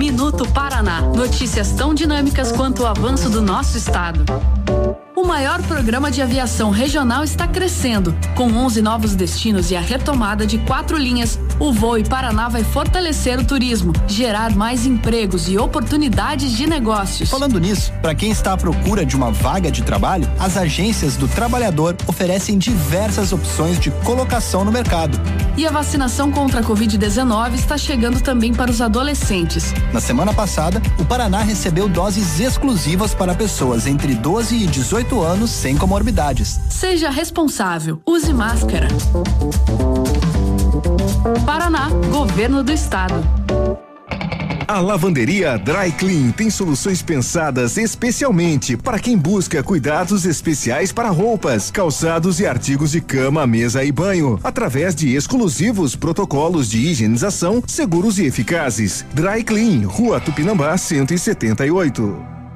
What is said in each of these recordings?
Minuto Paraná. Notícias tão dinâmicas quanto o avanço do nosso estado. O maior programa de aviação regional está crescendo. Com 11 novos destinos e a retomada de quatro linhas, o Voe Paraná vai fortalecer o turismo, gerar mais empregos e oportunidades de negócios. Falando nisso, para quem está à procura de uma vaga de trabalho, as agências do trabalhador oferecem diversas opções de colocação no mercado. E a vacinação contra a Covid-19 está chegando também para os adolescentes. Na semana passada, o Paraná recebeu doses exclusivas para pessoas entre 12 e 18 anos sem comorbidades. Seja responsável. Use máscara. Paraná, Governo do Estado. A lavanderia Dry Clean tem soluções pensadas especialmente para quem busca cuidados especiais para roupas, calçados e artigos de cama, mesa e banho, através de exclusivos protocolos de higienização seguros e eficazes. Dry Clean, Rua Tupinambá 178.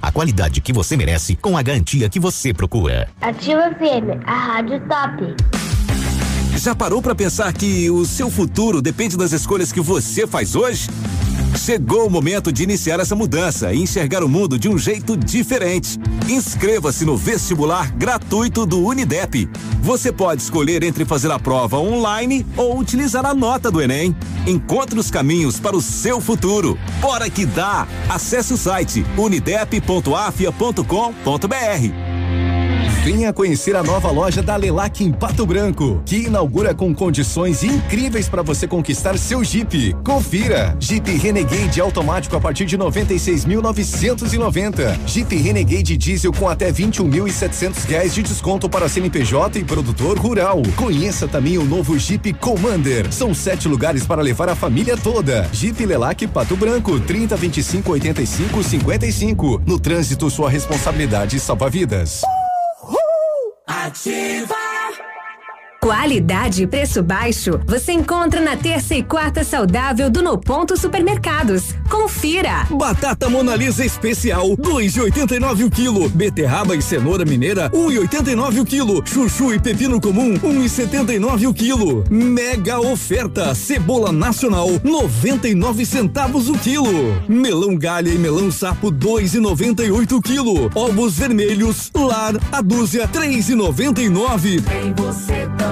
a qualidade que você merece com a garantia que você procura. Ativa FM, a rádio top. Já parou para pensar que o seu futuro depende das escolhas que você faz hoje? Chegou o momento de iniciar essa mudança e enxergar o mundo de um jeito diferente. Inscreva-se no vestibular gratuito do Unidep. Você pode escolher entre fazer a prova online ou utilizar a nota do Enem. Encontre os caminhos para o seu futuro. Bora que dá! Acesse o site unidep.afia.com.br. Venha conhecer a nova loja da Lelac em Pato Branco, que inaugura com condições incríveis para você conquistar seu Jeep. Confira! Jeep Renegade automático a partir de 96.990. Jeep Renegade diesel com até 21.700 reais de desconto para CNPJ e produtor rural. Conheça também o novo Jeep Commander. São sete lugares para levar a família toda. Jeep Lelac Pato Branco, 30 25 85 55. No trânsito, sua responsabilidade salva vidas. Ativa! Qualidade e preço baixo você encontra na terça e quarta saudável do No Ponto Supermercados. Confira! Batata Monalisa especial, 2,89 o quilo. Beterraba e cenoura mineira, 1,89 o quilo. Chuchu e pepino comum, 1,79 o quilo. Mega oferta, cebola nacional, 99 centavos o quilo. Melão galha e melão sapo, 2,98 o quilo. Ovos vermelhos, lar, a dúzia, 3,99. Tem você também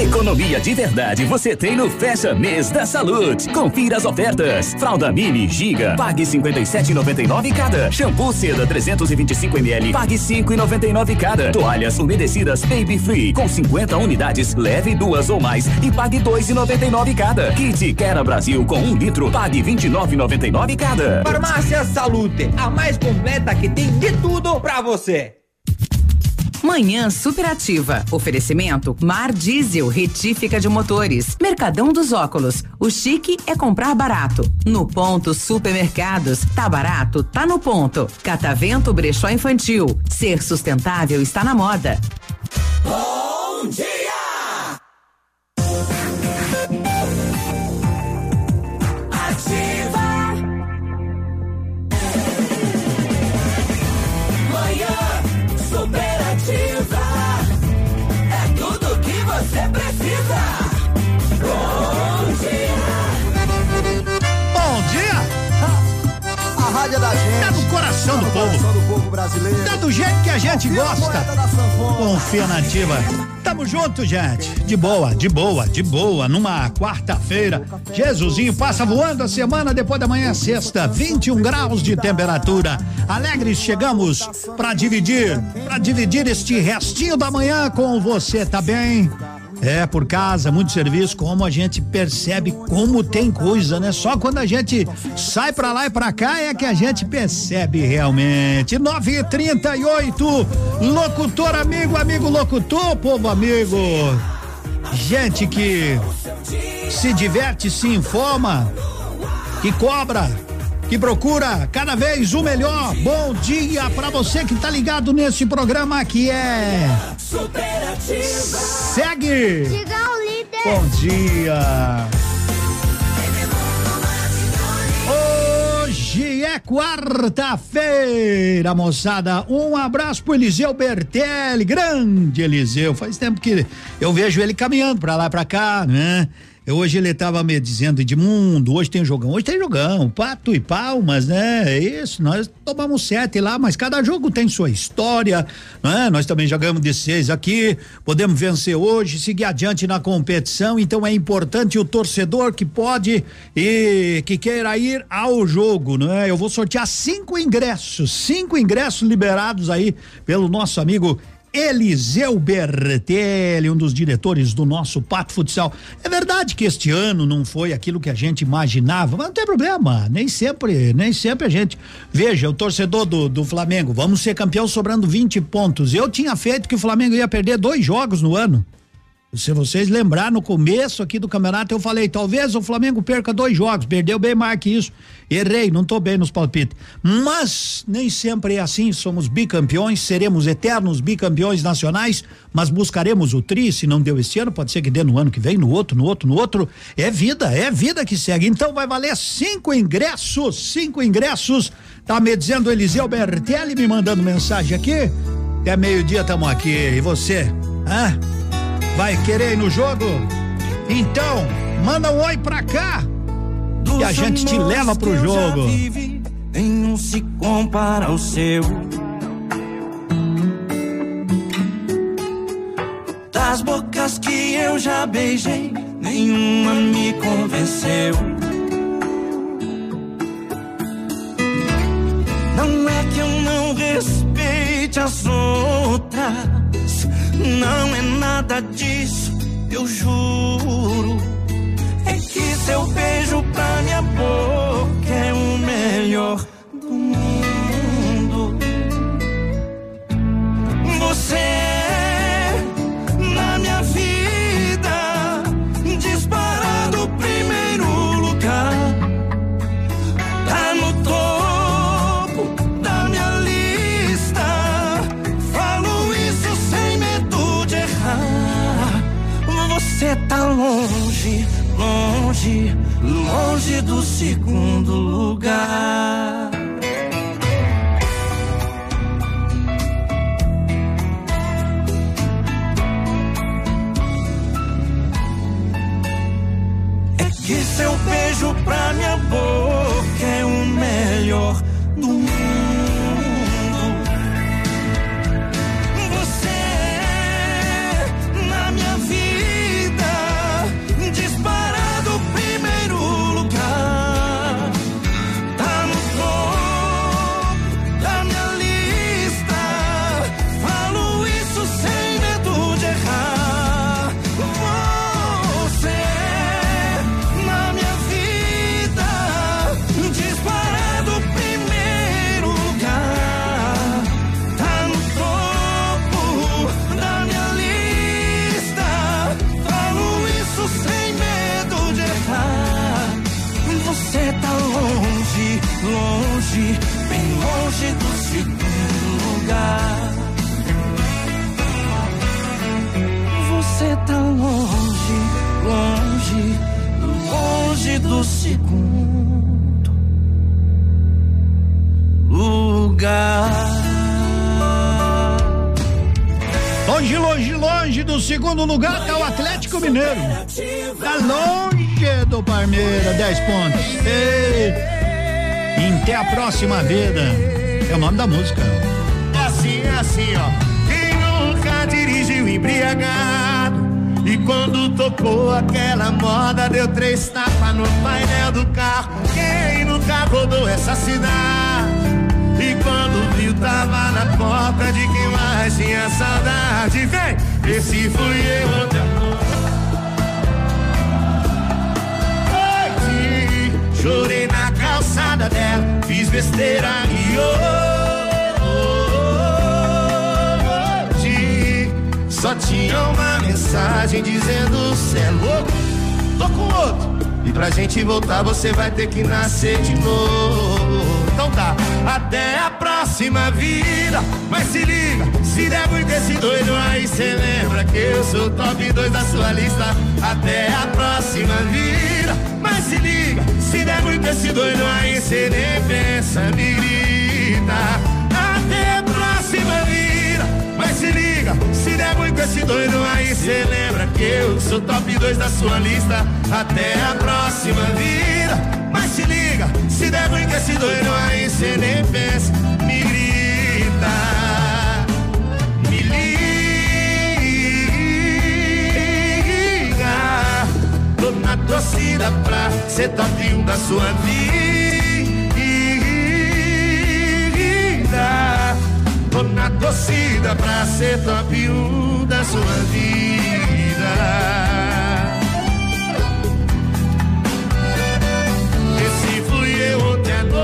Economia de verdade você tem no Fecha Mês da Saúde. Confira as ofertas. Fralda Mini Giga, pague 57,99 cada. Shampoo Seda 325 ml, pague 5,99 cada. Toalhas umedecidas Baby Free com 50 unidades, leve duas ou mais e pague 2,99 cada. Kit Quera Brasil com um litro, pague 29,99 cada. Farmácia Salute, a mais completa que tem de tudo pra você. Manhã Superativa. Oferecimento Mar Diesel, retífica de motores. Mercadão dos óculos. O chique é comprar barato. No ponto Supermercados. Tá barato? Tá no ponto. Catavento Brechó Infantil. Ser sustentável está na moda. Bom dia! Coração do povo. Tá do jeito que a gente gosta. Confia na ativa. Tamo junto, gente. De boa, de boa, de boa. Numa quarta-feira. Jesusinho passa voando a semana depois da manhã sexta. 21 graus de temperatura. Alegres chegamos pra dividir, pra dividir este restinho da manhã com você, tá bem? É, por casa, muito serviço, como a gente percebe como tem coisa, né? Só quando a gente sai pra lá e pra cá é que a gente percebe realmente. 9 e 38 locutor amigo, amigo locutor, povo amigo. Gente que se diverte, se informa, que cobra, que procura cada vez o melhor. Bom dia pra você que tá ligado nesse programa que é Segue! Diga o líder. Bom dia! Hoje é quarta-feira, moçada. Um abraço pro Eliseu Bertelli, grande Eliseu. Faz tempo que eu vejo ele caminhando pra lá e pra cá, né? Hoje ele estava me dizendo, Edmundo, hoje tem jogão. Hoje tem jogão, pato e palmas, né? É isso, nós tomamos sete lá, mas cada jogo tem sua história, né? Nós também jogamos de seis aqui, podemos vencer hoje, seguir adiante na competição, então é importante o torcedor que pode e que queira ir ao jogo, não é? Eu vou sortear cinco ingressos, cinco ingressos liberados aí pelo nosso amigo Eliseu Bertelli, um dos diretores do nosso Pato Futsal. É verdade que este ano não foi aquilo que a gente imaginava, mas não tem problema, nem sempre, nem sempre a gente. Veja, o torcedor do, do Flamengo, vamos ser campeão sobrando 20 pontos. Eu tinha feito que o Flamengo ia perder dois jogos no ano. Se vocês lembrar, no começo aqui do campeonato, eu falei, talvez o Flamengo perca dois jogos, perdeu bem mais que isso. Errei, não tô bem nos palpites. Mas nem sempre é assim, somos bicampeões, seremos eternos bicampeões nacionais, mas buscaremos o tri, se não deu esse ano, pode ser que dê no ano que vem, no outro, no outro, no outro. É vida, é vida que segue. Então vai valer cinco ingressos, cinco ingressos. Tá me dizendo Eliseu Bertelli me mandando mensagem aqui. Até meio-dia tamo aqui. E você? Hã? Vai querer ir no jogo? Então, manda um oi pra cá e a gente te leva pro jogo. Nenhum se compara ao seu. Das bocas que eu já beijei, nenhuma me convenceu. Não é que eu não respeite as outras, não é nada disso, eu juro. É que seu beijo pra minha boca é o melhor longe, longe, longe do segundo lugar. É que seu beijo pra minha boca é o melhor do segundo lugar. Longe, longe, longe do segundo lugar tá o Atlético Mineiro. Tá longe do Palmeiras, 10 pontos. Ei. Até a próxima vida. É o nome da música. É assim, é assim, ó. Quem nunca dirigiu embriagado? E quando tocou aquela moda, deu três tapas no painel do carro. Quem nunca rodou essa cidade? E quando viu, tava na porta de quem mais tinha saudade. Vem, esse fui eu ontem. Chorei na calçada dela, fiz besteira e oh. Só tinha uma mensagem dizendo cê é louco, tô com outro. E pra gente voltar você vai ter que nascer de novo. Então tá, até a próxima vida. Mas se liga, se der muito esse doido aí, cê lembra que eu sou top 2 da sua lista. Até a próxima vida. Mas se liga, se der muito esse doido aí, cê nem pensa, me grita. Até a próxima vida. Mas se liga, se der muito esse doido aí, cê lembra que eu sou top 2 da sua lista. Até a próxima vida. Mas se liga, se der com esse doido aí, cê nem pensa, me grita. Me liga. Tô na torcida pra ser top 1 da sua vida. Tô na torcida pra ser top 1 da sua vida. Esse fui eu ontem à noite.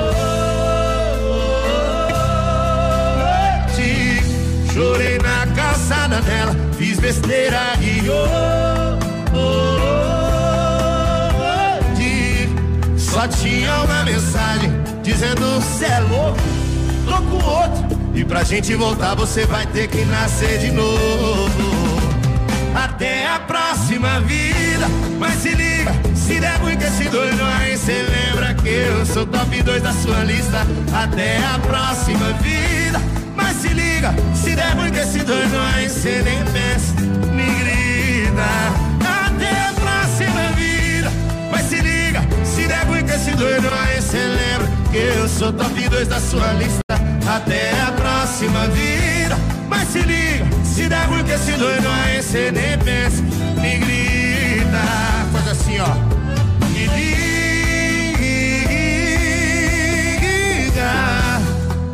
Chorei na calçada dela, fiz besteira e hoje só tinha uma mensagem dizendo cê é louco, com outro. E pra gente voltar você vai ter que nascer de novo. Até a próxima vida. Mas se liga, se der com esse doido aí, cê lembra que eu sou top 2 da sua lista. Até a próxima vida. Mas se liga, se der com esse doido aí, cê nem pensa, me grita. Até a próxima vida. Mas se liga, se der com esse doido aí, cê lembra que eu sou top 2 da sua lista. Até a próxima vida. Mas se liga, se der ruim com esse doido aí, cê nem pensa, me grita. Faz assim, ó. Me liga.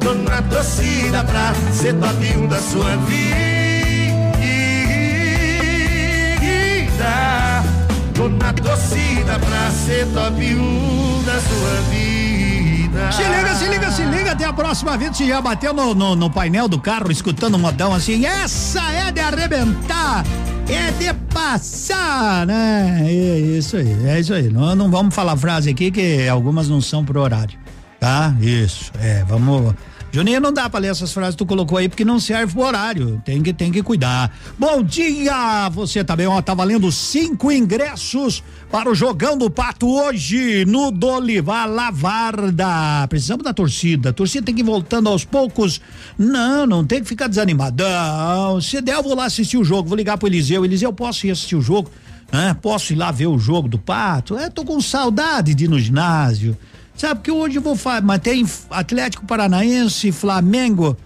Tô na torcida pra ser top 1 da sua vida. Tô na torcida pra ser top 1 da sua vida. Se liga, se liga, se liga. Até a próxima vez. Se já bateu no, no, no painel do carro escutando um modão assim. Essa é de arrebentar. É de passar, né? É isso aí, é isso aí. Não, não vamos falar frase aqui que algumas não são pro horário. Tá? Isso. É, vamos. Juninho, não dá pra ler essas frases que tu colocou aí porque não serve pro horário. Tem que, tem que cuidar. Bom dia! Você também, ó, tá valendo cinco ingressos para o Jogão do Pato hoje no Dolivar Lavarda. Precisamos da torcida. A torcida tem que ir voltando aos poucos. Não, não tem que ficar desanimadão. Se der, eu vou lá assistir o jogo. Vou ligar pro Eliseu. Eliseu, posso ir assistir o jogo? Posso ir lá ver o jogo do Pato? É, tô com saudade de ir no ginásio. Sabe que hoje eu vou falar, mas tem Atlético Paranaense, Flamengo.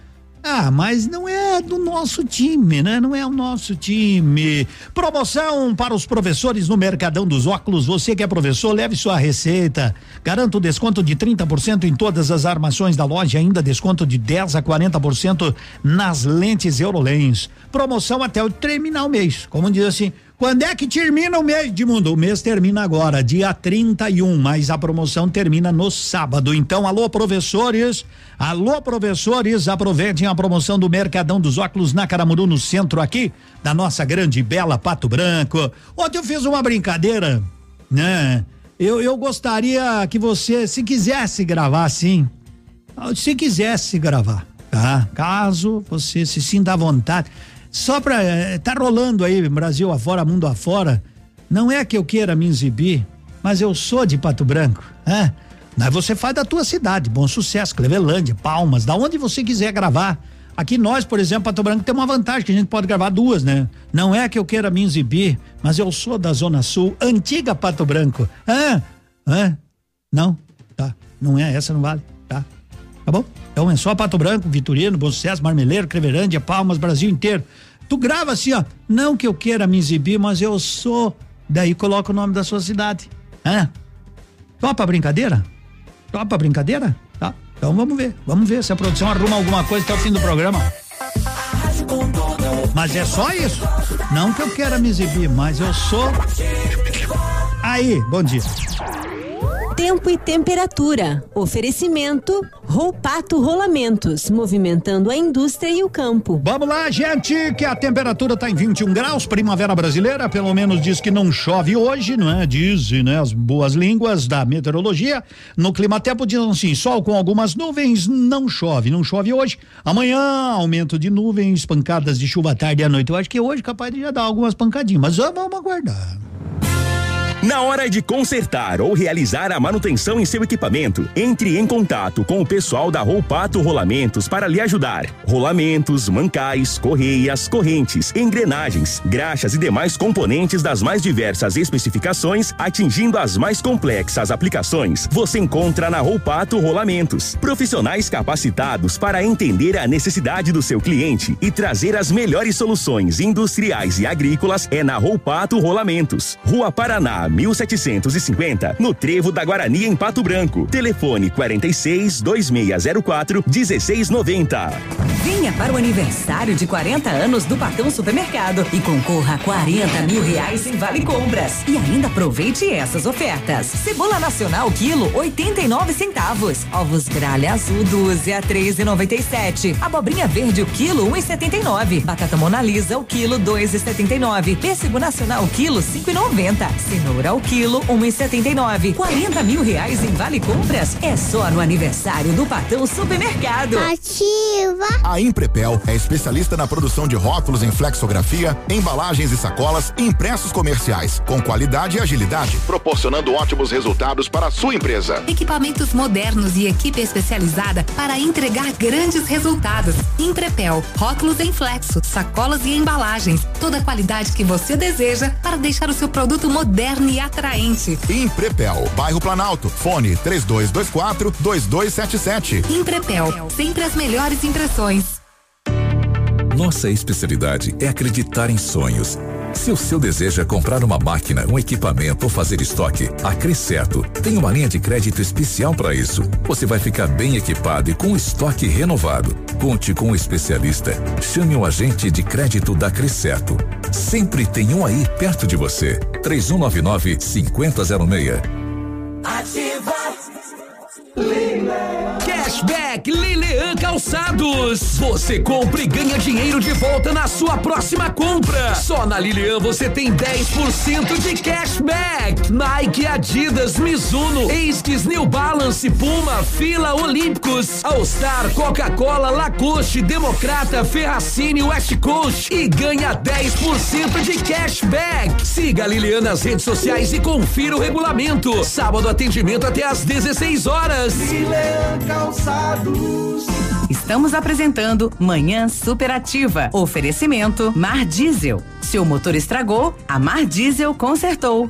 Ah, mas não é do nosso time, né? Não é o nosso time. Promoção para os professores no Mercadão dos Óculos. Você que é professor, leve sua receita. Garanto desconto de 30% em todas as armações da loja, ainda desconto de 10 a 40% nas lentes Eurolens. Promoção até o terminar o mês. Como diz assim, quando é que termina o mês, Edmundo? O mês termina agora, dia 31, mas a promoção termina no sábado. Então, alô, professores. Alô, professores, aproveitem a promoção do Mercadão dos Óculos na Caramuru, no centro aqui, da nossa grande bela Pato Branco. Ontem eu fiz uma brincadeira, né? Eu, eu gostaria que você, se quisesse gravar assim, se quisesse gravar, tá? Caso você se sinta à vontade só pra. Eh, tá rolando aí, Brasil afora, mundo afora. Não é que eu queira me exibir, mas eu sou de Pato Branco, né? Mas você faz da tua cidade, bom sucesso, Clevelândia, Palmas, da onde você quiser gravar. Aqui nós, por exemplo, Pato Branco tem uma vantagem que a gente pode gravar duas, né? Não é que eu queira me exibir, mas eu sou da Zona Sul, antiga Pato Branco. Hã? Hã? Não? Tá. Não é, essa não vale, tá? Bom? Então é só Pato Branco, Vitorino, Bom Sucesso, Marmeleiro, Creverândia, Palmas, Brasil inteiro. Tu grava assim, ó. Não que eu queira me exibir, mas eu sou. Daí coloca o nome da sua cidade. Hã? Topa a brincadeira? Topa a brincadeira? Tá. Então vamos ver. Vamos ver se a produção arruma alguma coisa até o fim do programa. Mas é só isso. Não que eu queira me exibir, mas eu sou. Aí, bom dia. Tempo e temperatura. Oferecimento Roupato Rolamentos, movimentando a indústria e o campo. Vamos lá, gente, que a temperatura está em 21 graus, primavera brasileira, pelo menos diz que não chove hoje, não é? Dizem, né, as boas línguas da meteorologia. No climatempo dizem assim, sol com algumas nuvens, não chove, não chove hoje. Amanhã, aumento de nuvens, pancadas de chuva à tarde e à noite. Eu acho que hoje capaz de já dar algumas pancadinhas, mas vamos aguardar. Na hora de consertar ou realizar a manutenção em seu equipamento, entre em contato com o pessoal da Roupato Rolamentos para lhe ajudar. Rolamentos, mancais, correias, correntes, engrenagens, graxas e demais componentes das mais diversas especificações, atingindo as mais complexas aplicações, você encontra na Roupato Rolamentos. Profissionais capacitados para entender a necessidade do seu cliente e trazer as melhores soluções industriais e agrícolas é na Roupato Rolamentos. Rua Paraná, 1750, no Trevo da Guarani, em Pato Branco. Telefone 46 2604 1690. Venha para o aniversário de 40 anos do Patão Supermercado e concorra a 40 mil reais em Vale Compras. E ainda aproveite essas ofertas. Cebola nacional quilo 89 centavos. Ovos gralha azul 12 a 3,97. Abobrinha verde o quilo 1,79. Batata Monalisa o quilo 2,79. Pêssego nacional quilo 5,90. Cenoura ao quilo 1,79. 40 mil reais em Vale Compras é só no aniversário do Patão Supermercado. Ativa. A Imprepel é especialista na produção de rótulos em flexografia, embalagens e sacolas e impressos comerciais, com qualidade e agilidade, proporcionando ótimos resultados para a sua empresa. Equipamentos modernos e equipe especializada para entregar grandes resultados. Imprepel, rótulos em flexo, sacolas e embalagens. Toda a qualidade que você deseja para deixar o seu produto moderno e atraente. Imprepel, bairro Planalto, fone 3224 2277. Imprepel, sempre as melhores impressões. Nossa especialidade é acreditar em sonhos. Se o seu desejo é comprar uma máquina, um equipamento ou fazer estoque, a Crescerto tem uma linha de crédito especial para isso. Você vai ficar bem equipado e com estoque renovado. Conte com um especialista. Chame o agente de crédito da Crescerto. Sempre tem um aí perto de você. 3199 5006. Ativa. Cashback Lilian Calçados. Você compra e ganha dinheiro de volta na sua próxima compra. Só na Lilian você tem 10% de cashback. Nike, Adidas, Mizuno, Esquis, New Balance, Puma, Fila, Olímpicos, All Star, Coca-Cola, Lacoste, Democrata, Ferracini, West Coast e ganha 10% de cashback. Siga a Lilian nas redes sociais e confira o regulamento. Sábado atendimento até às 16 horas. Lilian Calçados. Estamos apresentando Manhã Superativa. Oferecimento Mar Diesel. Seu motor estragou, a Mar Diesel consertou.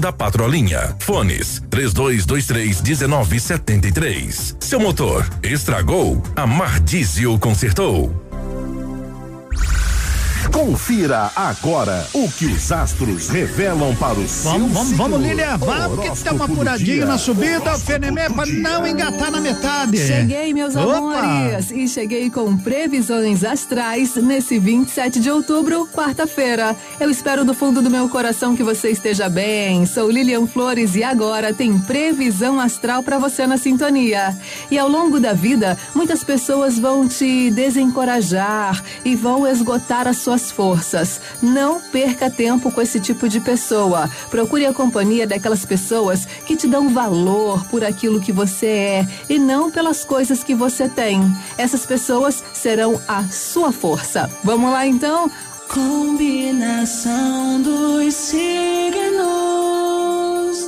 da Patrolinha. Fones 3223 1973. Seu motor estragou? A Mar consertou. Confira agora o que os astros revelam para o seu Vamos, vamos, vamos. Lilian, vamos, que tem uma dia. na subida, o Fenemé, pra não engatar na metade. Cheguei, meus Opa! amores, e cheguei com previsões astrais nesse 27 de outubro, quarta-feira. Eu espero do fundo do meu coração que você esteja bem. Sou Lilian Flores e agora tem previsão astral para você na sintonia. E ao longo da vida, muitas pessoas vão te desencorajar e vão esgotar as suas forças. Não perca tempo com esse tipo de pessoa. Procure a companhia daquelas pessoas que te dão valor por aquilo que você é e não pelas coisas que você tem. Essas pessoas serão a sua força. Vamos lá então? Combinação dos signos.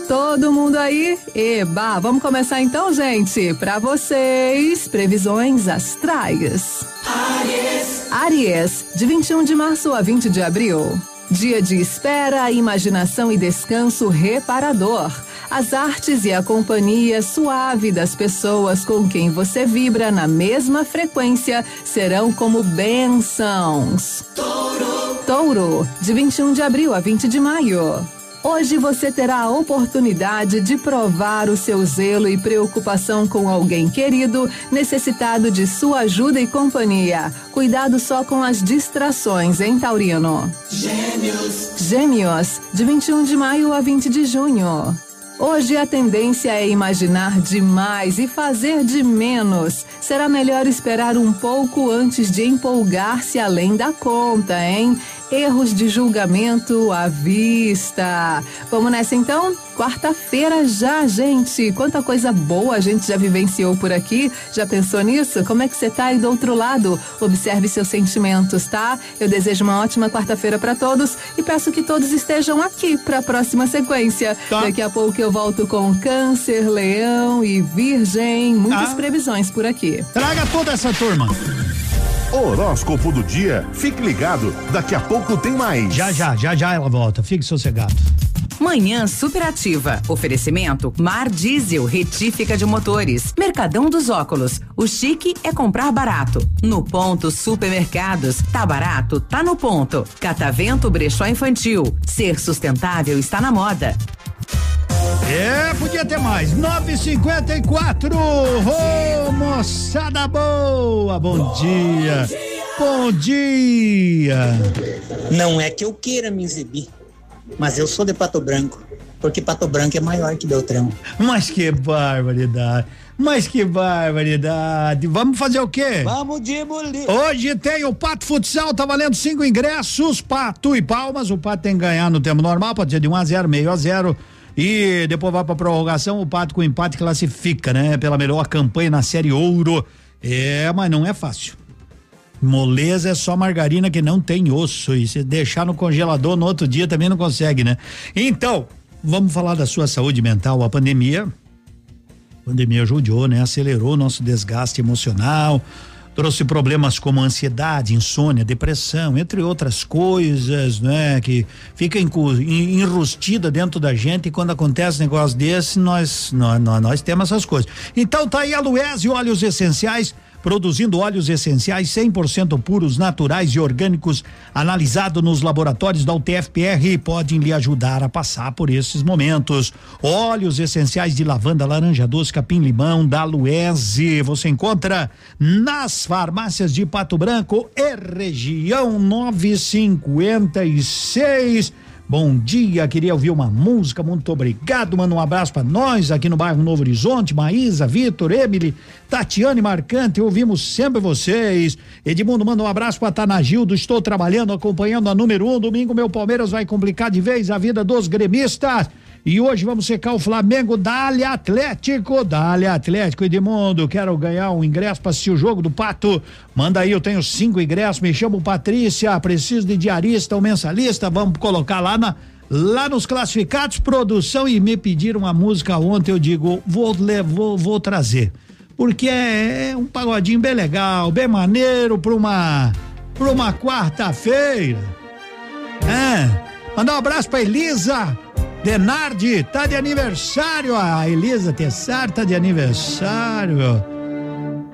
Todo mundo aí? Eba, vamos começar então, gente? Para vocês, previsões astrais. Aries. Aries, de 21 de março a 20 de abril. Dia de espera, imaginação e descanso reparador. As artes e a companhia suave das pessoas com quem você vibra na mesma frequência serão como bênçãos. Touro. Touro, de 21 de abril a 20 de maio. Hoje você terá a oportunidade de provar o seu zelo e preocupação com alguém querido, necessitado de sua ajuda e companhia. Cuidado só com as distrações, hein, Taurino? Gêmeos. Gêmeos, de 21 de maio a 20 de junho. Hoje a tendência é imaginar demais e fazer de menos. Será melhor esperar um pouco antes de empolgar-se além da conta, hein? Erros de julgamento à vista. Vamos nessa então? Quarta-feira já, gente. Quanta coisa boa a gente já vivenciou por aqui. Já pensou nisso? Como é que você tá aí do outro lado? Observe seus sentimentos, tá? Eu desejo uma ótima quarta-feira para todos e peço que todos estejam aqui para a próxima sequência. Tá. Daqui a pouco eu volto com Câncer, Leão e Virgem. Muitas Tá. previsões por aqui. Traga toda essa turma. Horóscopo do dia. Fique ligado, daqui a pouco tem mais. Já, já, já, já ela volta. Fique sossegado. Manhã superativa. Oferecimento Mar Diesel, retífica de motores. Mercadão dos óculos. O chique é comprar barato. No ponto supermercados. Tá barato? Tá no ponto. Catavento Brechó Infantil. Ser sustentável está na moda. É, podia ter mais. 954. Ô, moçada boa. Bom, dia. Bom dia. Não é que eu queira me exibir, mas eu sou de Pato Branco, porque Pato Branco é maior que Beltrão. Mas que barbaridade. Mas que barbaridade. Vamos fazer o quê? Vamos de bolir. Hoje tem o Pato Futsal, tá valendo cinco ingressos, Pato e Palmas. O Pato tem que ganhar no tempo normal, pode ser de 1 a 0, meio a 0. E depois vai pra prorrogação, o Pato com empate classifica, né? Pela melhor campanha na Série Ouro. É, mas não é fácil. Moleza é só margarina que não tem osso. E se deixar no congelador no outro dia também não consegue, né? Então, vamos falar da sua saúde mental. A pandemia, a pandemia ajudou, né? Acelerou o nosso desgaste emocional, trouxe problemas como ansiedade, insônia, depressão, entre outras coisas, né? Que fica enrustida dentro da gente e quando acontece negócio desse, nós, nós, nós, nós temos essas coisas. Então tá aí a Luese Óleos Essenciais, produzindo óleos essenciais 100% puros, naturais e orgânicos, analisado nos laboratórios da UTFPR, podem lhe ajudar a passar por esses momentos. Óleos essenciais de lavanda, laranja doce, capim-limão da Luese. Você encontra nas farmácias de Pato Branco e região 956. Bom dia, queria ouvir uma música, muito obrigado, manda um abraço para nós aqui no bairro Novo Horizonte, Maísa, Vitor, Emily, Tatiane Marcante, ouvimos sempre vocês. Edmundo manda um abraço para Tanagildo, estou trabalhando, acompanhando a número um, domingo meu Palmeiras vai complicar de vez a vida dos gremistas. E hoje vamos secar o Flamengo, Dali Atlético, Dali Atlético, Edmundo, quero ganhar um ingresso para assistir o jogo do Pato, manda aí, eu tenho cinco ingressos, me chamo Patrícia, preciso de diarista ou mensalista, vamos colocar lá na, lá nos classificados, produção, e me pediram a música ontem, eu digo, vou, vou, vou trazer, porque é, é um pagodinho bem legal, bem maneiro pra uma, pra uma quarta-feira, é, mandar um abraço pra Elisa, Denardi, tá de aniversário. A Elisa Tessar tá de aniversário.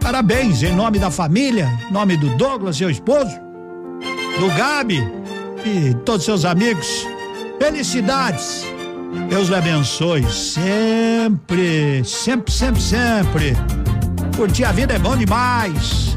Parabéns em nome da família, nome do Douglas, seu esposo, do Gabi e todos seus amigos. Felicidades. Deus lhe abençoe sempre, sempre, sempre, sempre. Curtir a vida é bom demais.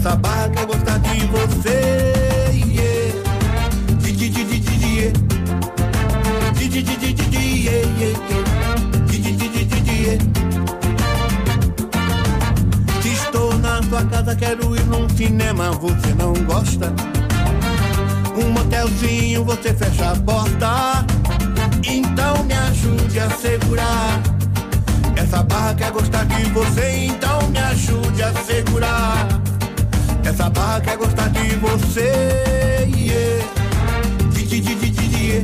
essa barra quer gostar de você. Estou na sua casa, quero ir num cinema, você não gosta? Um motelzinho, você fecha a porta. Então me ajude a segurar. Essa barra quer gostar de você, então me ajude a segurar. Essa barra quer gostar de você. Yeah. Di, di, di, di, di, di.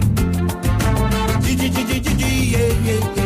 Di, di, di, di, di.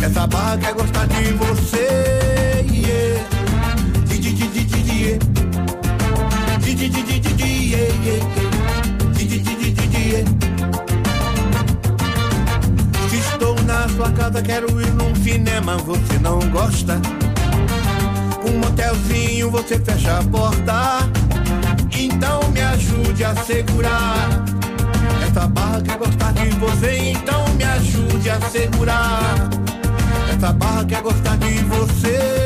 Essa barra quer gostar de você. Di, di, di, di, di, di. Di, di, di, di, di, di. Di, di, di, estou na sua casa, quero ir num cinema, você não gosta? Um motelzinho, você fecha a porta. Então me ajude a segurar. Essa barra quer gostar de você, então me ajude a segurar. Essa barra quer gostar de você.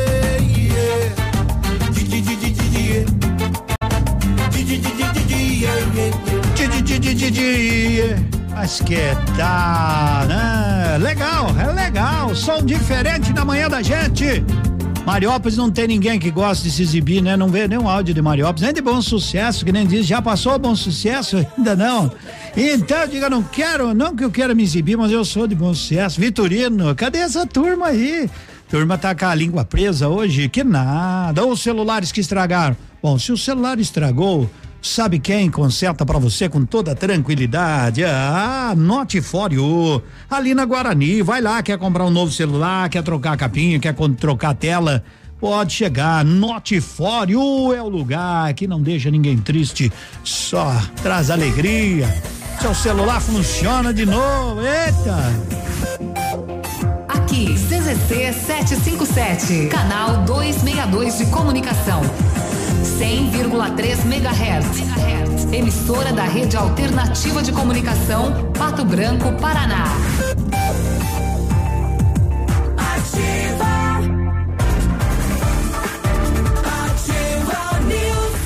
Mas que tá, né? Legal, é legal. Som diferente na manhã da gente. Mariópolis não tem ninguém que gosta de se exibir, né? Não vê nenhum áudio de Mariópolis, nem de bom sucesso, que nem diz, já passou bom sucesso? Ainda não. Então, diga, não quero, não que eu queira me exibir, mas eu sou de bom sucesso. Vitorino, cadê essa turma aí? Turma tá com a língua presa hoje? Que nada. Ou os celulares que estragaram? Bom, se o celular estragou, sabe quem conserta para você com toda tranquilidade? Ah, You. Ali na Guarani, vai lá, quer comprar um novo celular, quer trocar a capinha, quer trocar a tela? Pode chegar, You é o lugar que não deixa ninguém triste, só traz alegria. Seu celular funciona de novo, eita! Aqui, CZC 757, canal 262 de comunicação. 100,3 MHz. Emissora da Rede Alternativa de Comunicação, Pato Branco, Paraná.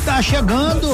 Tá chegando.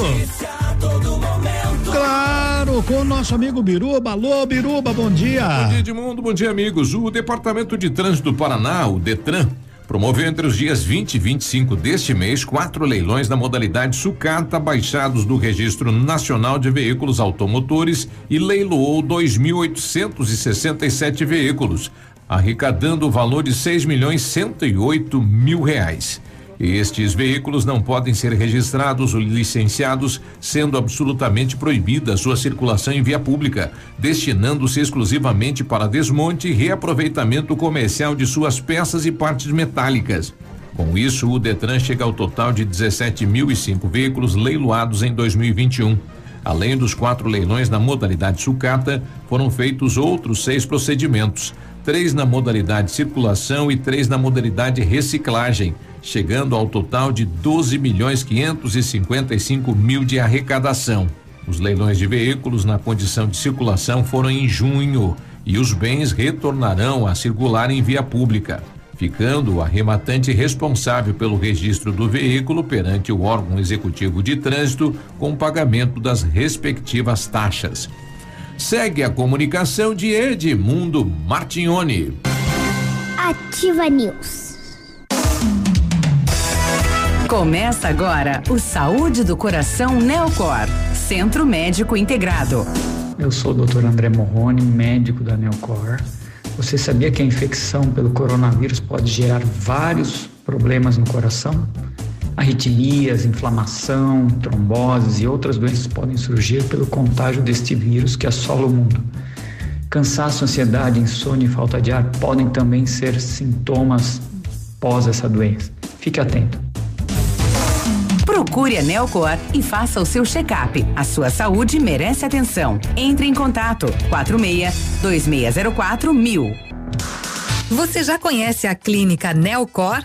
Claro, com o nosso amigo Biruba. Alô, Biruba, bom dia. Bom dia, Edmundo. Bom dia, amigos. O Departamento de Trânsito do Paraná, o Detran, promoveu entre os dias 20 e 25 deste mês quatro leilões na modalidade sucata baixados do Registro Nacional de Veículos Automotores e leiloou 2.867 veículos, arrecadando o valor de 6 milhões 108 mil reais. Estes veículos não podem ser registrados ou licenciados, sendo absolutamente proibida sua circulação em via pública, destinando-se exclusivamente para desmonte e reaproveitamento comercial de suas peças e partes metálicas. Com isso, o Detran chega ao total de 17.005 veículos leiloados em 2021. Além dos quatro leilões na modalidade sucata, foram feitos outros seis procedimentos: três na modalidade circulação e três na modalidade reciclagem, chegando ao total de 12 milhões 555 mil de arrecadação. Os leilões de veículos na condição de circulação foram em junho e os bens retornarão a circular em via pública, ficando o arrematante responsável pelo registro do veículo perante o órgão executivo de trânsito com o pagamento das respectivas taxas. Segue a comunicação de Edmundo Martignoni. Ativa News. Começa agora o Saúde do Coração Neocor, Centro Médico Integrado. Eu sou o Dr. André Morrone, médico da Neocor. Você sabia que a infecção pelo coronavírus pode gerar vários problemas no coração? Arritmias, inflamação, tromboses e outras doenças podem surgir pelo contágio deste vírus que assola o mundo. Cansaço, ansiedade, insônia e falta de ar podem também ser sintomas pós essa doença. Fique atento. Procure a Nelcor e faça o seu check-up. A sua saúde merece atenção. Entre em contato 46 2604 mil. Você já conhece a clínica Neocor?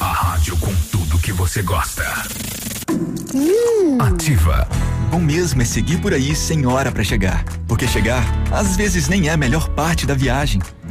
A rádio com tudo que você gosta. Ativa. Bom mesmo é seguir por aí sem hora para chegar. Porque chegar, às vezes, nem é a melhor parte da viagem.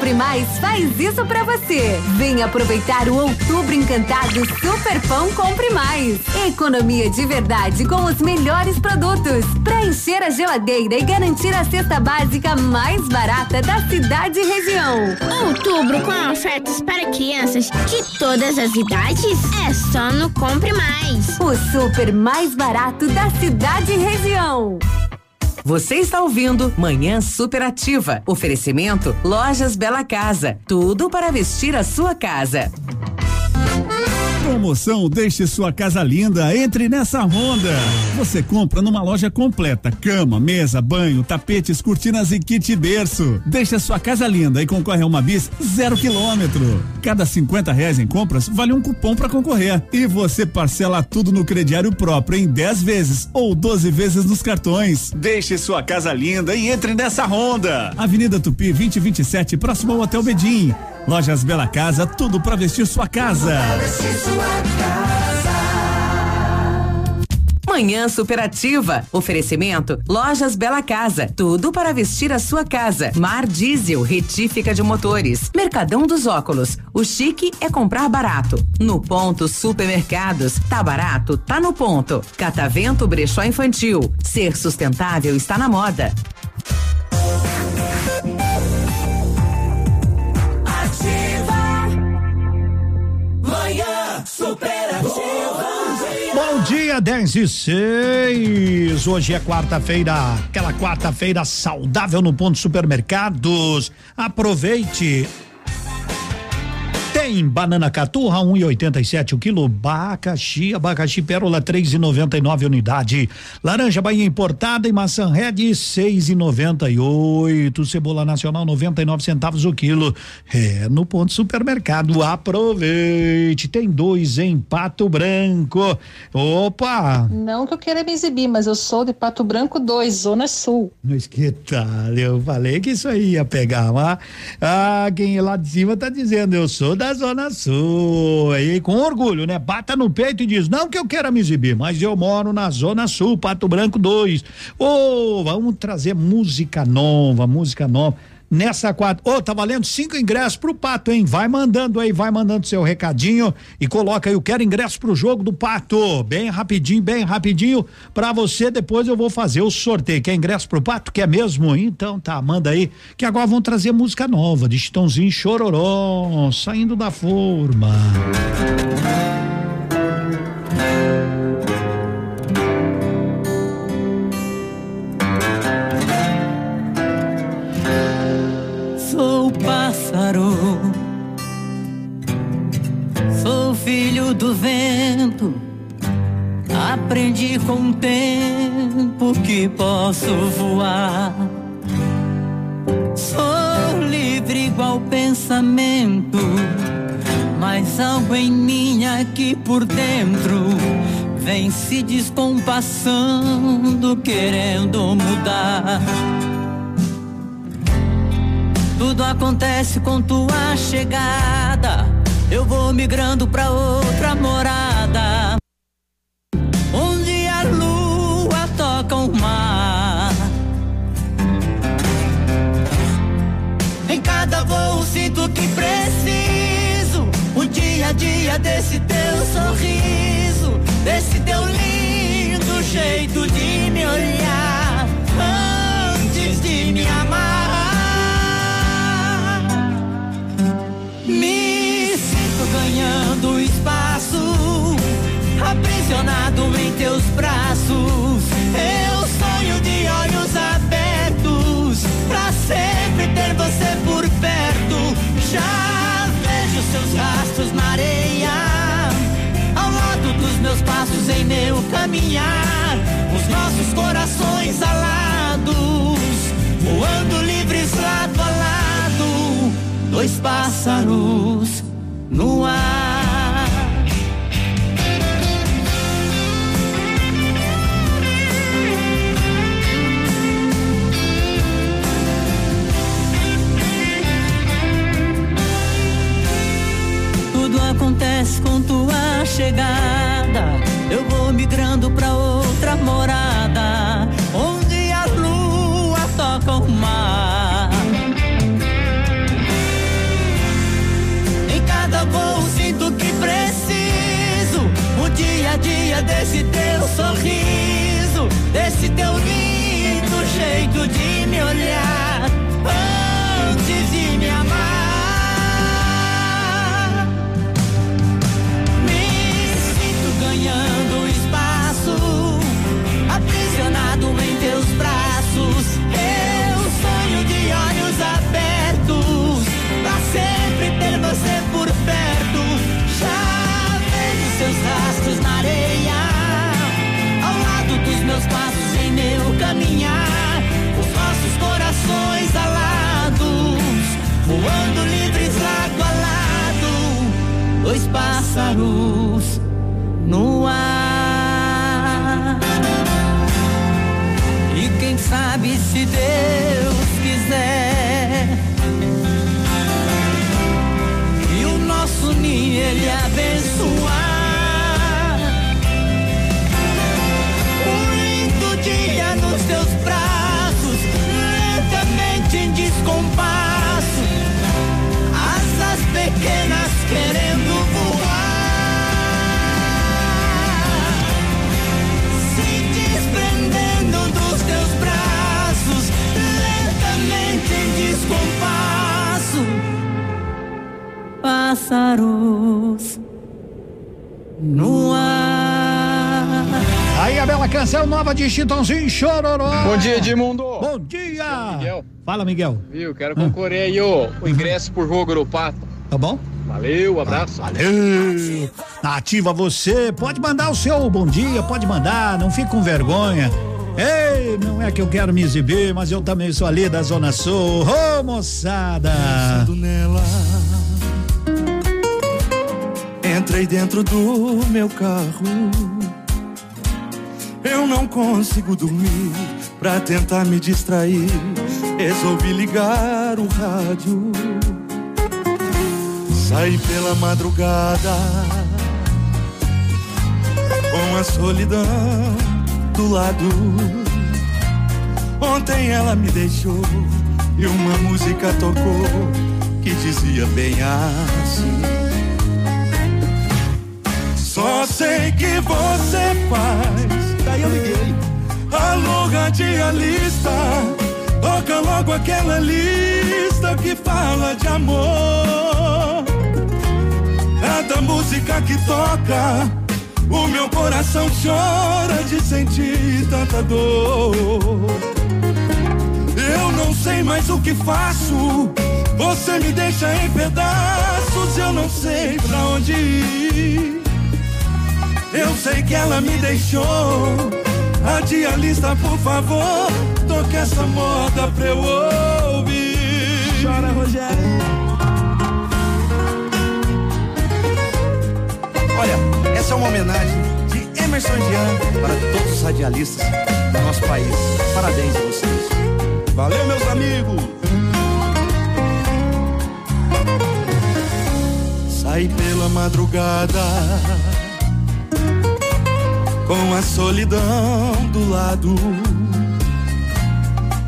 Compre Mais faz isso pra você. Vem aproveitar o Outubro Encantado Super Pão Compre Mais. Economia de verdade com os melhores produtos. Pra encher a geladeira e garantir a cesta básica mais barata da cidade e região. Outubro com ofertas para crianças de todas as idades é só no Compre Mais. O super mais barato da cidade e região. Você está ouvindo Manhã Superativa. Oferecimento Lojas Bela Casa. Tudo para vestir a sua casa. Promoção Deixe Sua Casa Linda. Entre nessa onda. Você compra numa loja completa: cama, mesa, banho, tapetes, cortinas e kit berço. Deixe sua casa linda e concorre a uma bis zero quilômetro. Cada 50 reais em compras vale um cupom para concorrer. E você parcela tudo no crediário próprio em 10 vezes ou 12 vezes nos cartões. Deixe sua casa linda e entre nessa onda. Avenida Tupi 2027, próximo ao Hotel Bedim. Lojas Bela Casa, tudo para vestir sua casa. Manhã Superativa. Oferecimento Lojas Bela Casa. Tudo para vestir a sua casa. Mar Diesel, retífica de motores. Mercadão dos Óculos. O chique é comprar barato. No ponto Supermercados. Tá barato? Tá no ponto. Catavento Brechó Infantil. Ser sustentável está na moda. Manhã superativa. Bom dia, 10 e 6. Hoje é quarta-feira, aquela quarta-feira saudável no ponto supermercados. Aproveite. Tem banana caturra 1,87 um o quilo, abacaxi, abacaxi pérola 3,99 unidade, laranja Bahia importada e maçã red 6,98, cebola nacional 99 centavos o quilo. É no ponto supermercado. Aproveite, tem dois em Pato Branco. Opa! Não que eu queira me exibir, mas eu sou de Pato Branco 2, Zona Sul. Mas que tal? Eu falei que isso aí ia pegar, mas ah, quem é lá de cima tá dizendo, eu sou da Zona Sul. Aí com orgulho, né? Bata no peito e diz: "Não que eu queira me exibir, mas eu moro na Zona Sul, Pato Branco 2". Ô, vamos trazer música nova, música nova. Nessa quadra. Ô, tá valendo cinco ingressos pro Pato, hein? Vai mandando aí, vai mandando seu recadinho e coloca aí, eu quero ingresso pro jogo do Pato. Bem rapidinho, bem rapidinho. Pra você, depois eu vou fazer o sorteio. Quer ingresso pro Pato? Quer mesmo? Então tá, manda aí. Que agora vão trazer música nova de Chitãozinho Chororó, saindo da forma. Do vento. Aprendi com o tempo que posso voar. Sou livre igual pensamento, Mas algo em mim aqui por dentro vem se descompassando, querendo mudar. Tudo acontece com tua chegada. Eu vou migrando pra outra morada. Onde a lua toca o mar. Em cada voo sinto que preciso. O dia a dia desse teu sorriso. Desse teu lindo jeito de me olhar. Aprisionado em teus braços. Eu sonho de olhos abertos, pra sempre ter você por perto. Já vejo seus rastros na areia, ao lado dos meus passos em meu caminhar. Os nossos corações alados, voando livres lado a lado dois pássaros no ar. Acontece com tua chegada. Eu vou migrando pra outra morada, onde a lua toca o mar. Em cada voo sinto que preciso O dia a dia desse teu pássaros no ar. E quem sabe se Deus quiser. e o nosso ninho ele abençoar. Pássaros no ar. Aí a bela canção nova de Chitãozinho Chororó. Bom dia, Edmundo. Bom dia. Miguel. Fala, Miguel. Viu? Quero concorrer aí o, o ingresso por jogo do Pato. Tá bom? Valeu, abraço. Valeu! Ativa você, pode mandar o seu bom dia, pode mandar, não fique com vergonha. Ei, não é que eu quero me exibir, mas eu também sou ali da Zona Sul. Ô, moçada! Pensando nela. Entrei dentro do meu carro. Eu não consigo dormir pra tentar me distrair. Resolvi ligar o rádio. Saí pela madrugada com a solidão do lado. Ontem ela me deixou e uma música tocou que dizia bem assim. Só sei que você faz. Daí eu liguei. Alô, radialista. Toca logo aquela lista que fala de amor. Cada música que toca, o meu coração chora de sentir tanta dor. Eu não sei mais o que faço. Você me deixa em pedaços, eu não sei pra onde ir. Eu sei que ela me deixou. Radialista, por favor, toque essa moda pra eu ouvir. Chora, Rogério. Olha, essa é uma homenagem de Emerson Jean para todos os radialistas do nosso país. Parabéns a vocês. Valeu, meus amigos! Sai pela madrugada com a solidão do lado.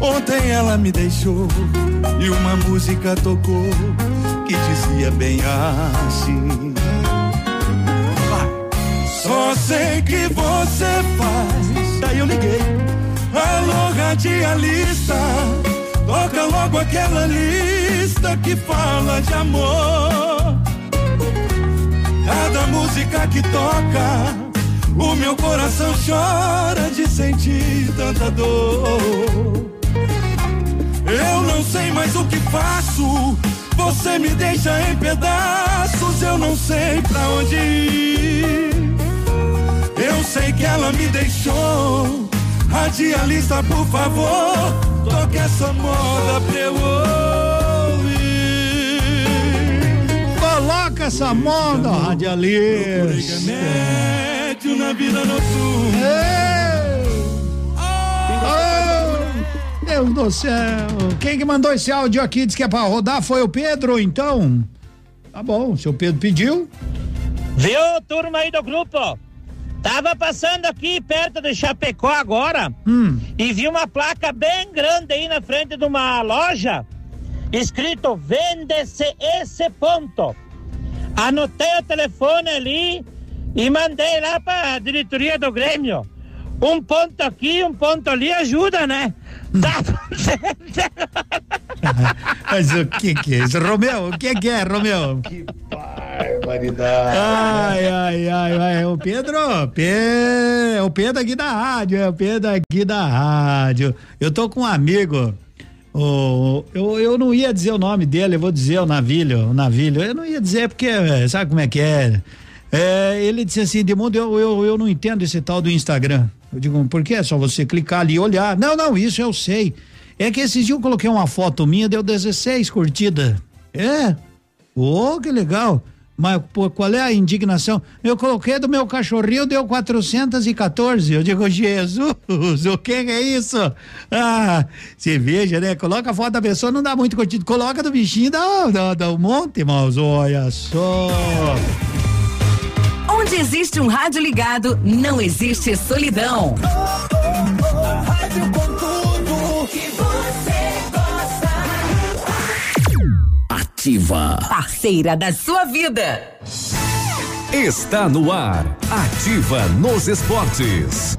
Ontem ela me deixou e uma música tocou que dizia bem assim. Só sei que você faz. Daí eu liguei. Alô, radialista. Toca logo aquela lista que fala de amor. Cada música que toca, o meu coração chora de sentir tanta dor. Eu não sei mais o que faço. Você me deixa em pedaços, eu não sei pra onde ir. Eu sei que ela me deixou. Radialista, por favor, toque essa moda pra eu ouvir. Coloca essa moda, radialista. Na vida noturna. Oh, Deus do céu. Quem que mandou esse áudio aqui disse que é pra rodar foi o Pedro, então? Tá bom, o seu Pedro pediu. Viu, turma aí do grupo? Tava passando aqui perto de Chapecó agora e vi uma placa bem grande aí na frente de uma loja, escrito vende-se esse ponto. Anotei o telefone ali e mandei lá pra diretoria do Grêmio. Um ponto aqui, um ponto ali ajuda, né? Tá Mas o que que é isso? Romeu, o que que é, Romeu? Que barbaridade. Ai, ai, ai, ai, o Pedro, Pe- o Pedro aqui da rádio, é o Pedro aqui da rádio. Eu tô com um amigo, o, eu, eu não ia dizer o nome dele, eu vou dizer o Navilho, o Navilho, eu não ia dizer porque, sabe como é que é? É, ele disse assim, Edmundo, eu, eu, eu não entendo esse tal do Instagram. Eu digo, por que? É só você clicar ali e olhar. Não, não, isso eu sei. É que esses dias eu coloquei uma foto minha, deu 16 curtidas. É? Ô, que legal. Mas pô, qual é a indignação? Eu coloquei do meu cachorrinho, deu 414. Eu digo, Jesus, o que é isso? Ah, você veja, né? Coloca a foto da pessoa, não dá muito curtido. Coloca do bichinho, dá, dá, dá um monte, irmãos. Olha só. Onde existe um rádio ligado, não existe solidão. Rádio com tudo que você gosta. Ativa. Parceira da sua vida. Está no ar. Ativa nos esportes.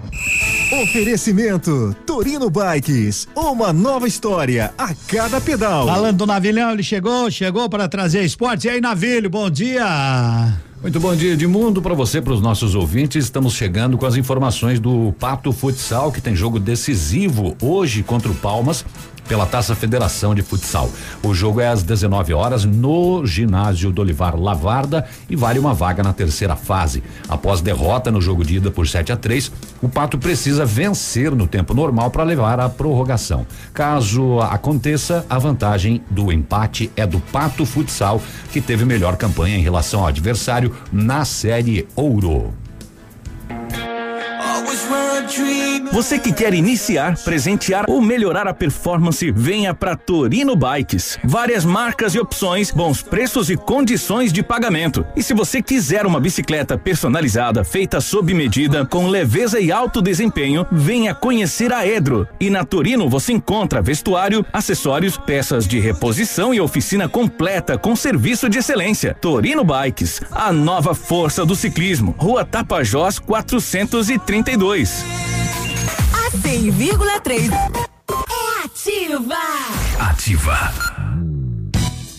Oferecimento Torino Bikes, uma nova história a cada pedal. Falando do Navilhão, ele chegou, chegou para trazer esportes. E aí, Navilho, bom dia. Muito bom dia, Edmundo, para você, para os nossos ouvintes. Estamos chegando com as informações do Pato Futsal, que tem jogo decisivo hoje contra o Palmas pela Taça Federação de Futsal. O jogo é às 19 horas no ginásio do Olivar Lavarda e vale uma vaga na terceira fase. Após derrota no jogo de ida por 7 a 3, o Pato precisa vencer no tempo normal para levar à prorrogação. Caso aconteça, a vantagem do empate é do Pato Futsal, que teve melhor campanha em relação ao adversário na Série Ouro. Você que quer iniciar, presentear ou melhorar a performance, venha para Torino Bikes. Várias marcas e opções, bons preços e condições de pagamento. E se você quiser uma bicicleta personalizada, feita sob medida, com leveza e alto desempenho, venha conhecer a Edro. E na Torino você encontra vestuário, acessórios, peças de reposição e oficina completa com serviço de excelência. Torino Bikes, a nova força do ciclismo. Rua Tapajós 432. A 100,3 é ativa. Ativa.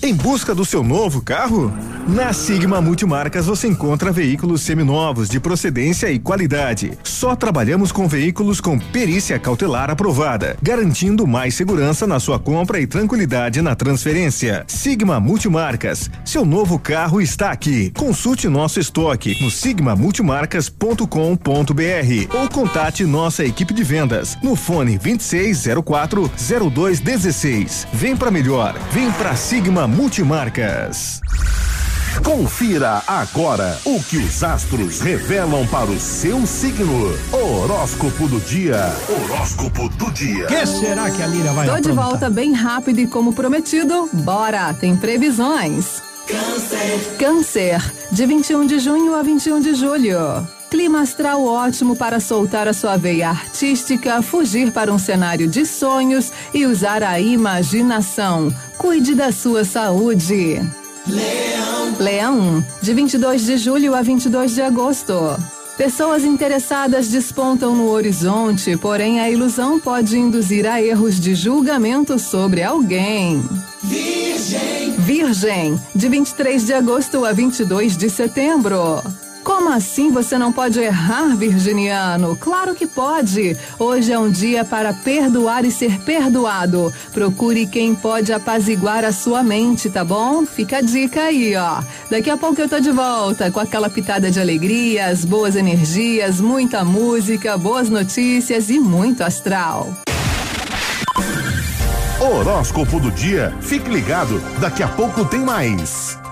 Em busca do seu novo carro? Na Sigma Multimarcas você encontra veículos seminovos de procedência e qualidade. Só trabalhamos com veículos com perícia cautelar aprovada, garantindo mais segurança na sua compra e tranquilidade na transferência. Sigma Multimarcas, seu novo carro está aqui. Consulte nosso estoque no sigmamultimarcas.com.br ou contate nossa equipe de vendas no fone 2604 0216. Vem para melhor, vem para Sigma Multimarcas. Confira agora o que os astros revelam para o seu signo. Horóscopo do dia. Horóscopo do dia. que será que a Líria vai Tô de aprontar? volta bem rápido e como prometido, bora, tem previsões. Câncer. Câncer, de 21 de junho a 21 de julho. Clima astral ótimo para soltar a sua veia artística, fugir para um cenário de sonhos e usar a imaginação. Cuide da sua saúde. Leão. Leão, de 22 de julho a 22 de agosto. Pessoas interessadas despontam no horizonte, porém a ilusão pode induzir a erros de julgamento sobre alguém. Virgem. Virgem, de 23 de agosto a 22 de setembro. Como assim você não pode errar, virginiano? Claro que pode! Hoje é um dia para perdoar e ser perdoado. Procure quem pode apaziguar a sua mente, tá bom? Fica a dica aí, ó. Daqui a pouco eu tô de volta com aquela pitada de alegrias, boas energias, muita música, boas notícias e muito astral. Horóscopo do dia. Fique ligado, daqui a pouco tem mais.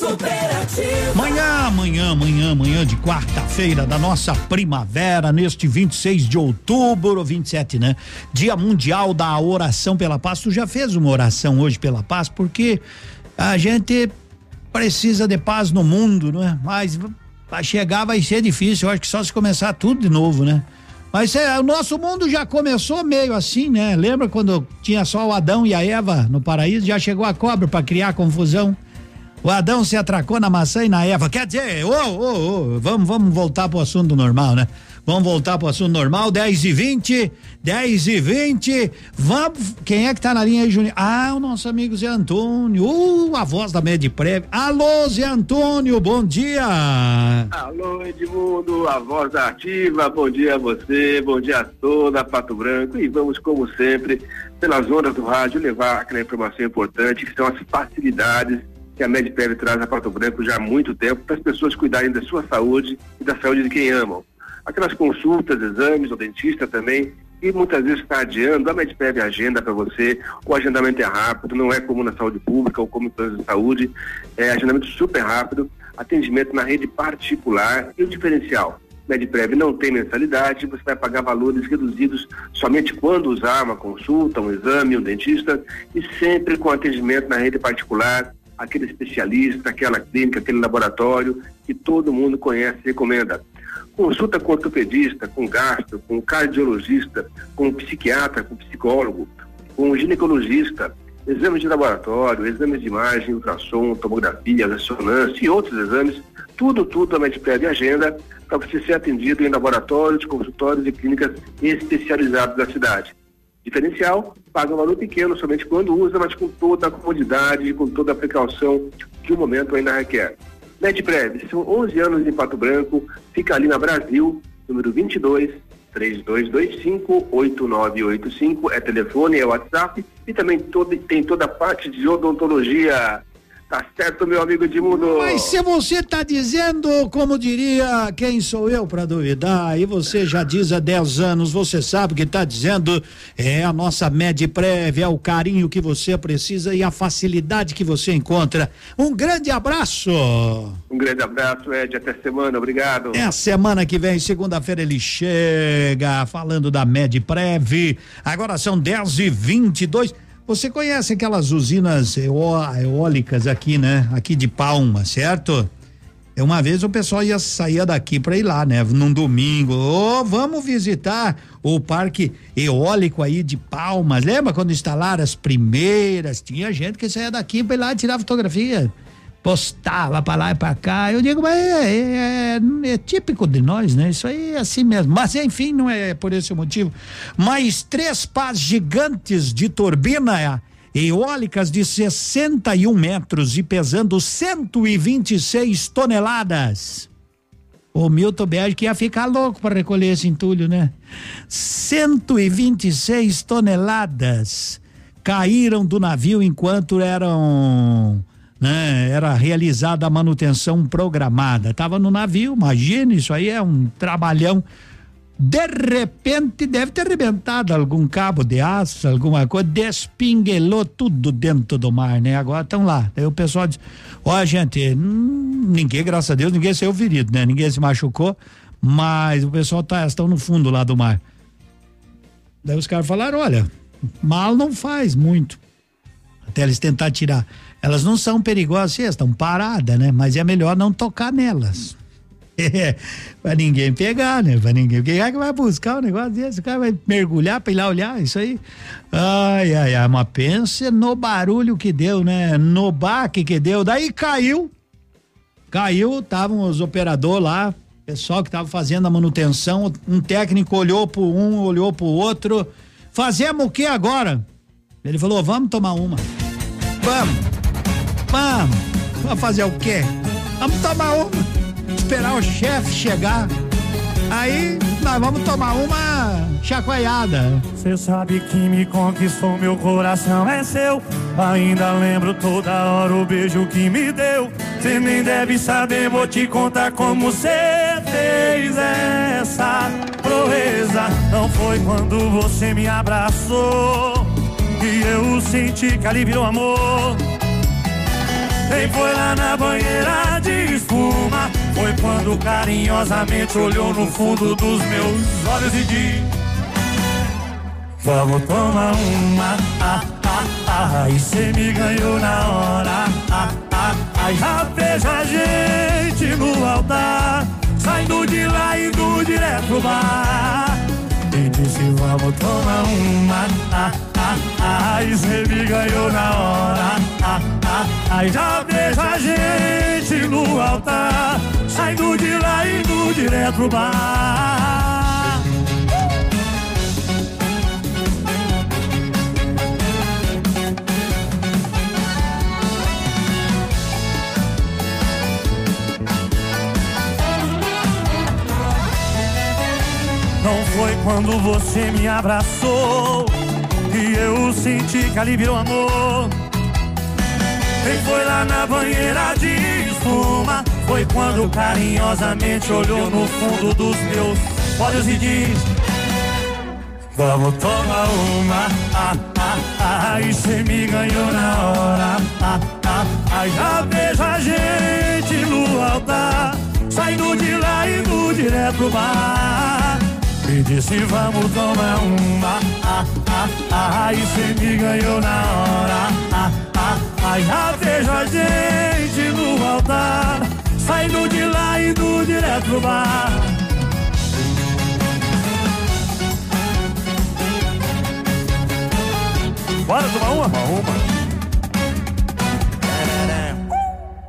Superativa. Manhã, amanhã, amanhã, amanhã de quarta-feira da nossa primavera, neste 26 de outubro, 27, né? Dia Mundial da Oração pela Paz. Tu já fez uma oração hoje pela paz? Porque a gente precisa de paz no mundo, não é? Mas para chegar vai ser difícil. Eu acho que só se começar tudo de novo, né? Mas é, o nosso mundo já começou meio assim, né? Lembra quando tinha só o Adão e a Eva no paraíso? Já chegou a cobra para criar confusão. O Adão se atracou na maçã e na Eva. Quer dizer, ô, ô, ô, vamos, vamos voltar pro assunto normal, né? Vamos voltar pro assunto normal, 10 e 20, 10 e 20. Vamos. Quem é que tá na linha aí, Juninho? Ah, o nosso amigo Zé Antônio. Uh, a voz da Medprev. Alô, Zé Antônio, bom dia. Alô, Edmundo, a voz da ativa, bom dia a você, bom dia a toda Pato Branco e vamos, como sempre, pelas ondas do rádio, levar aquela informação importante que são as facilidades que a Medprev traz a Pato Branco já há muito tempo para as pessoas cuidarem da sua saúde e da saúde de quem amam. Aquelas consultas, exames, o dentista também, e muitas vezes está adiando, a Medprev agenda para você, o agendamento é rápido, não é como na saúde pública ou como planos de saúde, é agendamento super rápido, atendimento na rede particular e o diferencial. Medprev não tem mensalidade, você vai pagar valores reduzidos somente quando usar uma consulta, um exame, um dentista e sempre com atendimento na rede particular, aquele especialista, aquela clínica, aquele laboratório que todo mundo conhece e recomenda. Consulta com ortopedista, com gastro, com cardiologista, com psiquiatra, com psicólogo, com ginecologista, exames de laboratório, exames de imagem, ultrassom, tomografia, ressonância e outros exames, tudo, tudo a Medprev agenda para você ser atendido em laboratórios, consultórios e clínicas especializados da cidade. Diferencial, paga um valor pequeno somente quando usa, mas com toda a comodidade e com toda a precaução que o momento ainda requer. Medprev, são 11 anos em Pato Branco, fica ali na Brasil, número 22 3225 8985, é telefone, é WhatsApp e também todo, tem toda a parte de odontologia. Tá certo, meu amigo Edmundo? Mas se você tá dizendo, como diria, quem sou eu para duvidar? E você já diz há 10 anos, você sabe que tá dizendo, é a nossa Medprev, é o carinho que você precisa e a facilidade que você encontra. Um grande abraço. Um grande abraço, Ed, até semana, obrigado. É a semana que vem, segunda-feira, ele chega falando da Medprev. Agora são 10 e 22 Você conhece aquelas usinas eó- eólicas aqui, né? Aqui de Palma, certo? É, Uma vez o pessoal ia sair daqui para ir lá, né? Num domingo. Ô, vamos visitar o parque eólico aí de Palmas. Lembra quando instalaram as primeiras? Tinha gente que saía daqui para ir lá tirar fotografia. Postava para lá e para cá. Eu digo, mas é, é- é típico de nós, né? Isso aí é assim mesmo. Mas enfim, não é por esse motivo. Mais três pás gigantes de turbina eólicas de 61 metros e pesando 126 toneladas. O Milton Berg ia ficar louco para recolher esse entulho, né? 126 toneladas caíram do navio enquanto eram. Né, era realizada a manutenção programada. Tava no navio, imagina, isso aí é um trabalhão. De repente deve ter arrebentado algum cabo de aço, alguma coisa, despinguelou tudo dentro do mar, né? Agora estão lá. Aí o pessoal diz: Ó, gente, hum, ninguém, graças a Deus, ninguém saiu ferido, né? Ninguém se machucou, mas o pessoal tá, estão no fundo lá do mar. Daí os caras falaram: olha, mal não faz muito. Até eles tentar tirar. Elas não são perigosas, estão paradas, né? Mas é melhor não tocar nelas. É, pra ninguém pegar, né? Pra ninguém. Quem é que vai buscar um negócio desse? O cara vai mergulhar pra ir lá olhar isso aí. Ai, ai, ai, mas pense no barulho que deu, né? No baque que deu. Daí caiu. Caiu, estavam os operadores lá, pessoal que tava fazendo a manutenção. Um técnico olhou pro um, olhou pro outro. Fazemos o que agora? Ele falou: vamos tomar uma. Vamos. Vamos. Vamos fazer o quê? Vamos tomar uma esperar o chefe chegar. Aí nós vamos tomar uma chacoalhada. Você sabe que me conquistou, meu coração é seu. Ainda lembro toda hora o beijo que me deu. Você nem deve saber, vou te contar como você fez essa proeza. Não foi quando você me abraçou que eu senti que ali virou amor. Nem foi lá na banheira de espuma. Foi quando carinhosamente olhou no fundo dos meus olhos e disse: Vamos tomar uma. Ah, ah, ah, e cê me ganhou na hora. Ah, ah, ah, já vejo a gente no altar. Saindo de lá e indo direto pro bar. Disse: Vamos tomar uma. Ah, ah, ah, e cê me ganhou na hora. Ah, ah, ah, já vejo a gente no altar. Saindo de lá e indo direto pro bar. Foi quando você me abraçou que eu senti que ali virou amor. Nem foi lá na banheira de espuma. Foi quando carinhosamente olhou no fundo dos meus olhos e disse: Vamos tomar uma. Ah, ah, ah, e cê me ganhou na hora. Ah, ah, ah, já vejo a gente no altar. Saindo de lá e indo direto pro bar. E disse: Vamos tomar uma. Ah, ah, ah, e cê me ganhou na hora. Ah, ah, ah, já vejo a gente no altar. Saindo de lá e indo direto pro bar. Bora tomar uma? Tomar uma.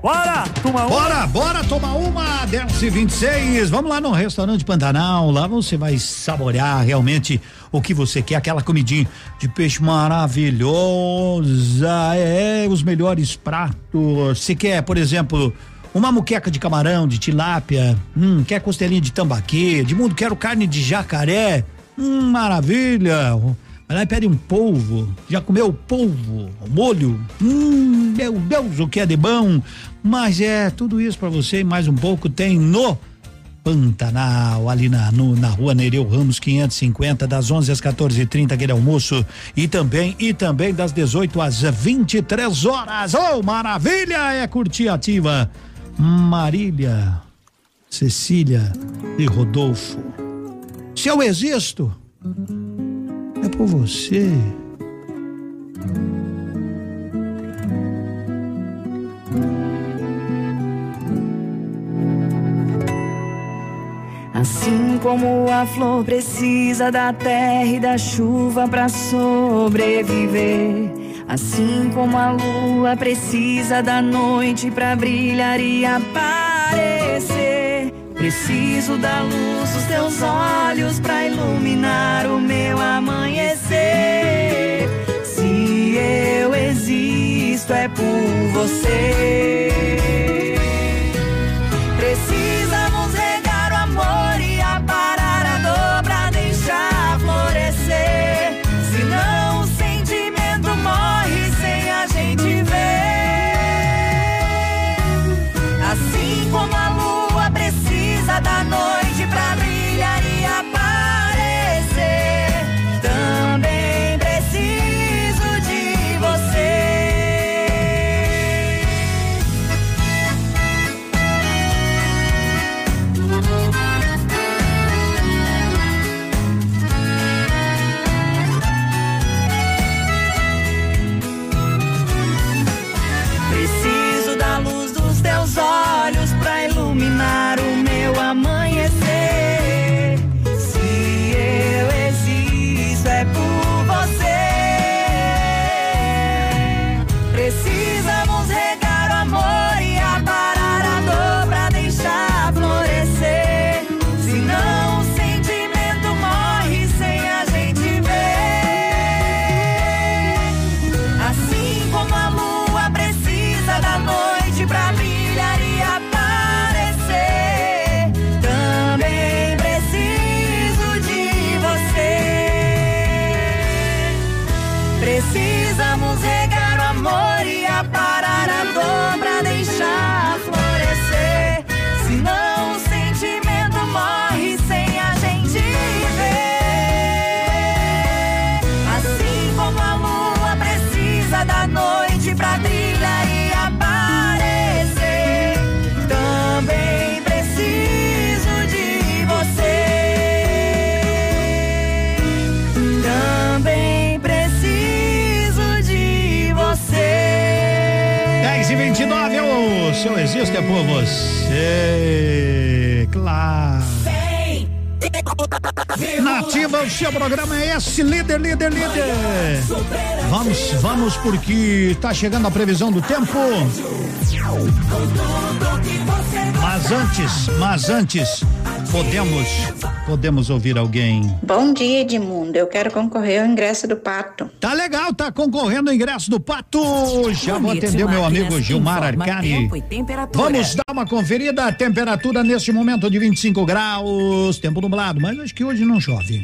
Bora, tomar uma. Bora, bora tomar uma, 10 e 26 Vamos lá no restaurante Pantanal. Lá você vai saborear realmente o que você quer, aquela comidinha de peixe maravilhosa. É, os melhores pratos. Se quer, por exemplo, uma muqueca de camarão, de tilápia, hum, quer costelinha de tambaqui, de mundo, quero carne de jacaré, hum, maravilha. Vai lá e pede um polvo. Já comeu polvo? O molho? Hum, meu Deus, o que é de bom. Mas é tudo isso para você e mais um pouco tem no Pantanal, ali na, no, na rua Nereu Ramos 550, das 11 às 14h30, aquele almoço. E também, e também das 18 às 23 horas. Oh, maravilha! É curtir ativa. Marília, Cecília e Rodolfo. Se eu existo, por você. Assim como a flor precisa da terra e da chuva para sobreviver, assim como a lua precisa da noite para brilhar e aparecer, preciso da luz dos teus olhos para iluminar o meu amanhecer. Se eu existo é por você. Precisamos Claro. Nativa, o seu programa é esse, líder, líder, líder. Vamos, vamos, porque tá chegando a previsão do tempo. Mas antes, mas antes, podemos, podemos ouvir alguém. Bom dia, Edmundo. Eu quero concorrer ao ingresso do Pato. Tá legal, tá concorrendo ao ingresso do Pato. Já vou atender meu amigo Gilmar Arcari. temperatura. Vamos dar uma conferida. A temperatura neste momento de 25 graus, tempo nublado, mas acho que hoje não chove.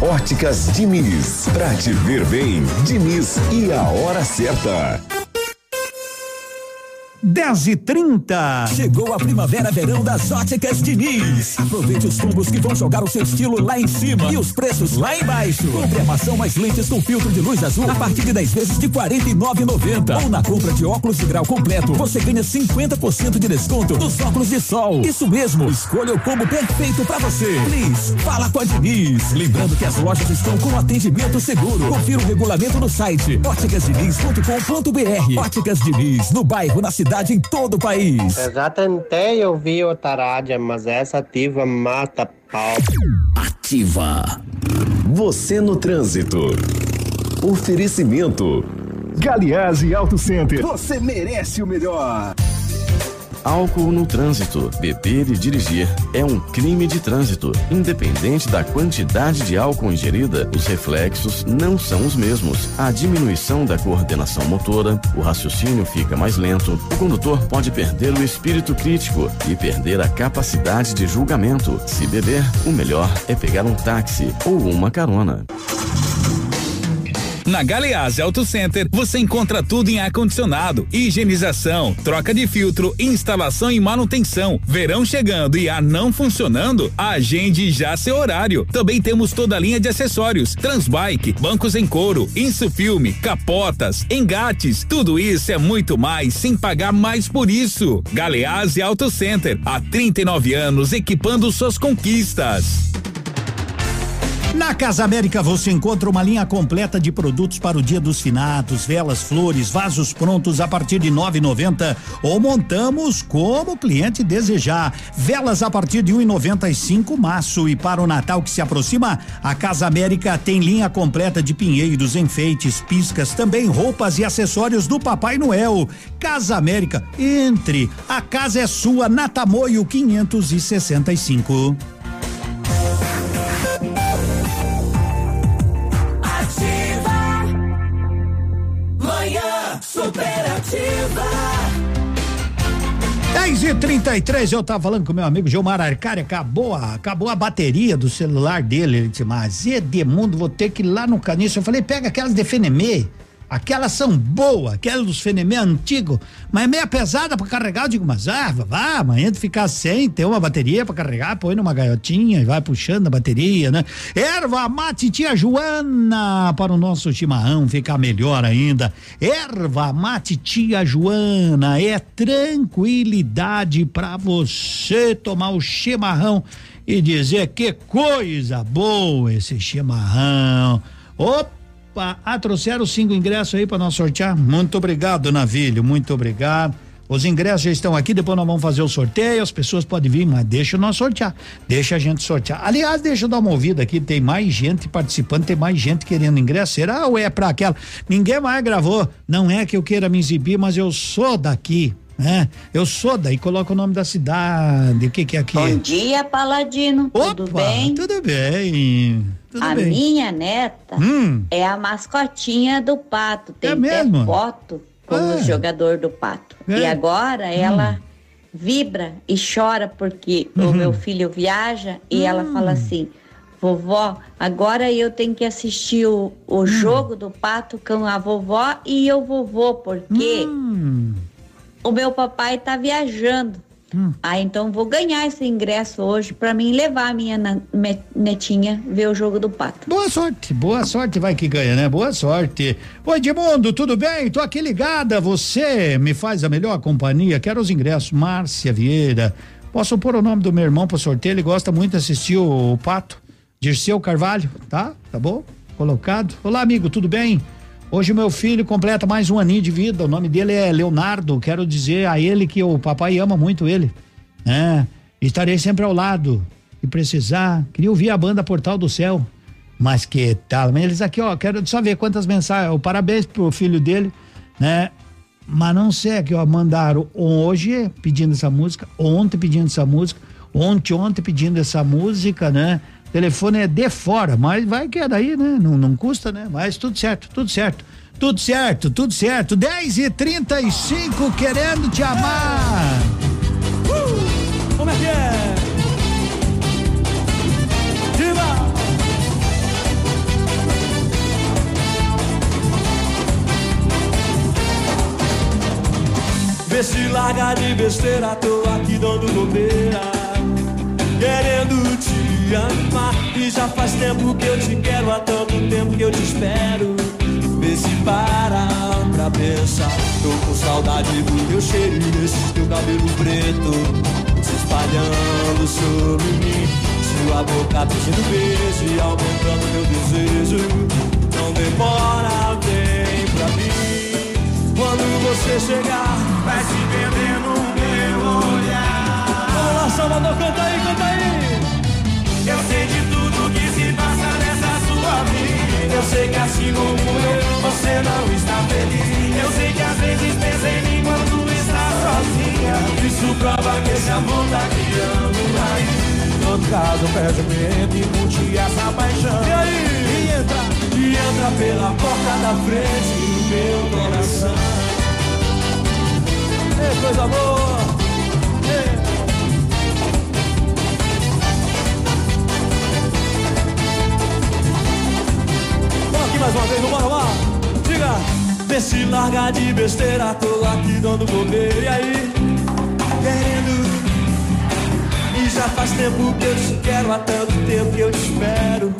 Óticas Diniz, pra te ver bem, Diniz e a hora certa. 10 e 30 Chegou a primavera verão das óticas Diniz. Aproveite os combos que vão jogar o seu estilo lá em cima e os preços lá embaixo. Compre armação mais lentes com filtro de luz azul a partir de 10 vezes de R$ 49,90. Ou na compra de óculos de grau completo, você ganha 50% de desconto nos óculos de sol. Isso mesmo, escolha o combo perfeito pra você. Please, fala com a Diniz. Lembrando que as lojas estão com atendimento seguro. Confira o regulamento no site óticasdiniz.com.br. Óticas Diniz, no bairro, na cidade, em todo o país. Eu já tentei ouvir o Tarádia, mas essa ativa mata pau. Ativa. Você no trânsito. Oferecimento. Galiase Auto Center. Você merece o melhor. Álcool no trânsito. Beber e dirigir é um crime de trânsito. Independente da quantidade de álcool ingerida, os reflexos não são os mesmos. A diminuição da coordenação motora, o raciocínio fica mais lento, o condutor pode perder o espírito crítico e perder a capacidade de julgamento. Se beber, o melhor é pegar um táxi ou uma carona. Na Galeazzi Auto Center você encontra tudo em ar-condicionado, higienização, troca de filtro, instalação e manutenção. Verão chegando e ar não funcionando? Agende já seu horário. Também temos toda a linha de acessórios: Transbike, bancos em couro, insufilme, capotas, engates. Tudo isso é muito mais sem pagar mais por isso. Galeazzi Auto Center, há 39 anos equipando suas conquistas. Na Casa América você encontra uma linha completa de produtos para o Dia dos Finados, velas, flores, vasos prontos a partir de 9,90 ou montamos como o cliente desejar. Velas a partir de 1,95 maço e para o Natal que se aproxima, a Casa América tem linha completa de pinheiros, enfeites, piscas, também roupas e acessórios do Papai Noel. Casa América, entre. A casa é sua, Natamoio 565. Superativa. 10 e 33 eu tava falando com meu amigo Gilmar Arcari, acabou a, acabou a bateria do celular dele. Ele disse, mas Edemundo, vou ter que ir lá no caniço. Eu falei, pega aquelas de Fenemê. Aquelas são boas, aquelas dos Fenemê antigo, mas é meia pesada para carregar. Eu digo, mas ah, vá, amanhã tu ficar sem ter uma bateria para carregar, põe numa gaiotinha e vai puxando a bateria, né? Erva mate tia Joana para o nosso chimarrão ficar melhor ainda. Erva mate tia Joana é tranquilidade para você tomar o chimarrão e dizer que coisa boa esse chimarrão. Opa! Ah, trouxeram cinco ingressos aí para nós sortear? Muito obrigado, Navilho, muito obrigado. Os ingressos já estão aqui, depois nós vamos fazer o sorteio, as pessoas podem vir, mas deixa nós sortear. Deixa a gente sortear. Aliás, deixa eu dar uma ouvida aqui, tem mais gente participando, tem mais gente querendo ingresso. Será ou é para aquela? Ninguém mais gravou. Não é que eu queira me exibir, mas eu sou daqui. Né? Eu sou daí, coloca o nome da cidade, o que que é aqui? Bom dia, Paladino. tudo bem? Tudo bem. Tudo a bem. minha neta Hum. é a mascotinha do pato. Tem É até mesmo? foto como Ah. jogador do pato. É. E agora ela vibra e chora porque o Uhum. meu filho viaja e ela fala assim: Vovó, agora eu tenho que assistir o, o jogo do pato com a vovó e o vovô, porque o meu papai tá viajando. Ah, então vou ganhar esse ingresso hoje pra mim levar a minha netinha ver o jogo do pato. Boa sorte, boa sorte, vai que ganha, né? Boa sorte. Oi, Edmundo, tudo bem? Tô aqui ligada, você me faz a melhor companhia, quero os ingressos, Márcia Vieira. Posso pôr o nome do meu irmão pro sorteio, ele gosta muito de assistir o, o Pato, Dirceu Carvalho, tá? Tá bom? Colocado. Olá, amigo, tudo bem? Hoje meu filho completa mais um aninho de vida, o nome dele é Leonardo, quero dizer a ele que o papai ama muito ele, né? Estarei sempre ao lado, se precisar, queria ouvir a banda Portal do Céu, mas que tal? Eles aqui, ó, quero só ver quantas mensagens. O parabéns pro filho dele, né? Mas não sei aqui, ó, mandaram hoje pedindo essa música, ontem pedindo essa música, ontem, ontem pedindo essa música, né? Telefone é de fora, mas vai que é daí, né? Não, não custa, né? Mas tudo certo, tudo certo. Tudo certo, tudo certo. 10 e 35 querendo te amar. Como é que é? Diva! Vê se larga de besteira, tô aqui dando bobeira. Querendo amar. E já faz tempo que eu te quero, há tanto tempo que eu te espero. Vê se para pra pensar. Tô com saudade do teu cheiro e desse teu cabelo preto se espalhando sobre mim. Sua boca pedindo beijo e aumentando meu desejo. Não demora, vem pra mim. Quando você chegar, vai se perder no meu olhar. Vamos lá, Salvador, canta aí, canta aí. Eu sei de tudo que se passa nessa sua vida. Eu sei que assim como eu, você não está feliz. Eu sei que às vezes pensa em mim quando está sozinha. Isso prova que esse amor tá criando raiz. Todo caso, perde o medo e curte essa paixão. E aí? E entra, e entra pela porta da frente do meu coração. Ei, coisa boa! Aqui mais uma vez, vamos lá. Diga, vê se larga de besteira, tô aqui dando bobeira. E aí? Querendo. E já faz tempo que eu te quero, há tanto tempo que eu te espero.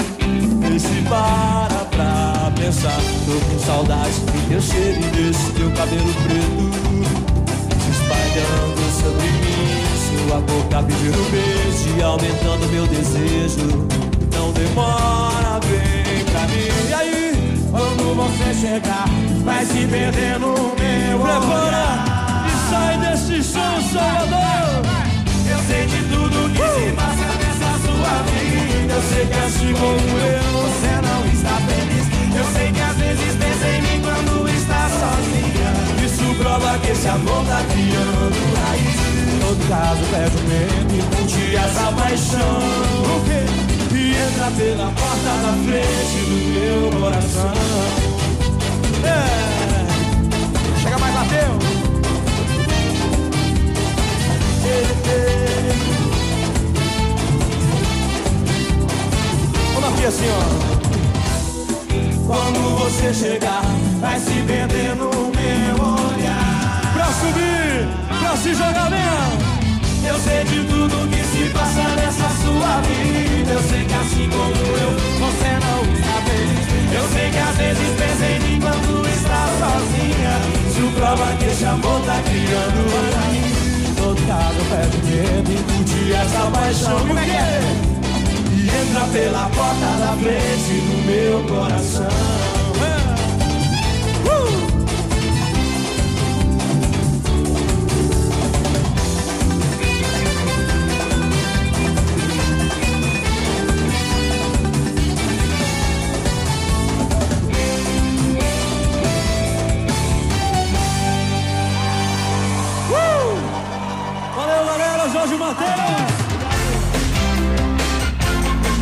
Vê se para pra pensar. Tô com saudade do teu cheiro e desse teu cabelo preto. Se espalhando sobre mim. Sua boca pedindo beijo e aumentando meu desejo. Não demora, vem pra mim. E aí, quando você chegar, vai se perder no meu Prepara e sai desse som, Salvador. Eu sei de tudo que se passa nessa sua vida. Eu sei que assim como eu, você não está feliz. Eu sei que às vezes pensa em mim quando está sozinha. Isso prova que esse amor tá criando raiz. Em todo caso, perde o medo e curte essa paixão. O quê? Entra pela porta da frente do meu coração. É. Chega mais, Mateus. Vamos aqui assim, ó. Quando você chegar, vai se perder no meu olhar. Pra subir, pra se jogar mesmo. Eu sei de tudo que se passa nessa sua vida. Eu sei que assim como eu, você não está feliz. Eu sei que às vezes pensa em mim quando está sozinha. Isso prova que esse amor tá criando raiz. Em todo caso, perde o medo e curte essa paixão. Como é que é? E entra pela porta da frente do meu coração. Uh! Uh!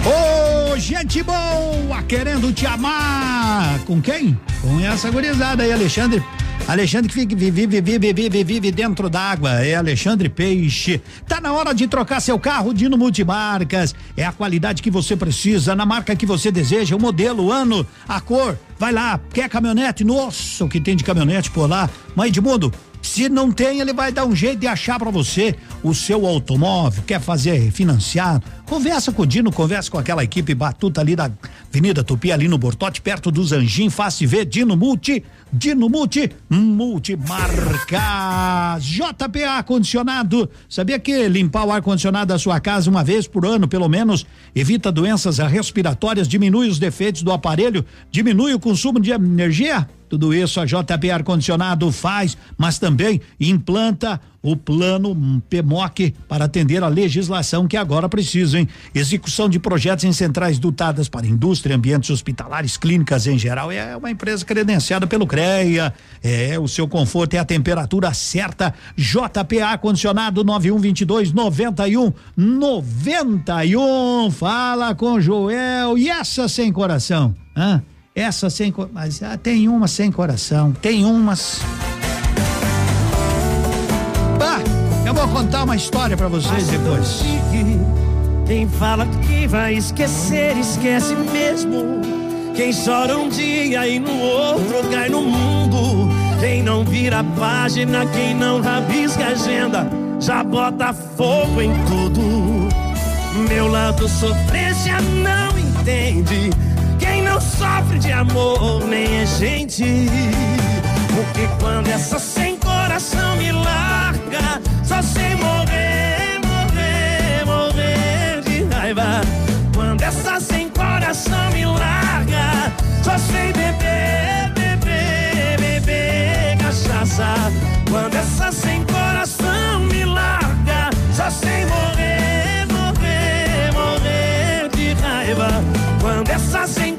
Ô, gente boa, querendo te amar. Com quem? Com essa gurizada aí, Alexandre Alexandre que vive, vive, vive, vive, vive dentro d'água. É Alexandre Peixe. Tá na hora de trocar seu carro Dino Multimarcas. É a qualidade que você precisa, na marca que você deseja, o modelo, o ano, a cor. Vai lá, quer caminhonete? Nossa, o que tem de caminhonete por lá. Mãe de mundo, se não tem, ele vai dar um jeito de achar para você o seu automóvel, quer fazer financiado. Conversa com o Dino, conversa com aquela equipe batuta ali da Avenida Tupi, ali no Bortote, perto do Zanjim, fácil ver, Dino Multi, Dino Multi, multimarca. JPA Condicionado. Sabia que limpar o ar-condicionado da sua casa uma vez por ano, pelo menos, evita doenças respiratórias, diminui os defeitos do aparelho, diminui o consumo de energia? Tudo isso a JP Ar Condicionado faz, mas também implanta o plano PMOC para atender a legislação que agora precisa, hein? Execução de projetos em centrais dotadas para indústria, ambientes hospitalares, clínicas em geral. É uma empresa credenciada pelo CREA. É, o seu conforto é a temperatura certa. JPA Condicionado 9122 91 91. Fala com Joel. E essa sem coração? Hã? Essa sem, mas ah, tem uma sem coração, tem umas. Vou contar uma história para vocês depois. Quem fala que vai esquecer, esquece mesmo. Quem chora um dia e no outro cai no mundo. Quem não vira página, quem não rabisca agenda, já bota fogo em tudo. Meu lado sofrência não entende quem não sofre de amor nem é gente. Porque quando essa sem coração me larga, só sei morrer, morrer, morrer de raiva. Quando essa sem coração me larga, só sei beber, beber, beber cachaça. Quando essa sem coração me larga, só sei morrer, morrer, morrer de raiva. Quando essa sem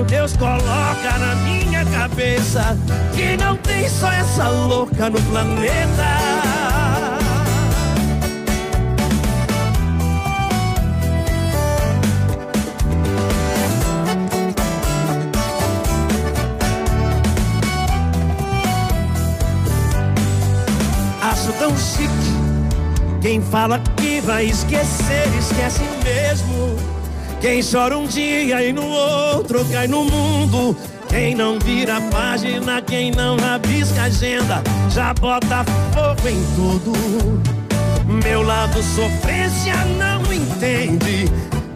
Meu Deus, coloca na minha cabeça que não tem só essa louca no planeta. Acho tão chique. Quem fala que vai esquecer, esquece mesmo. Quem chora um dia e no outro cai no mundo. Quem não vira página, quem não rabisca agenda, já bota fogo em tudo. Meu lado sofrência não entende.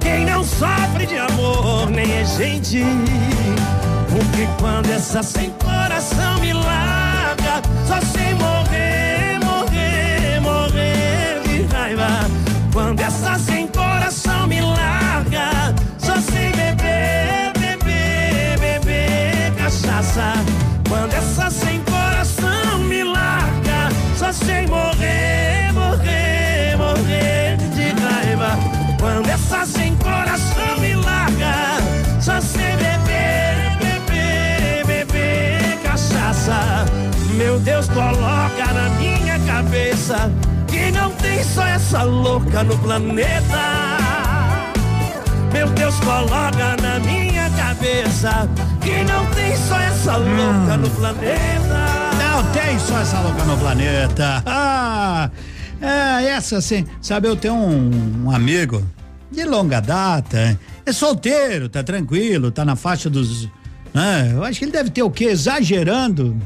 Quem não sofre de amor nem é gente. Porque quando essa sem coração me larga, só sei morrer, morrer, morrer de raiva. Quando essa sem sem coração me larga, só sei morrer, morrer, morrer de raiva. Quando essa sem coração me larga, só sei beber, beber, beber cachaça. Meu Deus, coloca na minha cabeça que não tem só essa louca no planeta. Meu Deus, coloca na minha cabeça que não tem só essa louca no planeta. Não tem só essa louca no planeta. Ah, é, essa sim. Sabe, eu tenho um, um amigo de longa data, é solteiro, tá tranquilo, tá na faixa dos. Né, eu acho que ele deve ter o quê? Exagerando.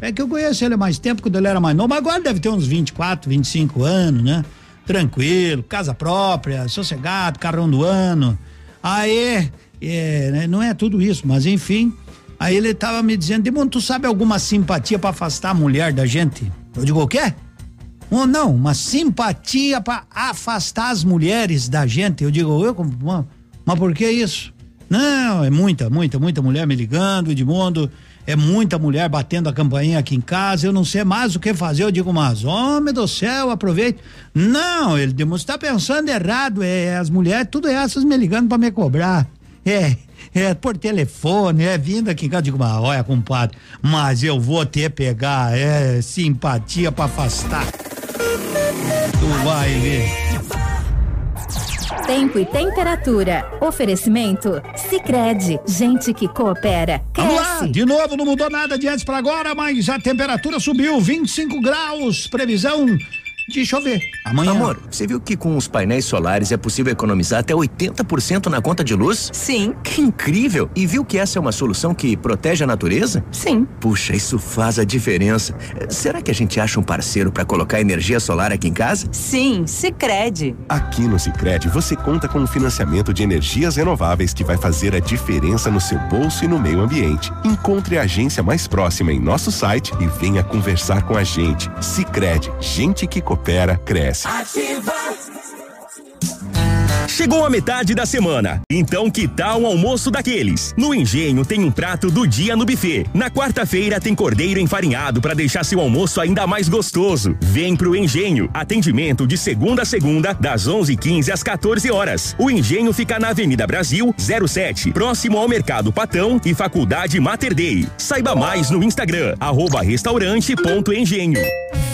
É que eu conheço ele há mais tempo, quando ele era mais novo, mas agora deve ter uns 24, 25 anos, né? Tranquilo, casa própria, sossegado, carrão do ano. Aí, é, né, não é tudo isso, mas enfim. Aí ele tava me dizendo, Demônio, tu sabe alguma simpatia para afastar a mulher da gente? Eu digo, o quê? Oh, não, uma simpatia para afastar as mulheres da gente. Eu digo, eu, mas por que isso? Não, é muita, muita, muita mulher me ligando, Edmundo. É muita mulher batendo a campainha aqui em casa, eu não sei mais o que fazer. Eu digo, mas homem do céu, aproveite. Não, ele está pensando errado. É as mulheres, tudo essas me ligando para me cobrar. É, é por telefone, é vindo aqui em casa. Eu digo, mas olha, compadre, mas eu vou ter pegar, é simpatia para afastar. Tu vai ver. Tempo e temperatura. Oferecimento? Sicredi Gente que coopera. Cresce. Vamos lá, de novo, não mudou nada de antes para agora, mas a temperatura subiu 25 graus. Previsão de chover. Amanhã. Amor, você viu que com os painéis solares é possível economizar até 80% na conta de luz? Sim. Que incrível! E viu que essa é uma solução que protege a natureza? Sim. Puxa, isso faz a diferença. Será que a gente acha um parceiro para colocar energia solar aqui em casa? Sim, Sicredi. Aqui no Sicredi você conta com um financiamento de energias renováveis que vai fazer a diferença no seu bolso e no meio ambiente. Encontre a agência mais próxima em nosso site e venha conversar com a gente. Sicredi, gente que coopera cresce. Ativa. Chegou a metade da semana, então que tal um almoço daqueles? No Engenho tem um prato do dia no buffet. Na quarta-feira tem cordeiro enfarinhado para deixar seu almoço ainda mais gostoso. Vem pro Engenho, atendimento de segunda a segunda, das 11:15 às 14 horas. O Engenho fica na Avenida Brasil, 07, próximo ao Mercado Patão e Faculdade Mater Dei. Saiba mais no Instagram, arroba restaurante.engenho.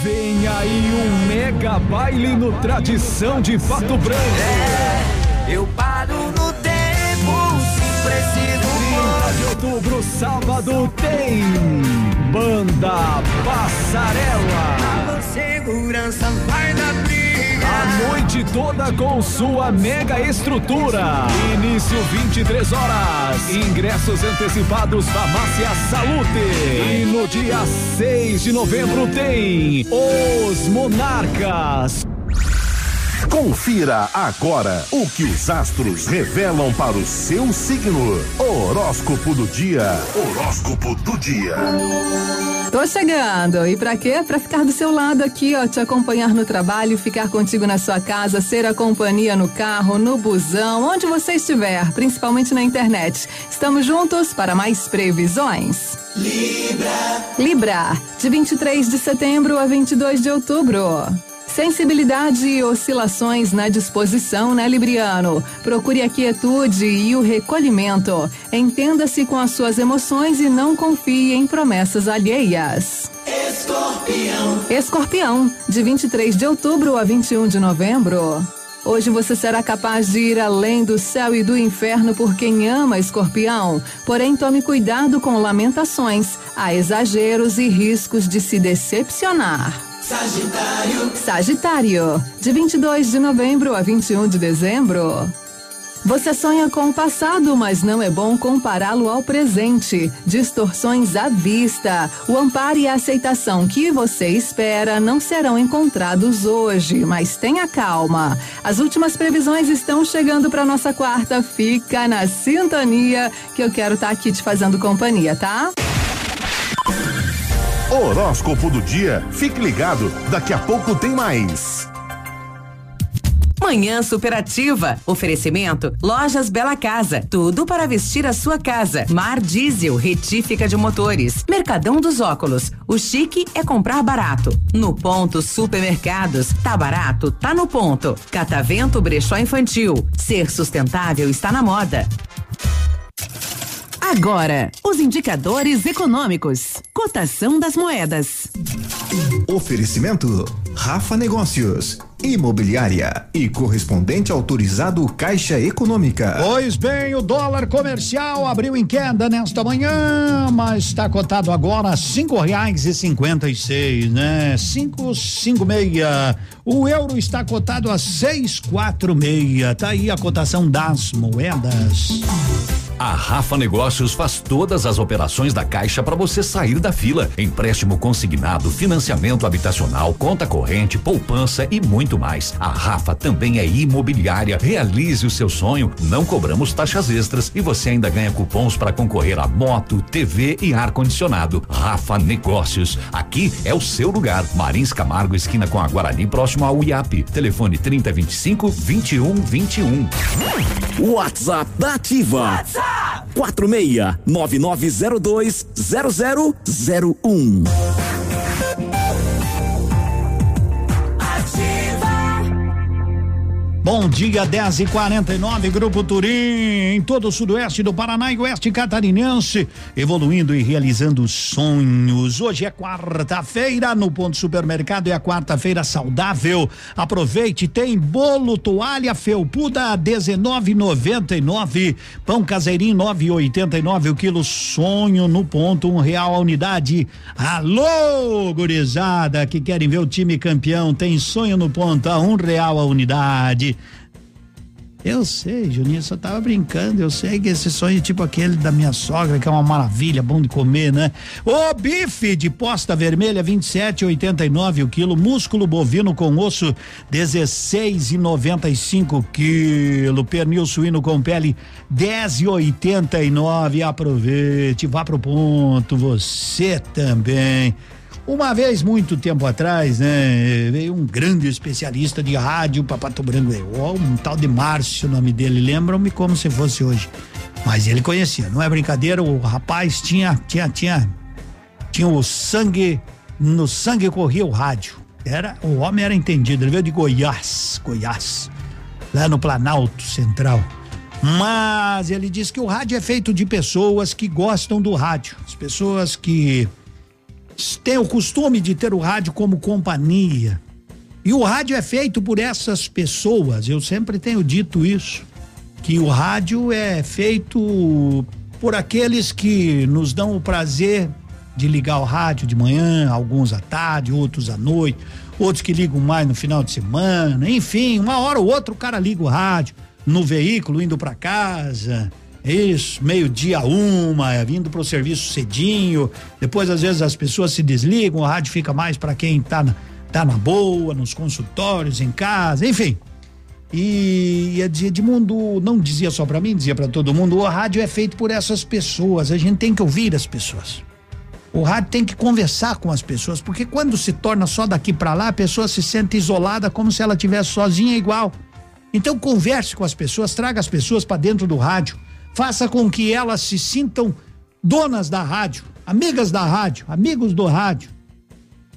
Vem aí um mega baile no Tradição de Pato Branco. Eu paro no tempo, se preciso 30 de outubro, sábado, tem Banda Passarela. Segurança vai dar briga. A noite toda com sua mega estrutura. Início 23 horas. Ingressos antecipados da Márcia Salute. E no dia 6 de novembro tem Os Monarcas. Confira agora o que os astros revelam para o seu signo. Horóscopo do dia. Horóscopo do dia. Tô chegando. E pra quê? Pra ficar do seu lado aqui, ó, te acompanhar no trabalho, ficar contigo na sua casa, ser a companhia no carro, no busão, onde você estiver, principalmente na internet. Estamos juntos para mais previsões. Libra. Libra, de 23 de setembro a 22 de outubro. Sensibilidade e oscilações na disposição, né, Libriano? Procure a quietude e o recolhimento. Entenda-se com as suas emoções e não confie em promessas alheias. Escorpião. Escorpião, de 23 de outubro a 21 de novembro. Hoje você será capaz de ir além do céu e do inferno por quem ama escorpião. Porém, tome cuidado com lamentações. Há exageros e riscos de se decepcionar. Sagitário. Sagitário, de 22 de novembro a 21 de dezembro. Você sonha com o passado, mas não é bom compará-lo ao presente. Distorções à vista. O amparo e a aceitação que você espera não serão encontrados hoje, mas tenha calma. As últimas previsões estão chegando para nossa quarta. Fica na sintonia que eu quero estar aqui te fazendo companhia, tá? Horóscopo do dia. Fique ligado, daqui a pouco tem mais. Manhã superativa. Oferecimento Lojas Bela Casa. Tudo para vestir a sua casa. Mar Diesel, retífica de motores. Mercadão dos óculos. O chique é comprar barato. No ponto supermercados. Tá barato? Tá no ponto. Catavento Brechó Infantil. Ser sustentável está na moda. Agora, os indicadores econômicos. Cotação das moedas. Oferecimento Rafa Negócios, Imobiliária e correspondente autorizado Caixa Econômica. Pois bem, o dólar comercial abriu em queda nesta manhã, mas está cotado agora a cinco reais e cinquenta e seis, né? Cinco, cinco meia. O euro está cotado a seis, quatro meia. Tá aí a cotação das moedas. A Rafa Negócios faz todas as operações da Caixa para você sair da fila. Empréstimo consignado, financiamento habitacional, conta corrente, poupança e muito mais. A Rafa também é imobiliária. Realize o seu sonho. Não cobramos taxas extras e você ainda ganha cupons para concorrer a moto, TV e ar condicionado. Rafa Negócios. Aqui é o seu lugar. Marins Camargo, esquina com a Guarani, próximo ao IAP. Telefone 3025 2121. WhatsApp da Ativa. WhatsApp. 46 9902 0001. Bom dia, 10 e 49 Grupo Turim, em todo o sudoeste do Paraná e oeste catarinense, evoluindo e realizando sonhos. Hoje é quarta-feira, no Ponto Supermercado é a quarta-feira saudável. Aproveite, tem bolo toalha felpuda 19,99, pão caseirinho 9,89 o quilo, sonho no ponto, um real a unidade. Alô, gurizada, que querem ver o time campeão, tem sonho no ponto a um real a unidade. Eu sei, Juninho, só tava brincando. Eu sei que esse sonho tipo aquele da minha sogra, que é uma maravilha, bom de comer, né? O bife de posta vermelha, 27,89 o quilo. Músculo bovino com osso, 16,95 quilo. Pernil suíno com pele, 10,89. Aproveite, vá pro ponto, você também. Uma vez, muito tempo atrás, né, veio um grande especialista de rádio para Pato Branco, um tal de Márcio, o nome dele, lembram-me como se fosse hoje. Mas ele conhecia, não é brincadeira, o rapaz tinha, tinha, tinha, tinha o sangue, no sangue corria o rádio. Era, o homem era entendido, ele veio de Goiás, Goiás, lá no Planalto Central. Mas ele diz que o rádio é feito de pessoas que gostam do rádio, as pessoas que tem o costume de ter o rádio como companhia. E o rádio é feito por essas pessoas, eu sempre tenho dito isso, que o rádio é feito por aqueles que nos dão o prazer de ligar o rádio de manhã, alguns à tarde, outros à noite, outros que ligam mais no final de semana, enfim, uma hora ou outra o cara liga o rádio no veículo indo para casa, isso, meio-dia uma, é, vindo para o serviço cedinho. Depois, às vezes, as pessoas se desligam, a rádio fica mais para quem tá na, tá na boa, nos consultórios, em casa, enfim. E Edmundo não dizia só para mim, dizia para todo mundo: o rádio é feito por essas pessoas, a gente tem que ouvir as pessoas. O rádio tem que conversar com as pessoas, porque quando se torna só daqui para lá, a pessoa se sente isolada como se ela tivesse sozinha igual. Então converse com as pessoas, traga as pessoas para dentro do rádio faça com que elas se sintam donas da rádio, amigas da rádio, amigos do rádio,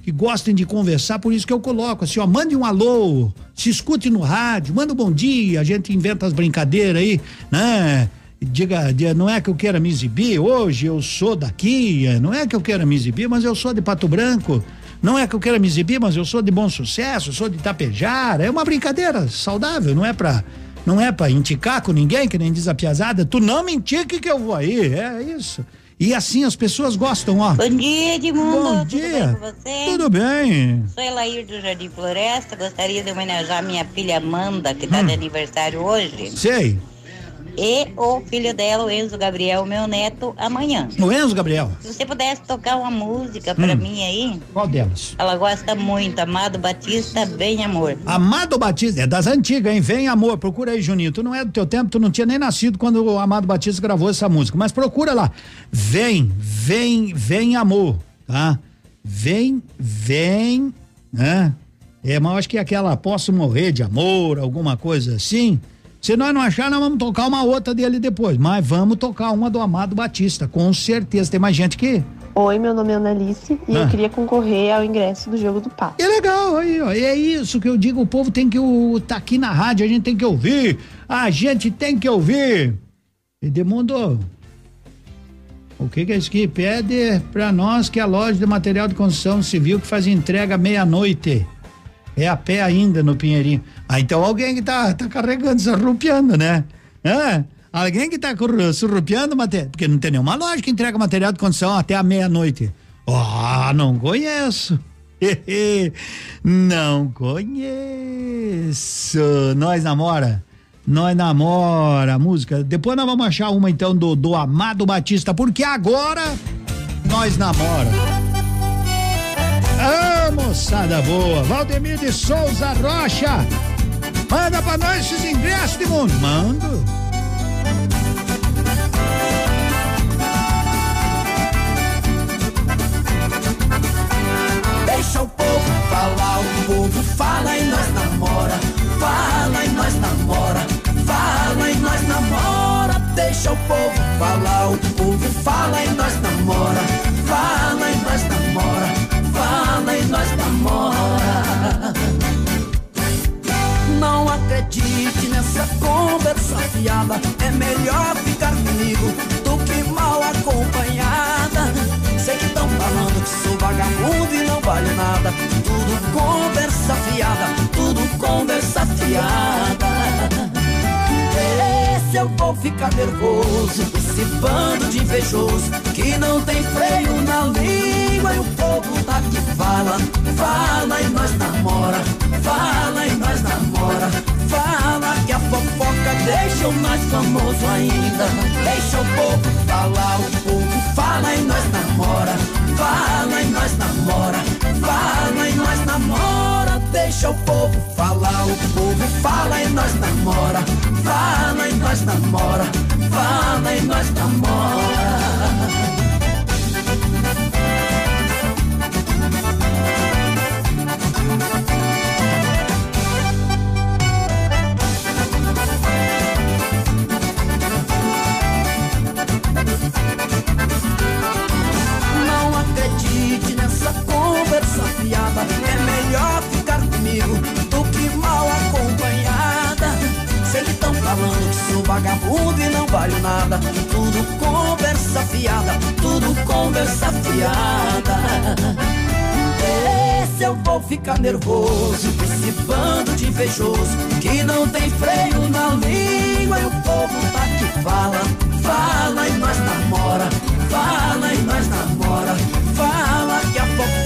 que gostem de conversar, por isso que eu coloco assim, ó, mande um alô, se escute no rádio, manda um bom dia, a gente inventa as brincadeiras aí, né? Diga, não é que eu queira me exibir, hoje eu sou daqui, não é que eu queira me exibir, mas eu sou de Pato Branco, não é que eu queira me exibir, mas eu sou de bom sucesso, sou de Itapejara, é uma brincadeira saudável, não é pra não é pra indicar com ninguém, que nem diz a piazada. Tu não me indique que eu vou aí. É isso. E assim as pessoas gostam, ó. Bom dia, Edmundo. Bom dia. Tudo bem com você? Tudo bem. Sou Elair do Jardim Floresta. Gostaria de homenagear minha filha Amanda, que tá Hum. de aniversário hoje. Sei. E o filho dela, o Enzo Gabriel, meu neto, amanhã. O Enzo Gabriel. Se você pudesse tocar uma música pra Hum. mim aí. Qual delas? Ela gosta muito, Amado Batista, Bem Amor. Amado Batista, é das antigas, hein? Vem amor, procura aí, Juninho. Tu não é do teu tempo, tu não tinha nem nascido quando o Amado Batista gravou essa música, mas procura lá. Vem, vem, vem amor, tá? Vem, vem, né? É, mas eu acho que é aquela posso morrer de amor, alguma coisa assim. Se nós não achar, nós vamos tocar uma outra dele depois. Mas vamos tocar uma do Amado Batista, com certeza. Tem mais gente que. Oi, meu nome é Annalice e Ah. eu queria concorrer ao ingresso do jogo do Pato. É legal, aí, ó. É isso que eu digo, o povo tem que o, tá aqui na rádio, a gente tem que ouvir. A gente tem que ouvir. Edmundo, o que que é isso aqui? Pede pra nós que a loja de material de construção civil que faz entrega meia-noite. É a pé ainda no Pinheirinho. Ah, então alguém que tá, tá carregando, surrupiando, né? Hã? Alguém que tá surrupiando material. Porque não tem nenhuma loja que entrega material de construção até a meia-noite. Ah, não conheço. não conheço. Nós namora. Nós namora a música. Depois nós vamos achar uma então do, do Amado Batista, porque agora nós namora. Ah, moçada boa. Valdemir de Souza Rocha. Manda pra nós esses ingressos de mundo. Mando. Deixa o povo falar, o povo fala e nós namora. Fala e nós namora. Fala e nós namora. Deixa o povo falar, o povo fala e nós namora. Fala e nós namora. Namora. Não acredite nessa conversa fiada. É melhor ficar comigo do que mal acompanhada. Sei que tão falando que sou vagabundo e não vale nada. Tudo conversa fiada, tudo conversa fiada. Esse eu vou ficar nervoso, esse bando de invejoso que não tem freio na língua e o povo tá fala, fala e nós namora, fala e nós namora, fala que a fofoca deixa o mais famoso ainda, deixa o povo falar, o povo fala e nós namora, fala e nós namora, fala e nós namora, deixa o povo falar, o povo fala e nós namora, fala e nós namora, fala e nós namora. Melhor ficar comigo do que mal acompanhada. Sei que tão falando que sou vagabundo e não valho nada. Tudo conversa fiada, tudo conversa fiada. Esse eu vou ficar nervoso Esse bando de invejoso Que não tem freio na língua E o povo tá que fala Fala e nós namora Fala e nós namora Fala que a fofoca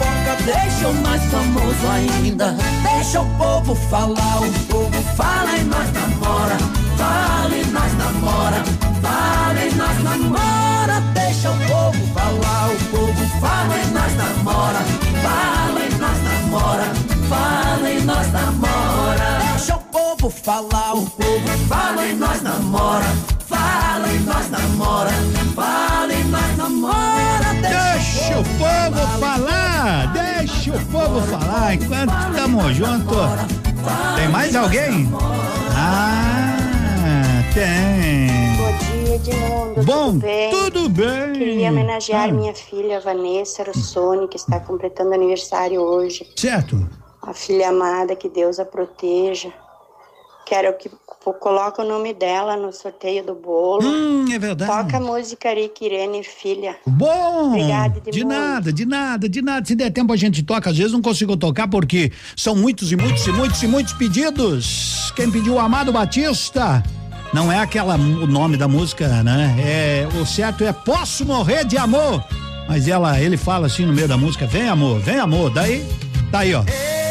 deixa o mais famoso ainda. Deixa o povo falar O povo fala e nós namora. Fala e nós namora. Fala e nós namora. Deixa o povo falar O povo fala e nós namora. Fala e nós namora. Fala e nós namora. Deixa o povo falar O povo fala e nós namora. Fala e nós namora. Fala Deixa o povo falar, deixa o povo falar enquanto estamos juntos. Tem mais alguém? Ah, tem. Bom dia, Edmundo. Bom, tudo bem? tudo bem. Queria homenagear Ah. minha filha Vanessa Rossoni, que está completando aniversário hoje. Certo. A filha amada, que Deus a proteja. Quero que co- coloque o nome dela no sorteio do bolo. Hum, é verdade. Toca a música Rick Irene Filha. Bom, Obrigada, de Edmundo. nada, de nada, de nada. Se der tempo a gente toca, às vezes não consigo tocar porque são muitos e muitos e muitos e muitos pedidos. Quem pediu o Amado Batista não é aquela o nome da música, né? É o certo é Posso morrer de amor. Mas ela, ele fala assim no meio da música, vem amor, vem amor. Daí, tá aí, ó. Eu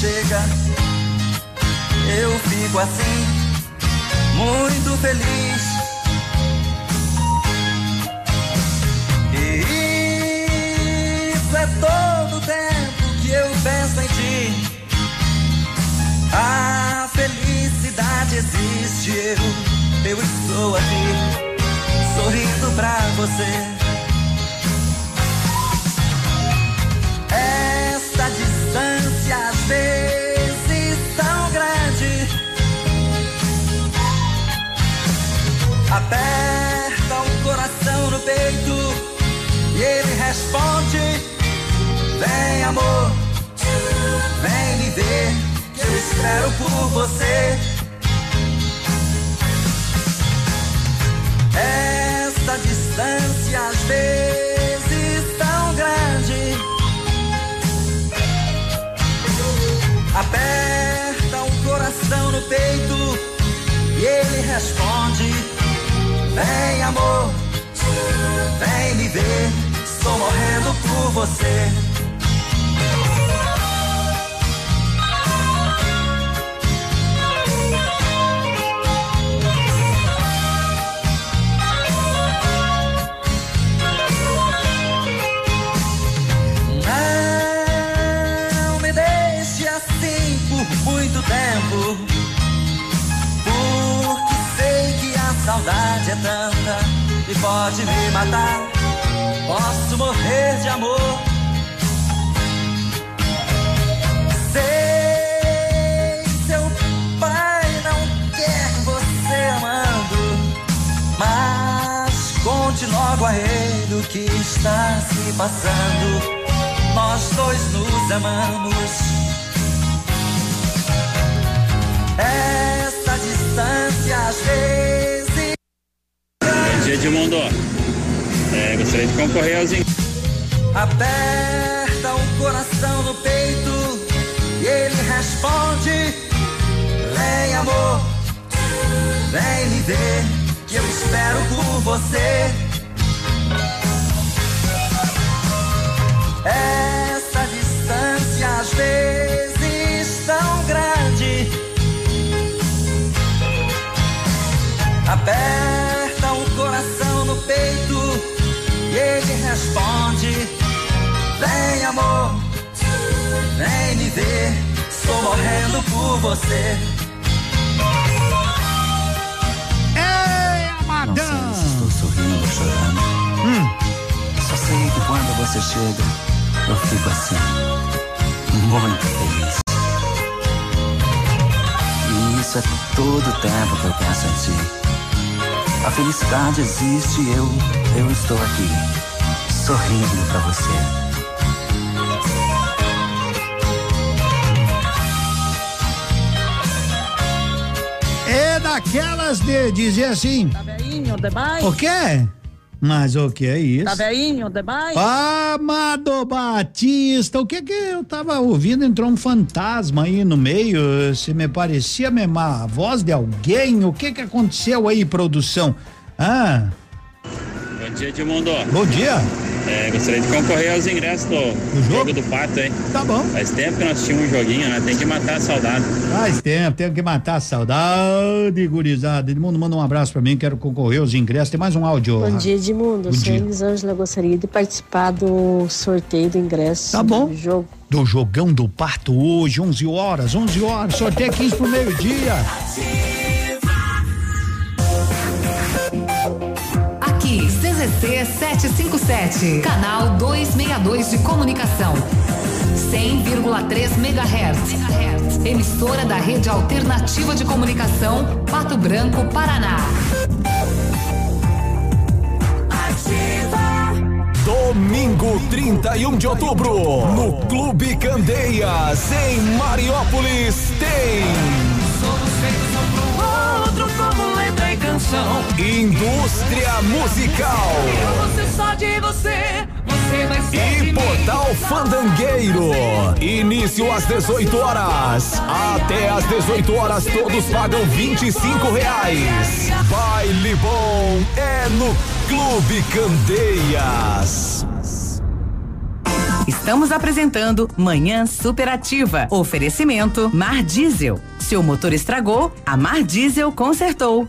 chega, eu fico assim, muito feliz. E isso é todo o tempo que eu penso em ti. A felicidade existe, eu, eu estou aqui sorrindo pra você. Esta aperta o coração no peito e ele responde: Vem, amor, vem me ver, que eu espero por você. Esta distância às vezes tão grande aperta o coração no peito e ele responde: Vem, amor, vem me ver, estou morrendo por você. Pode me matar. Posso morrer de amor. Sei, seu pai não quer você amando. Mas conte logo a ele o que está se passando. Nós dois nos amamos. Essa distância às vezes. Dia, Edmundo. É, gostaria de concorrer aos. Aperta o coração no peito e ele responde: Vem, amor, vem me ver, que eu espero por você. Essa distância às vezes tão grande aperta ver, estou morrendo por você. Ei, Não sei se estou sorrindo ou chorando. Só sei que quando você chega, eu fico assim, muito feliz. E isso é todo o tempo que eu penso em ti. A felicidade existe e eu, eu estou aqui, sorrindo pra você. Daquelas de dizer assim. Tá veinho demais? O quê? Mas o que é isso? Tá veinho demais? Amado Batista, o que que eu tava ouvindo? Entrou um fantasma aí no meio, se me parecia mesmo a voz de alguém, o que que aconteceu aí, produção? Ah, Bom dia, Edmundo. bom dia. É, gostaria de concorrer aos ingressos do, jogo? do Pato, hein? Tá bom. Faz tempo que nós tínhamos um joguinho, né? Tem que matar a saudade. Faz tempo, tenho que matar a saudade, gurizada. Edmundo, manda um abraço pra mim, quero concorrer aos ingressos. Tem mais um áudio. Bom dia, Edmundo. Bom Sou dia. Elisângela, gostaria de participar do sorteio do ingresso. Tá bom. Do jogo. Do jogão do Pato hoje, 11 horas, 11 horas, sorteio 15 pro meio-dia. CZC 757, canal 262 de comunicação. 100,3 MHz. Emissora da Rede Alternativa de Comunicação, Pato Branco, Paraná. Domingo 31 de outubro, no Clube Candeias, em Mariópolis, tem. Canção. Indústria Musical. Eu vou só de você, você vai ser de E. Portal Fandangueiro. Início às 18 horas. Até às 18 horas todos pagam 25 reais. Baile bom é no Clube Candeias. Estamos apresentando Manhã Superativa. Oferecimento Mar Diesel. Seu motor estragou, a Mar Diesel consertou.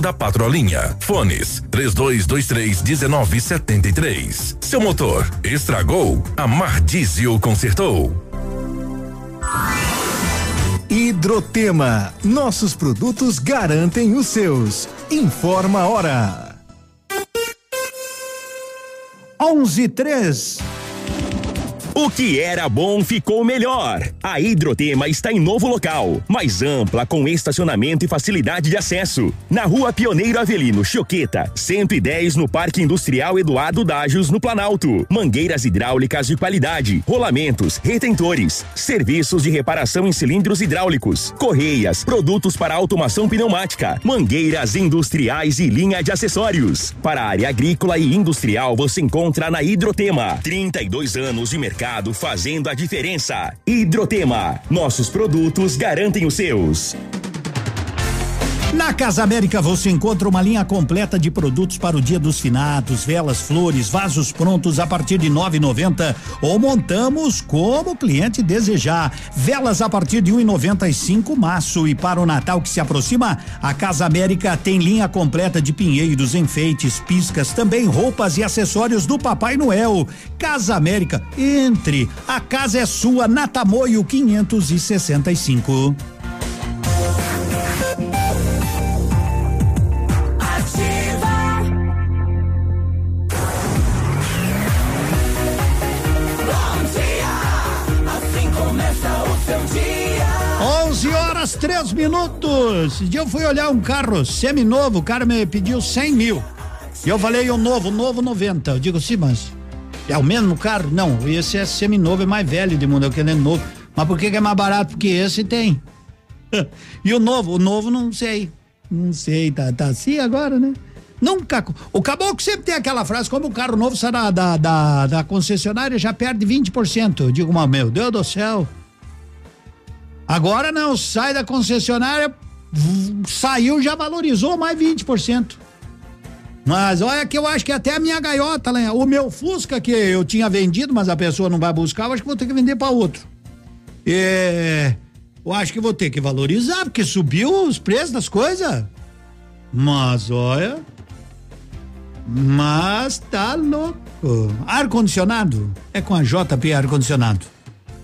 da Patrolinha. Fones 3223 1973. Seu motor estragou? A Mar Diesel consertou. Hidrotema. Nossos produtos garantem os seus. Informa a hora. 11 3. O que era bom ficou melhor. A Hidrotema está em novo local, mais ampla, com estacionamento e facilidade de acesso. Na rua Pioneiro Avelino Choqueta, 110 no Parque Industrial Eduardo Dágios, no Planalto. Mangueiras hidráulicas de qualidade, rolamentos, retentores, serviços de reparação em cilindros hidráulicos, correias, produtos para automação pneumática, mangueiras industriais e linha de acessórios. Para a área agrícola e industrial, você encontra na Hidrotema. 32 anos de mercado fazendo a diferença. Hidrotema. Nossos produtos garantem os seus. Na Casa América você encontra uma linha completa de produtos para o Dia dos Finados, velas, flores, vasos prontos a partir de 9,90 ou montamos como o cliente desejar. Velas a partir de 1,95 maço e para o Natal que se aproxima, a Casa América tem linha completa de pinheiros, enfeites, piscas, também roupas e acessórios do Papai Noel. Casa América, entre. A casa é sua, Natamoio 565. 11 horas, 3 minutos. Esse dia eu fui olhar um carro semi-novo, o cara me pediu 100 mil. E eu falei, o novo, novo 90. Eu digo, sim, mas é o mesmo carro? Não, esse é semi-novo, é mais velho de mundo, eu querendo novo. Mas por que, que é mais barato? Porque esse tem. e o novo, o novo não sei. Não sei, tá, tá assim agora, né? Nunca. O caboclo sempre tem aquela frase: como o carro novo sai da, da, da, da concessionária, já perde 20%. Eu digo, mas meu Deus do céu. Agora não, sai da concessionária, saiu, já valorizou mais 20%. Mas olha que eu acho que até a minha gaiota? O meu Fusca que eu tinha vendido, mas a pessoa não vai buscar, eu acho que vou ter que vender para outro. É, eu acho que vou ter que valorizar, porque subiu os preços das coisas. Mas olha. Mas tá louco. Ar-condicionado é com a JP Ar-Condicionado.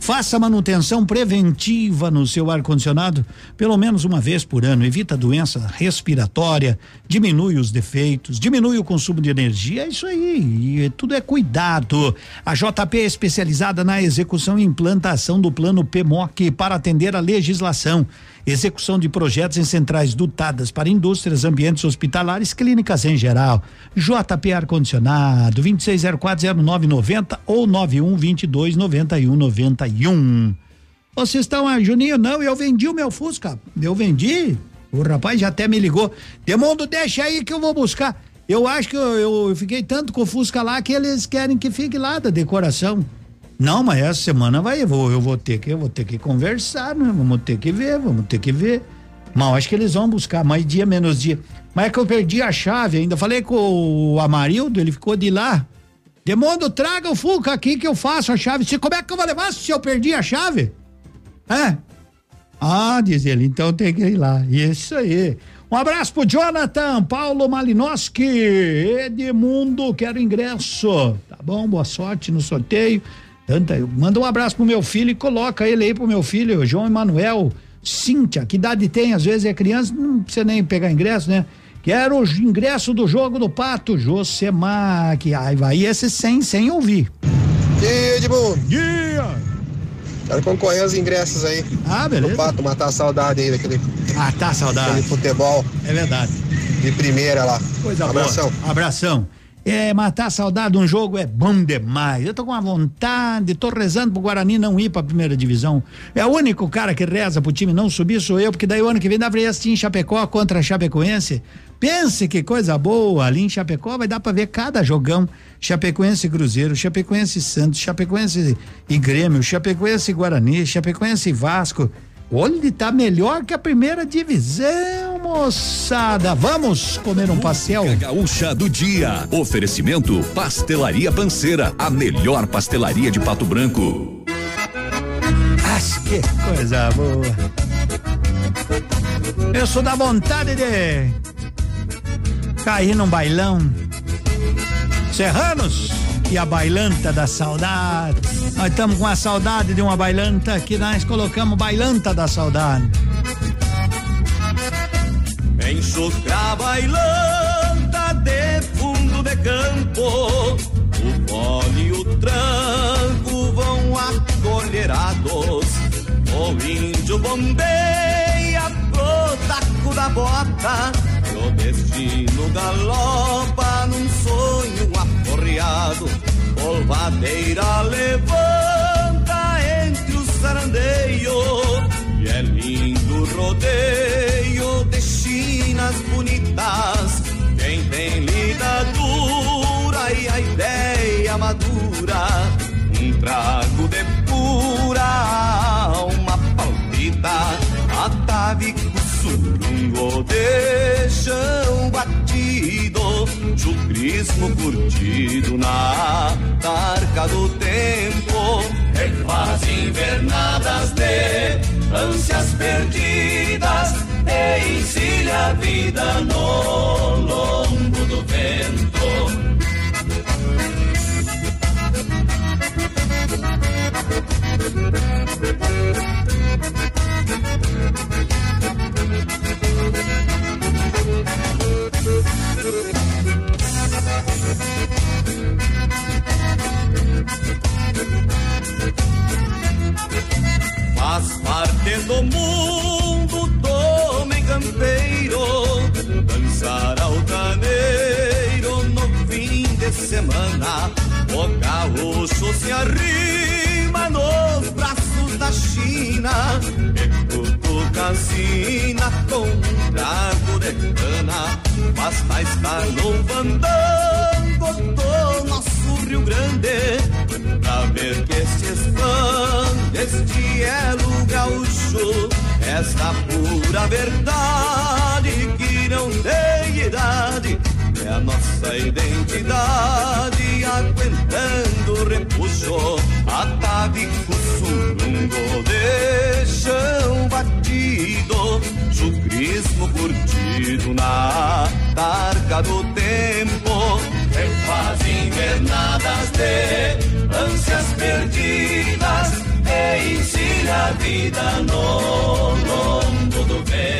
Faça manutenção preventiva no seu ar-condicionado pelo menos uma vez por ano. Evita doença respiratória, diminui os defeitos, diminui o consumo de energia. É isso aí. E tudo é cuidado. A JP é especializada na execução e implantação do plano PMOC para atender a legislação. Execução de projetos em centrais dotadas para indústrias, ambientes hospitalares, clínicas em geral. JP Ar-Condicionado, 26040990 ou 91229191. Vocês estão, ah, Juninho? Não, eu vendi o meu Fusca. Eu vendi. O rapaz já até me ligou. Demundo, deixa aí que eu vou buscar. Eu acho que eu, eu fiquei tanto com o Fusca lá que eles querem que fique lá da decoração. Não, mas essa semana vai, eu vou, eu vou ter que, eu vou ter que conversar, né? Vamos ter que ver, vamos ter que ver. Mas acho que eles vão buscar mais dia, menos dia. Mas é que eu perdi a chave ainda. Falei com o Amarildo, ele ficou de lá. Demundo, traga o Fuca aqui que eu faço a chave. Se, como é que eu vou levar se eu perdi a chave? É? Ah, diz ele, então tem que ir lá. Isso aí. Um abraço pro Jonathan, Paulo Malinowski, Edmundo, quero ingresso. Tá bom, boa sorte no sorteio. Tanta, manda um abraço pro meu filho e coloca ele aí pro meu filho, João Emanuel, Cíntia, que idade tem? Às vezes é criança, não precisa nem pegar ingresso, né? Quero o ingresso do jogo do Pato, Josemar, que ai, vai esse sem, sem ouvir. E aí, Edmundo? Dia! Quero concorrer aos ingressos aí. Ah, beleza. Do Pato, matar a saudade aí daquele. Matar a saudade. Futebol. É verdade. De primeira lá. Coisa Abração. boa. Abração. É, matar a saudade de um jogo é bom demais. Eu tô com uma vontade, tô rezando pro Guarani não ir pra primeira divisão. É o único cara que reza pro time não subir, sou eu, porque daí o ano que vem dá pra ir assistir em Chapecó contra a Chapecoense. Pense que coisa boa, ali em Chapecó vai dar pra ver cada jogão. Chapecoense e Cruzeiro, Chapecoense e Santos, Chapecoense e Grêmio, Chapecoense e Guarani, Chapecoense e Vasco. Olha, tá melhor que a primeira divisão, moçada. Vamos comer um pastel? Gaúcha do dia. Oferecimento Pastelaria Panceira, a melhor pastelaria de Pato Branco. Acho que coisa boa. Eu sou da vontade de cair num bailão. Serranos e a bailanta da saudade. Nós estamos com a saudade de uma bailanta que nós colocamos bailanta da saudade. Enxucra bailanta de fundo de campo O fole e o tranco vão acolherados O índio bombeia pro da bota. E o destino galopa num sonho aporreado Polvadeira levanta entre os sarandeios E é lindo rodeio de chinas bonitas. Quem tem lida dura e a ideia madura. Um trago de pura alma palpita. Atavico chão batido, chucrismo curtido na tarca do tempo. Refaz invernadas de ânsias perdidas e a vida no longo do vento. Faz parte do mundo do campeiro Dançar altaneiro no fim de semana. O gaúcho se arrima nos braços da China E cutuca sina com um trago de cana Basta estar no fandango do nosso Rio Grande. Pra ver que este expande, este é o gaúcho Esta pura verdade que não tem idade É a nossa identidade aguentando o repuxo Atavico surungo de chão batido. Chucrismo curtido na tarca do tempo. Refaz invernadas de ânsias perdidas. E ensina a vida no lombo do vento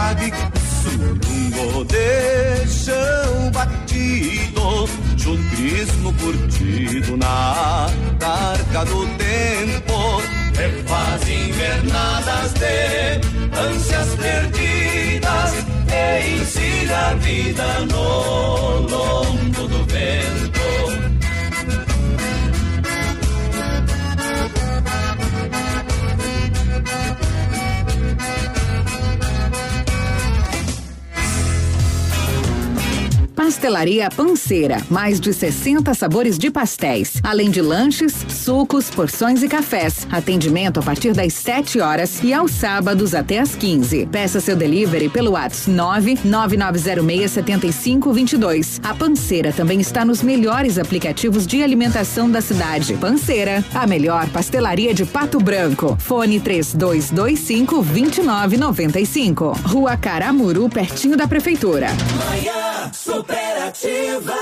Ataque surungo de chão batido. Chucrismo curtido na tarca do tempo. Refaz invernadas de ânsias perdidas. E ensina a vida no lombo do vento Pastelaria Panceira, mais de 60 sabores de pastéis, além de lanches, sucos, porções e cafés. Atendimento a partir das 7 horas e aos sábados até às 15. Peça seu delivery pelo WhatsApp 999067522. A Panceira também está nos melhores aplicativos de alimentação da cidade. Panceira, a melhor pastelaria de Pato Branco. Fone 3225 2995. Rua Caramuru, pertinho da prefeitura. Manhã superativa.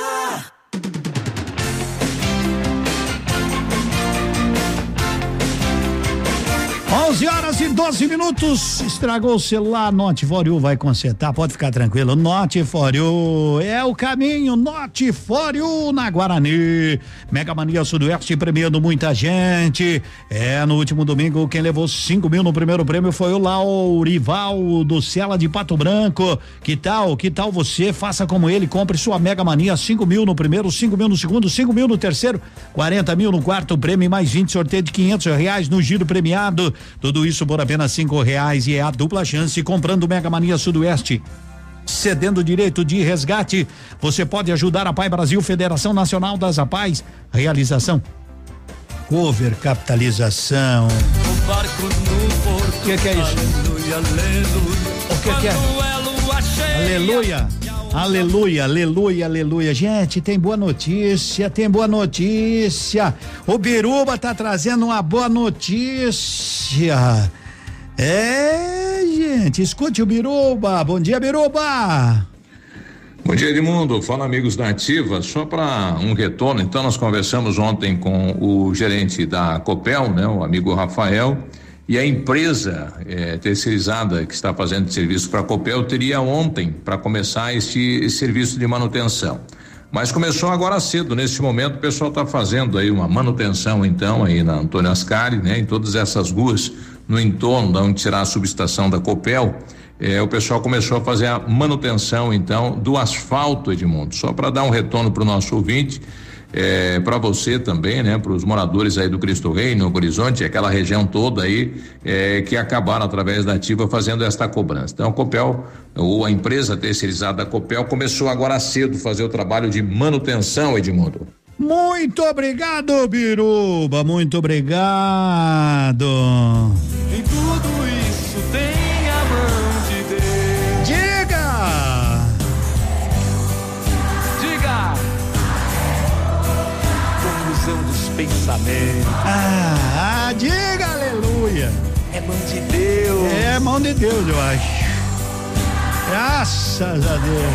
11 horas e 12 minutos. Estragou o celular. Note for You vai consertar. Pode ficar tranquilo. Note for You é o caminho. Note for You na Guarani. Mega Mania Sudoeste premiando muita gente. É, no último domingo, quem levou 5 mil no primeiro prêmio foi o Laurival do Cela de Pato Branco. Que tal? Que tal você? Faça como ele. Compre sua Mega Mania. 5 mil no primeiro, 5 mil no segundo, 5 mil no terceiro, 40 mil no quarto prêmio mais 20 sorteio de 500 reais no giro premiado. Tudo isso por apenas cinco reais e é a dupla chance comprando Mega Mania Sudoeste. Cedendo direito de resgate, você pode ajudar a Pai Brasil Federação Nacional das APAES. Realização cover capitalização. O que, que é isso? O que, que é? Aleluia. Aleluia, aleluia, aleluia. Gente, tem boa notícia, tem boa notícia. O Biruba tá trazendo uma boa notícia. É, gente, escute o Biruba. Bom dia, Biruba. Bom dia, Edmundo. Fala, amigos da Ativa. Só para um retorno, então, nós conversamos ontem com o gerente da Copel, né, o amigo Rafael, E a empresa eh, terceirizada que está fazendo serviço para a Copel teria ontem para começar esse serviço de manutenção. Mas começou agora cedo, neste momento o pessoal está fazendo aí uma manutenção então aí na Antônio Ascari, né? Em todas essas ruas no entorno de onde será a subestação da Copel, eh, o pessoal começou a fazer a manutenção então do asfalto, Edmundo. Só para dar um retorno para o nosso ouvinte, é, para você também, né? Para os moradores aí do Cristo Rei, no Horizonte, aquela região toda aí é, que acabaram através da ativa fazendo esta cobrança. Então, a Copel, ou a empresa terceirizada da Copel, começou agora cedo fazer o trabalho de manutenção, Edmundo. Muito obrigado, Biruba. Muito obrigado. Dos pensamentos. Ah, diga aleluia. É mão de Deus. É mão de Deus, eu acho. Graças a Deus.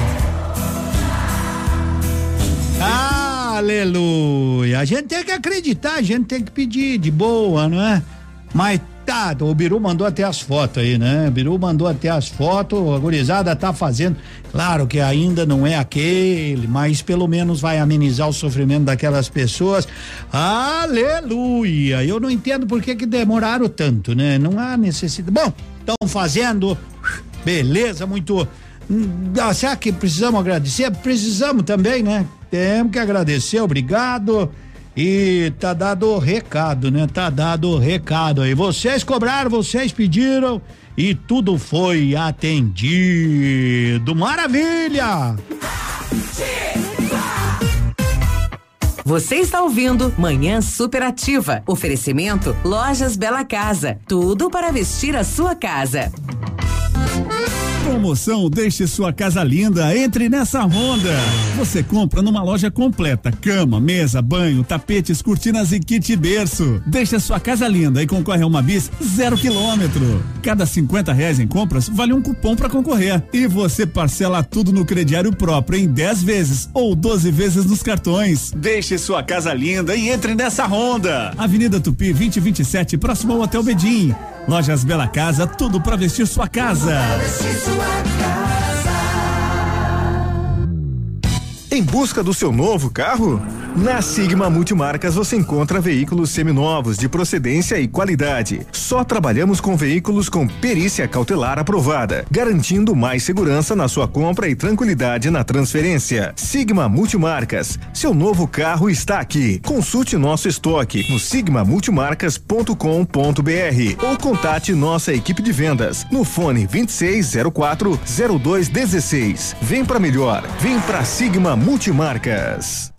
Aleluia. A gente tem que acreditar, a gente tem que pedir de boa, não é? Mas tá, o Biru mandou até as fotos aí, né? O Biru mandou até as fotos, a gurizada tá fazendo. Claro que ainda não é aquele, mas pelo menos vai amenizar o sofrimento daquelas pessoas. Aleluia. Eu não entendo por que que demoraram tanto, né? Não há necessidade. Bom, estão fazendo. Beleza, muito. Hum, ah, Será que precisamos agradecer? Precisamos também, né? Temos que agradecer, obrigado. E tá dado o recado, né? Tá dado o recado aí. Vocês cobraram, vocês pediram e tudo foi atendido. Maravilha! Você está ouvindo Manhã Superativa. Oferecimento Lojas Bela Casa. Tudo para vestir a sua casa. Promoção Deixe Sua Casa Linda. Entre nessa Honda. Você compra numa loja completa: cama, mesa, banho, tapetes, cortinas e kit berço. Deixe sua casa linda e concorre a uma bis zero quilômetro. Cada 50 reais em compras vale um cupom para concorrer. E você parcela tudo no crediário próprio em 10 vezes ou 12 vezes nos cartões. Deixe sua casa linda e entre nessa Honda. Avenida Tupi 2027, próximo ao Hotel Bedim. Lojas Bela Casa, tudo para vestir sua casa. Em busca do seu novo carro? Na Sigma Multimarcas você encontra veículos seminovos de procedência e qualidade. Só trabalhamos com veículos com perícia cautelar aprovada, garantindo mais segurança na sua compra e tranquilidade na transferência. Sigma Multimarcas, seu novo carro está aqui. Consulte nosso estoque no sigmamultimarcas.com.br ou contate nossa equipe de vendas no fone 2604 0216. Vem para melhor, vem para Sigma Multimarcas.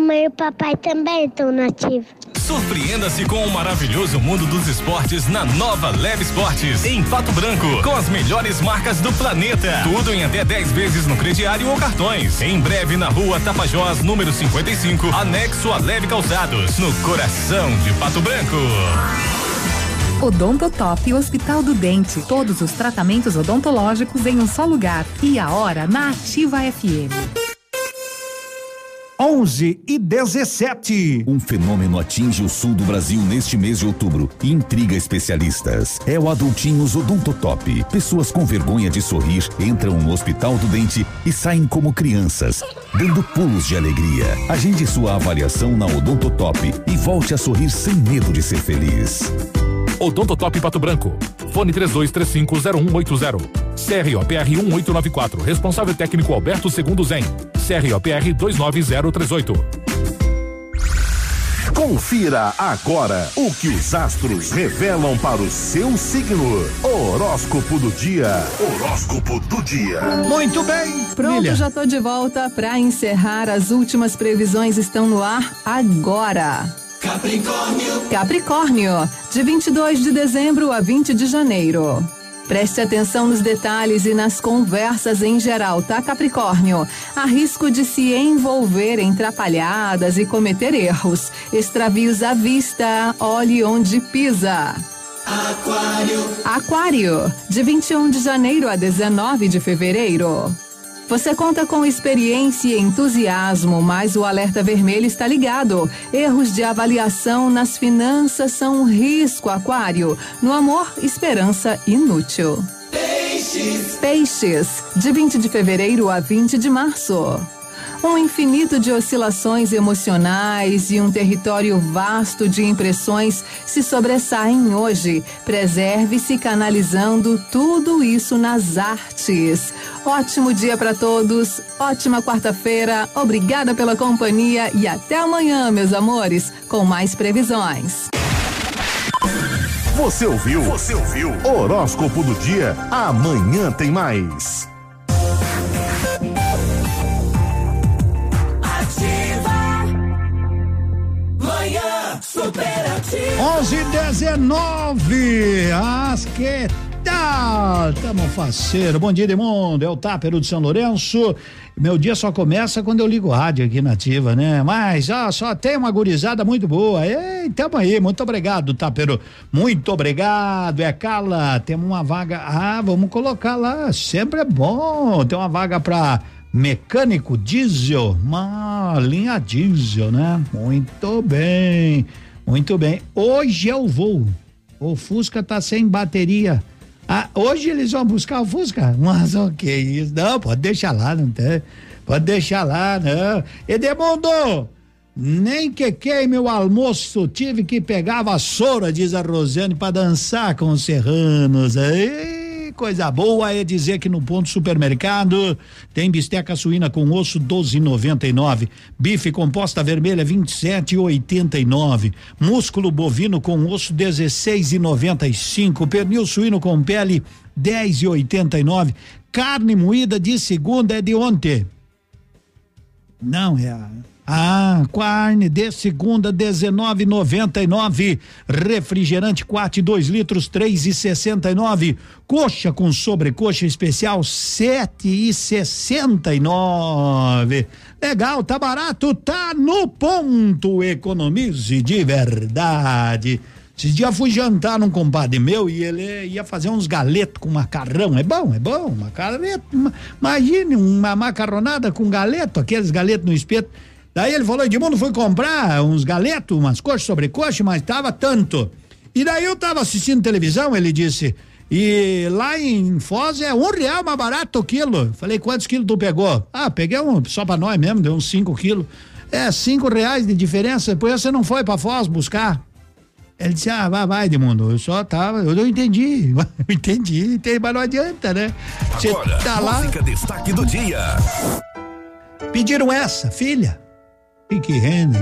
mamãe e o papai também estão nativos. Surpreenda-se com o maravilhoso mundo dos esportes na nova Leve Esportes, em Pato Branco, com as melhores marcas do planeta. Tudo em até 10 vezes no crediário ou cartões. Em breve na rua Tapajós, número 55, anexo a Leve Calçados, no coração de Pato Branco. Odontotop Hospital do Dente. Todos os tratamentos odontológicos em um só lugar. E a hora na Ativa FM. 11 e 17. Um fenômeno atinge o sul do Brasil neste mês de outubro e intriga especialistas. É o Adultinhos Odontotop. Pessoas com vergonha de sorrir entram no Hospital do Dente e saem como crianças, dando pulos de alegria. Agende sua avaliação na Odontotop e volte a sorrir sem medo de ser feliz. Odontotop Pato Branco. Fone 32350180. CROPR 1894. Responsável técnico Alberto Segundo Zen. CROPR 29038. Confira agora o que os astros revelam para o seu signo. Horóscopo do dia. Horóscopo do dia. Muito bem. Pronto, Lilia. já tô de volta para encerrar. As últimas previsões estão no ar agora. Capricórnio. Capricórnio, de 22 de dezembro a 20 de janeiro. Preste atenção nos detalhes e nas conversas em geral, tá, Capricórnio? Há risco de se envolver em trapalhadas e cometer erros. Extravios à vista, olhe onde pisa. Aquário. Aquário, de 21 de janeiro a 19 de fevereiro. Você conta com experiência e entusiasmo, mas o alerta vermelho está ligado. Erros de avaliação nas finanças são um risco, Aquário. No amor, esperança inútil. Peixes. Peixes, de 20 de fevereiro a 20 de março. Um infinito de oscilações emocionais e um território vasto de impressões se sobressaem hoje. Preserve-se canalizando tudo isso nas artes. Ótimo dia para todos, ótima quarta-feira, obrigada pela companhia e até amanhã, meus amores, com mais previsões. Você ouviu? Você ouviu? Horóscopo do dia. Amanhã tem mais. Manhã superativa. 11 e 19. As que tal? Tamo faceiro. Bom dia, Edmundo. É o Tápero de São Lourenço. Meu dia só começa quando eu ligo o rádio aqui na Ativa, né? Mas ó, só tem uma gurizada muito boa. Ei, tamo aí. Muito obrigado, Tápero. Muito obrigado. É Carla, temos uma vaga. Ah, vamos colocar lá. Sempre é bom. Tem uma vaga pra mecânico diesel, uma linha diesel, né? Muito bem, muito bem. Hoje eu vou. O Fusca tá sem bateria. Ah, hoje eles vão buscar o Fusca? Mas o que isso? Não, pode deixar lá, não tem. Pode deixar lá, não. Edemundo! Nem que queime o almoço, tive que pegar a vassoura, diz a Rosiane, para dançar com os serranos. Ei, coisa boa é dizer que no ponto supermercado tem bisteca suína com osso 12,99, bife composta vermelha 27,89, músculo bovino com osso 16,95, pernil suíno com pele 10,89, carne moída de segunda é de ontem. Não, é a. Ah, carne de segunda 19,99. Refrigerante 4 2 litros 3,69. Coxa com sobrecoxa especial 7,69. Legal, tá barato, tá no ponto. Economize de verdade. Esses dias fui jantar num compadre meu e ele ia fazer uns galetos com macarrão. É bom, é bom, macarrão. Imagine uma macarronada com galeto, aqueles galetos no espeto. Daí ele falou, Edmundo, fui comprar uns galetos, umas coxas sobre coxa, mas tava tanto. E daí eu tava assistindo televisão, ele disse, e lá em Foz é um real mais barato o quilo. Falei, quantos quilos tu pegou? Ah, peguei um só pra nós mesmo, deu uns cinco quilos. É, cinco reais de diferença, depois você não foi pra Foz buscar. Ele disse, ah, vai, vai, Edmundo, eu só tava, eu não entendi, eu entendi, entendi, mas não adianta, né? Você Agora, tá lá, música destaque do dia. pediram essa, filha, Fique rende.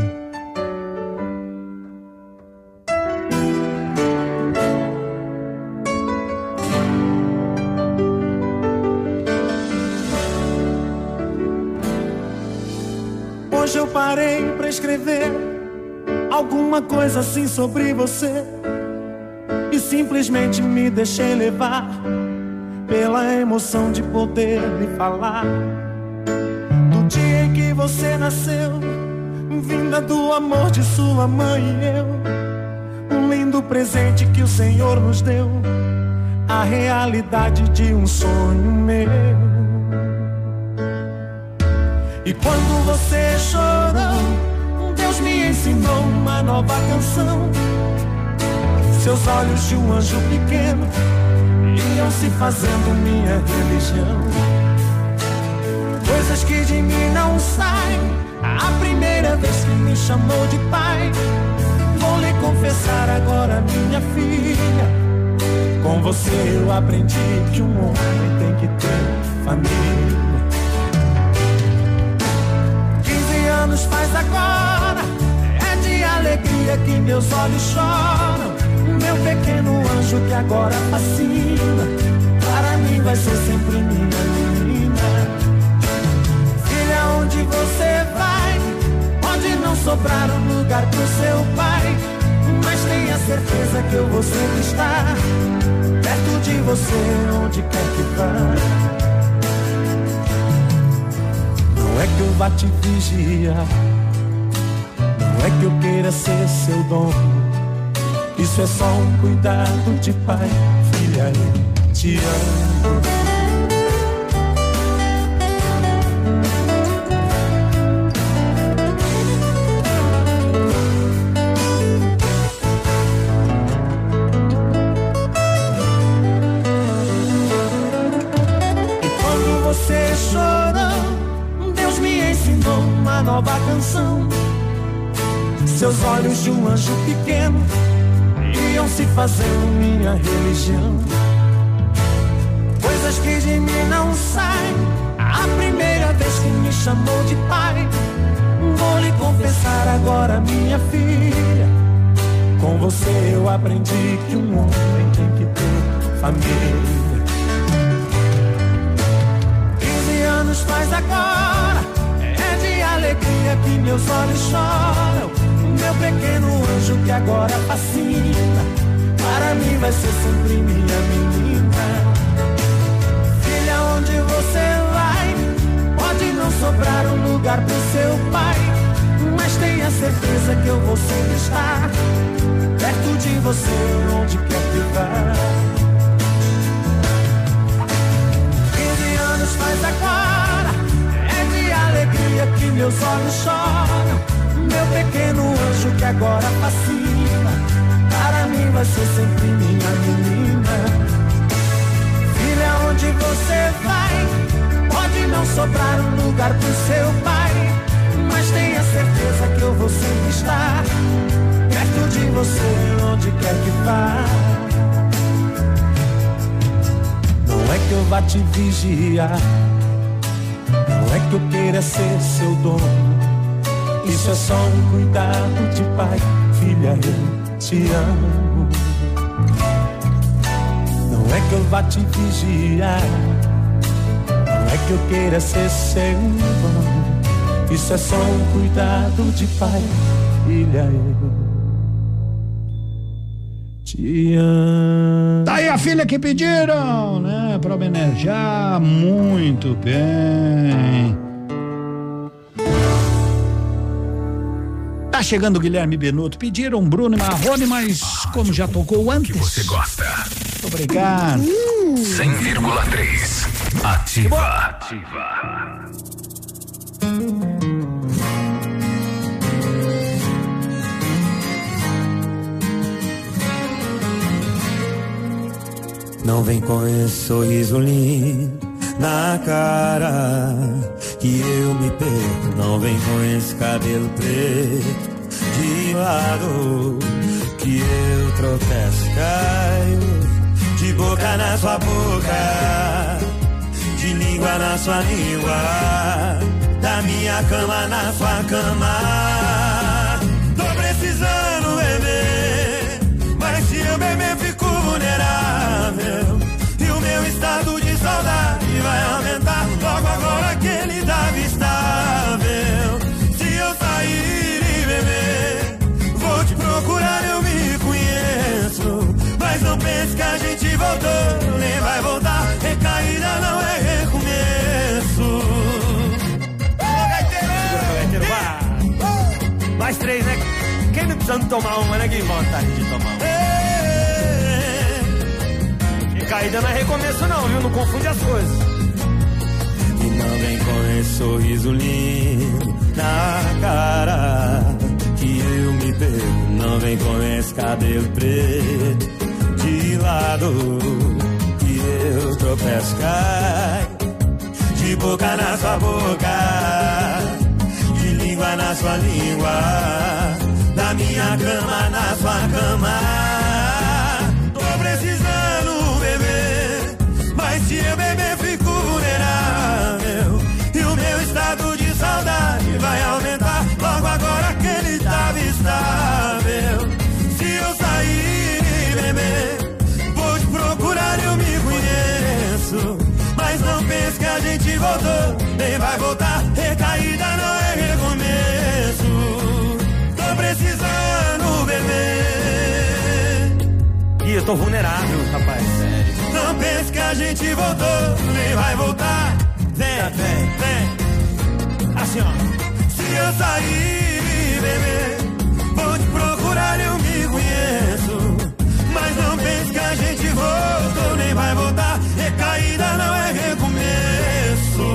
Hoje eu parei pra escrever alguma coisa assim sobre você e simplesmente me deixei levar pela emoção de poder lhe falar do dia em que você nasceu, vinda do amor de sua mãe e eu, um lindo presente que o Senhor nos deu, a realidade de um sonho meu. E quando você chorou, Deus me ensinou uma nova canção. Seus olhos de um anjo pequeno iam se fazendo minha religião. Coisas que de mim não saem. A primeira vez que me chamou de pai, vou lhe confessar agora, minha filha. Com você eu aprendi que um homem tem que ter família. 15 anos faz agora, é de alegria que meus olhos choram. Meu pequeno anjo que agora fascina, para mim vai ser sempre minha menina. Filha, onde você sobrar um lugar pro seu pai. Mas tenha certeza que eu vou sempre estar perto de você, onde quer que vá. Não é que eu vá te vigiar, não é que eu queira ser seu dono. Isso é só um cuidado de pai, filha, eu te amo. Olhos de um anjo pequeno iam se fazendo minha religião. Coisas que de mim não saem. A primeira vez que me chamou de pai. Vou lhe confessar agora, minha filha. Com você eu aprendi que um homem tem que ter família. 15 anos faz agora. É de alegria que meus olhos choram. Meu pequeno anjo que agora fascina. Para mim vai ser sempre minha menina. Filha, onde você vai? Pode não sobrar um lugar pro seu pai. Mas tenha certeza que eu vou sempre estar perto de você, onde quer que vá. 15 anos faz agora, é de alegria que meus olhos choram. Meu pequeno anjo que agora fascina, para mim vai ser sempre minha menina. Filha, onde você vai? Pode não sobrar um lugar pro seu pai, mas tenha certeza que eu vou sempre estar perto de você, onde quer que vá. Não é que eu vá te vigiar, não é que eu queira ser seu dono. Isso é só um cuidado de pai, filha, eu te amo. Não é que eu vá te vigiar, não é que eu queira ser seu dono. Isso é só um cuidado de pai, filha, eu te amo. Tá aí a filha que pediram, né? Pra homenagear. Muito bem. Tá chegando o Guilherme Benuto. Pediram Bruno e Marrone, mas como já tocou antes. Você gosta. Muito obrigado. 100,3. Ativa. Não vem com esse sorriso lindo na cara que eu me perco. Não vem com esse cabelo preto de lado que eu tropeço, caio de boca na sua boca, de língua na sua língua, da minha cama na sua cama. Que a gente voltou, nem vai voltar. Recaída não é recomeço. Ô, vá! Mais três, né? Quem não precisando tomar uma, né? Que vontade de tomar uma. Caída não é recomeço não, viu? Não confunde as coisas. E não vem com esse sorriso lindo na cara que eu me perco. Não vem com esse cabelo preto de lado que eu tropeço, cai de boca na sua boca, de língua na sua língua, da minha cama na sua cama. Tô precisando beber, mas se eu beber tô vulnerável, rapaz. Não pense que a gente voltou, nem vai voltar. Vem, vem, vem. Assim, ó. Se eu sair, bebê, vou te procurar, eu me conheço. Mas não pense que a gente voltou, nem vai voltar. Recaída não é recomeço.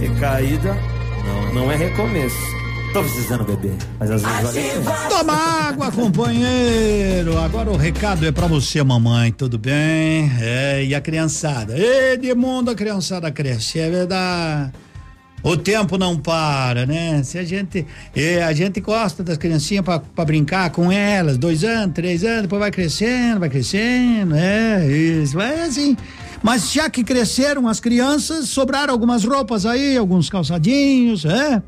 Recaída não, não é recomeço. Tô precisando beber, mas às vezes vale. Toma água, companheiro. Agora o recado é pra você, mamãe, tudo bem? É, e a criançada? Edmundo, a criançada cresce, é verdade. O tempo não para, né? Se a gente, é, a gente gosta das criancinhas pra brincar com elas, dois anos, três anos, depois vai crescendo, vai crescendo, é, isso, é assim. Mas já que cresceram as crianças, sobraram algumas roupas aí, alguns calçadinhos, é?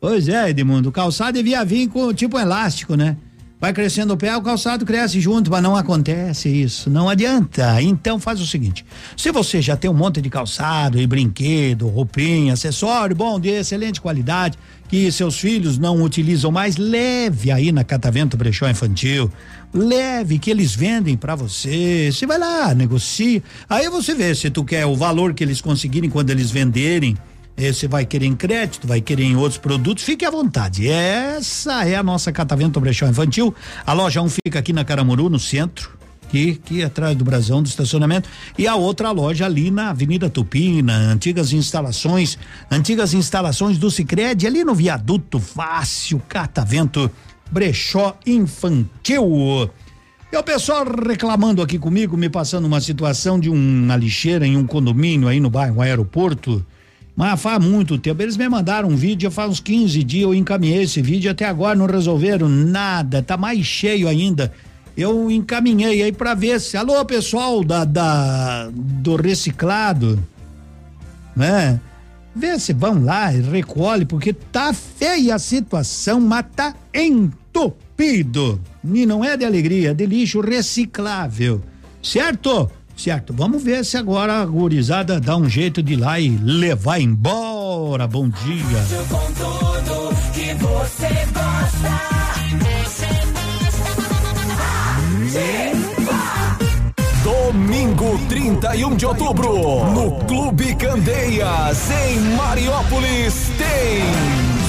Pois é, Edmundo, o calçado devia vir com tipo um elástico, né? Vai crescendo o pé, o calçado cresce junto, mas não acontece isso, não adianta. Então faz o seguinte: se você já tem um monte de calçado e brinquedo, roupinha, acessório bom, de excelente qualidade, que seus filhos não utilizam mais, leve aí na Catavento Brechó Infantil. Leve que eles vendem para você. Você vai lá, negocia. Aí você vê se tu quer o valor que eles conseguirem quando eles venderem eh, você vai querer em crédito, vai querer em outros produtos, fique à vontade. Essa é a nossa Catavento Brechó Infantil. A loja 1 um fica aqui na Caramuru, no centro, aqui, aqui atrás do brasão do estacionamento. E a outra loja ali na Avenida Tupina, antigas instalações, antigas instalações do Sicredi ali no viaduto Fácil, Catavento Brechó Infantil. E o pessoal reclamando aqui comigo, me passando uma situação de uma lixeira em um condomínio aí no bairro Aeroporto. Mas faz muito tempo. Eles me mandaram um vídeo, faz uns 15 dias eu encaminhei esse vídeo, até agora não resolveram nada, tá mais cheio ainda. Eu encaminhei aí para ver se. Alô, pessoal da, da do reciclado, né? Vê se vão lá e recolhe, porque tá feia a situação, mas tá entupido. E não é de alegria, é de lixo reciclável. Certo? Certo, vamos ver se agora a gurizada dá um jeito de ir lá e levar embora. Bom dia. Com tudo que você gosta. Domingo 31 de outubro, no Clube Candeias, em Mariópolis, tem.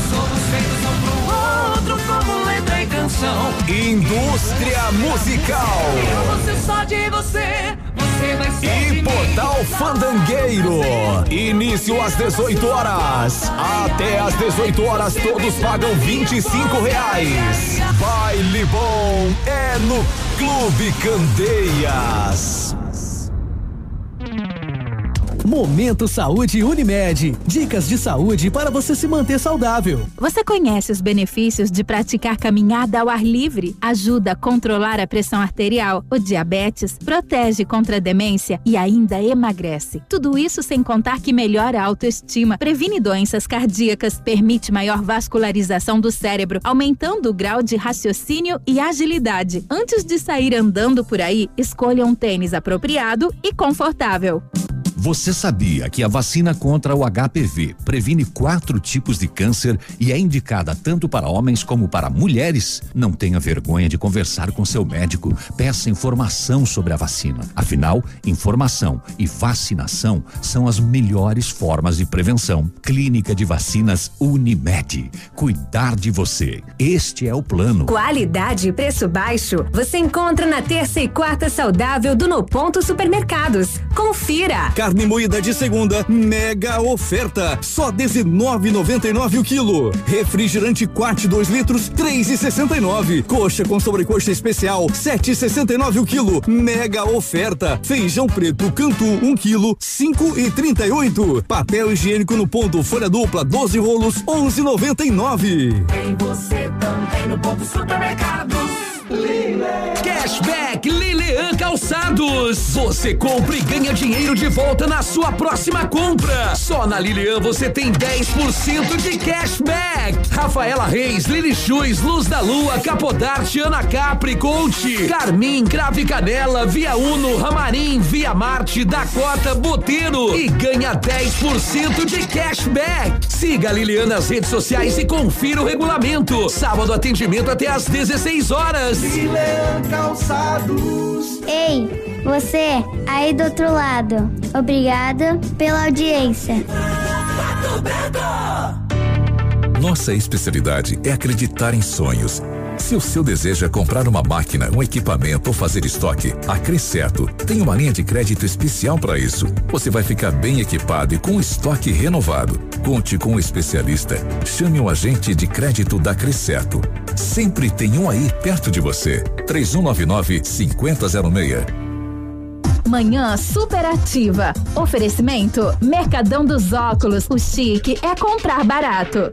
Somos feitos um pro outro como letra e canção. Indústria Musical. Eu vou ser só de você, E. Portal Fandangueiro. Início às 18 horas. Até às 18 horas todos pagam 25 reais. Baile bom é no Clube Candeias. Momento Saúde Unimed. Dicas de saúde para você se manter saudável. Você conhece os benefícios de praticar caminhada ao ar livre? Ajuda a controlar a pressão arterial, o diabetes, protege contra a demência e ainda emagrece. Tudo isso sem contar que melhora a autoestima, previne doenças cardíacas, permite maior vascularização do cérebro, aumentando o grau de raciocínio e agilidade. Antes de sair andando por aí, escolha um tênis apropriado e confortável. Você sabia que a vacina contra o HPV previne quatro tipos de câncer e é indicada tanto para homens como para mulheres? Não tenha vergonha de conversar com seu médico. Peça informação sobre a vacina. Afinal, informação e vacinação são as melhores formas de prevenção. Clínica de Vacinas Unimed. Cuidar de você. Este é o plano. Qualidade e preço baixo você encontra na terça e quarta saudável do No Ponto Supermercados. Confira! Carne moída de segunda, mega oferta, só 19,99 o quilo. Refrigerante Quat 2 litros, 3,69. Coxa com sobrecoxa especial, 7,69 o quilo. Mega oferta. Feijão preto Cantu 1 quilo, 5,38. Papel higiênico no ponto folha dupla 12 rolos, 11,99. Tem você também no ponto supermercados. Cashback Lilian Calçados. Você compra e ganha dinheiro de volta na sua próxima compra. Só na Lilian você tem 10% de cashback. Rafaela Reis, Lili Chus, Luz da Lua, Capodarte, Ana Capri, Conte, Carmin, Crave Canela, Via Uno, Ramarim, Via Marte, Dakota, Boteiro e ganha 10% de cashback. Siga a Lilian nas redes sociais e confira o regulamento. Sábado atendimento até às 16 horas. Calçados. Ei, você aí do outro lado. Obrigada pela audiência. Nossa especialidade é acreditar em sonhos. Se o seu desejo é comprar uma máquina, um equipamento ou fazer estoque, a Crescerto tem uma linha de crédito especial para isso. Você vai ficar bem equipado e com estoque renovado. Conte com um especialista. Chame um agente de crédito da Crescerto. Sempre tem um aí perto de você. 3199 5006. Manhã superativa. Oferecimento Mercadão dos Óculos. O chique é comprar barato.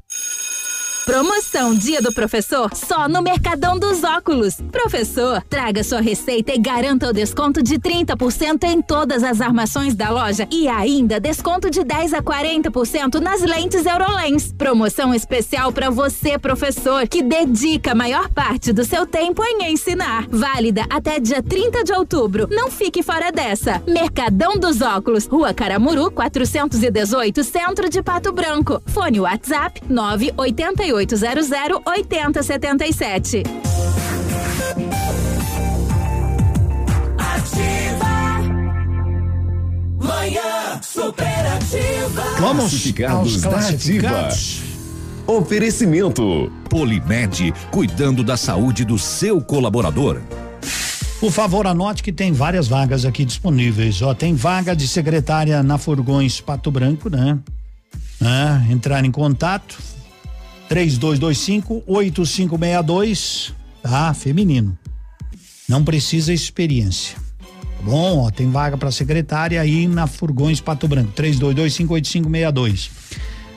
Promoção Dia do Professor só no Mercadão dos Óculos. Professor, traga sua receita e garanta o desconto de 30% em todas as armações da loja e ainda desconto de 10 a 40% nas lentes Eurolens. Promoção especial para você, professor, que dedica a maior parte do seu tempo em ensinar. Válida até dia 30 de outubro. Não fique fora dessa. Mercadão dos Óculos, Rua Caramuru, 418, Centro de Pato Branco. Fone WhatsApp 988 8800 8077. Ativa. Manhã superativa. Vamos Classificados aos da classificados. Ativa. Oferecimento. Polimed, cuidando da saúde do seu colaborador. Por favor, anote que tem várias vagas aqui disponíveis. Ó, tem vaga de secretária na Furgões Pato Branco, né? né? Entrar em contato 3225 8562, tá? Feminino. Não precisa experiência. Tá bom, ó, tem vaga para secretária aí na Furgões Pato Branco, 3225 8562.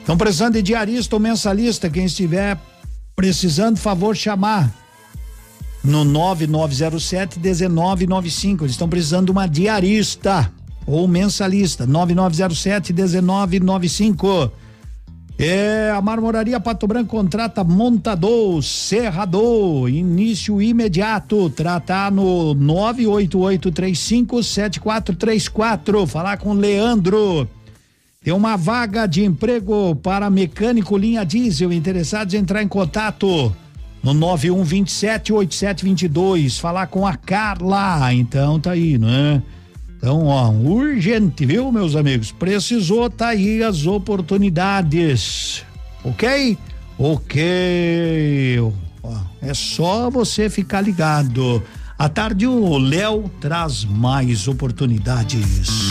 Estão precisando de diarista ou mensalista, quem estiver precisando, favor chamar no 9907 1995. Eles estão precisando de uma diarista ou mensalista. 9907 1995. É, a Marmoraria Pato Branco contrata montador, serrador, início imediato, tratar no 988357434, falar com Leandro. Tem uma vaga de emprego para mecânico linha diesel, interessados em entrar em contato no 91278722, falar com a Carla. Então tá aí, né? Então, ó, urgente, viu, meus amigos? Precisou, tá aí as oportunidades. Ok? Ok. Ó, é só você ficar ligado. À tarde o Léo traz mais oportunidades.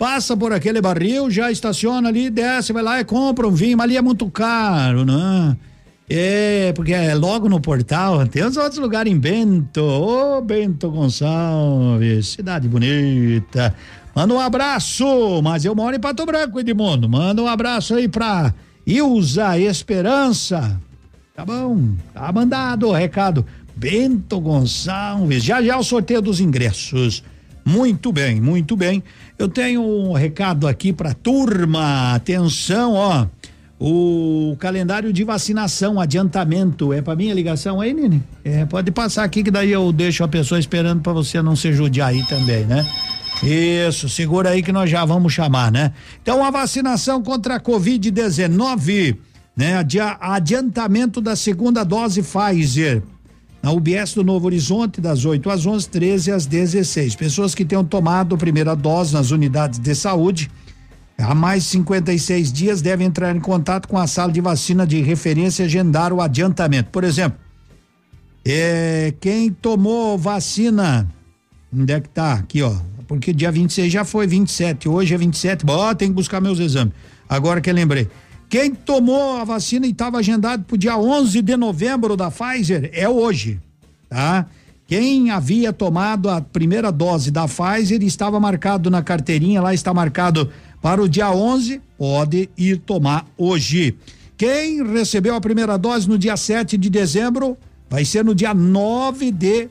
Passa por aquele barril, já estaciona ali, desce, vai lá e compra um vinho, mas ali é muito caro, né? É, porque é logo no portal, tem uns outros lugares em Bento, ô Bento Gonçalves, cidade bonita. Manda um abraço, mas eu moro em Pato Branco, Edmundo. Manda um abraço aí pra Ilza Esperança. Tá bom, tá mandado o recado. Bento Gonçalves, já já o sorteio dos ingressos. Muito bem, muito bem. Eu tenho um recado aqui pra turma. Atenção, ó. O calendário de vacinação, adiantamento, é para minha ligação aí, Nini? É, pode passar aqui que daí eu deixo a pessoa esperando para você não se judiar aí também, né? Isso, segura aí que nós já vamos chamar, né? Então a vacinação contra a Covid-19, né? Adia- Adiantamento da segunda dose Pfizer na UBS do Novo Horizonte, das 8 às 11, 13 às 16. Pessoas que tenham tomado a primeira dose nas unidades de saúde há mais de 56 dias devem entrar em contato com a sala de vacina de referência e agendar o adiantamento. Por exemplo, É, quem tomou vacina, onde é que tá? Aqui, ó. Porque dia 26 já foi 27, hoje é 27. Bom, tem que buscar meus exames. Agora que eu lembrei. Quem tomou a vacina e estava agendado para o dia 11 de novembro da Pfizer é hoje, tá? Quem havia tomado a primeira dose da Pfizer estava marcado na carteirinha, lá está marcado para o dia 11, pode ir tomar hoje. Quem recebeu a primeira dose no dia 7 de dezembro, vai ser no dia 9 de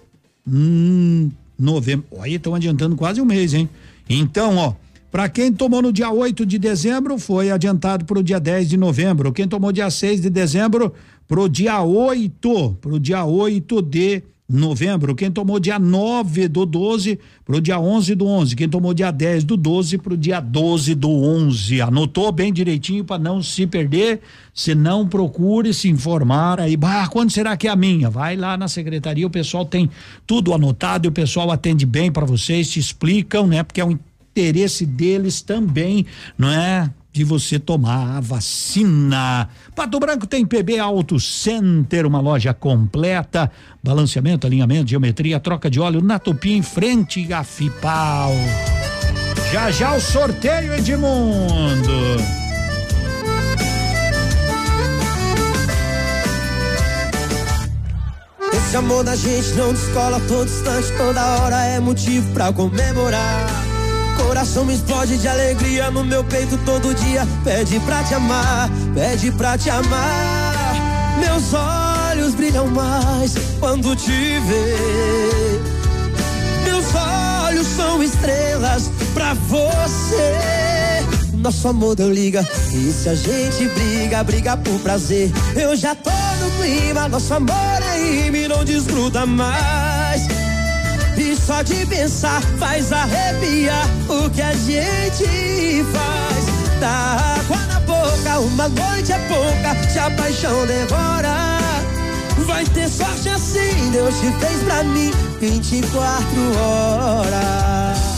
hum, novembro. Olha, estão adiantando quase um mês, hein? Então, ó, para quem tomou no dia 8 de dezembro, foi adiantado para o dia 10 de novembro. Quem tomou dia 6 de dezembro, para o dia 8, para o dia 8 de novembro. Quem tomou dia 9 do 12 para o dia 11 do 11. Quem tomou dia 10 do 12 para o dia 12 do 11. Anotou bem direitinho para não se perder. Se não, procure se informar aí. Bah, quando será que é a minha? Vai lá na secretaria, o pessoal tem tudo anotado e o pessoal atende bem para vocês, te explicam, né? Porque é um interesse deles também, não é? De você tomar a vacina. Pato Branco tem PB Auto Center, uma loja completa, balanceamento, alinhamento, geometria, troca de óleo na Tupi em frente a Fipal. Já já o sorteio, Edmundo. Esse amor da gente não descola todo instante, toda hora é motivo pra comemorar. Coração explode de alegria no meu peito todo dia. Pede pra te amar, pede pra te amar. Meus olhos brilham mais quando te vê. Meus olhos são estrelas pra você. Nosso amor deu liga. E se a gente briga, briga por prazer. Eu já tô no clima, nosso amor é rima e não desgruda mais. E só de pensar faz arrepiar o que a gente faz. Dá água na boca, uma noite é pouca, se a paixão devora. Vai ter sorte assim, Deus te fez pra mim 24 horas.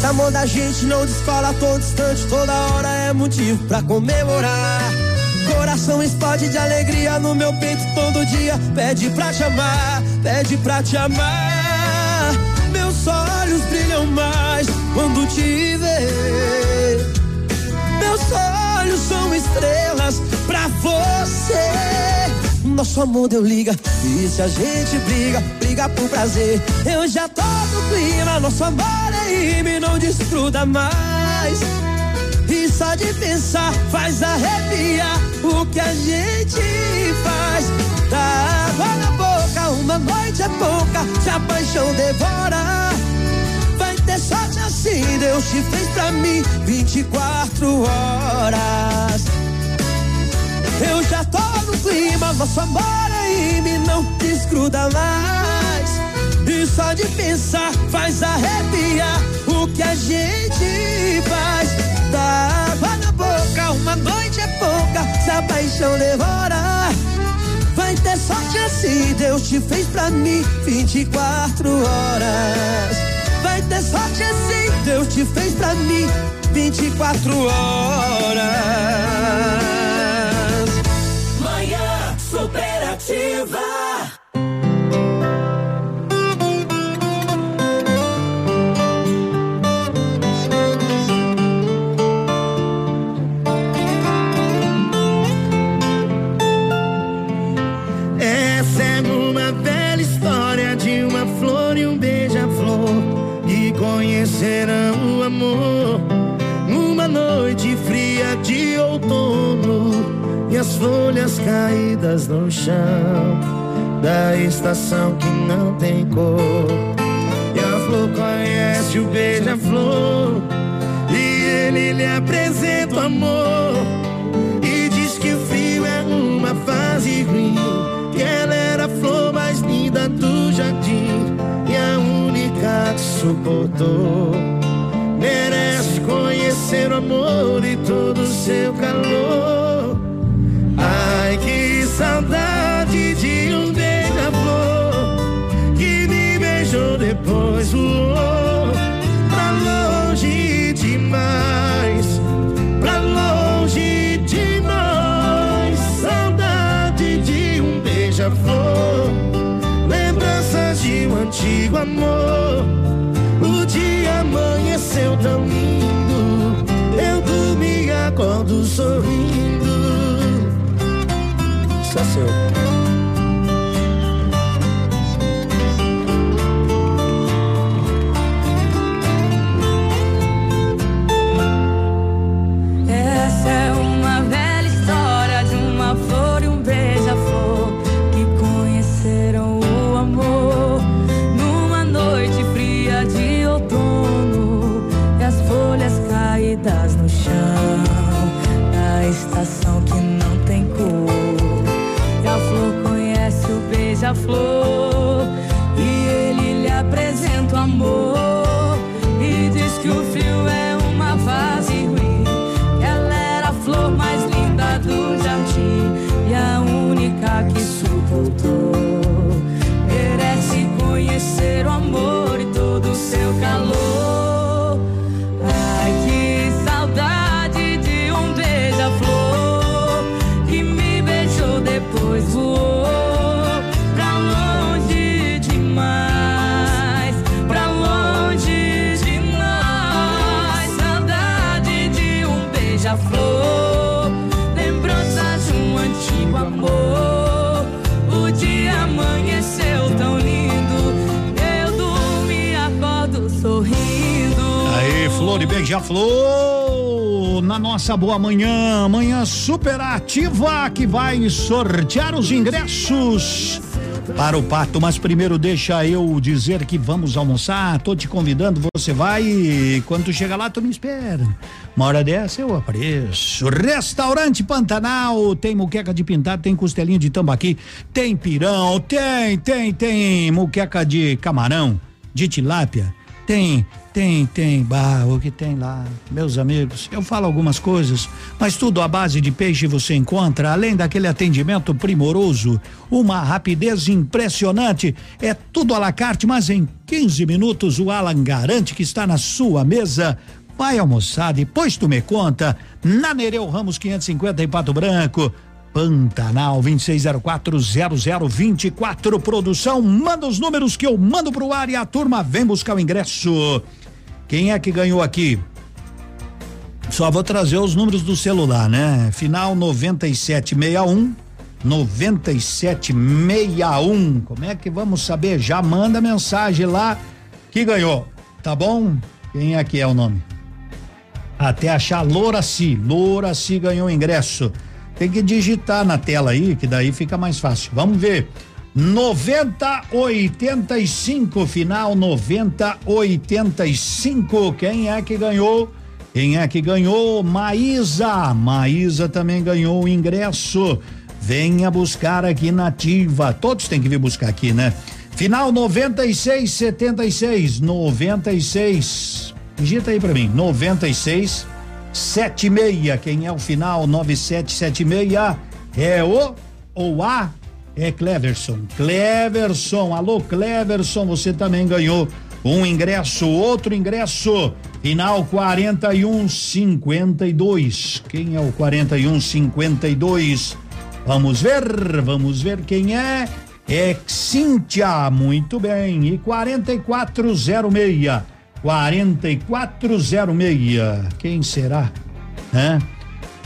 Esse amor da gente não descola todo instante, toda hora é motivo pra comemorar. Coração explode de alegria no meu peito todo dia. Pede pra te amar, pede pra te amar. Meus olhos brilham mais quando te ver. Meus olhos são estrelas pra você. Nosso amor deu liga, e se a gente briga, briga por prazer. Eu já tô no clima, nosso amor é rima e não desfruta mais. E só de pensar faz arrepiar o que a gente faz. Dá água na boca, uma noite é pouca, se a paixão devora. Vai ter sorte assim, Deus te fez pra mim 24 horas. Eu já tô no clima, nosso amor aí me não desgruda mais. Só de pensar faz arrepiar o que a gente faz. Dá água na boca, uma noite é pouca, se a paixão devora. Vai ter sorte assim, Deus te fez pra mim 24 horas. Vai ter sorte assim, Deus te fez pra mim 24 horas. Manhã superativa. Folhas caídas no chão da estação que não tem cor. E a flor conhece o beija-flor e ele lhe apresenta o amor e diz que o frio é uma fase ruim que ela era a flor mais linda do jardim e a única que suportou. Merece conhecer o amor e todo o seu calor. Saudade de um beija-flor que me beijou depois voou pra longe demais, pra longe de nós. Saudade de um beija-flor, lembranças de um antigo amor. O dia amanheceu tão lindo, eu dormi acordo sorrindo. Só seu. Beija-flor Beija-Flor, na nossa boa manhã, manhã super ativa que vai sortear os ingressos para o pato. Mas primeiro deixa eu dizer que vamos almoçar. Tô te convidando, você vai. e Quando tu chega lá, tu me espera. Uma hora dessa eu apareço. Restaurante Pantanal, tem muqueca de pintado, tem costelinha de tambaqui, tem pirão, tem, tem, tem muqueca de camarão, de tilápia. Tem, tem, tem, bah, o que tem lá, meus amigos. Eu falo algumas coisas, mas tudo à base de peixe você encontra, além daquele atendimento primoroso, uma rapidez impressionante. É tudo à la carte, mas em 15 minutos o Alan garante que está na sua mesa. Vai almoçar, depois tu me conta. Na Nereu Ramos 550 em Pato Branco. Pantanal 26040024 produção, manda os números que eu mando pro ar e a turma vem buscar o ingresso. Quem é que ganhou aqui? Só vou trazer os números do celular, né? Final 9761 9761. Como é que vamos saber? Já manda mensagem lá que ganhou, tá bom? Quem é que é o nome? Até achar Louraci. Louraci ganhou ingresso. Tem que digitar na tela aí, que daí fica mais fácil. Vamos ver. 9085, final 9085. Quem é que ganhou? Quem é que ganhou? Maísa. Maísa também ganhou o ingresso. Venha buscar aqui na Ativa. Todos têm que vir buscar aqui, né? Final 9676. 96. Digita aí pra mim. 96 76. Quem é o final 9776? É o ou a é Cleverson. Cleverson, alô Cleverson, você também ganhou um ingresso, outro ingresso. Final 4152. Quem é o 4152? Vamos ver, vamos ver quem é. É Cíntia, muito bem. E 4406. 4406. Quem será? Hã?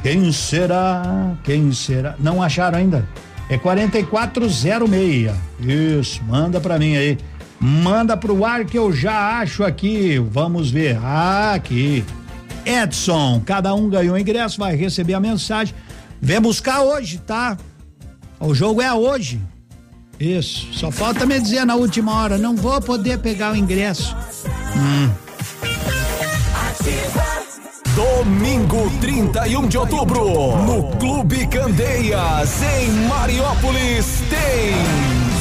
Quem será? Quem será? Não acharam ainda? É 4406. Isso, manda pra mim aí. Manda pro ar que eu já acho aqui. Vamos ver. Ah, aqui. Edson, cada um ganhou ingresso, vai receber a mensagem. Vem buscar hoje, tá? O jogo é hoje. Isso. Só falta me dizer na última hora, não vou poder pegar o ingresso. Hum. Domingo 31 de outubro, no Clube Candeias, em Mariópolis, tem.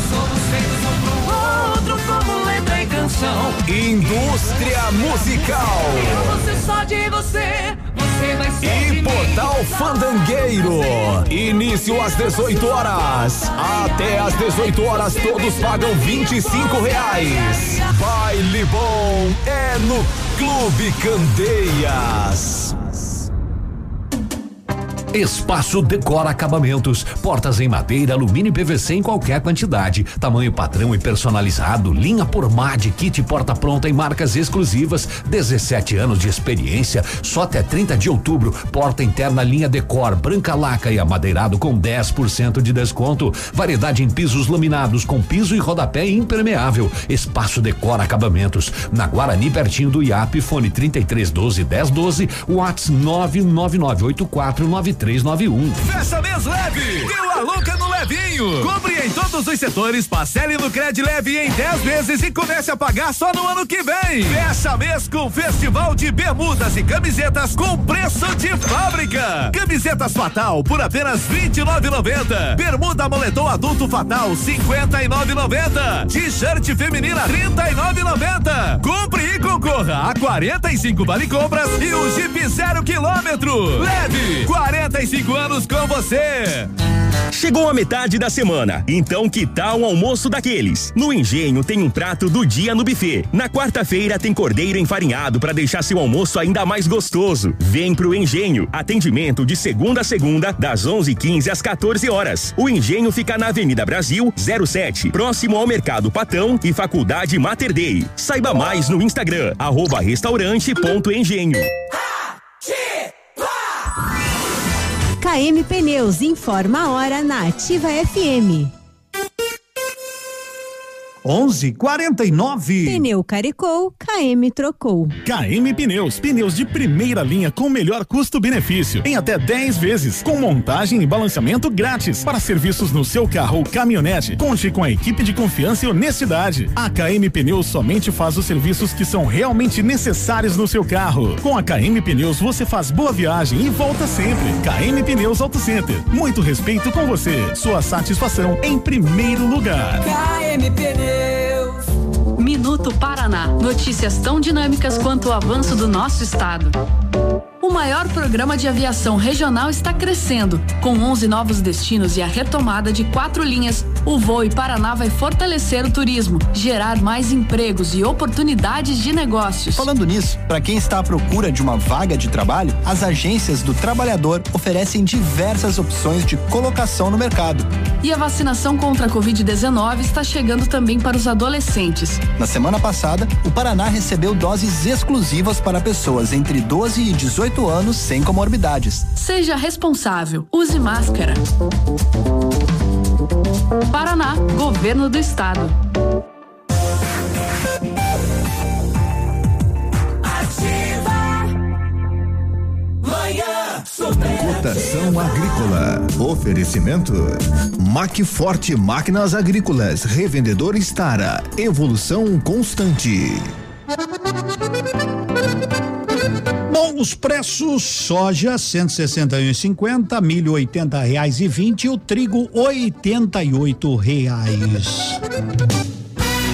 Somos feitos um pro outro como letra e canção. Indústria Musical. Eu, você só de você, E Portal Fandangueiro. Início às 18 horas. Até às 18 horas todos pagam 25 reais. Baile bom é no Clube Candeias. Espaço Decora Acabamentos. Portas em madeira, alumínio e PVC em qualquer quantidade. Tamanho padrão e personalizado. Linha por MAD, kit porta pronta em marcas exclusivas. 17 anos de experiência. Só até 30 de outubro. Porta interna linha Decor, branca laca e amadeirado com 10% de desconto. Variedade em pisos laminados com piso e rodapé impermeável. Espaço Decora Acabamentos. Na Guarani, pertinho do IAP, fone 3312 1012, WhatsApp 9998493 391. Fecha mês leve! Deu a louca no levinho! Compre em todos os setores, parcele no Cred Leve em 10 vezes e comece a pagar só no ano que vem. Fecha mês com festival de bermudas e camisetas com preço de fábrica. Camisetas Fatal por apenas 29,90. Bermuda moletom adulto Fatal 59,90. T-shirt feminina 39,90. Compre e concorra a 45 vale compras e o Jeep zero quilômetro. Leve 40 45 anos com você. Chegou a metade da semana, então que tal um almoço daqueles? No Engenho tem um prato do dia no buffet. Na quarta-feira tem cordeiro enfarinhado para deixar seu almoço ainda mais gostoso. Vem pro Engenho. Atendimento de segunda a segunda, das 11:15 às 14 horas. O Engenho fica na Avenida Brasil, 07, próximo ao Mercado Patão e Faculdade Mater Dei. Saiba mais no Instagram arroba restaurante.engenho. KM Pneus informa a hora na Ativa FM. 11:49. Pneu carecou, KM trocou. KM Pneus, pneus de primeira linha com melhor custo-benefício, em até 10 vezes, com montagem e balanceamento grátis para serviços no seu carro ou caminhonete. Conte com a equipe de confiança e honestidade. A KM Pneus somente faz os serviços que são realmente necessários no seu carro. Com a KM Pneus você faz boa viagem e volta sempre. KM Pneus Auto Center. Muito respeito com você. Sua satisfação em primeiro lugar. KM Pneus. Minuto Paraná. Notícias tão dinâmicas quanto o avanço do nosso estado. O maior programa de aviação regional está crescendo. Com 11 novos destinos e a retomada de quatro linhas, o Voo Paraná vai fortalecer o turismo, gerar mais empregos e oportunidades de negócios. Falando nisso, para quem está à procura de uma vaga de trabalho, as agências do trabalhador oferecem diversas opções de colocação no mercado. E a vacinação contra a Covid-19 está chegando também para os adolescentes. Na semana passada, o Paraná recebeu doses exclusivas para pessoas entre 12 e 18 anos sem comorbidades. Seja responsável. Use máscara. Paraná, Governo do Estado. Manhã Cotação agrícola. Oferecimento. Macforte Máquinas Agrícolas. Revendedor Estara. Evolução constante. Bom, os preços soja 161,50, milho 80 reais e 20 e o trigo 88 reais.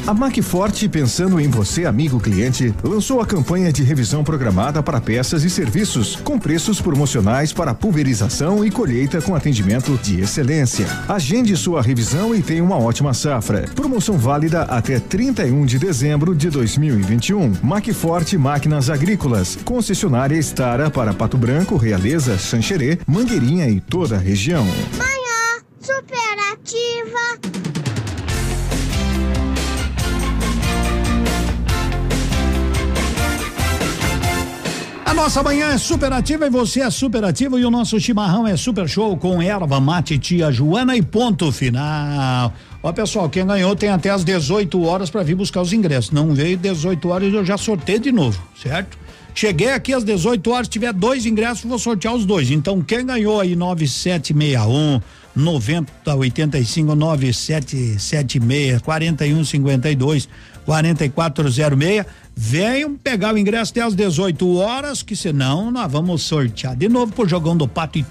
A Macforte, pensando em você, amigo cliente, lançou a campanha de revisão programada para peças e serviços, com preços promocionais para pulverização e colheita com atendimento de excelência. Agende sua revisão e tenha uma ótima safra. Promoção válida até 31 de dezembro de 2021. Macforte Máquinas Agrícolas, concessionária Estara para Pato Branco, Realeza, Xanxerê, Mangueirinha e toda a região. Manhã superativa. Nossa manhã é superativa e você é superativo e o nosso chimarrão é super show com erva mate tia Joana e ponto final. Ó pessoal, quem ganhou tem até as 18 horas para vir buscar os ingressos. Não veio 18 horas eu já sorteio de novo, certo? Cheguei aqui às 18 horas, tiver dois ingressos, vou sortear os dois. Então, quem ganhou aí 9761 9085 9776 4152 4406 venham pegar o ingresso até às 18 horas, que senão nós vamos sortear de novo pro jogão do pato e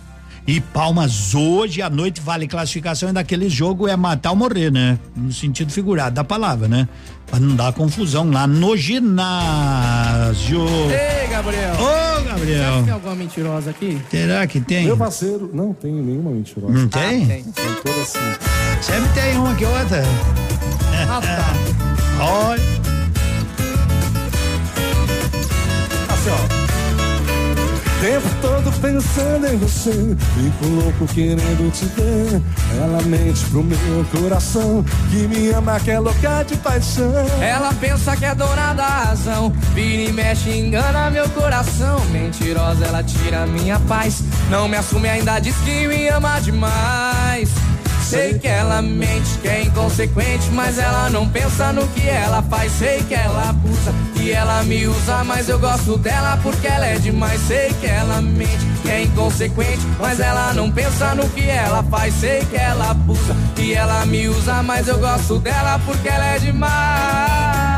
E Palmas hoje à noite vale classificação e daquele jogo é matar ou morrer, né? No sentido figurado da palavra, né? Pra não dar confusão lá no ginásio. Ei, Gabriel. Ô, Gabriel. Será que tem alguma mentirosa aqui? Será que tem? Meu parceiro, não tem nenhuma mentirosa. Não tem? Ah, tem. Tem toda assim. Sempre tem uma que outra. Ah, tá. Olha. Assim, ó. Tempo todo pensando em você, fico louco querendo te ver. Ela mente pro meu coração, que me ama, que é louca de paixão. Ela pensa que é dona da razão. Vira e mexe, engana meu coração. Mentirosa, ela tira minha paz. Não me assume, ainda diz que me ama demais. Sei que ela mente, que é inconsequente, mas ela não pensa no que ela faz. Sei que ela abusa e ela me usa, mas eu gosto dela porque ela é demais. Sei que ela mente, que é inconsequente, mas ela não pensa no que ela faz. Sei que ela abusa e ela me usa, mas eu gosto dela porque ela é demais.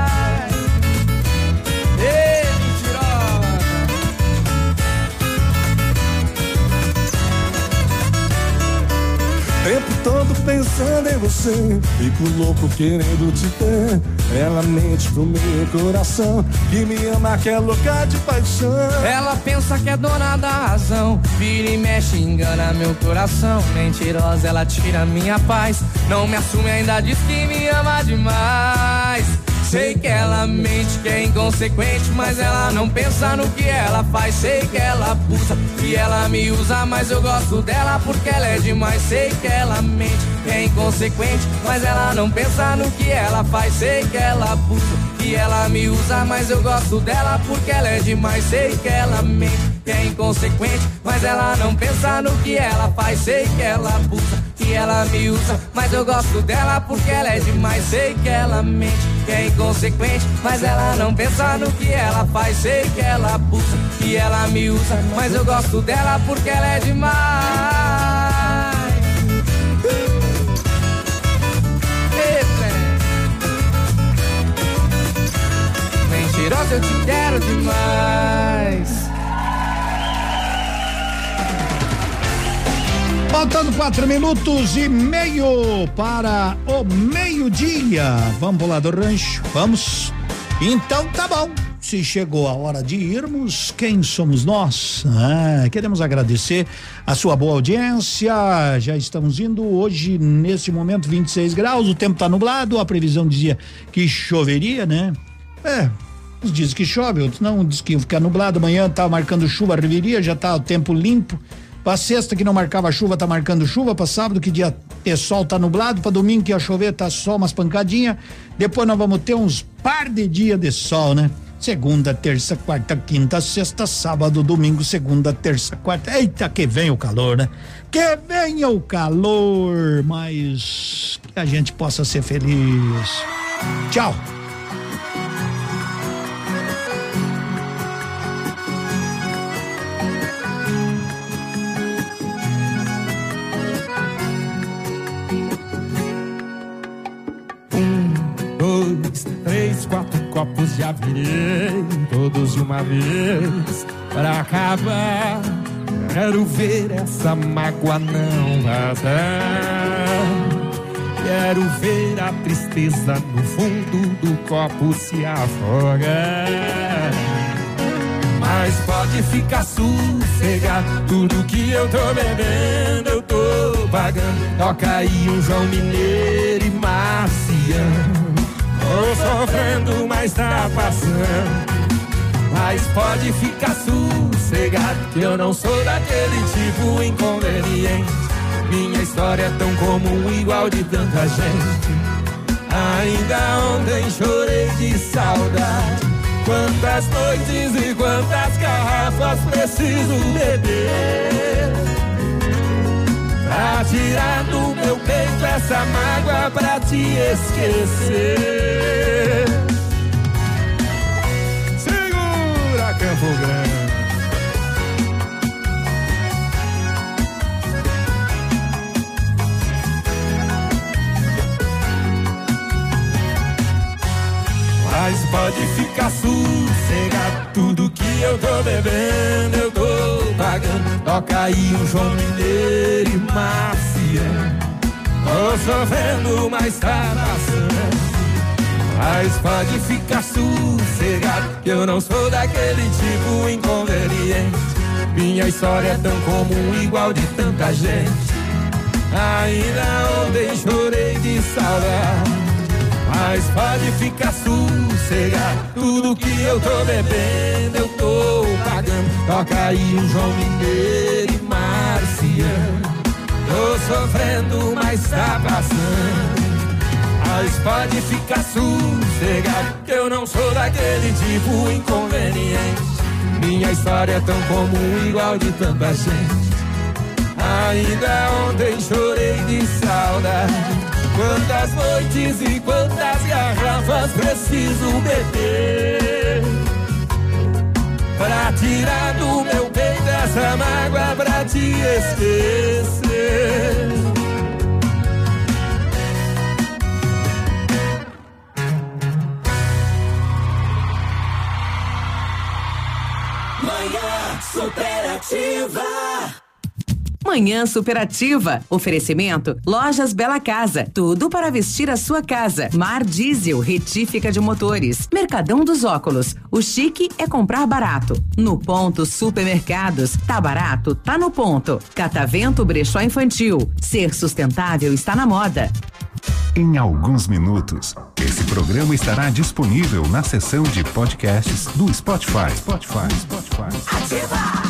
Tempo todo pensando em você, fico louco querendo te ter. Ela mente pro meu coração, que me ama, que é louca de paixão. Ela pensa que é dona da razão. Vira e mexe, engana meu coração. Mentirosa, ela tira minha paz. Não me assume, ainda diz que me ama demais. Sei que ela mente, que é inconsequente, mas ela não pensa no que ela faz. Sei que ela abusa e ela me usa, mas eu gosto dela porque ela é demais. Sei que ela mente, que é inconsequente, mas ela não pensa no que ela faz. Sei que ela abusa e ela me usa, mas eu gosto dela porque ela é demais. Sei que ela mente, que é inconsequente, mas ela não pensa no que ela faz. Sei que ela abusa e ela me usa, mas eu gosto dela porque ela é demais. Sei que ela mente, que é inconsequente, mas ela não pensa no que ela faz. Sei que ela abusa e ela me usa, mas eu gosto dela porque ela é demais. Mentirosa, eu te quero demais. Faltando quatro minutos e meio para o meio-dia. Vamos pular do rancho? Vamos? Então tá bom. Se chegou a hora de irmos, quem somos nós? Ah, queremos agradecer a sua boa audiência. Já estamos indo hoje, nesse momento, 26 graus. O tempo tá nublado. A previsão dizia que choveria, né? É, uns dizem que chove, outros não, diz que ia ficar nublado. Amanhã tá marcando chuva, reviria, já tá o tempo limpo. Pra sexta que não marcava chuva, tá marcando chuva. Pra sábado que dia ter sol, tá nublado. Pra domingo que ia chover, tá só umas pancadinhas. Depois nós vamos ter uns par de dia de sol, né? Segunda, terça, quarta, quinta, sexta, sábado, domingo, segunda, terça, quarta. Eita, que vem o calor, né? Que venha o calor, mas que a gente possa ser feliz. Tchau. Três, quatro copos já virei, todos de uma vez, pra acabar. Quero ver essa mágoa não vazar. Quero ver a tristeza no fundo do copo se afogar. Mas pode ficar sossegado, tudo que eu tô bebendo eu tô pagando. Toca aí um João Mineiro e Marciano. Tô sofrendo, mas tá passando. Mas pode ficar sossegado, que eu não sou daquele tipo inconveniente. Minha história é tão comum, igual de tanta gente. Ainda ontem chorei de saudade. Quantas noites e quantas garrafas preciso beber Pra tirar do meu peito essa mágoa pra te esquecer. Segura Campo Grande. Mas pode ficar sossegado Tudo que eu tô bebendo eu tô pagando. Toca aí um João Mineiro e Marciano. Tô sofrendo, mas tá passando. Mas pode ficar sossegado, que eu não sou daquele tipo inconveniente. Minha história é tão comum, igual de tanta gente. Ainda ontem chorei de saudade. Mas pode ficar sossegado, tudo que eu tô bebendo eu tô pagando. Toca aí um João Mineiro e Marciano. Tô sofrendo, mas tá passando. Mas pode ficar sossegado, que eu não sou daquele tipo inconveniente. Minha história é tão comum, igual de tanta gente. Ainda ontem chorei de saudade. Quantas noites e quantas garrafas preciso beber Pra tirar do meu peito essa mágoa pra te esquecer? Manhã Superativa Manhã Superativa. Oferecimento Lojas Bela Casa. Tudo para vestir a sua casa. Mar Diesel, retífica de motores. Mercadão dos Óculos. O chique é comprar barato. No ponto Supermercados. Tá barato? Tá no ponto. Catavento Brechó Infantil. Ser sustentável está na moda. Em alguns minutos, esse programa estará disponível na seção de podcasts do Spotify. Spotify, Spotify. Ativa! Ativa!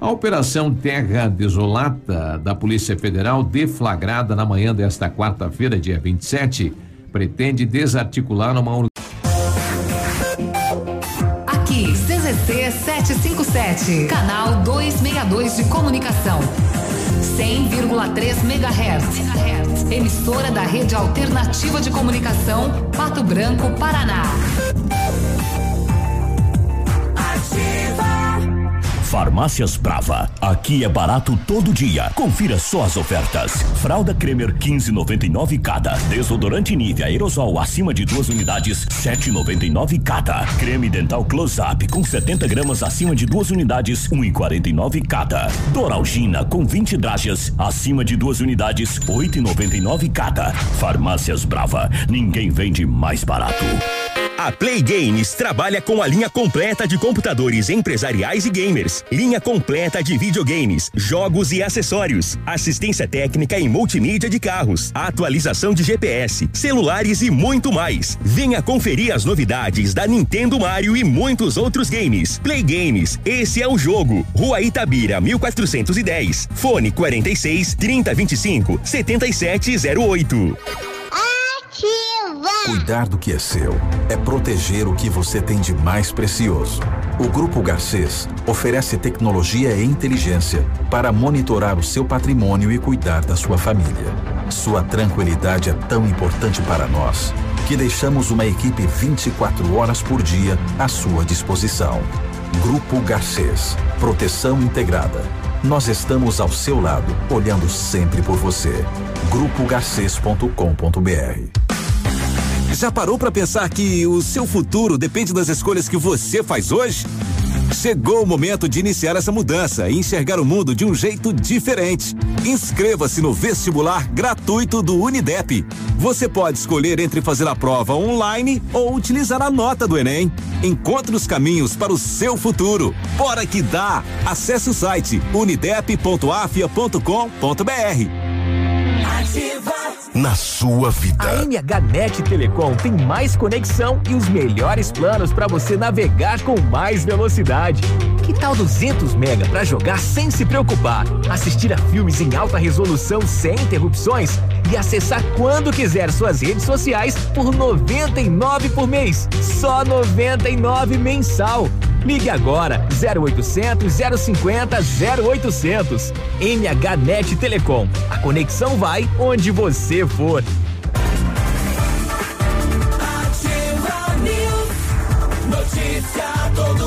A Operação Terra Desolata da Polícia Federal, deflagrada na manhã desta quarta-feira, dia 27, pretende desarticular uma Aqui, CZC 757, canal 262 de comunicação. 100,3 MHz. Emissora da Rede Alternativa de Comunicação, Pato Branco, Paraná. Farmácias Brava. Aqui é barato todo dia. Confira só as ofertas. Fralda Cremer 15,99 cada. Desodorante Nivea aerosol acima de duas unidades 7,99 cada. Creme dental Close Up com 70 gramas acima de duas unidades 1,49 cada. Doralgina com 20 dragas acima de duas unidades 8,99 cada. Farmácias Brava. Ninguém vende mais barato. A Play Games trabalha com a linha completa de computadores empresariais e gamers, linha completa de videogames, jogos e acessórios, assistência técnica e multimídia de carros, atualização de GPS, celulares e muito mais. Venha conferir as novidades da Nintendo Mario e muitos outros games. Play Games, esse é o jogo. Rua Itabira, 1410. Fone 46 3025 7708. Cuidar do que é seu é proteger o que você tem de mais precioso. O Grupo Garcês oferece tecnologia e inteligência para monitorar o seu patrimônio e cuidar da sua família. Sua tranquilidade é tão importante para nós que deixamos uma equipe 24 horas por dia à sua disposição. Grupo Garcês, proteção integrada. Nós estamos ao seu lado, olhando sempre por você. GrupoGarcês.com.br Já parou para pensar que o seu futuro depende das escolhas que você faz hoje? Chegou o momento de iniciar essa mudança e enxergar o mundo de um jeito diferente. Inscreva-se no vestibular gratuito do Unidep. Você pode escolher entre fazer a prova online ou utilizar a nota do Enem. Encontre os caminhos para o seu futuro. Bora que dá! Acesse o site unidep.afia.com.br. Ativa na sua vida. A MHNet Telecom tem mais conexão e os melhores planos para você navegar com mais velocidade. Que tal 200 mega para jogar sem se preocupar, assistir a filmes em alta resolução sem interrupções e acessar quando quiser suas redes sociais por 99 por mês, só 99 mensal. Ligue agora 0800 050 0800. MHNet Telecom. A conexão vai onde você for. Ativa News. Notícia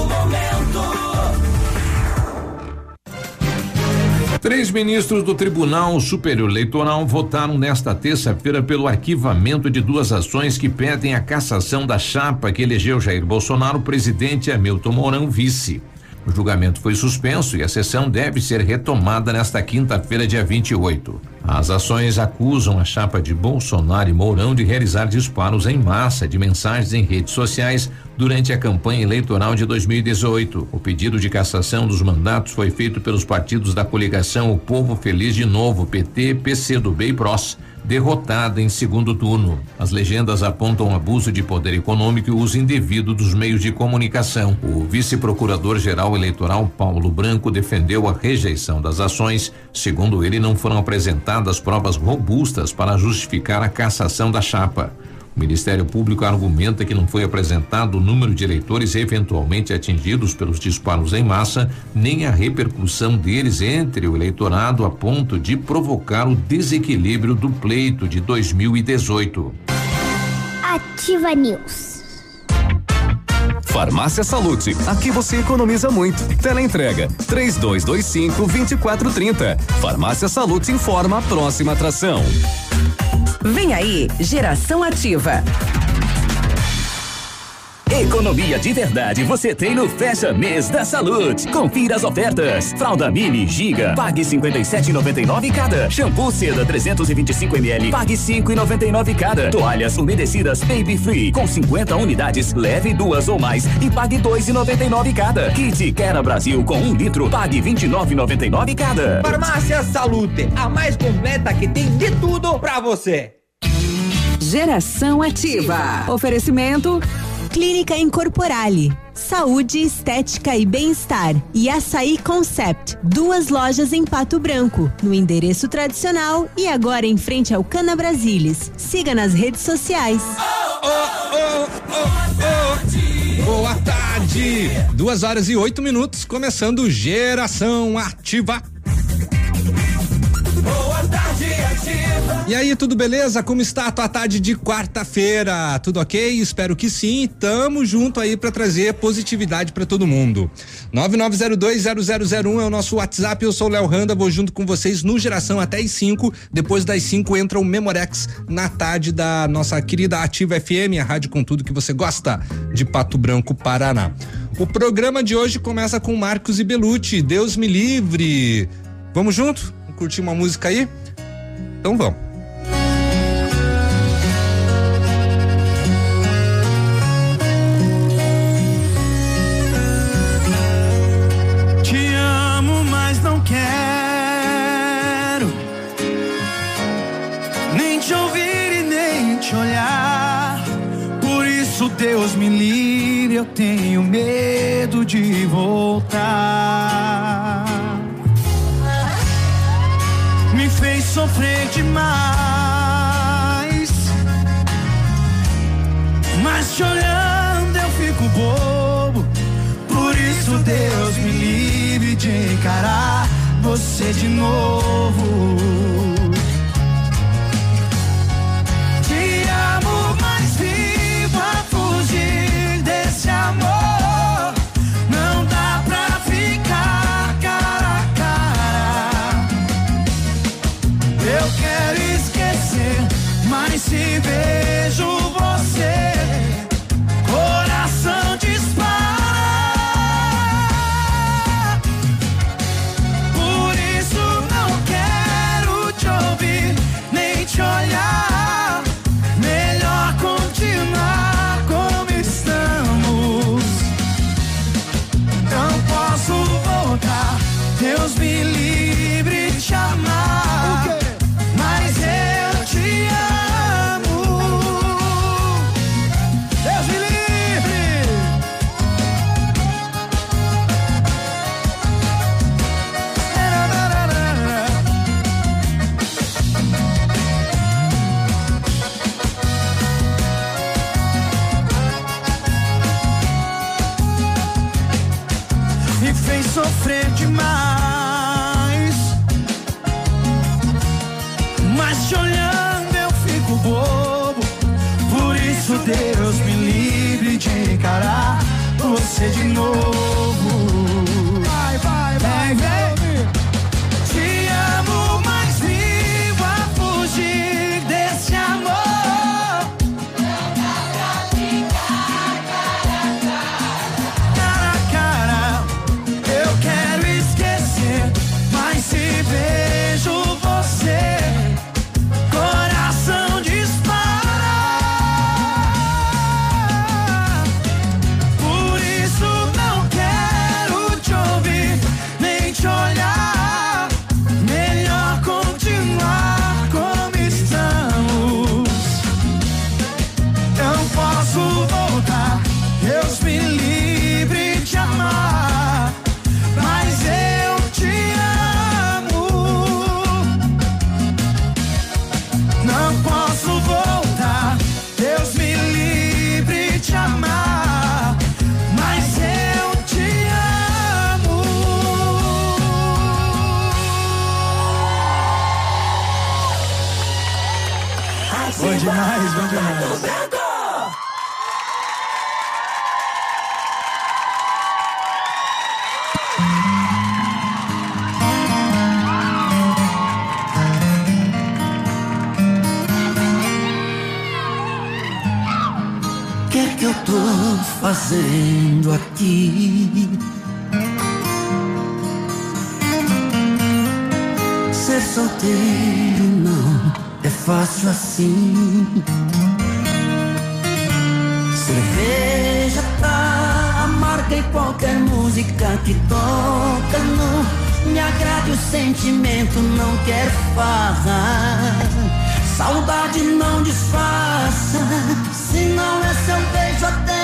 momento. Três ministros do Tribunal Superior Eleitoral votaram nesta terça-feira pelo arquivamento de duas ações que pedem a cassação da chapa que elegeu Jair Bolsonaro presidente e Hamilton Mourão vice. O julgamento foi suspenso e a sessão deve ser retomada nesta quinta-feira, dia 28. As ações acusam a chapa de Bolsonaro e Mourão de realizar disparos em massa de mensagens em redes sociais durante a campanha eleitoral de 2018. O pedido de cassação dos mandatos foi feito pelos partidos da coligação O Povo Feliz de Novo, PT, PCdoB e PROS derrotada em segundo turno. As legendas apontam abuso de poder econômico e uso indevido dos meios de comunicação. O vice-procurador-geral eleitoral Paulo Branco defendeu a rejeição das ações. Segundo ele, não foram apresentadas provas robustas para justificar a cassação da chapa. O Ministério Público argumenta que não foi apresentado o número de eleitores eventualmente atingidos pelos disparos em massa, nem a repercussão deles entre o eleitorado a ponto de provocar o desequilíbrio do pleito de 2018. Ativa News. Farmácia Salute, aqui você economiza muito. Teleentrega 3225 2430. Farmácia Salute informa a próxima atração. Vem aí, Geração Ativa. Economia de verdade você tem no Fecha Mês da Salute. Confira as ofertas. Fralda Mini Giga, pague 57,99 cada. Shampoo Seda 325 ml, pague 5,99 cada. Toalhas umedecidas Baby Free com 50 unidades, leve duas ou mais e pague 2,99 cada. Kit Quera Brasil com um litro, pague 29,99 cada. Farmácia Salute, a mais completa que tem de tudo pra você. Geração Ativa. Oferecimento Clínica Incorporale. Saúde, estética e bem-estar. E Açaí Concept. Duas lojas em Pato Branco. No endereço tradicional e agora em frente ao Cana Brasilis. Siga nas redes sociais. Boa tarde! Duas horas e oito minutos, começando Geração Ativa. E aí, tudo beleza? Como está a tua tarde de quarta-feira? Tudo ok? Espero que sim. Tamo junto aí para trazer positividade para todo mundo. 99020001 é o nosso WhatsApp. Eu sou o Léo Randa, vou junto com vocês no Geração até as 5. Depois das 5 entra o Memorex na tarde da nossa querida Ativa FM, a rádio com tudo que você gosta de Pato Branco, Paraná. O programa de hoje começa com Marcos e Belucci. Deus me livre. Vamos junto? Curtir uma música aí? Então vamos. Deus me livre, eu tenho medo de voltar. Me fez sofrer demais, mas te olhando eu fico bobo. Por isso, Deus me livre de encarar você de novo. fazendo aqui? Ser solteiro não é fácil assim. Cerveja tá amarga e qualquer música que toca não me agrade o sentimento, não quer farra. Saudade não disfarça, se não é seu beijo até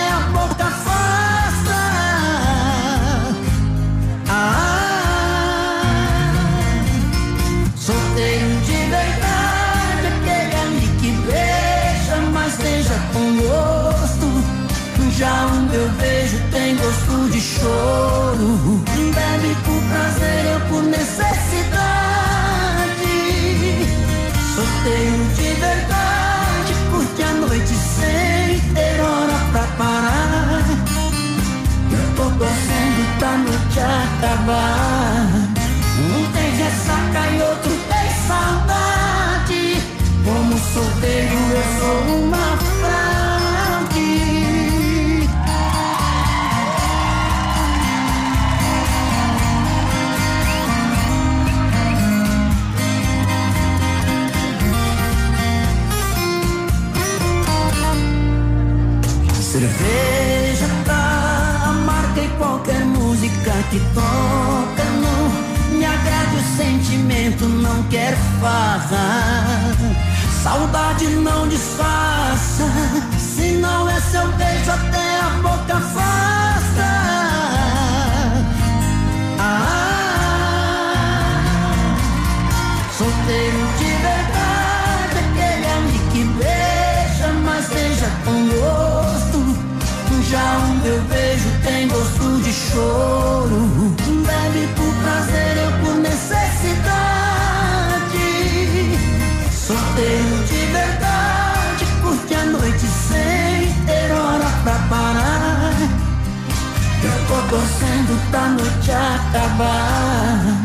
choro. Bebe por prazer, eu por que toca, não me agrada o sentimento, não quer farra. Saudade não disfarça, se não é seu beijo mengucap kabar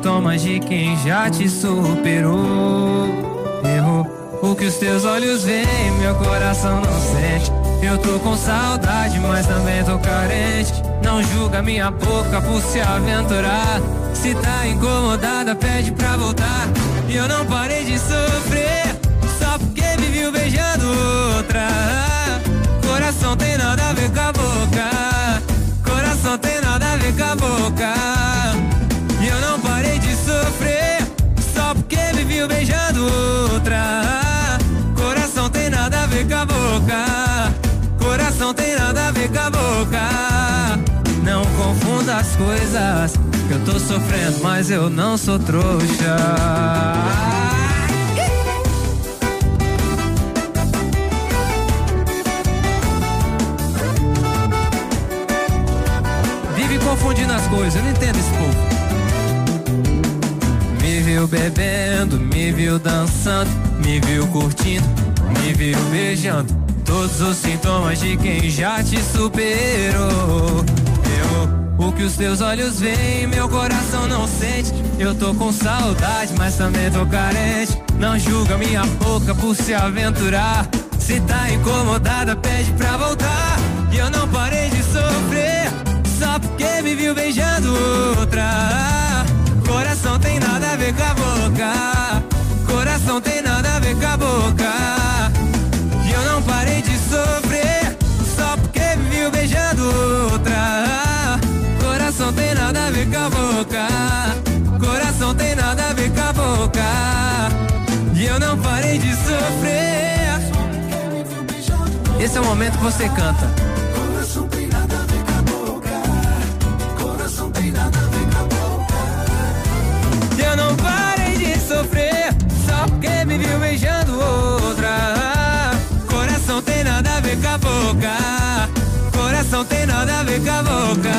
sintomas de quem já te superou. Errou o que os teus olhos veem, meu coração não sente. Eu tô com saudade, mas também tô carente. Não julga minha boca por se aventurar. Se tá incomodada, pede pra voltar. E eu não parei de sofrer, só porque viu beijando outra. Coração tem nada a ver com a boca. Coração tem nada a ver com a boca. Beijando outra. Coração tem nada a ver com a boca. Coração tem nada a ver com a boca. Não confunda as coisas. Que eu tô sofrendo, mas eu não sou trouxa. Vive confundindo as coisas, eu não entendo esse viu bebendo, me viu dançando, me viu curtindo, me viu beijando. Todos os sintomas de quem já te superou. Eu, o que os teus olhos veem, meu coração não sente. Eu tô com saudade, mas também tô carente. Não julga minha boca por se aventurar. Se tá incomodada, pede pra voltar. E eu não parei de sofrer, só porque me viu beijando outra. Coração tem nada a ver com a boca. Coração tem nada a ver com a boca. E eu não parei de sofrer Só porque me viu beijando outra. Coração tem nada a ver com a boca. Coração tem nada a ver com a boca. E eu não parei de sofrer. Esse é o momento que você canta Coração tem nada a ver com a boca.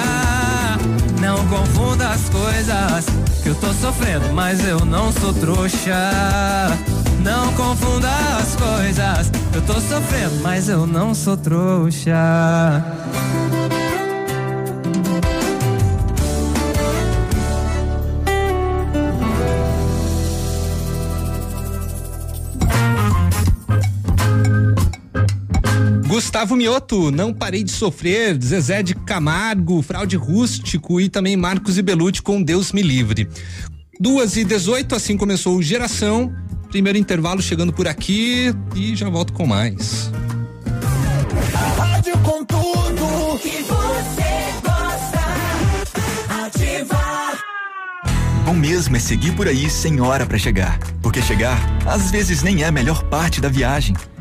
Não confunda as coisas Que eu tô sofrendo, mas eu não sou trouxa. Não confunda as coisas Eu tô sofrendo, mas eu não sou trouxa Gustavo Mioto, Não Parei de Sofrer, Zezé de Camargo, Fraude Rústico e também Marcos e Belucci com Deus Me Livre. Duas e dezoito, assim começou o Geração. Primeiro intervalo chegando por aqui e já volto com mais. Rádio com tudo que você gosta. Ativa. Bom mesmo é seguir por aí sem hora pra chegar. Porque chegar, às vezes, nem é a melhor parte da viagem.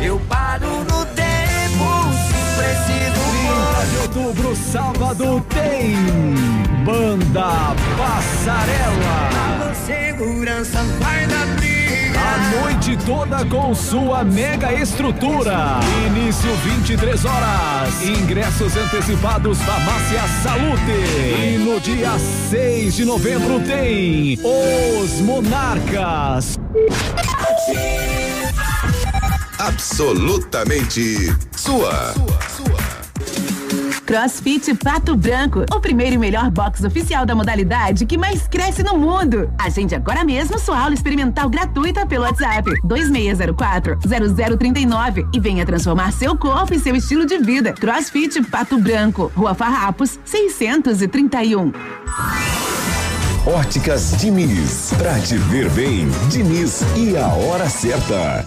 Eu paro no tempo se preciso. 30 de outubro, sábado, tem Banda Passarela. Segurança briga. A noite toda com sua mega estrutura. Início 23 horas. Ingressos antecipados Farmácia Salute. E no dia 6 de novembro tem Os Monarcas. Absolutamente sua. CrossFit Pato Branco, o primeiro e melhor box oficial da modalidade que mais cresce no mundo. Agende agora mesmo sua aula experimental gratuita pelo WhatsApp 2604-0039 e venha transformar seu corpo e seu estilo de vida. CrossFit Pato Branco, Rua Farrapos, 631. Óticas Diniz. Pra te ver bem, Diniz e a hora certa.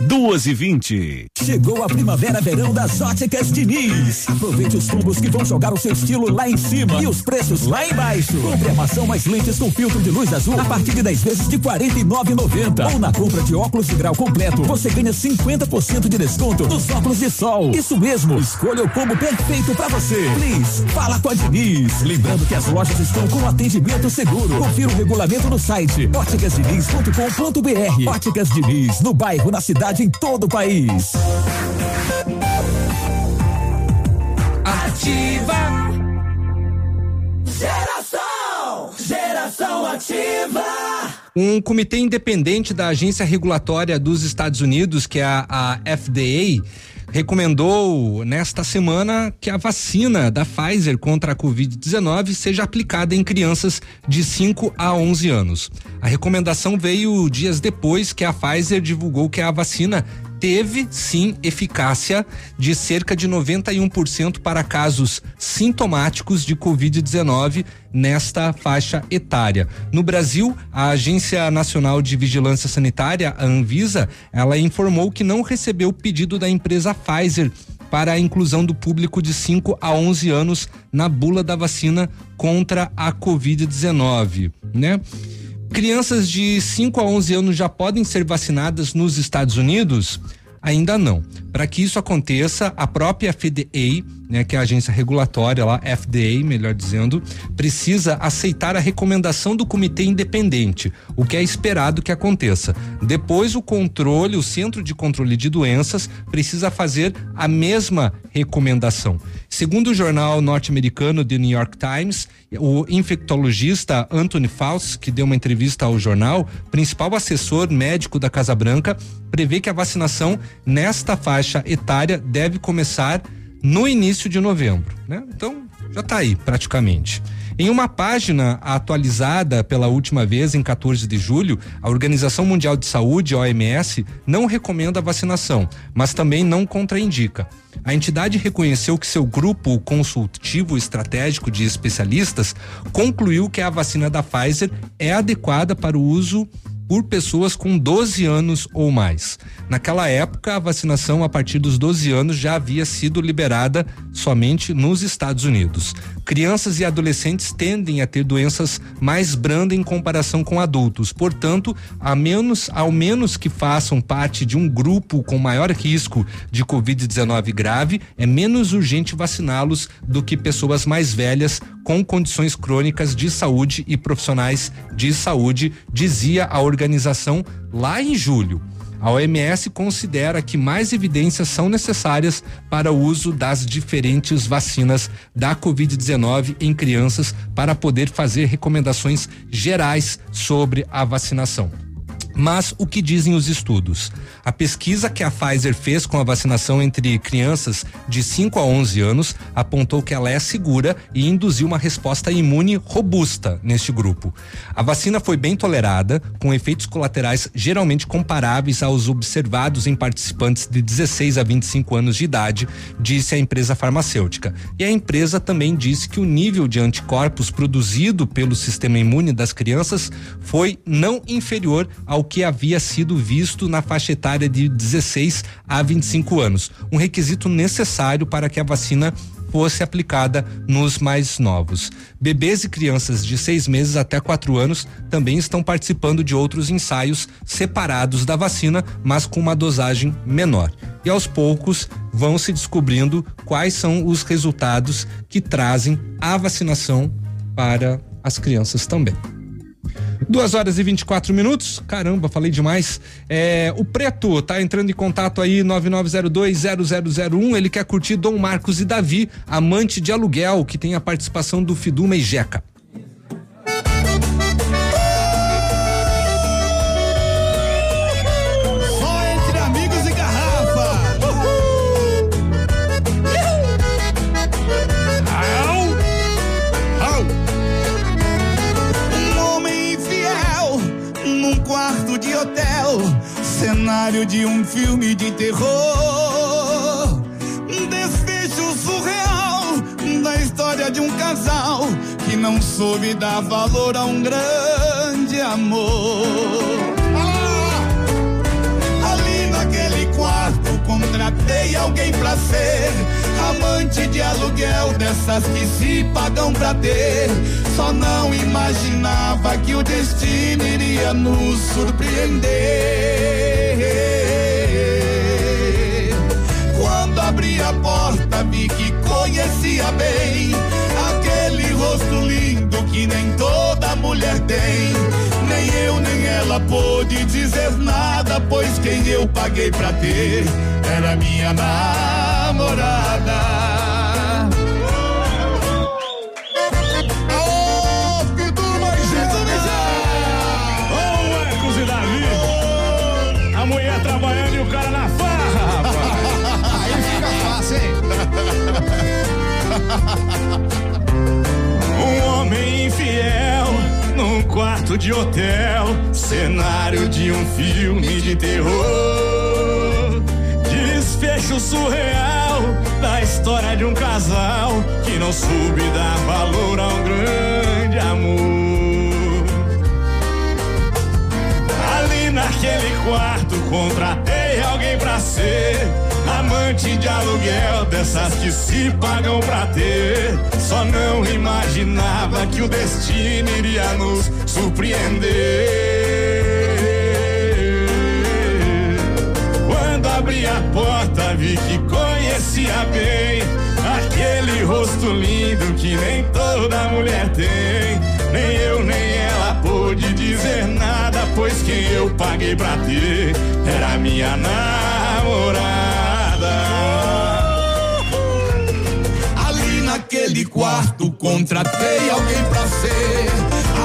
Duas e vinte. Chegou a primavera-verão das óticas Diniz. Aproveite os combos que vão jogar o seu estilo lá em cima e os preços lá embaixo. Compre armação mais lentes com filtro de luz azul a partir de 10 vezes de R$ 49,90. Ou na compra de óculos de grau completo, você ganha 50% de desconto nos óculos de sol. Isso mesmo, escolha o combo perfeito para você. Please, fala com a Diniz. Lembrando que as lojas estão com atendimento seguro. Confira o regulamento no site óticasdiniz.com.br. Óticas Diniz, no bairro, na cidade, em todo o país. Ativa. Geração, geração ativa. Um comitê independente da Agência Regulatória dos Estados Unidos, que é a, a FDA, recomendou nesta semana que a vacina da Pfizer contra a Covid-19 seja aplicada em crianças de 5 a 11 anos. A recomendação veio dias depois que a Pfizer divulgou que a vacina teve sim eficácia de cerca de 91% para casos sintomáticos de Covid-19 nesta faixa etária. No Brasil, a Agência Nacional de Vigilância Sanitária, a Anvisa, ela informou que não recebeu o pedido da empresa Pfizer para a inclusão do público de 5 a 11 anos na bula da vacina contra a Covid-19, né? Crianças de 5 a 11 anos já podem ser vacinadas nos Estados Unidos? Ainda não. Para que isso aconteça, a própria FDA, né, que é a agência regulatória lá, FDA, melhor dizendo, precisa aceitar a recomendação do comitê independente, o que é esperado que aconteça. Depois, o controle, o Centro de Controle de Doenças, precisa fazer a mesma recomendação. Segundo o jornal norte-americano The New York Times, o infectologista Anthony Fauci, que deu uma entrevista ao jornal, principal assessor médico da Casa Branca, prevê que a vacinação nesta faixa etária deve começar no início de novembro, né? Então, já está aí praticamente. Em uma página atualizada pela última vez em 14 de julho, a Organização Mundial de Saúde, OMS, não recomenda a vacinação, mas também não contraindica. A entidade reconheceu que seu grupo consultivo estratégico de especialistas concluiu que a vacina da Pfizer é adequada para o uso por pessoas com 12 anos ou mais. Naquela época, a vacinação a partir dos 12 anos já havia sido liberada somente nos Estados Unidos. Crianças e adolescentes tendem a ter doenças mais brandas em comparação com adultos. Portanto, a menos, ao menos que façam parte de um grupo com maior risco de Covid-19 grave, é menos urgente vaciná-los do que pessoas mais velhas com condições crônicas de saúde e profissionais de saúde, dizia a organização lá em julho. A OMS considera que mais evidências são necessárias para o uso das diferentes vacinas da Covid-19 em crianças para poder fazer recomendações gerais sobre a vacinação. Mas o que dizem os estudos? A pesquisa que a Pfizer fez com a vacinação entre crianças de 5 a 11 anos apontou que ela é segura e induziu uma resposta imune robusta neste grupo. A vacina foi bem tolerada, com efeitos colaterais geralmente comparáveis aos observados em participantes de 16 a 25 anos de idade, disse a empresa farmacêutica. E a empresa também disse que o nível de anticorpos produzido pelo sistema imune das crianças foi não inferior ao que havia sido visto na faixa etária de 16 a 25 anos, um requisito necessário para que a vacina fosse aplicada nos mais novos. Bebês e crianças de seis meses até quatro anos também estão participando de outros ensaios separados da vacina, mas com uma dosagem menor. E aos poucos vão se descobrindo quais são os resultados que trazem a vacinação para as crianças também. Duas horas e 24 minutos. Caramba, falei demais. É, o Preto tá entrando em contato aí, 99020001. Ele quer curtir Dom Marcos e Davi, amante de aluguel, que tem a participação do Fiduma e Jeca. Cenário de um filme de terror. Desfecho surreal da história de um casal que não soube dar valor a um grande amor. Ali naquele contratei alguém pra ser amante de aluguel dessas que se pagam pra ter. Só não imaginava que o destino iria nos surpreender. Quando abri a porta vi que conhecia bem aquele rosto lindo que nem toda mulher tem. Nem eu nem ela pôde dizer nada, pois quem eu paguei pra ter era minha namorada. Trabalhando e o cara na farra, rapaz. Aí fica fácil, hein? Um homem infiel num quarto de hotel, cenário de um filme de terror. Desfecho surreal da história de um casal que não soube dar valor a um grande amor. Naquele quarto contratei alguém pra ser amante de aluguel dessas que se pagam pra ter. Só não imaginava que o destino iria nos surpreender. Quando abri a porta vi que conhecia bem aquele rosto lindo que nem toda mulher tem. Nem eu nem ela pôde dizer nada, pois quem eu paguei pra ter era minha namorada. Ali naquele quarto contratei alguém pra ser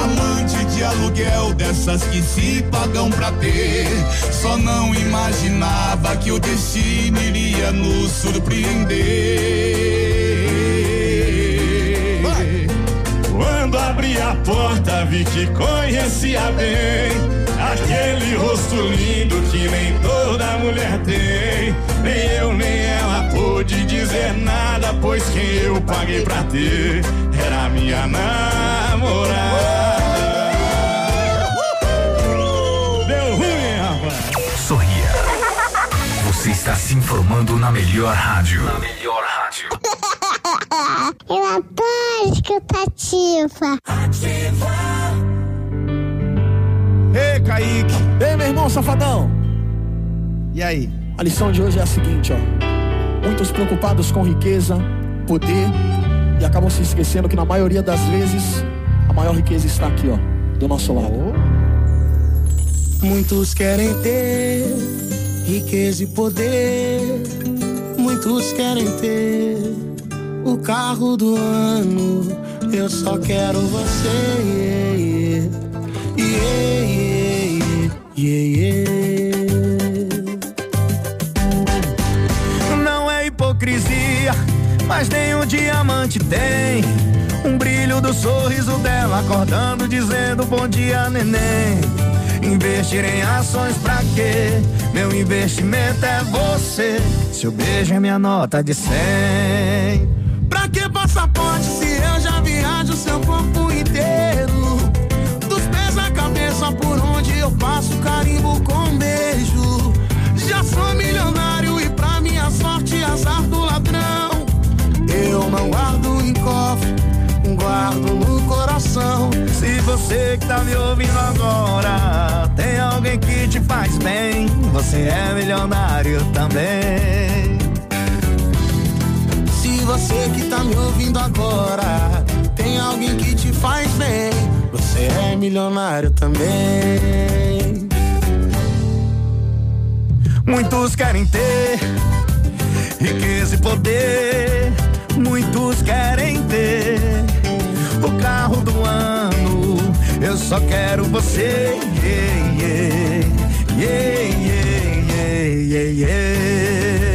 amante de aluguel dessas que se pagam pra ter. Só não imaginava que o destino iria nos surpreender. Abri a porta vi que conhecia bem aquele rosto lindo que nem toda mulher tem. Nem eu nem ela pôde dizer nada, pois quem eu paguei pra ter era minha namorada. Deu ruim, rapaz. Sorria. Você está se informando na melhor rádio. Na melhor rádio. Eu adoro escutativa. Ei, Kaique. Ei, meu irmão safadão. E aí? A lição de hoje é a seguinte, ó. Muitos preocupados com riqueza, poder e acabam se esquecendo que na maioria das vezes a maior riqueza está aqui, ó, do nosso lado. Muitos querem ter riqueza e poder. Muitos querem ter o carro do ano. Eu só quero você. Yeah, yeah, yeah. Não é hipocrisia, mas nenhum diamante tem um brilho do sorriso dela acordando dizendo bom dia neném. Investir em ações pra quê? Meu investimento é você. Seu beijo é minha nota de 100. Passaporte se eu já viajo seu corpo inteiro? Dos pés à cabeça por onde eu passo carimbo com beijo. Já sou milionário e pra minha sorte azar do ladrão. Eu não guardo em cofre, guardo no coração. Se você que tá me ouvindo agora tem alguém que te faz bem, você é milionário também. Você que tá me ouvindo agora tem alguém que te faz bem, você é milionário também. Muitos querem ter riqueza e poder. Muitos querem ter o carro do ano. Eu só quero você. Yeah, yeah, yeah, yeah, yeah, yeah.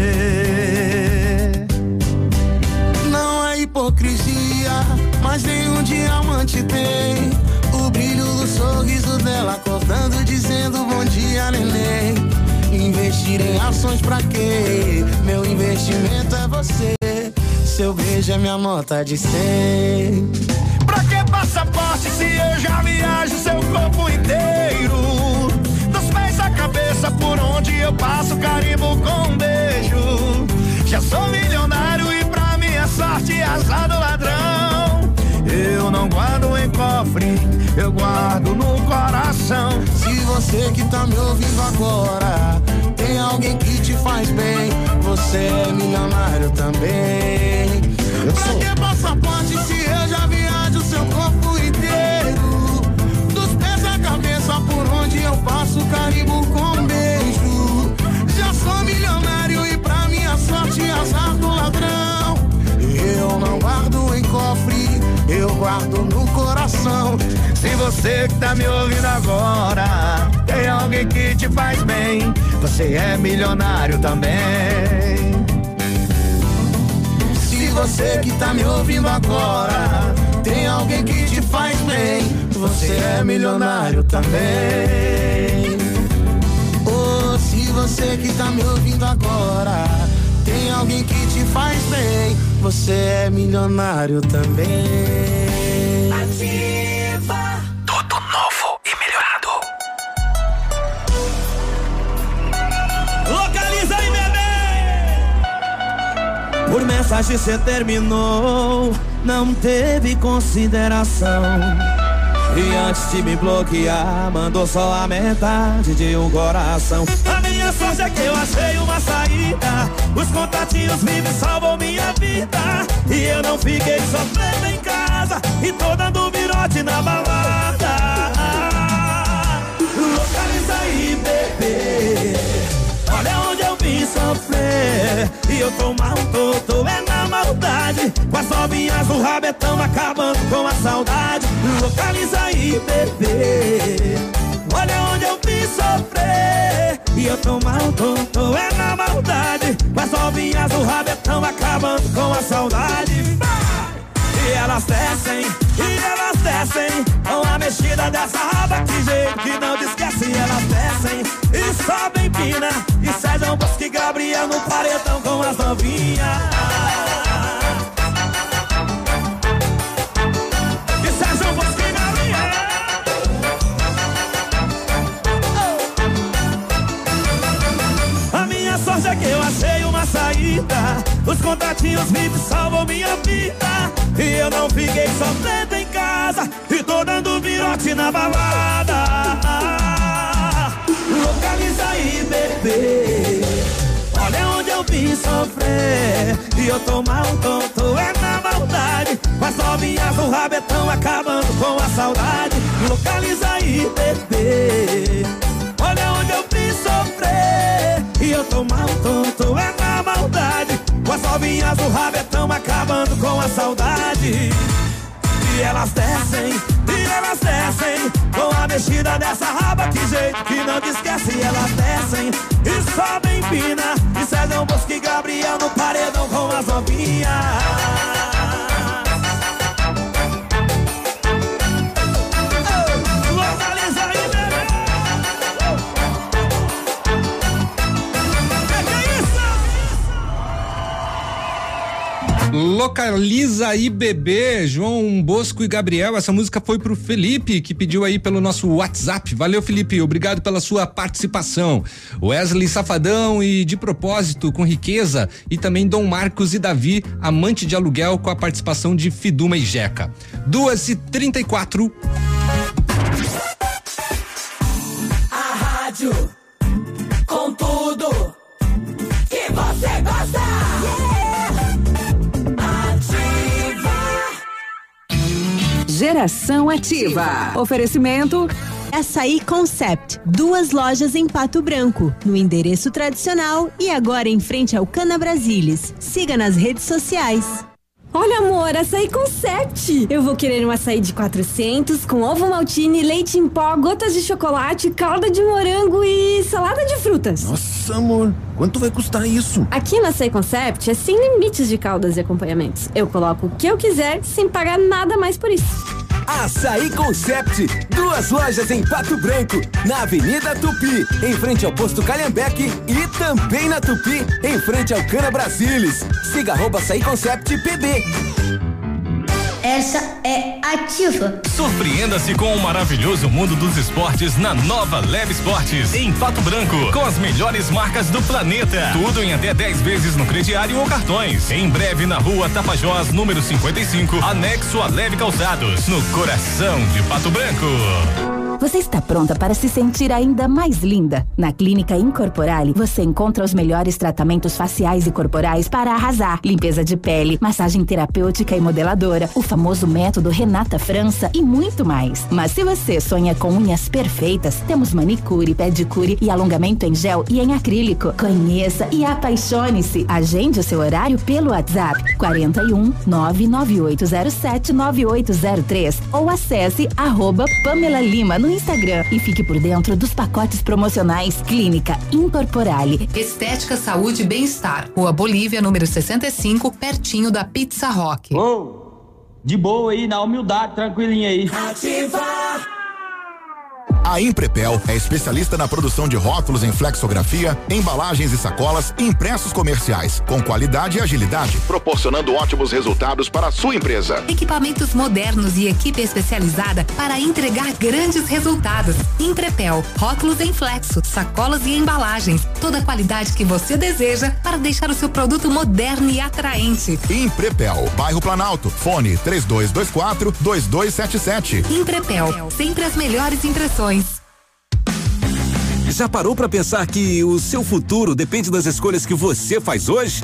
Sorriso dela acordando dizendo bom dia, neném. Investir em ações pra quê? Meu investimento é você. Seu beijo é minha nota de 100. Pra que passaporte se eu já viajo seu corpo inteiro? Dos pés à cabeça por onde eu passo, carimbo com um beijo. Já sou milionário e pra minha sorte, azar do ladrão. Eu não guardo em cofre, eu guardo no coração. Se você que tá me ouvindo agora tem alguém que te faz bem, você é milionário também. Eu pra que passaporte se eu já viajo seu corpo inteiro? Dos pés à cabeça por onde eu passo, carimbo com um beijo. Já sou milionário e pra minha sorte, azar do ladrão. Eu não guardo em cofre, eu guardo no coração. Se você que tá me ouvindo agora tem alguém que te faz bem, você é milionário também. Se você que tá me ouvindo agora tem alguém que te faz bem, você é milionário também. Oh, se você que tá me ouvindo agora tem alguém que te faz bem, você é milionário também. Ativa. Tudo novo e melhorado. Localiza aí, bebê! Por mensagem cê terminou, não teve consideração. E antes de me bloquear, mandou só a metade de um coração. É que eu achei uma saída. Os contatinhos vivos salvam minha vida. E eu não fiquei sofrendo em casa. E tô dando virote na balada. Localiza aí, bebê. Olha onde eu vim sofrer. E eu tô mal, tô, tô é na maldade. Com as novinhas do rabetão acabando com a saudade. Localiza aí, bebê. Olha onde eu vim sofrer. E eu tô mal, tô, tô é na maldade. Com as novinhas do rabetão acabando com a saudade. E elas descem, e elas descem Com a mexida dessa raba Que jeito que não te esquece Elas descem e sobem pina E Sérgio Bosque e Gabriel no paredão com as novinhas Os contatinhos me salvam minha vida. E eu não fiquei sofrendo em casa. E tô dando virote na balada. Localiza aí, bebê. Olha onde eu vim sofrer. E eu tô mal, tô é na maldade. Com as novinhas do rabetão acabando com a saudade. Localiza aí, bebê. Olha onde eu vim sofrer E eu tô mal, tô é na maldade as novinhas do rabetão acabando com a saudade. E elas descem, e elas descem Com a mexida dessa raba, que jeito que não te esquece. Elas descem e sobem pina E César Bosque e Gabriel no paredão com as novinhas Localiza aí, bebê, João Bosco e Gabriel. Essa música foi pro Felipe, que pediu aí pelo nosso WhatsApp. Valeu, Felipe. Obrigado pela sua participação. Wesley Safadão e de propósito, com riqueza. E também Dom Marcos e Davi, amante de aluguel, com a participação de Fiduma e Jeca. Duas e trinta e quatro. A rádio Geração Ativa. Oferecimento Açaí Concept, duas lojas em Pato Branco, no endereço tradicional e agora em frente ao Cana Brasilis. Siga nas redes sociais. Olha, amor, açaí concept. Eu vou querer um açaí de 400 com ovo maltine, leite em pó, gotas de chocolate, calda de morango e salada de frutas. Nossa, amor, quanto vai custar isso? Aqui na Açaí Concept é sem limites de caldas e acompanhamentos. Eu coloco o que eu quiser sem pagar nada mais por isso. Açaí Concept, duas lojas em Pato Branco, na Avenida Tupi, em frente ao posto Calhambeque e também na Tupi, em frente ao Cana Brasilis. Siga arroba Açaí Concept PB. Essa é ativa. Surpreenda-se com o maravilhoso mundo dos esportes na nova Leve Esportes, em Pato Branco, com as melhores marcas do planeta. Tudo em até 10 vezes no crediário ou cartões. Em breve na rua Tapajós, número 55, anexo a Leve Calçados, no coração de Pato Branco. Você está pronta para se sentir ainda mais linda? Na Clínica Incorporale, você encontra os melhores tratamentos faciais e corporais para arrasar. Limpeza de pele, massagem terapêutica e modeladora, o famoso método Renata França e muito mais. Mas se você sonha com unhas perfeitas, temos manicure, pedicure e alongamento em gel e em acrílico. Conheça e apaixone-se. Agende o seu horário pelo WhatsApp 41 99807 9803 ou acesse arroba Pamela Lima no Instagram e fique por dentro dos pacotes promocionais Clínica Incorporale. Estética, saúde e bem-estar. Rua Bolívia, número 65, pertinho da Pizza Rock. De boa aí, na humildade, tranquilinha aí. A Imprepel é especialista na produção de rótulos em flexografia, embalagens e sacolas e impressos comerciais, com qualidade e agilidade, proporcionando ótimos resultados para a sua empresa. Equipamentos modernos e equipe especializada para entregar grandes resultados. Imprepel, rótulos em flexo, sacolas e embalagens. Toda a qualidade que você deseja para deixar o seu produto moderno e atraente. Imprepel, bairro Planalto, fone 3224 2277. Imprepel, sempre as melhores impressões. Já parou para pensar que o seu futuro depende das escolhas que você faz hoje?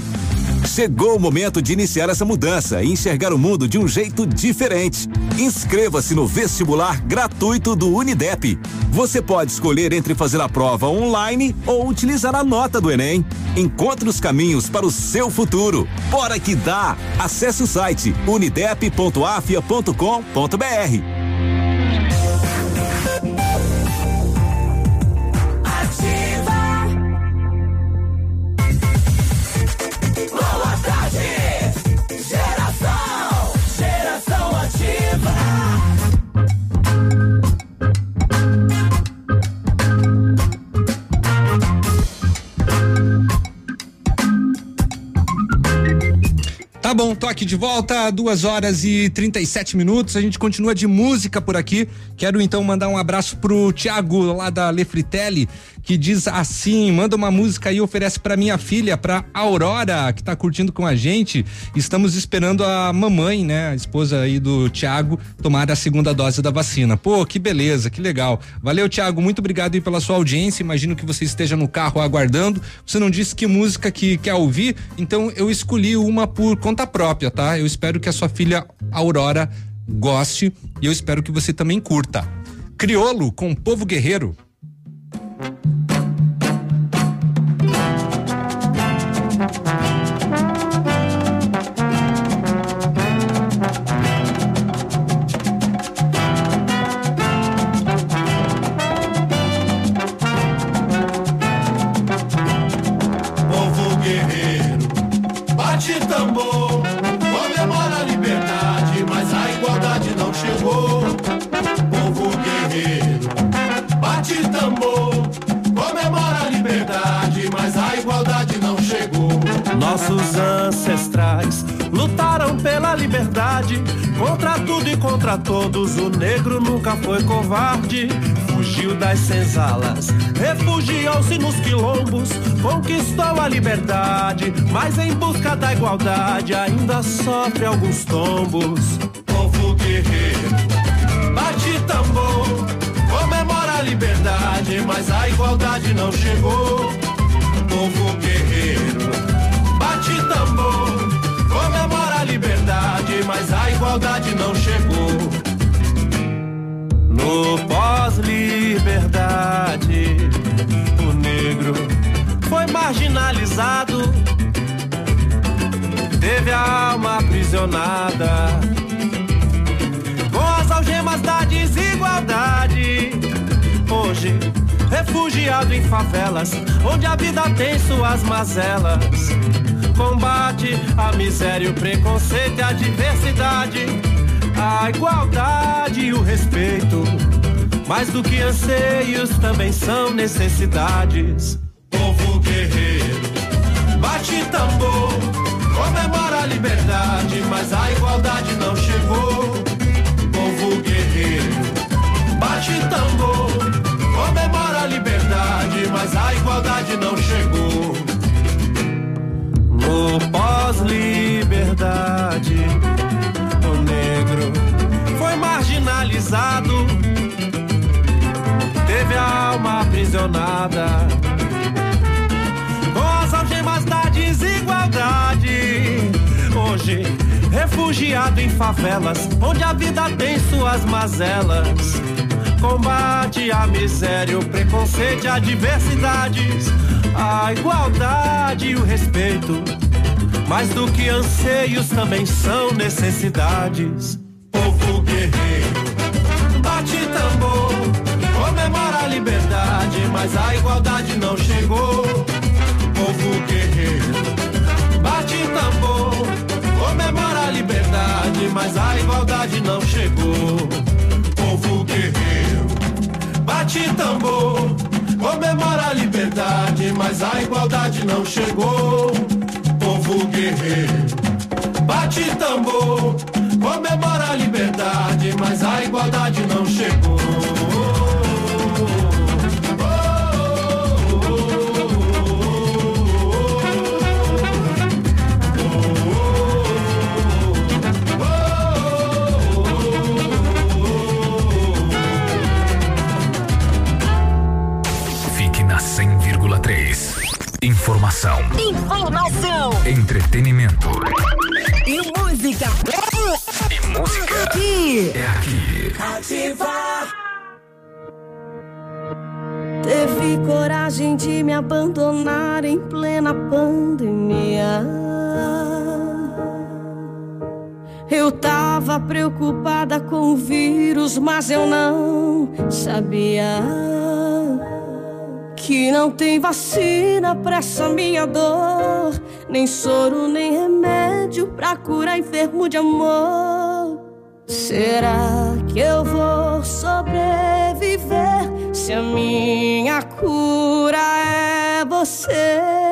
Chegou o momento de iniciar essa mudança e enxergar o mundo de um jeito diferente. Inscreva-se no vestibular gratuito do Unidep. Você pode escolher entre fazer a prova online ou utilizar a nota do Enem. Encontre os caminhos para o seu futuro. Bora que dá! Acesse o site unidep.afia.com.br. Tá bom, tô aqui de volta, duas horas e 37 minutos. A gente continua de música por aqui. Quero então mandar um abraço pro Thiago lá da Lefritelli, que diz assim: manda uma música aí, oferece pra minha filha, pra Aurora, que tá curtindo com a gente. Estamos esperando a mamãe, né, a esposa aí do Thiago, tomar a segunda dose da vacina. Pô, que beleza, que legal. Valeu, Thiago, muito obrigado aí pela sua audiência. Imagino que você esteja no carro aguardando. Você não disse que música que quer ouvir, então eu escolhi uma por conta própria, tá? Eu espero que a sua filha Aurora goste e eu espero que você também curta. Criolo com Povo Guerreiro. Povo todos. O negro nunca foi covarde, fugiu das senzalas, refugiou-se nos quilombos, conquistou a liberdade, mas em busca da igualdade ainda sofre alguns tombos. Povo guerreiro, bate tambor, comemora a liberdade, mas a igualdade não chegou. Marginalizado, teve a alma aprisionada, com as algemas da desigualdade. Hoje, refugiado em favelas, onde a vida tem suas mazelas. Combate a miséria, o preconceito e a diversidade a igualdade e o respeito. Mais do que anseios, também são necessidades. mas a igualdade não chegou. Povo guerreiro, bate tambor, comemora a liberdade, mas a igualdade não chegou. No pós-liberdade, o negro foi marginalizado, teve a alma aprisionada. Com as algemas da desigualdade, hoje refugiado em favelas, onde a vida tem suas mazelas. Combate a miséria, o preconceito e a diversidades, a igualdade e o respeito. Mais do que anseios também são necessidades. bate tambor, comemora a liberdade, mas a igualdade não chegou. Povo guerreiro, bate tambor, comemora a liberdade, mas a igualdade não chegou. Informação. Informação. Entretenimento. E música. E música. Aqui. É aqui. Ativa. Teve coragem de me abandonar em plena pandemia. Eu tava preocupada com o vírus, mas eu não sabia que não tem vacina pra essa minha dor, nem soro, nem remédio pra curar enfermo de amor. Será que eu vou sobreviver se a minha cura é você?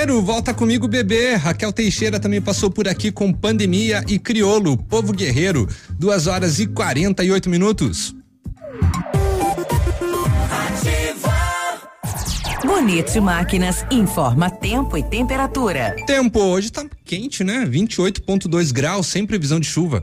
Zé Vaqueiro, volta comigo, bebê. Raquel Teixeira também passou por aqui com pandemia e criolo, povo guerreiro. Duas horas e 48 minutos. Bonito Máquinas informa tempo e temperatura. Tempo hoje tá quente, né? 28,2 graus, sem previsão de chuva.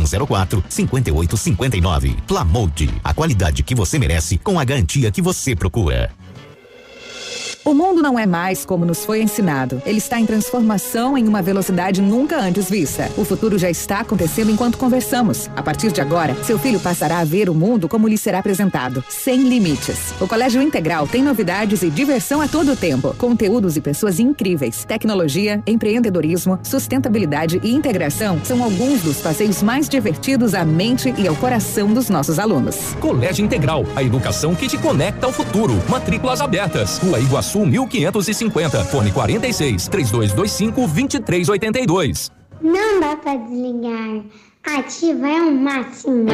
99104 5859. Plamold, a qualidade que você merece com a garantia que você procura. O mundo não é mais como nos foi ensinado. Ele está em transformação em uma velocidade nunca antes vista. O futuro já está acontecendo enquanto conversamos. A partir de agora, seu filho passará a ver o mundo como lhe será apresentado, sem limites. O Colégio Integral tem novidades e diversão a todo tempo, conteúdos e pessoas incríveis. Tecnologia, empreendedorismo, sustentabilidade e integração são alguns dos passeios mais divertidos à mente e ao coração dos nossos alunos. Colégio Integral, a educação que te conecta ao futuro. Matrículas abertas. Rua Iguaçu 1550. Fone 46 3225 2382. Não dá pra desligar. Ativa é o máximo.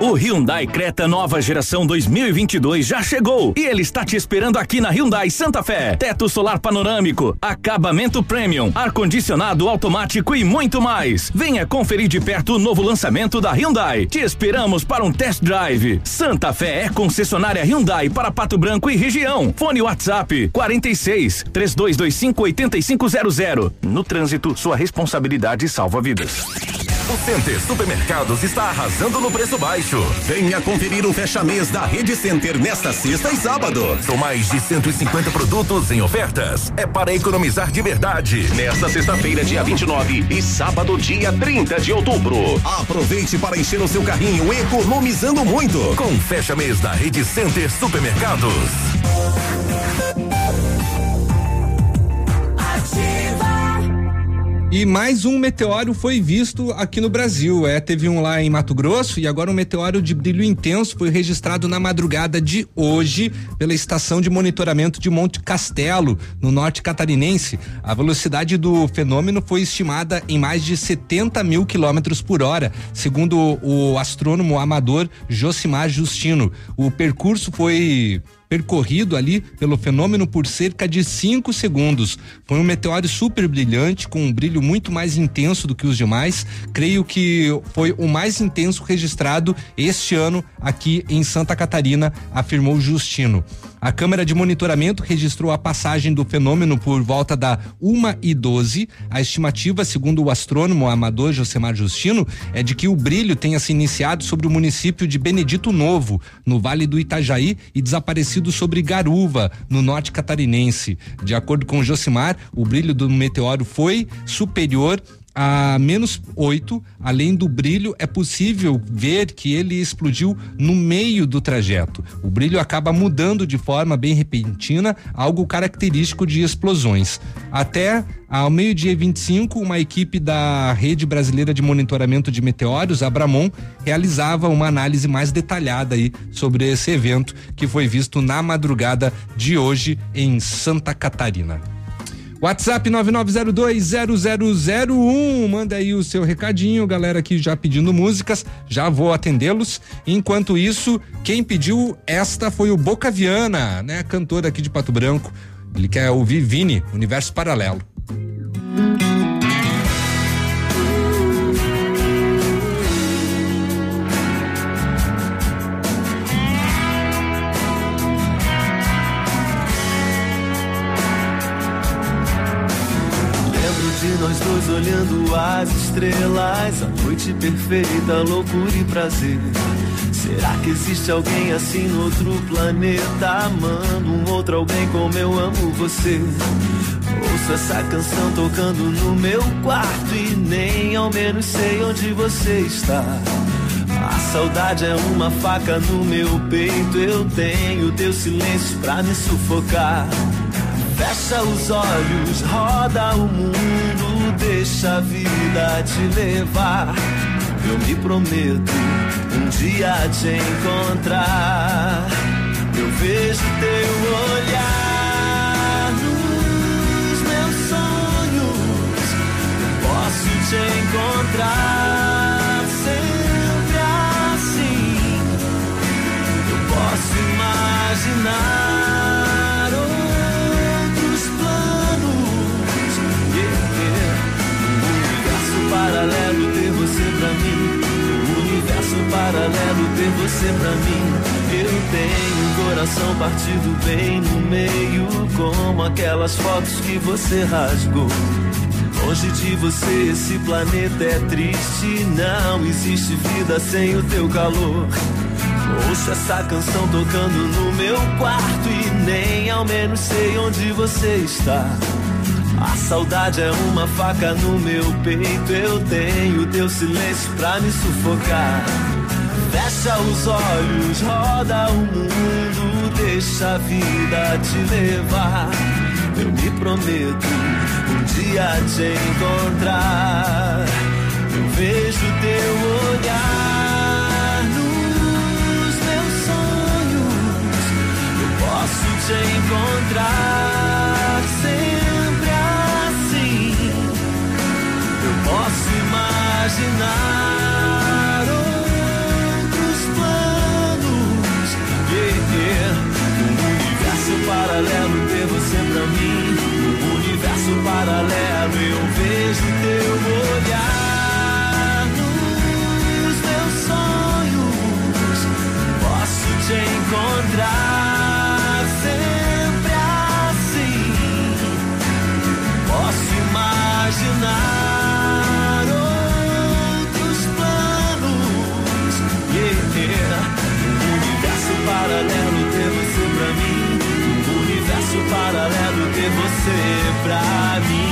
O Hyundai Creta nova geração 2022 já chegou e ele está te esperando aqui na Hyundai Santa Fé. Teto solar panorâmico, acabamento premium, ar-condicionado automático e muito mais. Venha conferir de perto o novo lançamento da Hyundai. Te esperamos para um test drive. Santa Fé é concessionária Hyundai para Pato Branco e região. Fone WhatsApp 46 3225 8500. No trânsito, sua responsabilidade salva vidas. O Center Supermercados está arrasando no preço baixo. Venha conferir o fecha-mês da Rede Center nesta sexta e sábado. São mais de 150 produtos em ofertas. É para economizar de verdade. Nesta sexta-feira, dia 29 e sábado, dia 30 de outubro. Aproveite para encher o seu carrinho economizando muito. Com fecha-mês da Rede Center Supermercados. E mais um meteoro foi visto aqui no Brasil. É, teve um lá em Mato Grosso e agora um meteoro de brilho intenso foi registrado na madrugada de hoje pela estação de monitoramento de Monte Castelo, no norte catarinense. A velocidade do fenômeno foi estimada em mais de 70 mil quilômetros por hora, segundo o astrônomo amador Josimar Justino. O percurso foi percorrido ali pelo fenômeno por cerca de 5 segundos. Foi um meteoro super brilhante, com um brilho muito mais intenso do que os demais. Creio que foi o mais intenso registrado este ano aqui em Santa Catarina, afirmou Justino. A câmera de monitoramento registrou a passagem do fenômeno por volta da 1 e 12. A estimativa, segundo o astrônomo amador Josemar Justino, é de que o brilho tenha se iniciado sobre o município de Benedito Novo, no Vale do Itajaí, e desaparecido sobre Garuva, no norte catarinense. De acordo com Josimar, o brilho do meteoro foi superior a menos 8, além do brilho, é possível ver que ele explodiu no meio do trajeto. O brilho acaba mudando de forma bem repentina, algo característico de explosões. Até ao meio-dia 25, uma equipe da Rede Brasileira de Monitoramento de Meteoros, Abramon, realizava uma análise mais detalhada aí sobre esse evento que foi visto na madrugada de hoje em Santa Catarina. WhatsApp 99020001. Manda aí o seu recadinho, galera aqui já pedindo músicas, já vou atendê-los. Enquanto isso, quem pediu esta foi o Boca Viana, né? Cantor aqui de Pato Branco. Ele quer ouvir Vini, Universo Paralelo. Lembro olhando as estrelas, a noite perfeita, loucura e prazer. Será que existe alguém assim no outro planeta, amando um outro alguém como eu amo você? Ouço essa canção tocando no meu quarto e nem ao menos sei onde você está. A saudade é uma faca no meu peito, eu tenho teu silêncio pra me sufocar. Fecha os olhos, roda o mundo, deixa a vida te levar. Eu me prometo um dia te encontrar. Eu vejo teu olhar nos meus sonhos. Eu posso te encontrar sempre assim. Eu posso imaginar paralelo ter você pra mim. Um universo paralelo ter você pra mim. Eu tenho um coração partido bem no meio, como aquelas fotos que você rasgou. Longe de você, esse planeta é triste. Não existe vida sem o teu calor. Ouço essa canção tocando no meu quarto e nem ao menos sei onde você está. A saudade é uma faca no meu peito. Eu tenho teu silêncio pra me sufocar. Fecha os olhos, roda o mundo, deixa a vida te levar. Eu me prometo um dia te encontrar. Eu vejo teu olhar nos meus sonhos. Eu posso te encontrar imaginar outros planos. Yeah. Um universo paralelo ter você pra mim. Um universo paralelo eu vejo teu olhar. Você pra mim.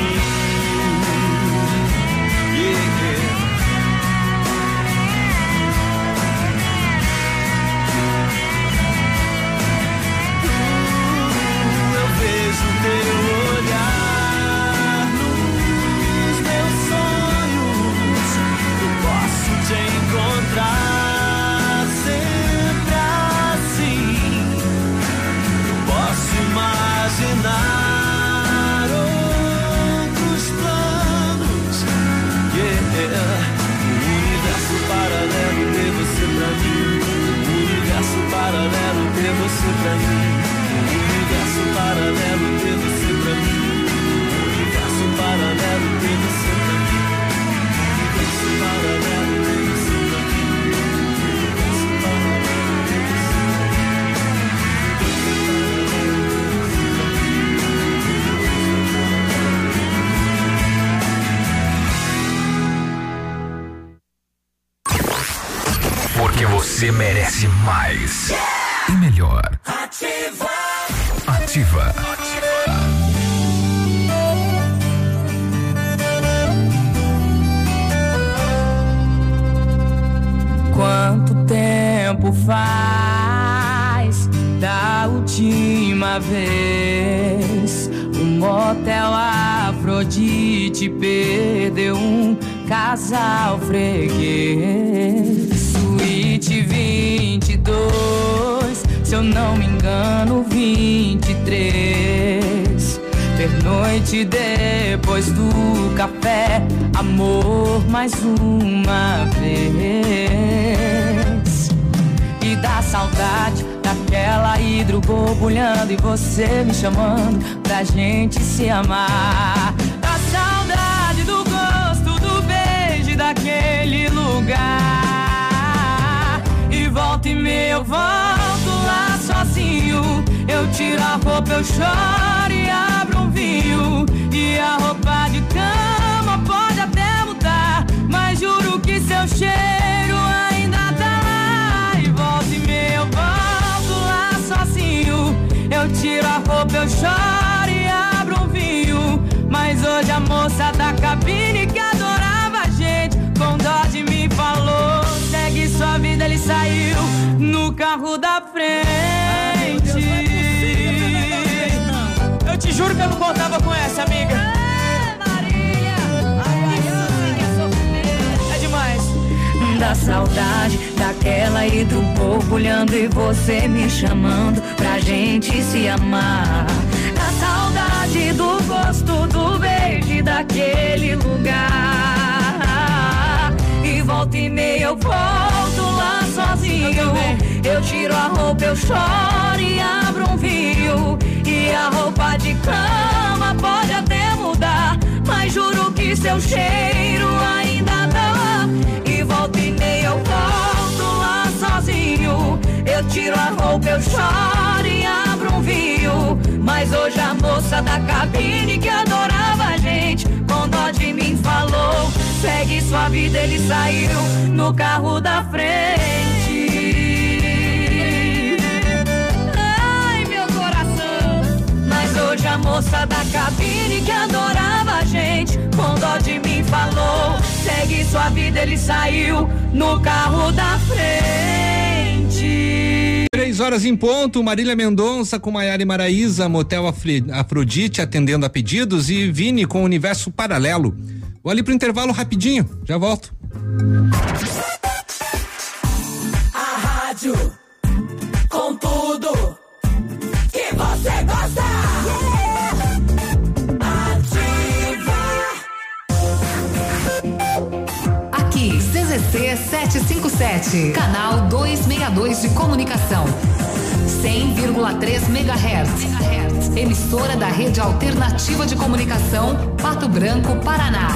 Você pra mim. Um universo paralelo ter você pra mim. Universo paralelo ter você pra mim. Um universo paralelo ter você pra mim. Um universo paralelo ter você Porque você merece mais. E melhor. Ativa. Ativa. Quanto tempo faz da última vez? Um motel Afrodite perdeu um casal freguês. Suíte 22, se eu não me engano, 23. Ter noite depois do café, amor mais uma vez. E da saudade daquela hidro borbulhando e você me chamando pra gente se amar. Da saudade do gosto do beijo daquele lugar. E volta e meia eu. Eu tiro a roupa, eu choro e abro um vinho. E a roupa de cama pode até mudar. Mas juro que seu cheiro ainda tá lá. E volta e meia eu volto lá sozinho. Eu tiro a roupa, eu choro e abro um vinho. Mas hoje a moça da cabine que adorava a gente, com dó de mim falou: segue sua vida, ele saiu no carro da frente. Eu te juro que eu não contava com essa, amiga. É demais. Da saudade, daquela hidro borbulhando e você me chamando pra gente se amar. Da saudade do gosto do beijo e daquele lugar. E volta e meia eu volto lá sozinho. Eu tiro a roupa, eu choro e abro um vinho. E a roupa de cama pode até mudar. Mas juro que seu cheiro ainda lá. E volta e meia eu volto lá sozinho. Eu tiro a roupa, eu choro e abro um vinho. Mas hoje a moça da cabine que adorava a gente, com dó de mim falou: segue sua vida, ele saiu no carro da frente. Hoje a moça da cabine que adorava a gente, com dó de mim falou: segue sua vida, ele saiu no carro da frente. Três horas em ponto, Marília Mendonça com Maiara e Maraíza, Motel Afrodite atendendo a pedidos e Vini com Universo Paralelo. Vou ali pro intervalo rapidinho, já volto. A rádio 757, canal 262 de comunicação. 100,3 MHz. Emissora da Rede Alternativa de Comunicação, Pato Branco, Paraná.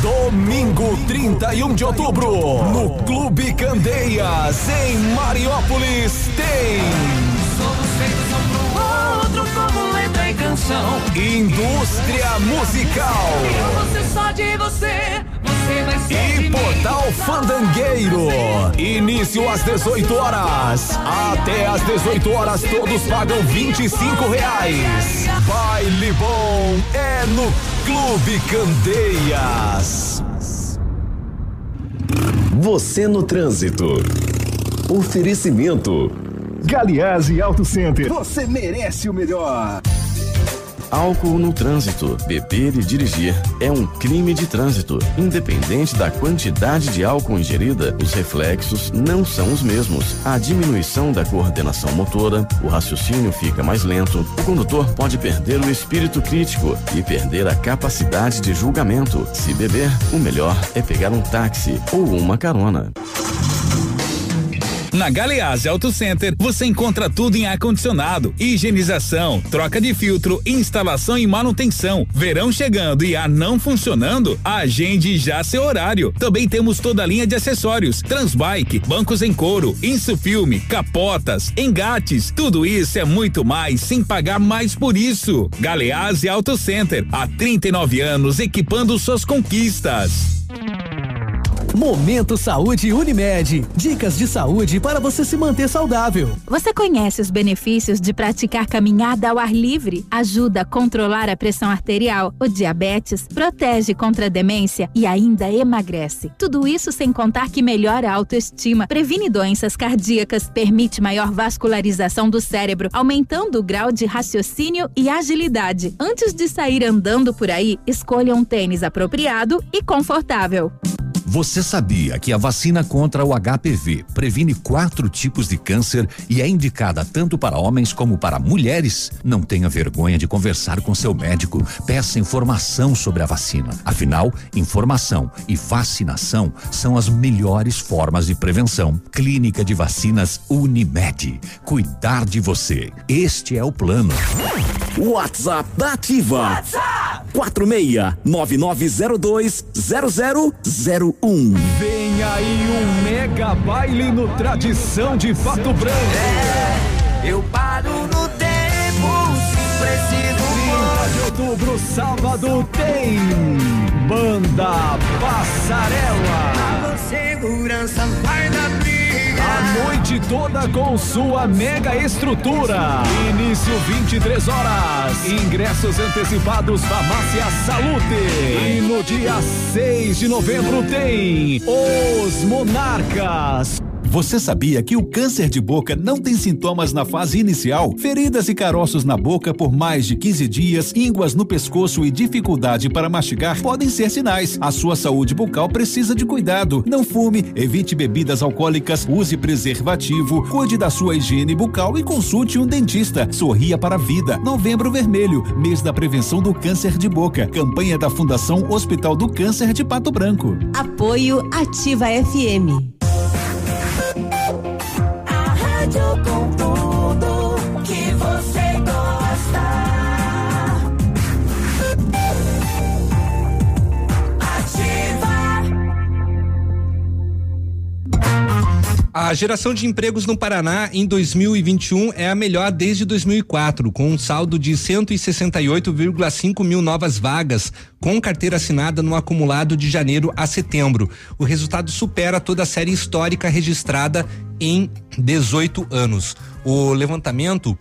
Domingo 31 de outubro, no Clube Candeias, em Mariópolis, tem. Somos feitos um pro outro como e canção. Indústria Musical. Eu vou ser só de você, você vai ser de E. Portal Fandangueiro. Início às 18 horas. Até às 18 horas todos pagam 25 reais. Baile bom é no Clube Candeias. Você no trânsito. Oferecimento. Galiase Auto Center. Você merece o melhor. Álcool no trânsito. Beber e dirigir é um crime de trânsito. Independente da quantidade de álcool ingerida, os reflexos não são os mesmos. A diminuição da coordenação motora, o raciocínio fica mais lento, o condutor pode perder o espírito crítico e perder a capacidade de julgamento. Se beber, o melhor é pegar um táxi ou uma carona. Na Galeazzi Auto Center você encontra tudo em ar-condicionado, higienização, troca de filtro, instalação e manutenção. Verão chegando e ar não funcionando? Agende já seu horário. Também temos toda a linha de acessórios: Transbike, bancos em couro, Insufilme, capotas, engates. Tudo isso é muito mais sem pagar mais por isso. Galeazzi Auto Center, há 39 anos equipando suas conquistas. Momento Saúde Unimed. Dicas de saúde para você se manter saudável. Você conhece os benefícios de praticar caminhada ao ar livre? Ajuda a controlar a pressão arterial, o diabetes, protege contra a demência e ainda emagrece. Tudo isso sem contar que melhora a autoestima, previne doenças cardíacas, permite maior vascularização do cérebro, aumentando o grau de raciocínio e agilidade. Antes de sair andando por aí, escolha um tênis apropriado e confortável. Você sabia que a vacina contra o HPV previne quatro tipos de câncer e é indicada tanto para homens como para mulheres? Não tenha vergonha de conversar com seu médico. Peça informação sobre a vacina. Afinal, informação e vacinação são as melhores formas de prevenção. Clínica de Vacinas Unimed. Cuidar de você. Este é o plano. WhatsApp da Ativa. WhatsApp 46 9902 0001. Vem aí um mega baile no Tradição de Pato Branco. Eu paro no tempo, se preciso 30 de outubro, sábado, tem Banda Passarela. for. Segurança vai dar briga. A noite toda com sua mega estrutura. Início 23 horas. Ingressos antecipados Farmácia Salute. E no dia 6 de novembro tem Os Monarcas. Você sabia que o câncer de boca não tem sintomas na fase inicial? Feridas e caroços na boca por mais de 15 dias, ínguas no pescoço e dificuldade para mastigar podem ser sinais. A sua saúde bucal precisa de cuidado. Não fume, evite bebidas alcoólicas, use preservativo, cuide da sua higiene bucal e consulte um dentista. Sorria para a vida. Novembro Vermelho, mês da prevenção do câncer de boca. Campanha da Fundação Hospital do Câncer de Pato Branco. Apoio Ativa FM. A geração de empregos no Paraná em 2021 é a melhor desde 2004, com um saldo de 168,5 mil novas vagas, com carteira assinada no acumulado de janeiro a setembro. O resultado supera toda a série histórica registrada em 18 anos. O levantamento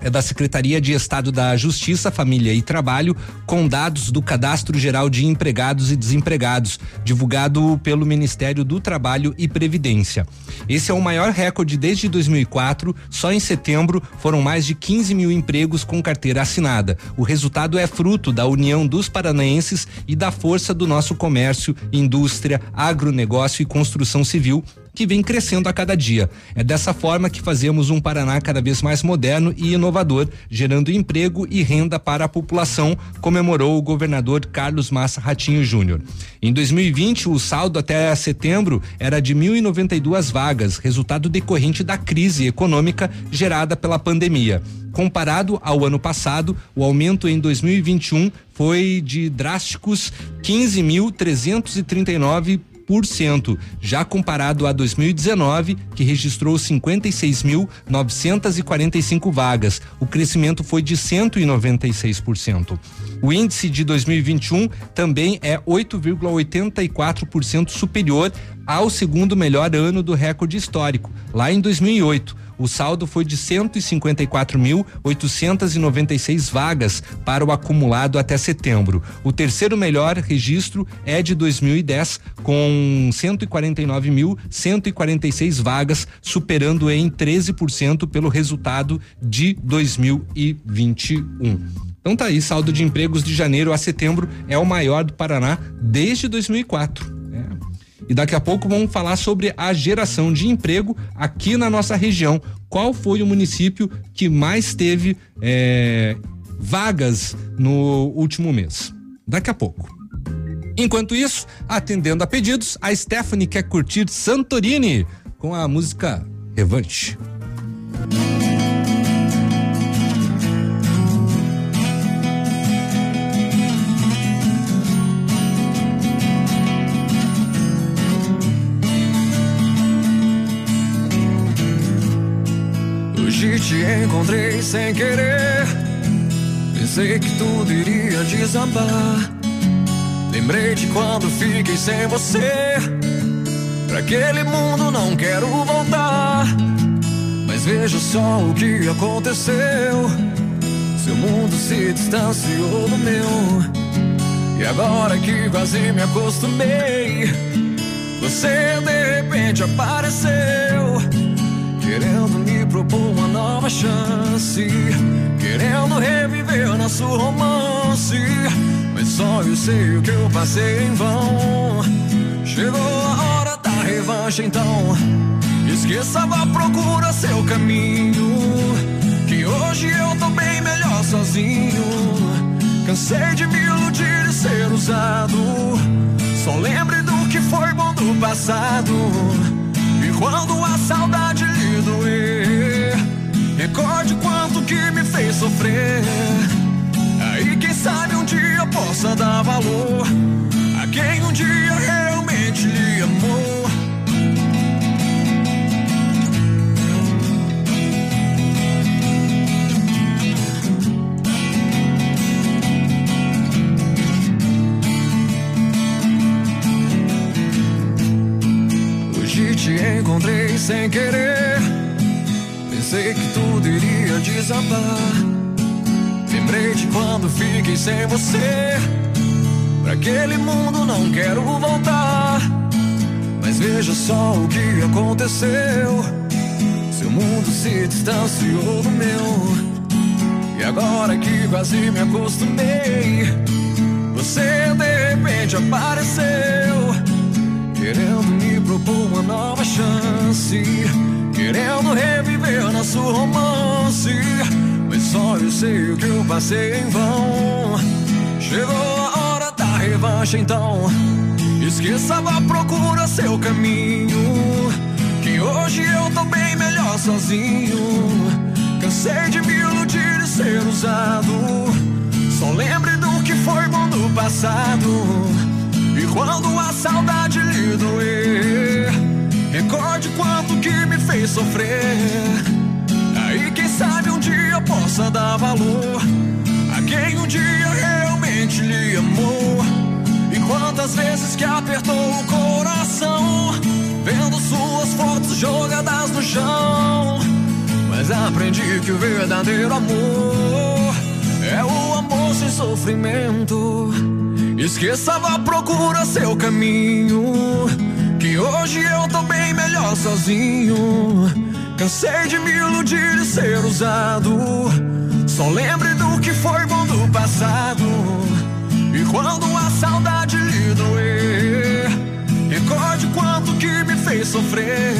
é da Secretaria de Estado da Justiça, Família e Trabalho, com dados do Cadastro Geral de Empregados e Desempregados, divulgado pelo Ministério do Trabalho e Previdência. Esse é o maior recorde desde 2004. Só em setembro foram mais de 15 mil empregos com carteira assinada. O resultado é fruto da união dos paranaenses e da força do nosso comércio, indústria, agronegócio e construção civil que vem crescendo a cada dia. É dessa forma que fazemos um Paraná cada vez mais moderno e inovador, gerando emprego e renda para a população, comemorou o governador Carlos Massa Ratinho Júnior. Em 2020, o saldo até setembro era de 1.092 vagas, resultado decorrente da crise econômica gerada pela pandemia. Comparado ao ano passado, o aumento em 2021 foi de drásticos 15.339 já comparado a 2019, que registrou 56.945 vagas. O crescimento foi de 196%. O índice de 2021 também é 8,84% superior ao segundo melhor ano do recorde histórico, lá em 2008 o saldo foi de 154.896 vagas para o acumulado até setembro. O terceiro melhor registro é de 2010, com 149.146 vagas, superando em 13% pelo resultado de 2021. Então tá aí, saldo de empregos de janeiro a setembro é o maior do Paraná desde 2004. E daqui a pouco vamos falar sobre a geração de emprego aqui na nossa região. Qual foi o município que mais teve é, vagas no último mês? Daqui a pouco. Enquanto isso, atendendo a pedidos, a Stephanie quer curtir Santorini com a música Revanche. Te encontrei sem querer. Pensei que tudo iria desabar. Lembrei de quando fiquei sem você. Pra aquele mundo não quero voltar. Mas veja só o que aconteceu. Seu mundo se distanciou do meu. E agora que quase me acostumei, você de repente apareceu. Querendo me propor uma nova chance. Querendo reviver nosso romance. Mas só eu sei o que eu passei em vão. Chegou a hora da revanche então. Esqueça, vá procura seu caminho. Que hoje eu tô bem melhor sozinho. Cansei de me iludir e ser usado. Só lembre do que foi bom do passado. E quando a saudade lhe doer. Recorde quanto que me fez sofrer. Aí quem sabe um dia possa dar valor A quem um dia realmente lhe amou. Te encontrei sem querer. Pensei que tudo iria desabar. Lembrei de quando fiquei sem você. Pra aquele mundo não quero voltar. Mas veja só o que aconteceu. Seu mundo se distanciou do meu. E agora que quase me acostumei, você de repente apareceu. Querendo me propor uma nova chance Querendo reviver nosso romance Mas só eu sei o que eu passei em vão. Chegou a hora da revanche então. Esqueça, vá procura seu caminho Que hoje eu tô bem melhor sozinho. Cansei de me iludir e ser usado Só lembre do que foi bom do passado. E quando a saudade lhe doer, recorde quanto que me fez sofrer. Aí quem sabe um dia possa dar valor a quem um dia realmente lhe amou. E quantas vezes que apertou o coração, vendo suas fotos jogadas no chão. Mas aprendi que o verdadeiro amor é o amor sem sofrimento. Esqueça, vá procura seu caminho. Que hoje eu tô bem melhor sozinho. Cansei de me iludir e ser usado. Só lembre do que foi bom do passado. E quando a saudade lhe doer, recorde quanto que me fez sofrer.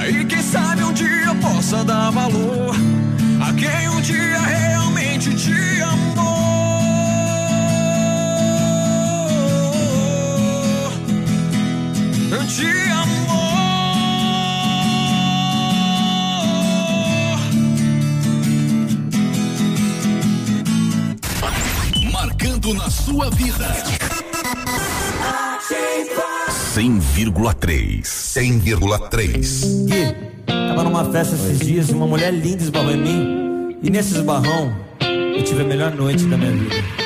Aí quem sabe um dia eu possa dar valor a quem um dia realmente te amou. Te amou. Marcando na sua vida. 100,3. 100,3. Gui, tava numa festa esses dias e uma mulher linda esbarrou em mim. E nesse esbarrão, eu tive a melhor noite da minha vida.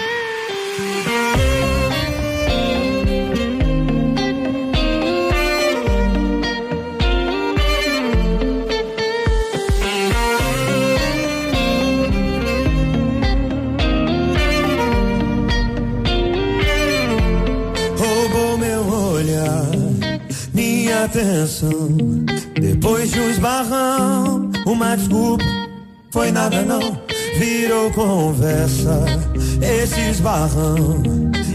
Atenção. Depois de um esbarrão, uma desculpa, foi nada não, virou conversa. Esse esbarrão,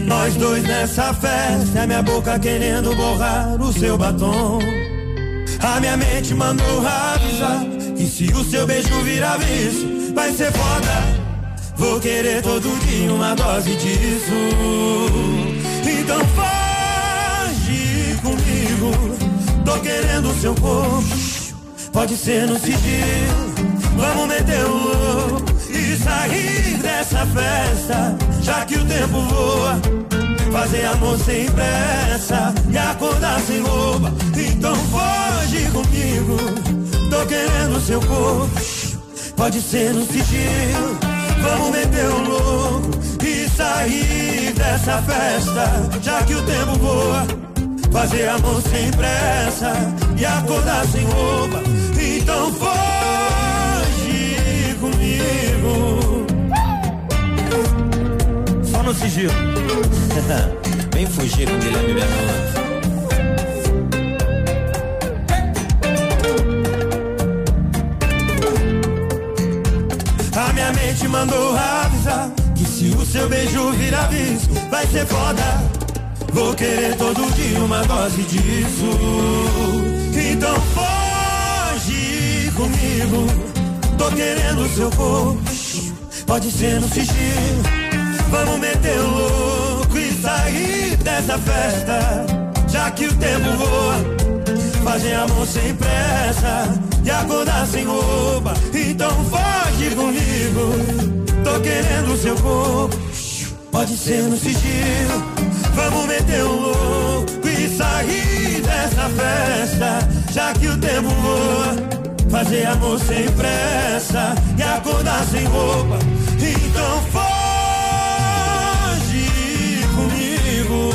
nós dois nessa festa, é minha boca querendo borrar o seu batom. A minha mente mandou avisar que se o seu beijo virar vício, vai ser foda. Vou querer todo dia uma dose disso. Então foge comigo. Tô querendo o seu corpo. Pode ser no sigilo. Vamos meter o louco e sair dessa festa. Já que o tempo voa. Fazer amor sem pressa e acordar sem roupa. Então foge comigo. Tô querendo o seu corpo. Pode ser no sigilo. Vamos meter o louco e sair dessa festa, já que o tempo voa. Fazer amor sem pressa e acordar sem roupa. Então foge comigo. Só no sigilo. Vem fugir com Guilherme Bernardo. A minha mente mandou avisar que se o seu beijo virar vício, vai ser foda. Vou querer todo dia uma dose disso. Então foge comigo. Tô querendo seu corpo. Pode ser no sigilo. Vamos meter o louco e sair dessa festa. Já que o tempo voa. Fazer amor sem pressa e acordar sem roupa. Então foge comigo. Tô querendo seu corpo. Pode ser no sigilo. Vamos meter o louco e sair dessa festa. Já que o tempo voa. Fazer amor sem pressa e acordar sem roupa. Então foge comigo.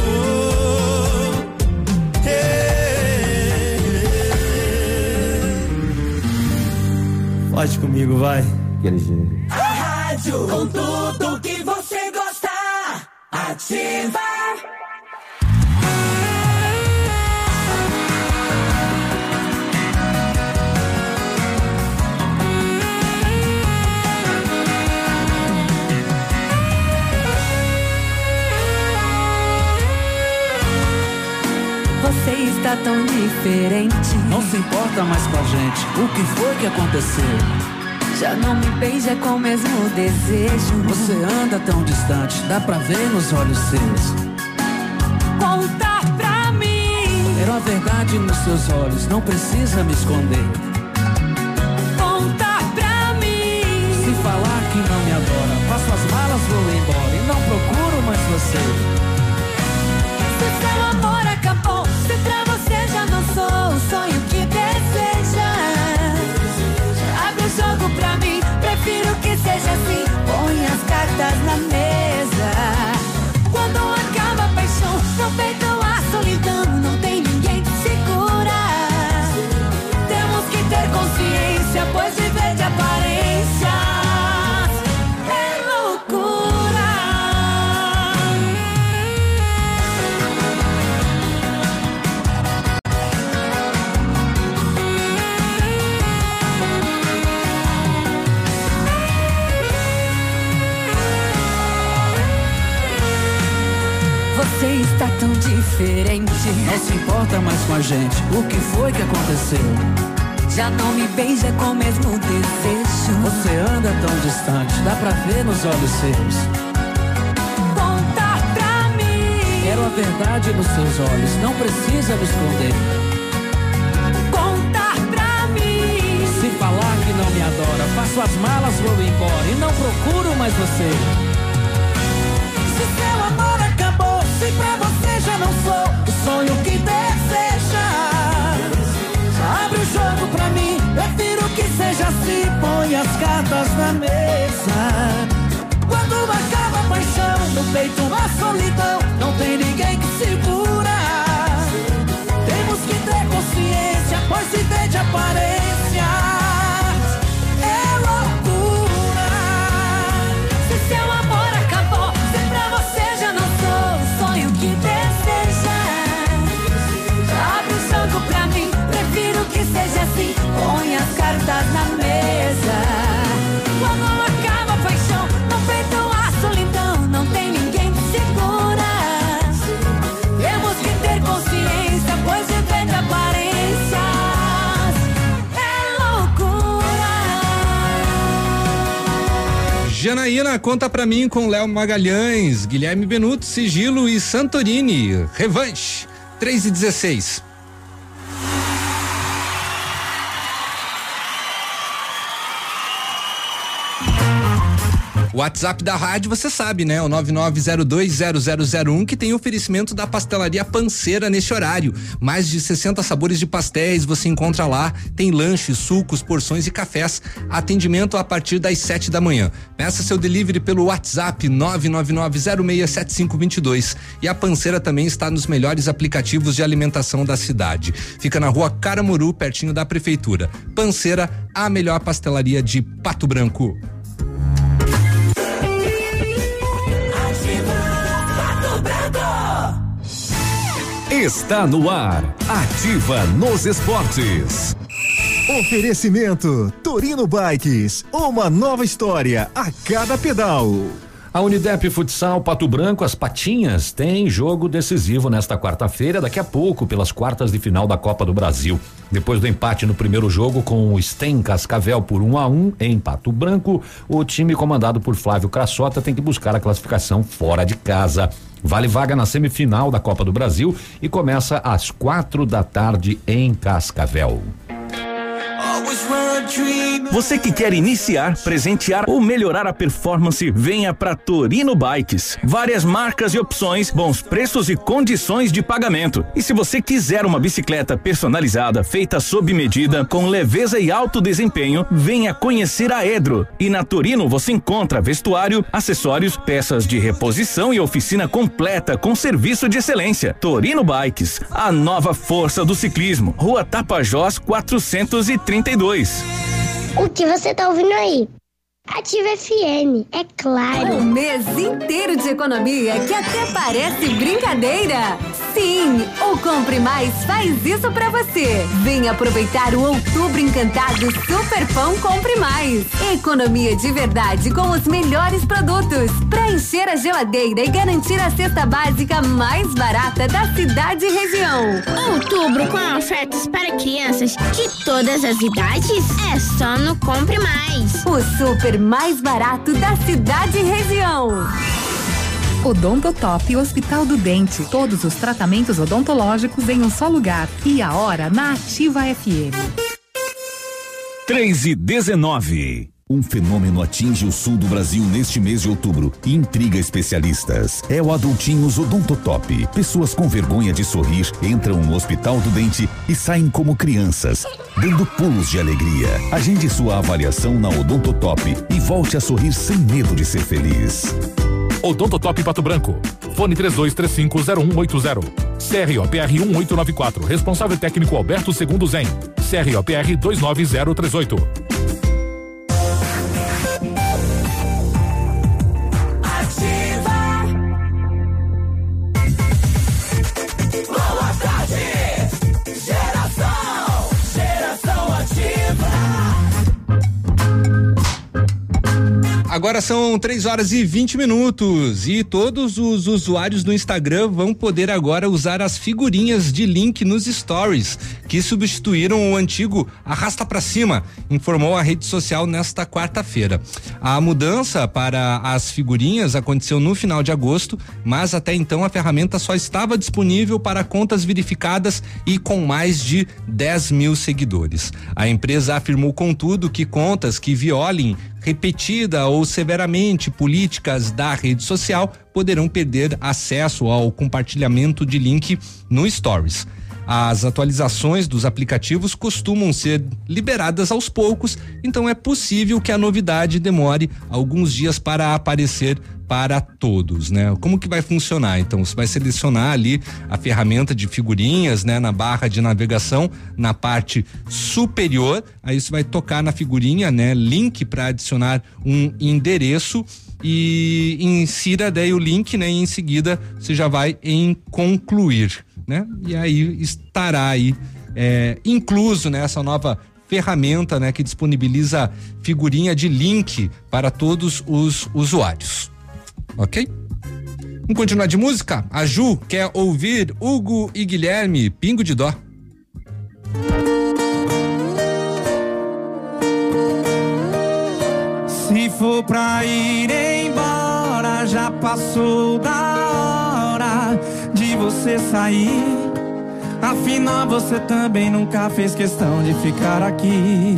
Pode comigo, vai. Aquele jeito. A rádio com tudo. Ativa. Você está tão diferente. Não se importa mais com a gente. O que foi que aconteceu? Já não me beija com o mesmo desejo. Você anda tão distante, dá pra ver nos olhos seus. Conta pra mim. Ter a verdade nos seus olhos, não precisa me esconder. Conta pra mim. Se falar que não me adora, faço as malas, vou embora e não procuro mais você. Se seu amor as cartas na mesa. Diferente. Não se importa mais com a gente. O que foi que aconteceu? Já não me beija com o mesmo desejo. Você anda tão distante, dá pra ver nos olhos seus. Conta pra mim. Quero a verdade nos seus olhos, não precisa me esconder. Conta pra mim. Se falar que não me adora, faço as malas, vou embora e não procuro mais você. Se seu amor acabou, se pra você já não sou o sonho que deseja. Abre o jogo pra mim, prefiro que seja assim, põe as cartas na mesa. Quando acaba a paixão, no peito uma solidão, não tem ninguém que segura. Temos que ter consciência, pois se vê de aparência. Janaína, conta pra mim com Léo Magalhães, Guilherme Benuto, Sigilo e Santorini. Revanche, 3 e 16. O WhatsApp da rádio, você sabe, né? O 99020001 que tem oferecimento da pastelaria Panceira nesse horário. Mais de 60 sabores de pastéis você encontra lá. Tem lanches, sucos, porções e cafés. Atendimento a partir das 7 da manhã. Peça seu delivery pelo WhatsApp 999067522. E a Panceira também está nos melhores aplicativos de alimentação da cidade. Fica na rua Caramuru, pertinho da prefeitura. Panceira, a melhor pastelaria de Pato Branco. Está no ar. Ativa nos esportes. Oferecimento Torino Bikes, uma nova história a cada pedal. A Unidep Futsal Pato Branco, as Patinhas, tem jogo decisivo nesta quarta-feira, daqui a pouco, pelas quartas de final da Copa do Brasil. Depois do empate no primeiro jogo com o Sten Cascavel por 1 um a 1 um, em Pato Branco, o time comandado por Flávio Crassota tem que buscar a classificação fora de casa. Vale vaga na semifinal da Copa do Brasil e começa às quatro da tarde em Cascavel. Você que quer iniciar, presentear ou melhorar a performance, venha para Torino Bikes. Várias marcas e opções, bons preços e condições de pagamento. E se você quiser uma bicicleta personalizada, feita sob medida, com leveza e alto desempenho, venha conhecer a Edro. E na Torino você encontra vestuário, acessórios, peças de reposição e oficina completa com serviço de excelência. Torino Bikes, a nova força do ciclismo. Rua Tapajós 432. O que você tá ouvindo aí? Ativa FM, é claro. Um mês inteiro de economia que até parece brincadeira. Sim, o Compre Mais faz isso pra você. Vem aproveitar o Outubro Encantado Super Pão Compre Mais. Economia de verdade com os melhores produtos. Pra encher a geladeira e garantir a cesta básica mais barata da cidade e região. Outubro com ofertas para crianças de todas as idades é só no Compre Mais. O super mais barato da cidade e região. Odontotop Hospital do Dente. Todos os tratamentos odontológicos em um só lugar. E a hora na Ativa FM. 3 e 19. Um fenômeno atinge o sul do Brasil neste mês de outubro e intriga especialistas. É o Adultinhos Odontotop. Pessoas com vergonha de sorrir entram no Hospital do Dente e saem como crianças, dando pulos de alegria. Agende sua avaliação na Odontotop e volte a sorrir sem medo de ser feliz. Odontotop Pato Branco. Fone 32350180. CROPR 1894. Responsável técnico Alberto Segundo Zen. CROPR 29038. Agora são 3 horas e 20 minutos e todos os usuários do Instagram vão poder agora usar as figurinhas de link nos stories que substituíram o antigo arrasta pra cima, informou a rede social nesta quarta-feira. A mudança para as figurinhas aconteceu no final de agosto, mas até então a ferramenta só estava disponível para contas verificadas e com mais de 10 mil seguidores. A empresa afirmou, contudo, que contas que violem repetida ou severamente políticas da rede social poderão perder acesso ao compartilhamento de link no Stories. As atualizações dos aplicativos costumam ser liberadas aos poucos, então é possível que a novidade demore alguns dias para aparecer para todos, né? Como que vai funcionar? Então, você vai selecionar ali a ferramenta de figurinhas, né, na barra de navegação, na parte superior, aí você vai tocar na figurinha, né, link para adicionar um endereço e insira daí o link, né, e em seguida você já vai em concluir, né? E aí estará aí é, incluso nessa nova ferramenta, né, que disponibiliza figurinha de link para todos os usuários. Ok? Vamos continuar de música? A Ju quer ouvir Hugo e Guilherme, Pingo de Dó. Se for pra ir já passou da hora de você sair. Afinal, você também nunca fez questão de ficar aqui.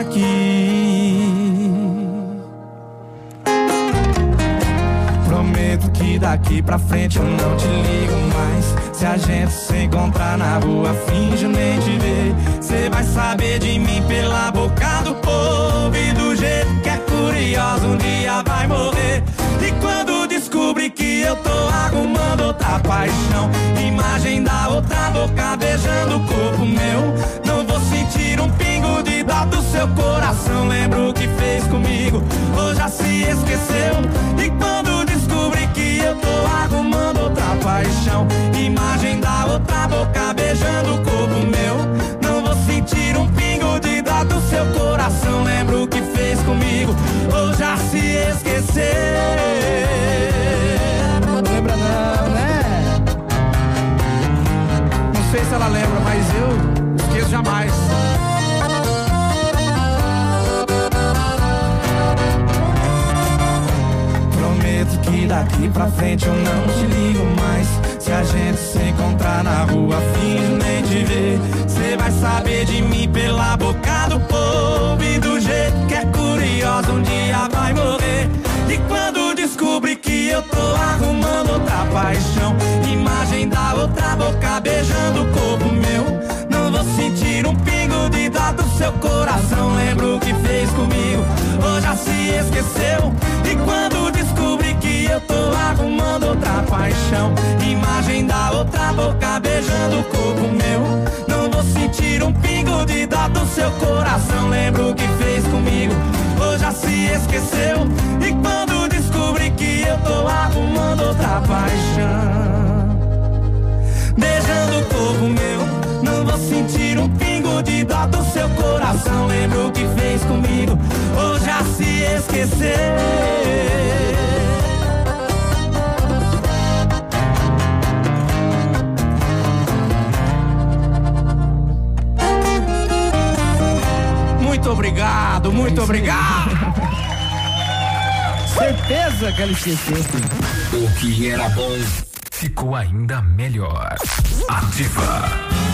Aqui. Prometo que daqui pra frente eu não te ligo mais. Se a gente se encontrar na rua, finjo nem te ver. Cê vai saber de mim pela boca do povo e do jeito que é curioso, um dia vai morrer. E quando descobrir que eu tô arrumando outra paixão, imagem da outra boca beijando o corpo meu, não vou sentir um pingo de dó do seu coração. Lembra o que fez comigo, ou já se esqueceu? E quando descobrir que eu tô arrumando outra paixão, imagem da outra boca beijando o corpo meu, não vou sentir um pingo de dó do seu coração. Lembra o que fez comigo, ou já se esqueceu? Não lembra não, né? Não sei se ela lembra, mas eu esqueço jamais. Prometo que daqui pra frente eu não te ligo. Se a gente se encontrar na rua, finjo nem te ver. Cê vai saber de mim pela boca do povo e do jeito que é curioso, um dia vai morrer. E quando descobrir que eu tô arrumando outra paixão, imagem da outra boca beijando o corpo meu, não vou sentir um pingo de dó do seu coração. Lembra o que fez comigo, ou já se esqueceu? E quando descobrir tô arrumando outra paixão, imagem da outra boca beijando o corpo meu, não vou sentir um pingo de dó do seu coração. Lembra o que fez comigo, ou já se esqueceu? E quando descobrir que eu tô arrumando outra paixão, beijando o corpo meu, não vou sentir um pingo de dó do seu coração. Lembra o que fez comigo, ou já se esqueceu? Muito obrigado, muito obrigado. Certeza que ela esqueceu. O que era bom ficou ainda melhor. Ativa.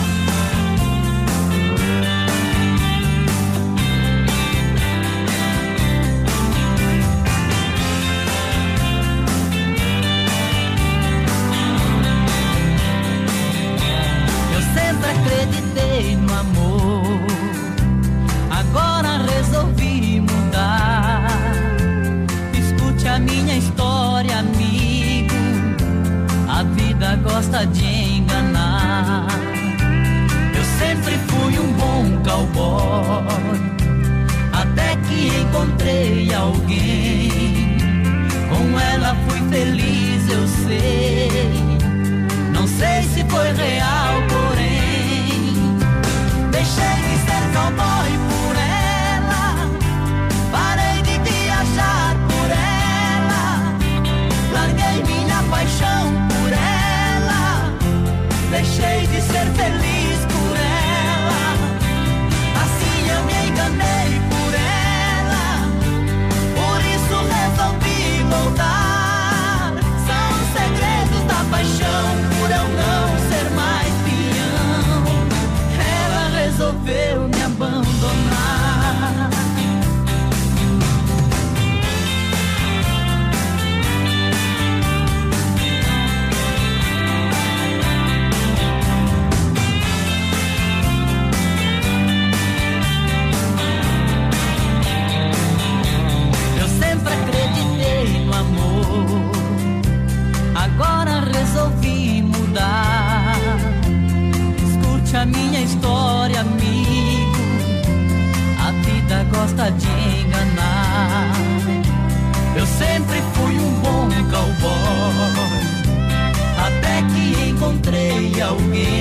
Gosta de enganar. Eu sempre fui um bom cowboy. Até que encontrei alguém. Com ela fui feliz, eu sei. Não sei se foi real, gosta de enganar. Eu sempre fui um bom cowboy, até que encontrei alguém.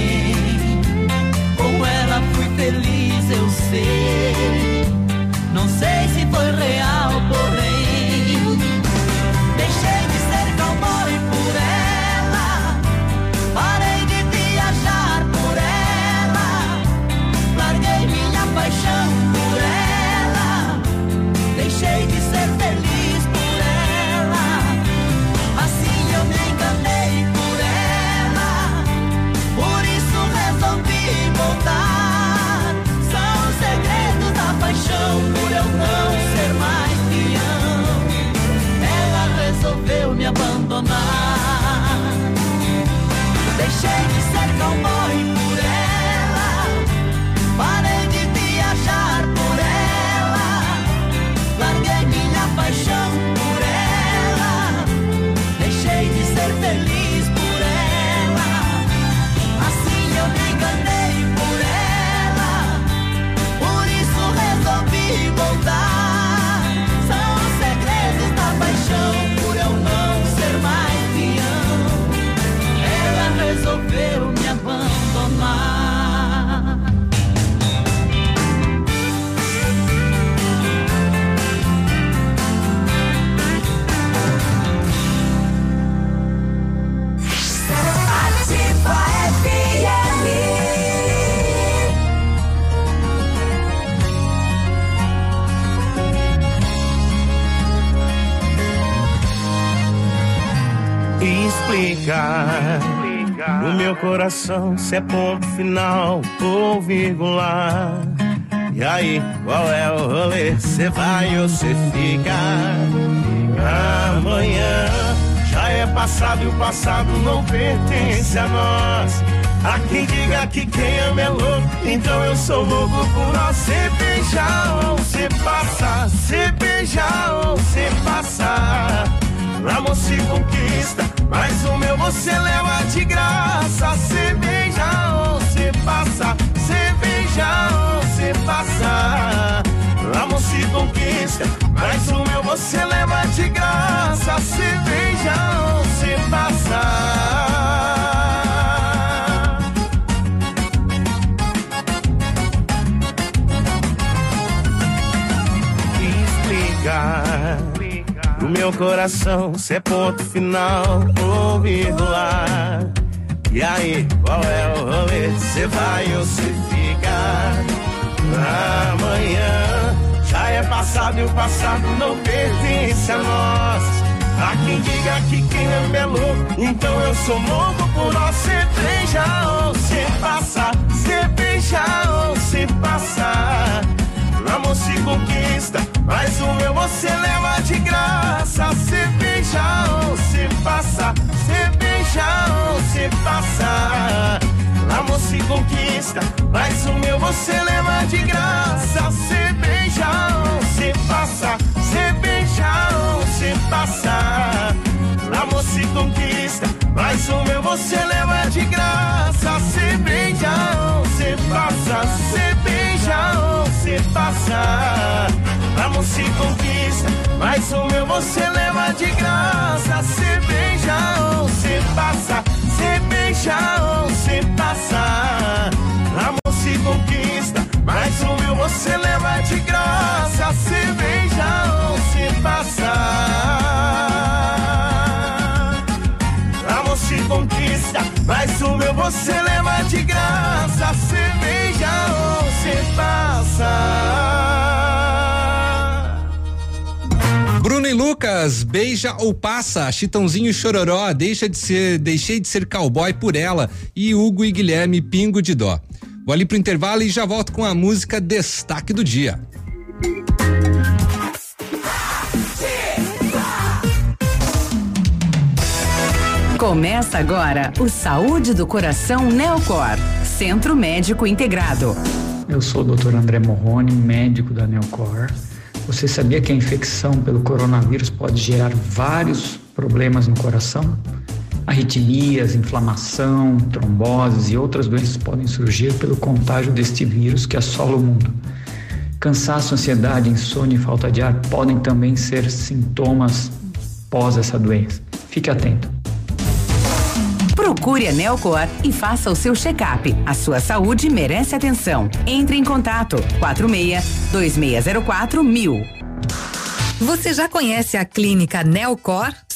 No meu coração se é ponto final ou vírgula. E aí, qual é o rolê? Cê vai ou cê fica? Amanhã já é passado e o passado não pertence a nós. Há quem diga que quem ama é louco, então eu sou louco por nós. Cê beija ou cê passa, cê beija ou cê passa. Amor se conquista, mas o meu você leva de graça. Cê beija ou cê passa, cê beija ou cê passa. Amor se conquista, mas o meu você leva de graça. Cê beija ou cê passa. no meu coração se é ponto final ou vírgula. E aí, qual é o rolê? Cê vai ou cê fica? Amanhã já é passado e o passado não pertence a nós. Há quem diga que quem é louco, então eu sou louco por nós. Cê beija ou cê passa, cê beija ou cê passa. Amor se conquista, mas o meu você leva de graça. Cê beija ou cê passa, cê beija ou cê passa. Amor se conquista, mas o meu você leva de graça. Cê beija ou cê passa, cê beija ou cê passa. Amor se conquista, mas o meu você leva de graça. Cê beija ou cê passa, cê beija ou cê passa. Amor se conquista, mas o meu você leva de graça. Cê beija ou cê passa, cê beija ou cê passa. Amor se conquista, mas o meu você leva de graça. Cê beija ou cê passa. Amor se conquista, mas o meu você leva de graça. Beija cê passa. Bruno e Lucas, beija ou passa, Chitãozinho e Chororó, deixa de ser, deixei de ser cowboy por ela e Hugo e Guilherme Pingo de Dó. Vou ali pro intervalo e já volto com a música Destaque do Dia. Começa agora o Saúde do Coração Neocor, Centro Médico Integrado. Eu sou o Dr. André Morrone, médico da Neocor. Você sabia que a infecção pelo coronavírus pode gerar vários problemas no coração? Arritmias, inflamação, tromboses e outras doenças podem surgir pelo contágio deste vírus que assola o mundo. Cansaço, ansiedade, insônia e falta de ar podem também ser sintomas pós essa doença. Fique atento. Procure a Nelcor e faça o seu check-up. A sua saúde merece atenção. Entre em contato 46 2604 mil. Você já conhece a clínica Neocor?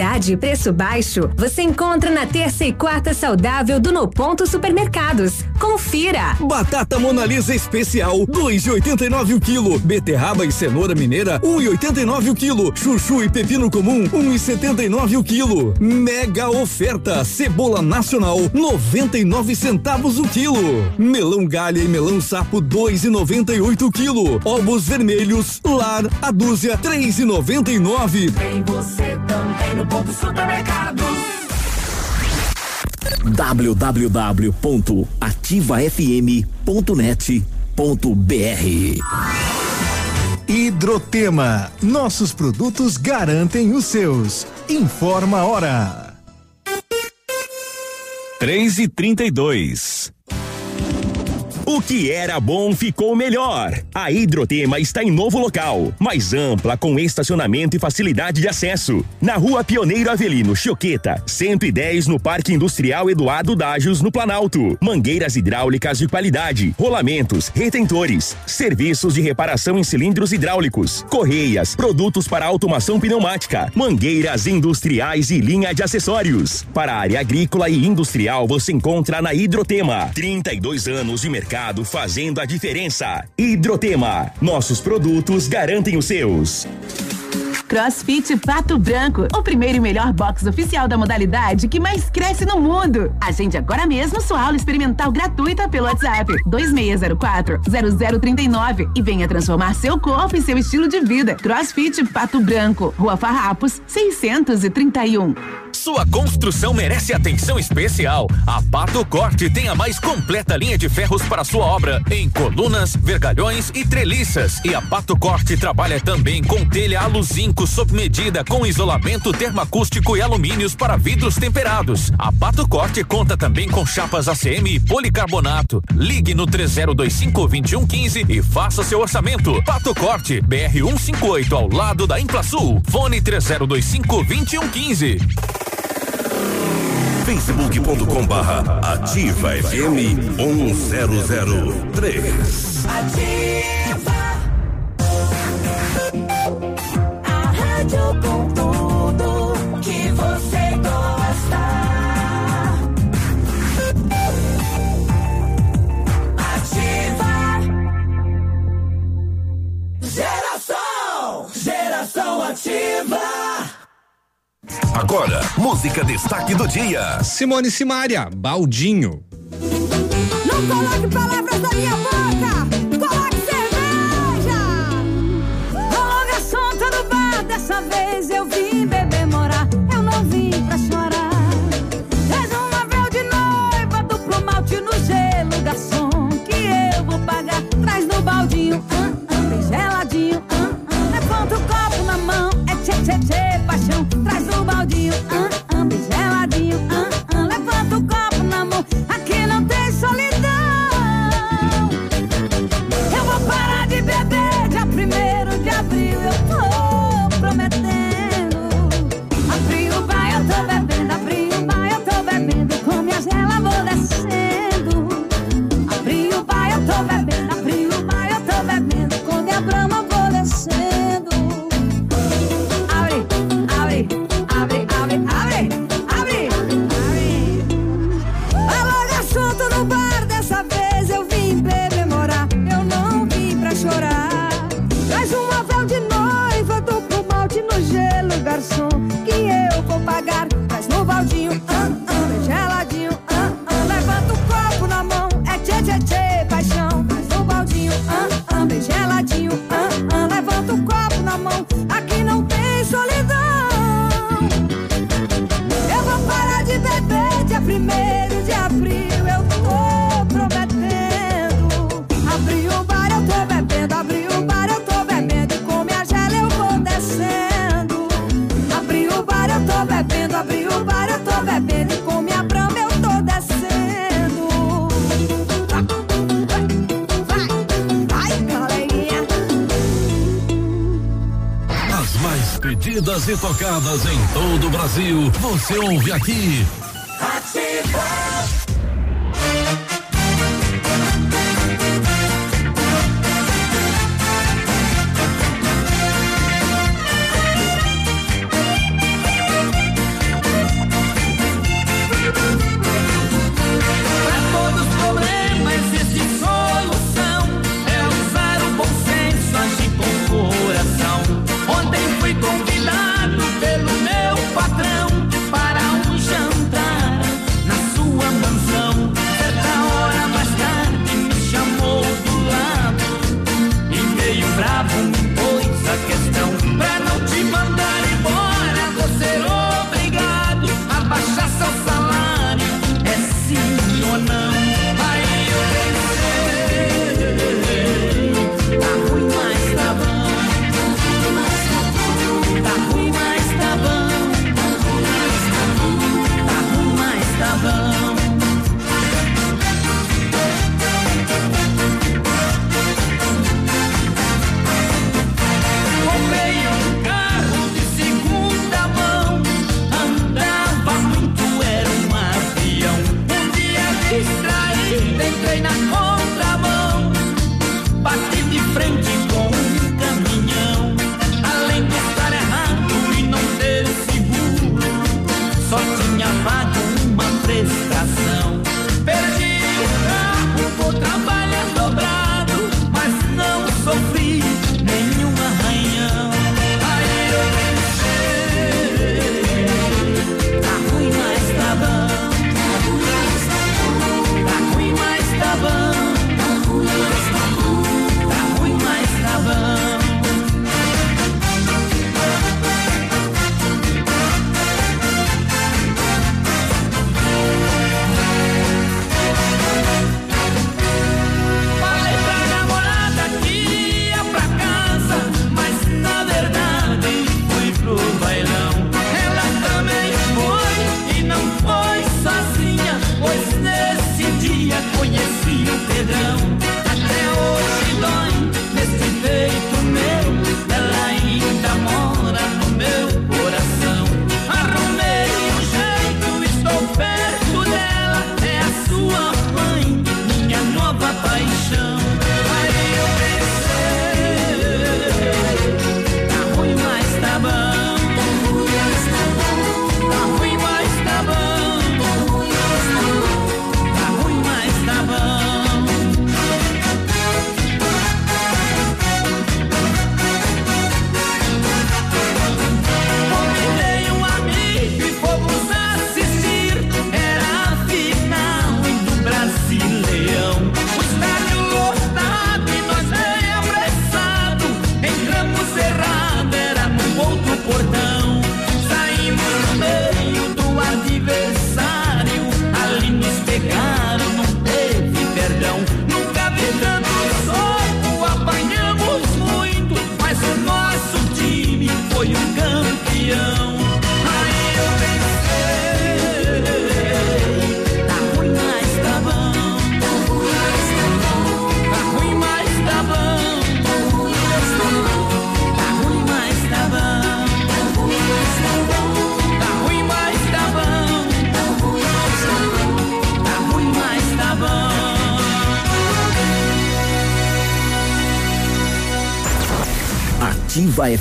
e preço baixo você encontra na terça e quarta saudável do No Ponto Supermercados. Confira! Batata Monalisa especial, 2,89 o quilo. Beterraba e cenoura mineira, 1,89 o quilo. Chuchu e pepino comum, 1,79 o quilo. Mega oferta, cebola nacional, 99 centavos o quilo. Melão galha e melão sapo, 2,98 o quilo. Ovos vermelhos, lar, a dúzia, 3,99. Tem você também no ponto supermercado. www.ativafm.net.br Hidrotema. Nossos produtos garantem os seus. Informa a hora. 3 e 32 O que era bom ficou melhor. A Hidrotema está em novo local, mais ampla, com estacionamento e facilidade de acesso. Na rua Pioneiro Avelino Choqueta, 110 no Parque Industrial Eduardo Dágios, no Planalto. Mangueiras hidráulicas de qualidade, rolamentos, retentores, serviços de reparação em cilindros hidráulicos, correias, produtos para automação pneumática, mangueiras industriais e linha de acessórios. Para a área agrícola e industrial, você encontra na Hidrotema. 32 anos de mercado fazendo a diferença. Hidrotema, nossos produtos garantem os seus. CrossFit Pato Branco, o primeiro e melhor box oficial da modalidade que mais cresce no mundo. Agende agora mesmo sua aula experimental gratuita pelo WhatsApp 2604-0039 e venha transformar seu corpo e seu estilo de vida. CrossFit Pato Branco, Rua Farrapos, 631. Sua construção merece atenção especial. A Pato Corte tem a mais completa linha de ferros para sua obra, em colunas, vergalhões e treliças. E a Pato Corte trabalha também com telha aluzinco sob medida, com isolamento termoacústico e alumínios para vidros temperados. A Pato Corte conta também com chapas ACM e policarbonato. Ligue no 3025 2115 e faça seu orçamento. Pato Corte, BR 158 ao lado da Implasul. Fone 3025 2115 facebook.com barra ativa FM 1003 Ativa. Agora, música destaque do dia. Simone Simaria, Baldinho. Não coloque palavras na minha boca! todas e tocadas em todo o Brasil. Você ouve aqui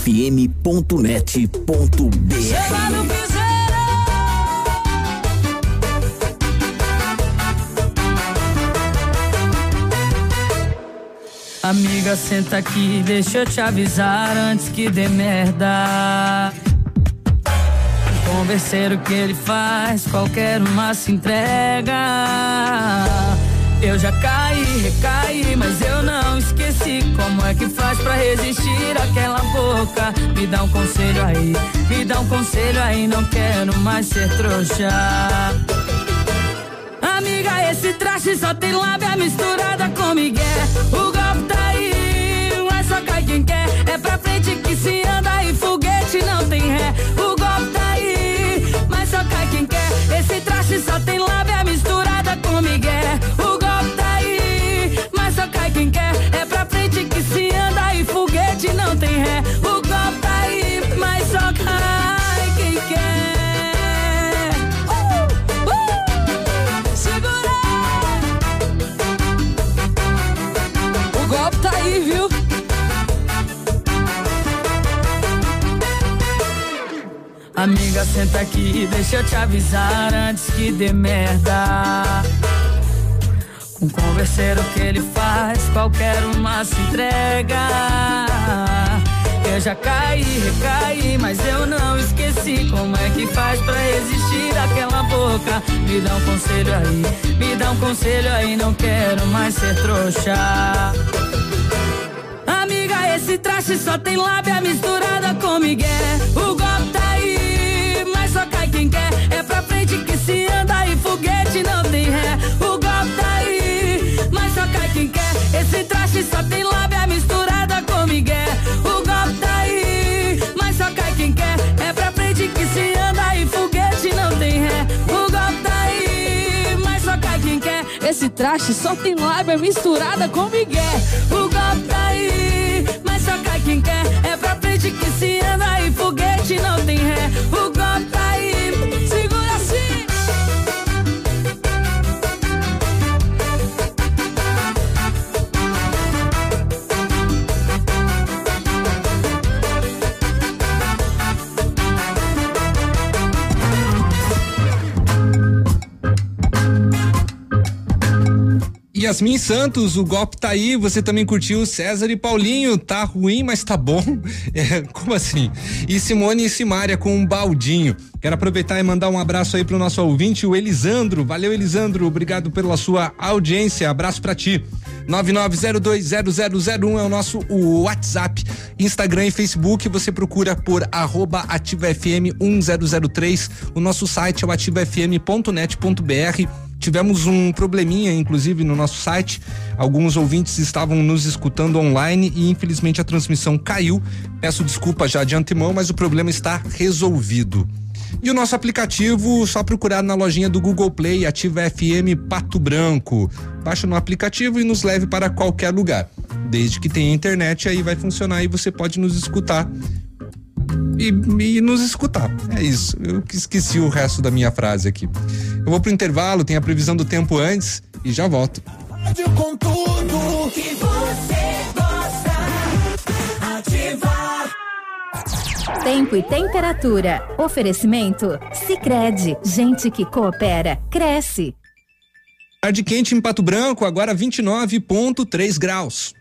fm.net.br. Amiga, senta aqui, deixa eu te avisar antes que dê merda. O converseiro que ele faz, qualquer uma se entrega. Eu já caí, recaí, mas eu não esqueci. Como é que faz pra resistir àquela boca? Me dá um conselho aí, me dá um conselho aí, não quero mais ser trouxa. Amiga, esse traste só tem lábia misturada com migué. O golpe tá aí, mas só cai quem quer. É pra frente que se anda e foguete não tem ré. O golpe tá aí, mas só cai quem quer. Esse traste só tem lábia É pra frente que se anda e foguete não tem ré. O golpe tá aí, mas só cai quem quer. Uh, uh, segura! O golpe tá aí, viu? Amiga, senta aqui e deixa eu te avisar antes que dê merda. Converseiro que ele faz, qualquer uma se entrega. Eu já caí, recaí, mas eu não esqueci como é que faz pra resistir àquela boca. Me dá um conselho aí, me dá um conselho aí, não quero mais ser trouxa. Amiga, esse traste só tem lábia misturada com migué. O golpe tá aí, mas só cai quem quer. É Traste só tem lábia misturada com migué. O golpe tá aí, mas só cai quem quer. É pra frente que se anda e foguete não tem ré. O golpe tá aí, mas só cai quem quer. Esse traste só tem lábia misturada com migué. O Yasmin Santos, o golpe tá aí. Você também curtiu César e Paulinho. Tá ruim, mas tá bom. É, como assim? E Simone e Simária com um baldinho. Quero aproveitar e mandar um abraço aí pro nosso ouvinte, o Elisandro. Valeu, Elisandro. Obrigado pela sua audiência. Abraço pra ti. 99020001 é o nosso WhatsApp, Instagram e Facebook. Você procura por arroba ativafm 1003. O nosso site é o ativafm.net.br. Tivemos um probleminha, inclusive, no nosso site. Alguns ouvintes estavam nos escutando online e infelizmente a transmissão caiu. Peço desculpa já de antemão, mas o problema está resolvido. E o nosso aplicativo, só procurar na lojinha do Google Play, Ativa FM Pato Branco. Baixa no aplicativo e nos leve para qualquer lugar. Desde que tenha internet, aí vai funcionar e você pode nos escutar. E, e nos escutar. É isso. Eu que esqueci o resto da minha frase aqui. Eu vou pro intervalo, tem a previsão do tempo antes e já volto. Rádio com tudo que você gosta. Ativa. Tempo e temperatura. Oferecimento? Sicredi Gente que coopera, cresce. Tarde quente em Pato Branco, agora 29,3 graus.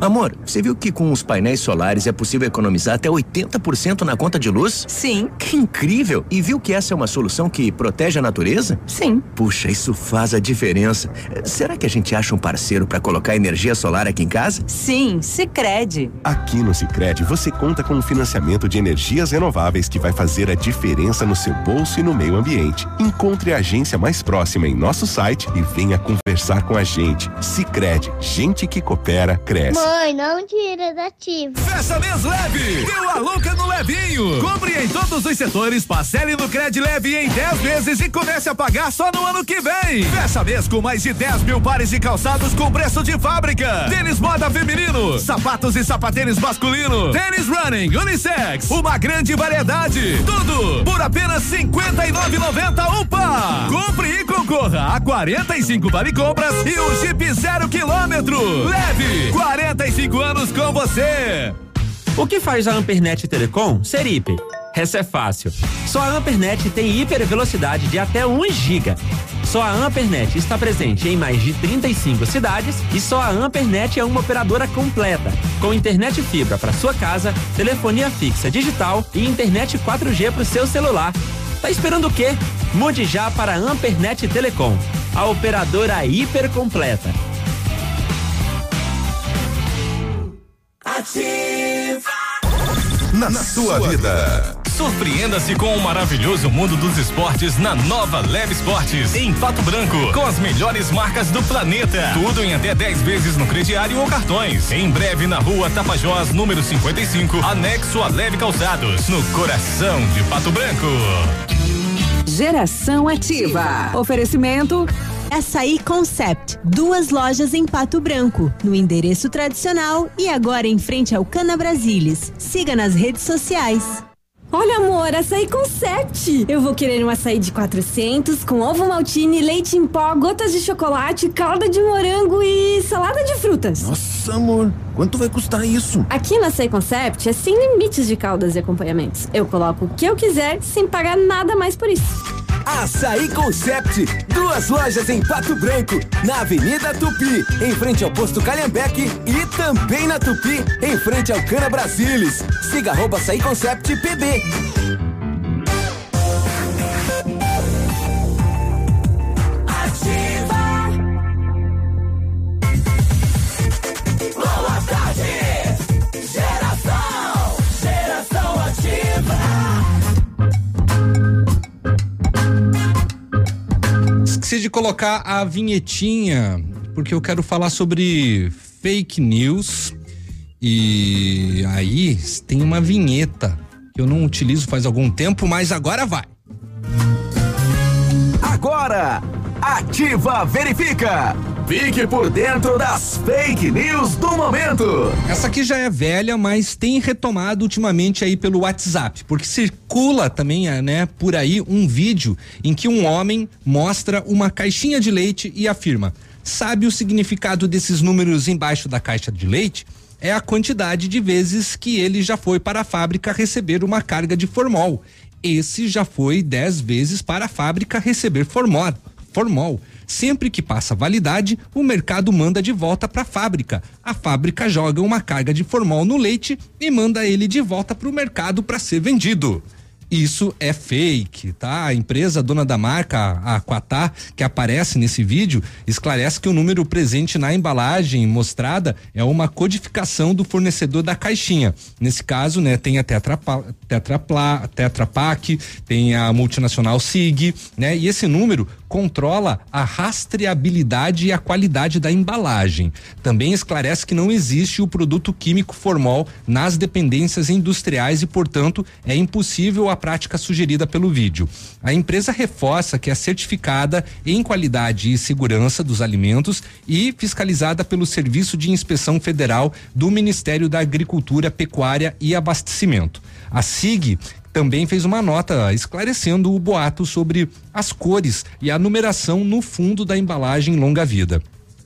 Amor, você viu que com os painéis solares é possível economizar até 80% na conta de luz? Sim. Que incrível! E viu que essa é uma solução que protege a natureza? Sim. Puxa, isso faz a diferença. Será que a gente acha um parceiro para colocar energia solar aqui em casa? Sim, Sicredi. Aqui no Sicredi você conta com um financiamento de energias renováveis que vai fazer a diferença no seu bolso e no meio ambiente. Encontre a agência mais próxima em nosso site e venha conversar com a gente. Sicredi, gente que coopera cresce. Mãe, não tira da ativa. Festa mês leve, deu a louca no Levinho. Compre em todos os setores, parcele no Cred Leve em 10 vezes e comece a pagar só no ano que vem. Festa mês com mais de 10 mil pares de calçados com preço de fábrica. Tênis moda feminino, sapatos e sapatênis masculino, tênis running, unissex, uma grande variedade. Tudo por apenas 59,90 um par. Compre e concorra a 45 vale compras e o Jeep zero quilômetro. Leve 45 anos com você. O que faz a Ampernet Telecom ser hiper? Essa é fácil. Só a Ampernet tem hiper velocidade de até 1 giga. Só a Ampernet está presente em mais de 35 cidades e só a Ampernet é uma operadora completa, com internet fibra para sua casa, telefonia fixa digital e internet 4G para o seu celular. Tá esperando o quê? Mude já para a Ampernet Telecom, a operadora hiper completa. Ativa. Na, sua vida. Surpreenda-se com o maravilhoso mundo dos esportes na nova Leve Esportes, em Pato Branco, com as melhores marcas do planeta. Tudo em até 10 vezes no crediário ou cartões. Em breve na rua Tapajós, número 55, anexo a Leve Calçados, no coração de Pato Branco. Geração Ativa. Oferecimento Açaí Concept, duas lojas em Pato Branco, no endereço tradicional e agora em frente ao Cana Brasilis. Siga nas redes sociais. Olha, amor, açaí concept. Eu vou querer um açaí de 400 com ovo maltine, leite em pó, gotas de chocolate, calda de morango e salada de frutas. Nossa, amor, quanto vai custar isso? Aqui na Açaí Concept é sem limites de caldas e acompanhamentos. Eu coloco o que eu quiser sem pagar nada mais por isso. Açaí Concept, duas lojas em Pato Branco, na Avenida Tupi, em frente ao posto Calhambeque e também na Tupi, em frente ao Cana Brasilis. Siga arroba Açaí Concept PB. Esqueci de colocar a vinhetinha, porque eu quero falar sobre fake news. E aí tem uma vinheta que eu não utilizo faz algum tempo, mas agora vai. Agora, Ativa Verifica. Fique por dentro das fake news do momento. Essa aqui já é velha, mas tem retomado ultimamente aí pelo WhatsApp, porque circula também, eh, né, por aí um vídeo em que um homem mostra uma caixinha de leite e afirma: "Sabe o significado desses números embaixo da caixa de leite?" É a quantidade de vezes que ele já foi para a fábrica receber uma carga de formol. Esse já foi 10 vezes para a fábrica receber formol. formol. Sempre que passa validade, o mercado manda de volta para a fábrica. A fábrica joga uma carga de formol no leite e manda ele de volta para o mercado para ser vendido. Isso é fake, tá? A empresa dona da marca, a Quatá, que aparece nesse vídeo, esclarece que o número presente na embalagem mostrada é uma codificação do fornecedor da caixinha. Nesse caso, né, tem a Tetrapla, Tetra Pak, tem a multinacional Sig, né? E esse número controla a rastreabilidade e a qualidade da embalagem. Também esclarece que não existe o produto químico formol nas dependências industriais e, portanto, é impossível a prática sugerida pelo vídeo. A empresa reforça que é certificada em qualidade e segurança dos alimentos e fiscalizada pelo Serviço de Inspeção Federal do Ministério da Agricultura, Pecuária e Abastecimento. A SIG também fez uma nota esclarecendo o boato sobre as cores e a numeração no fundo da embalagem longa-vida.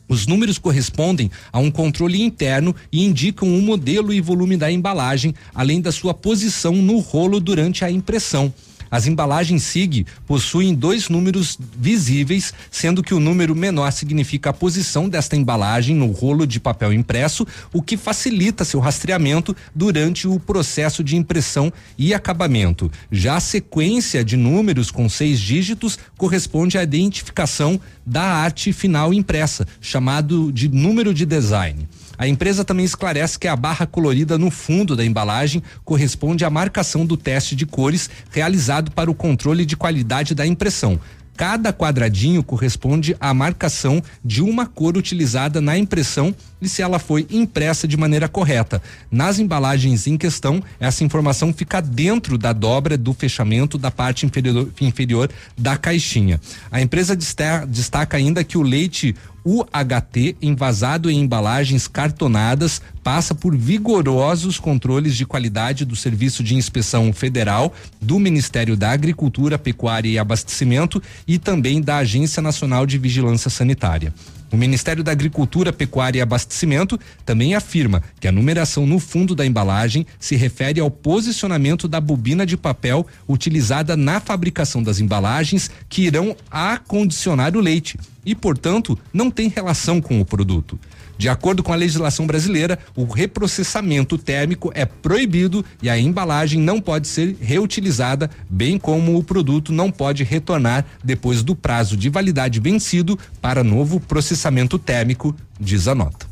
Os números correspondem a um controle interno e indicam o modelo e volume da embalagem, além da sua posição no rolo durante a impressão. As embalagens SIG possuem dois números visíveis, sendo que o número menor significa a posição desta embalagem no rolo de papel impresso, o que facilita seu rastreamento durante o processo de impressão e acabamento. Já a sequência de números com seis dígitos corresponde à identificação da arte final impressa, chamado de número de design. A empresa também esclarece que a barra colorida no fundo da embalagem corresponde à marcação do teste de cores realizado para o controle de qualidade da impressão. Cada quadradinho corresponde à marcação de uma cor utilizada na impressão e se ela foi impressa de maneira correta. Nas embalagens em questão, essa informação fica dentro da dobra do fechamento da parte inferior, inferior da caixinha. A empresa desta- destaca ainda que o leite UHT envasado em embalagens cartonadas passa por vigorosos controles de qualidade do Serviço de Inspeção Federal, do Ministério da Agricultura, Pecuária e Abastecimento e também da Agência Nacional de Vigilância Sanitária. O Ministério da Agricultura, Pecuária e Abastecimento também afirma que a numeração no fundo da embalagem se refere ao posicionamento da bobina de papel utilizada na fabricação das embalagens que irão acondicionar o leite e, portanto, não tem relação com o produto. De acordo com a legislação brasileira, o reprocessamento térmico é proibido e a embalagem não pode ser reutilizada, bem como o produto não pode retornar depois do prazo de validade vencido para novo processamento térmico, diz a nota.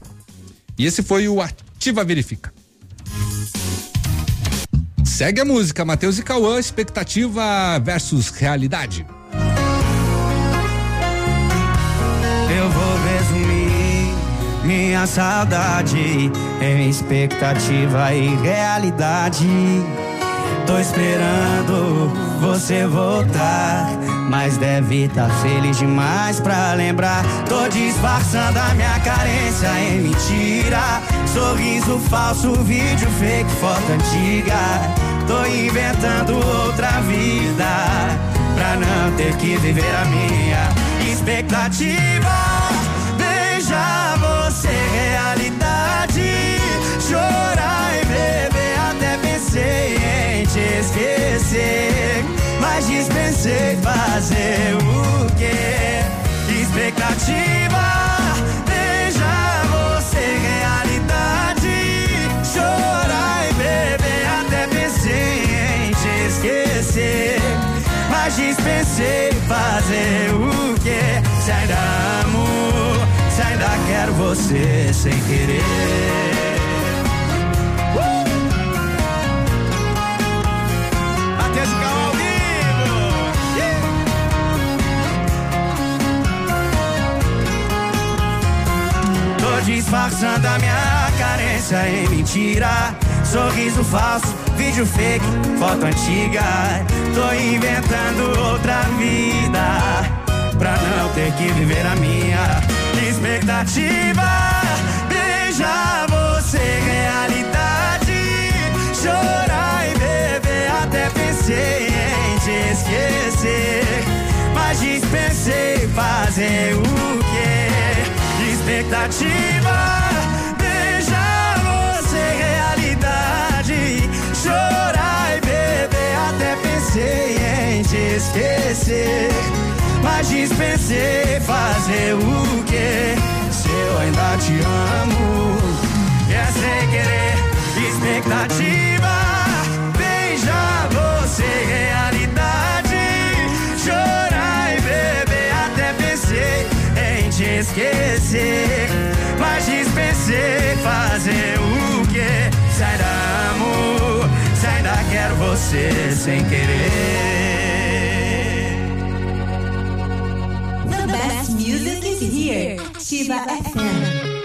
E esse foi o Ativa Verifica. Segue a música, Matheus e Cauã, expectativa versus realidade. Minha saudade em expectativa e realidade. Tô esperando você voltar Mas deve tá feliz demais pra lembrar. Tô disfarçando a minha carência em mentira. Sorriso falso, vídeo fake, foto antiga. Tô inventando outra vida pra não ter que viver a minha expectativa. Veja você, realidade. Chorar e beber, até pensei em te esquecer. Mas dispensei fazer o quê? Expectativa. Veja você, realidade. Chorar e beber, até pensei em te esquecer. Mas dispensei fazer o quê? Se ainda quero você sem querer. Tô disfarçando a minha carência em mentira. Sorriso falso, vídeo fake, foto antiga. Tô inventando outra vida pra não ter que viver a minha expectativa. Beija você, realidade. Chorar e beber, até pensei em te esquecer. Mas dispensei fazer o quê? Expectativa. Beija você, realidade. Chorar e beber, até pensei em te esquecer. Mas dispensei fazer o quê? Se eu ainda te amo, é sem querer. Expectativa, beija você, realidade. Chorar e beber, até pensei em te esquecer. Mas dispensei fazer o quê? Se ainda amo, se ainda quero você sem querer. Music is here. Shiva FM.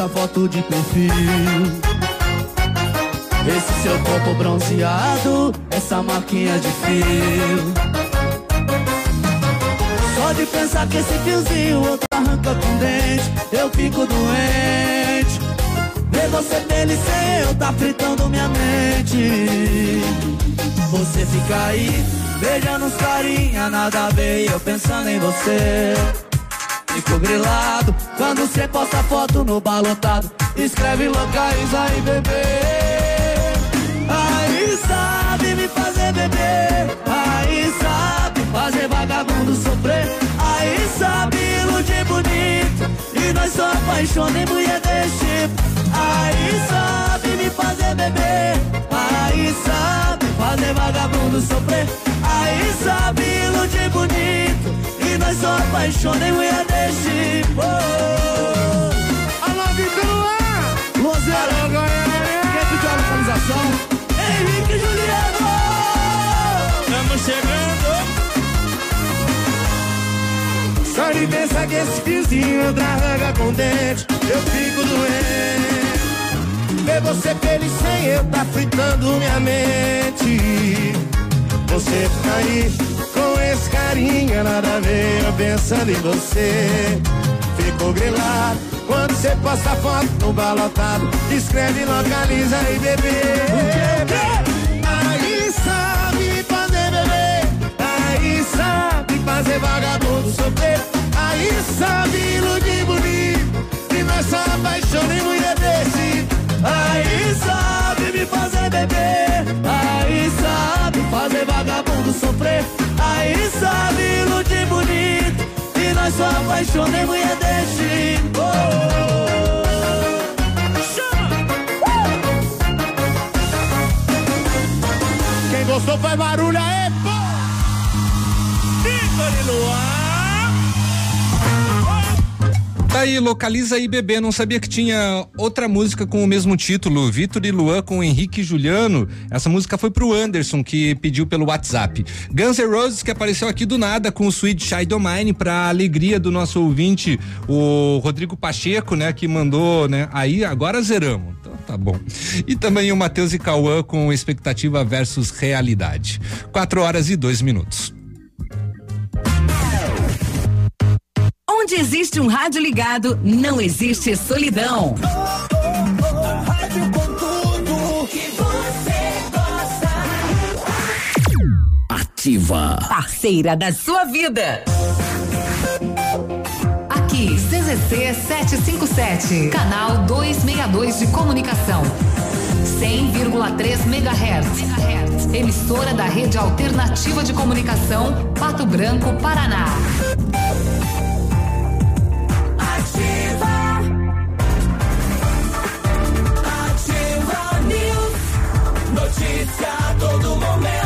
Essa foto de perfil. Esse seu corpo bronzeado, essa marquinha de fio. Só de pensar que esse fiozinho outro arranca com dente, eu fico doente. Ver você feliz sem eu tá fritando minha mente. Você fica aí, beijando os carinha, nada a ver, eu pensando em você. Grilado quando você posta foto no balotado. Escreve localiza aí, bebê. Aí sabe me fazer beber. Aí sabe fazer vagabundo sofrer. Aí sabe iludir bonito. E nós só apaixona em mulher desse tipo. Aí sabe me fazer beber. Aí sabe fazer vagabundo sofrer. Aí sabe iludir bonito. E nós só apaixona em mulher desse tipo. Alô, Vitor Luan! Luanzera! Quem pediu a localização? Henrique Juliano! Estamos chegando! Só de pensar que esse fiozinho arranca com dente, eu fico doente. Ver você feliz sem eu tá fritando minha mente. Você fica aí esse carinha, nada a ver, eu pensando em você. Fico grilado quando você posta foto no balotado. Escreve, localiza e bebê. Aí sabe fazer bebê. Aí sabe fazer vagabundo sofrer. Aí sabe iludir bonito. E nós só apaixona em mulher desse. Aí sabe me fazer beber. Fazer vagabundo sofrer. Aí sabe iludir bonito. E nós só apaixona em mulher desse. Oh, oh, oh. Quem gostou faz barulho aí, pô! Ícone Luar! Aí, localiza aí, bebê. Não sabia que tinha outra música com o mesmo título, Vitor e Luan com Henrique e Juliano. Essa música foi pro Anderson, que pediu pelo WhatsApp. Guns N' Roses, que apareceu aqui do nada com o Sweet Child O' Mine, pra alegria do nosso ouvinte, o Rodrigo Pacheco, né, que mandou, né? Aí, agora zeramos. Então tá bom. E também o Matheus e Cauã com expectativa versus realidade. Quatro horas e dois minutos. Onde existe um rádio ligado, não existe solidão. Rádio com tudo que você gosta. Ativa. Parceira da sua vida. Aqui, CZC 757, canal 262 de comunicação. 100,3 MHz. Emissora da Rede Alternativa de Comunicação, Pato Branco, Paraná. Ativa. Ativa News. Notícia a todo momento.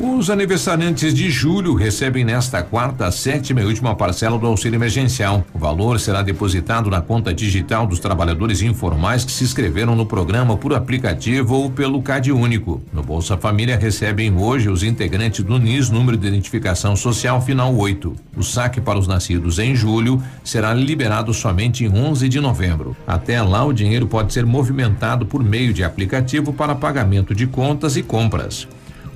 Os aniversariantes de julho recebem nesta quarta sétima e última parcela do auxílio emergencial. O valor será depositado na conta digital dos trabalhadores informais que se inscreveram no programa por aplicativo ou pelo CAD único. No Bolsa Família recebem hoje os integrantes do NIS número de identificação social final 8. O saque para os nascidos em julho será liberado somente em 11 de novembro. Até lá o dinheiro pode ser movimentado por meio de aplicativo para pagamento de contas e compras.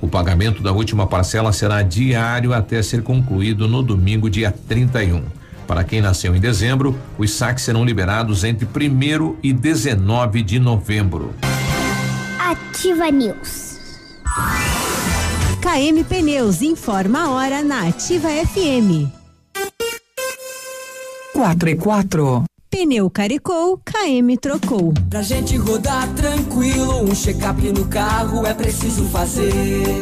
O pagamento da última parcela será diário até ser concluído no domingo, dia 31. Para quem nasceu em dezembro, os saques serão liberados entre 1 e 19 de novembro. Ativa News. KM Pneus informa a hora na Ativa FM. 4 e 4. Pneu caricou, KM trocou. Pra gente rodar tranquilo, um check-up no carro é preciso fazer.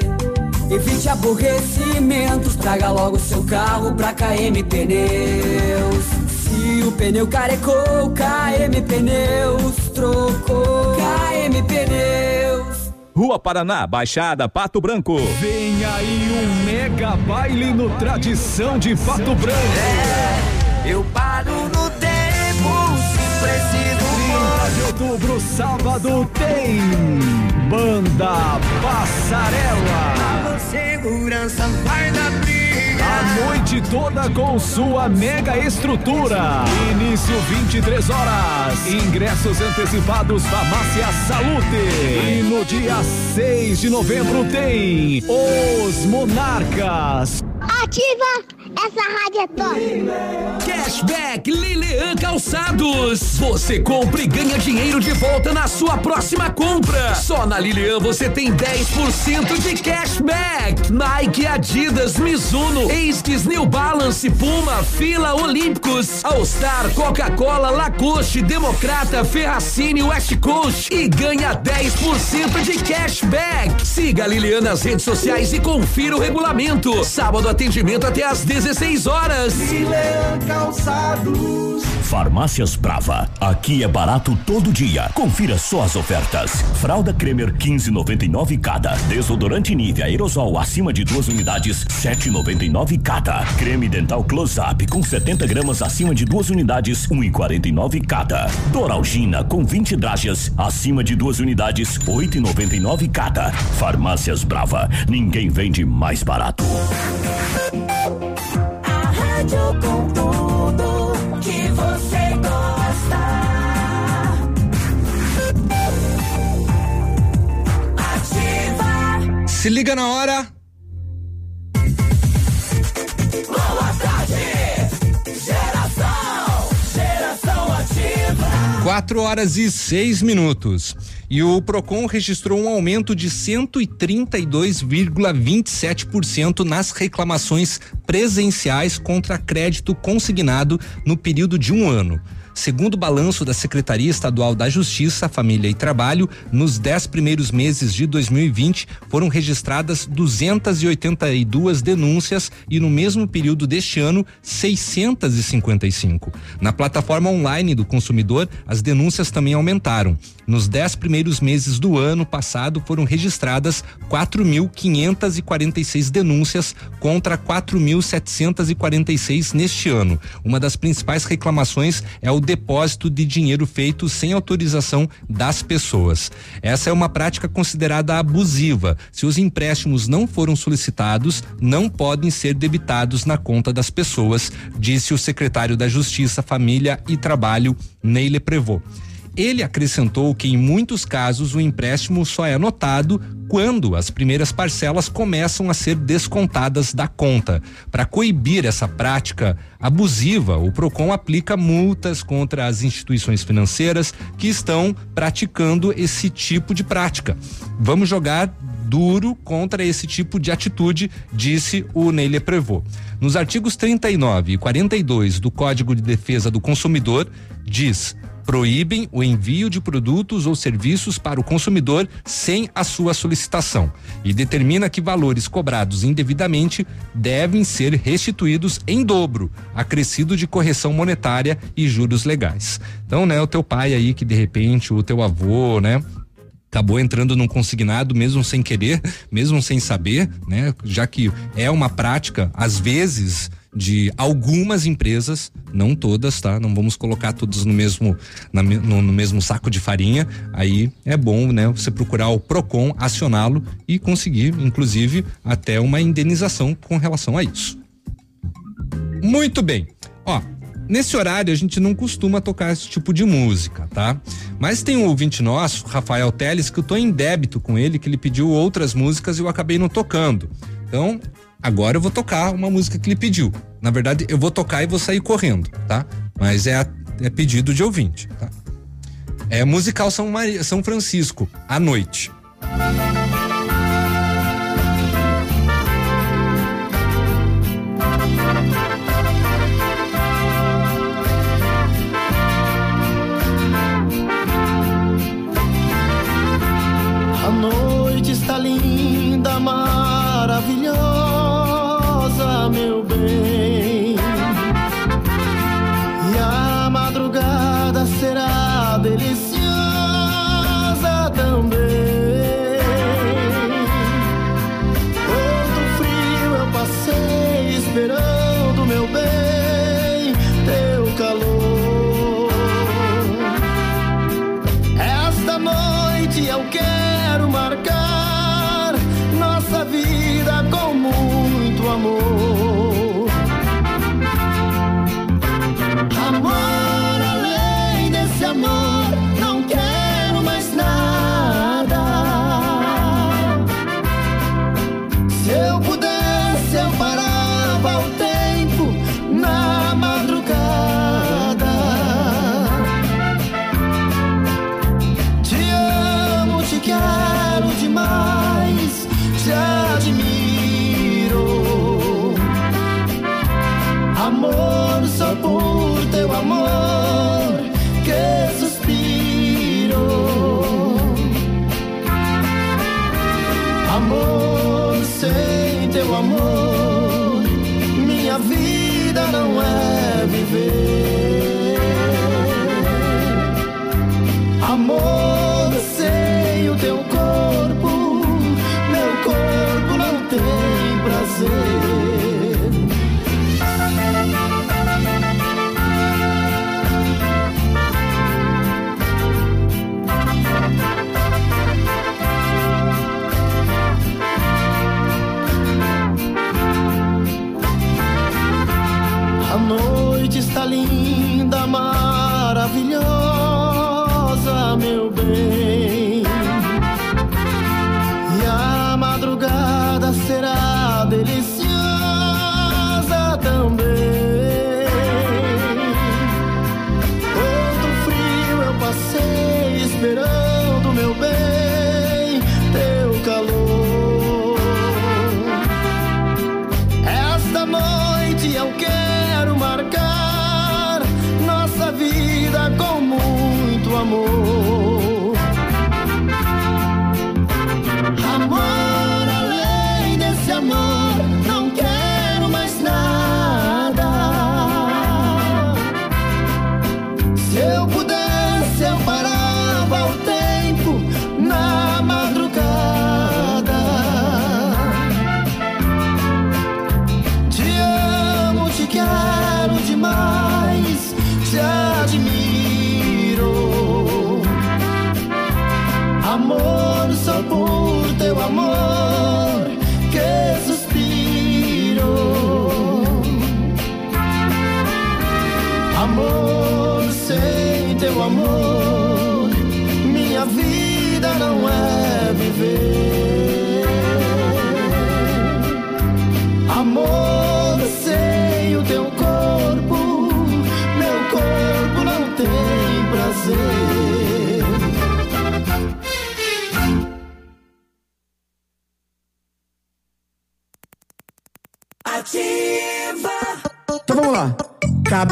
Evite aborrecimentos, traga logo seu carro pra KM Pneus. Se o pneu carecou, KM Pneus trocou. KM Pneus. Rua Paraná, Baixada, Pato Branco. Vem aí um mega baile no Tradição de Pato Branco. Eu paro no outubro, sábado, tem Banda Passarela. Segurança briga. A noite toda com sua mega estrutura. Início 23 horas. Ingressos antecipados Farmácia Salute. E no dia 6 de novembro tem Os Monarcas. Ativa essa rádio é top. Cashback Lilian Calçados. Você compra e ganha dinheiro de volta na sua próxima compra. Só na Lilian você tem 10% de cashback. Nike, Adidas, Mizuno, Estes, New Balance, Puma, Fila, Olímpicos, All Star, Coca-Cola, Lacoste, Democrata, Ferracini, West Coast e ganha 10% de cashback. Siga a Lilian nas redes sociais e confira o regulamento. Sábado atendimento até às 16 horas. Lilian Calçados. Farmácias Brava. Aqui é barato todo dia. Confira só as ofertas. Fralda Cremer 15,99 cada. Desodorante Nivea aerosol acima de duas unidades 7,99 cada. Creme dental Close Up com 70 gramas acima de duas unidades 1,49 cada. Doralgina com 20 dragas acima de duas unidades 8,99 cada. Farmácias Brava. Ninguém vende mais barato. A rádio com tudo que você gosta. Ativa. Se liga na hora. Boa tarde. Geração. Geração ativa. 4 horas e 6 minutos. E o Procon registrou um aumento de 132,27% nas reclamações presenciais contra crédito consignado no período de um ano. Segundo o balanço da Secretaria Estadual da Justiça, Família e Trabalho, nos dez primeiros meses de 2020 foram registradas 282 denúncias e no mesmo período deste ano 655. Na plataforma online do consumidor, as denúncias também aumentaram. Nos dez primeiros meses do ano passado foram registradas 4.546 denúncias contra 4.746 neste ano. Uma das principais reclamações é o depósito de dinheiro feito sem autorização das pessoas. Essa é uma prática considerada abusiva. Se os empréstimos não foram solicitados, não podem ser debitados na conta das pessoas, disse o secretário da Justiça, Família e Trabalho, Neile Prevot. Ele acrescentou que em muitos casos o empréstimo só é anotado quando as primeiras parcelas começam a ser descontadas da conta. Para coibir essa prática abusiva, o Procon aplica multas contra as instituições financeiras que estão praticando esse tipo de prática. Vamos jogar duro contra esse tipo de atitude, disse o Neile Prevot. Nos artigos 39 e 42 do Código de Defesa do Consumidor, diz proíbem o envio de produtos ou serviços para o consumidor sem a sua solicitação e determina que valores cobrados indevidamente devem ser restituídos em dobro, acrescido de correção monetária e juros legais. Então, né, o teu pai aí que de repente o teu avô, né, acabou entrando num consignado mesmo sem querer, mesmo sem saber, né? Já que é uma prática às vezes de algumas empresas, não todas, tá? Não vamos colocar todos no mesmo na, no, no, mesmo saco de farinha. Aí é bom, né? Você procurar o Procon, acioná-lo e conseguir, inclusive, até uma indenização com relação a isso. Muito bem. Ó, Nesse horário a gente não costuma tocar esse tipo de música, tá? Mas tem um ouvinte nosso, Rafael Teles, que eu tô em débito com ele, que ele pediu outras músicas e eu acabei não tocando. Então, agora eu vou tocar uma música que ele pediu. Na verdade, eu vou tocar e vou sair correndo, tá? Mas é, é pedido de ouvinte, tá? É musical São, Maria, São Francisco, à noite.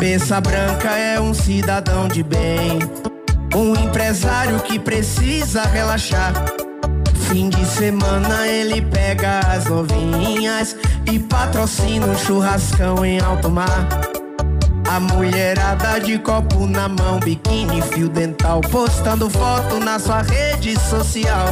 Cabeça branca é um cidadão de bem, um empresário que precisa relaxar. Fim de semana ele pega as novinhas e patrocina um churrascão em alto mar. A mulherada de copo na mão, biquíni, fio dental, postando foto na sua rede social.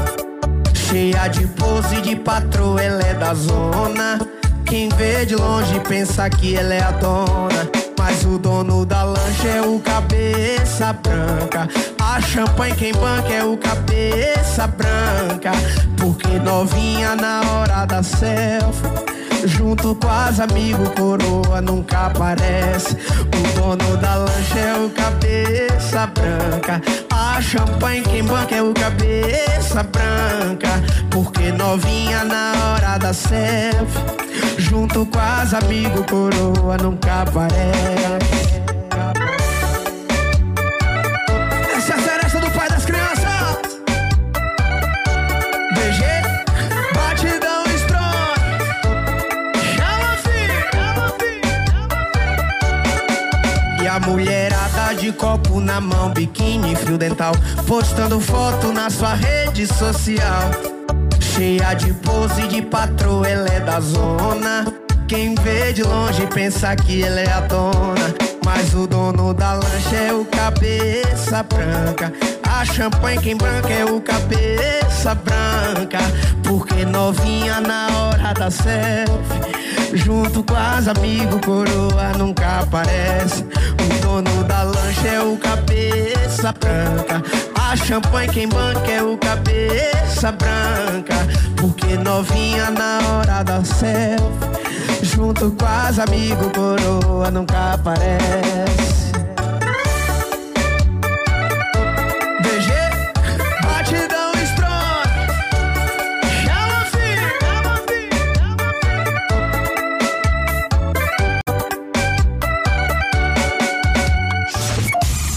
Cheia de pose de patroa, ela é da zona. Quem vê de longe pensa que ela é a dona. Mas o dono da lancha é o cabeça branca. A champanhe quem banca é o cabeça branca. Porque novinha na hora da selfie. Junto com as amigos, coroa nunca aparece. O dono da lancha é o cabeça branca. A champanhe quem banca é o cabeça branca. Porque novinha na hora da selfie. Junto com as amigos, coroa nunca aparece. Essa é a seresta do pai das crianças. BG, batidão strong. Chama, filho, chama, filho. E a mulherada de copo na mão, biquíni, fio dental, postando foto na sua rede social. Cheia de pose de patroa, ela é da zona. Quem vê de longe pensa que ela é a dona. Mas o dono da lancha é o cabeça branca. A champanhe quem branca é o cabeça branca. Porque novinha na hora da selfie. Junto com as amigos, coroa nunca aparece. O dono da lancha é o cabeça branca. A champanhe quem banca é o cabeça branca. Porque novinha na hora da selfie. Junto com as amigos, coroa nunca aparece.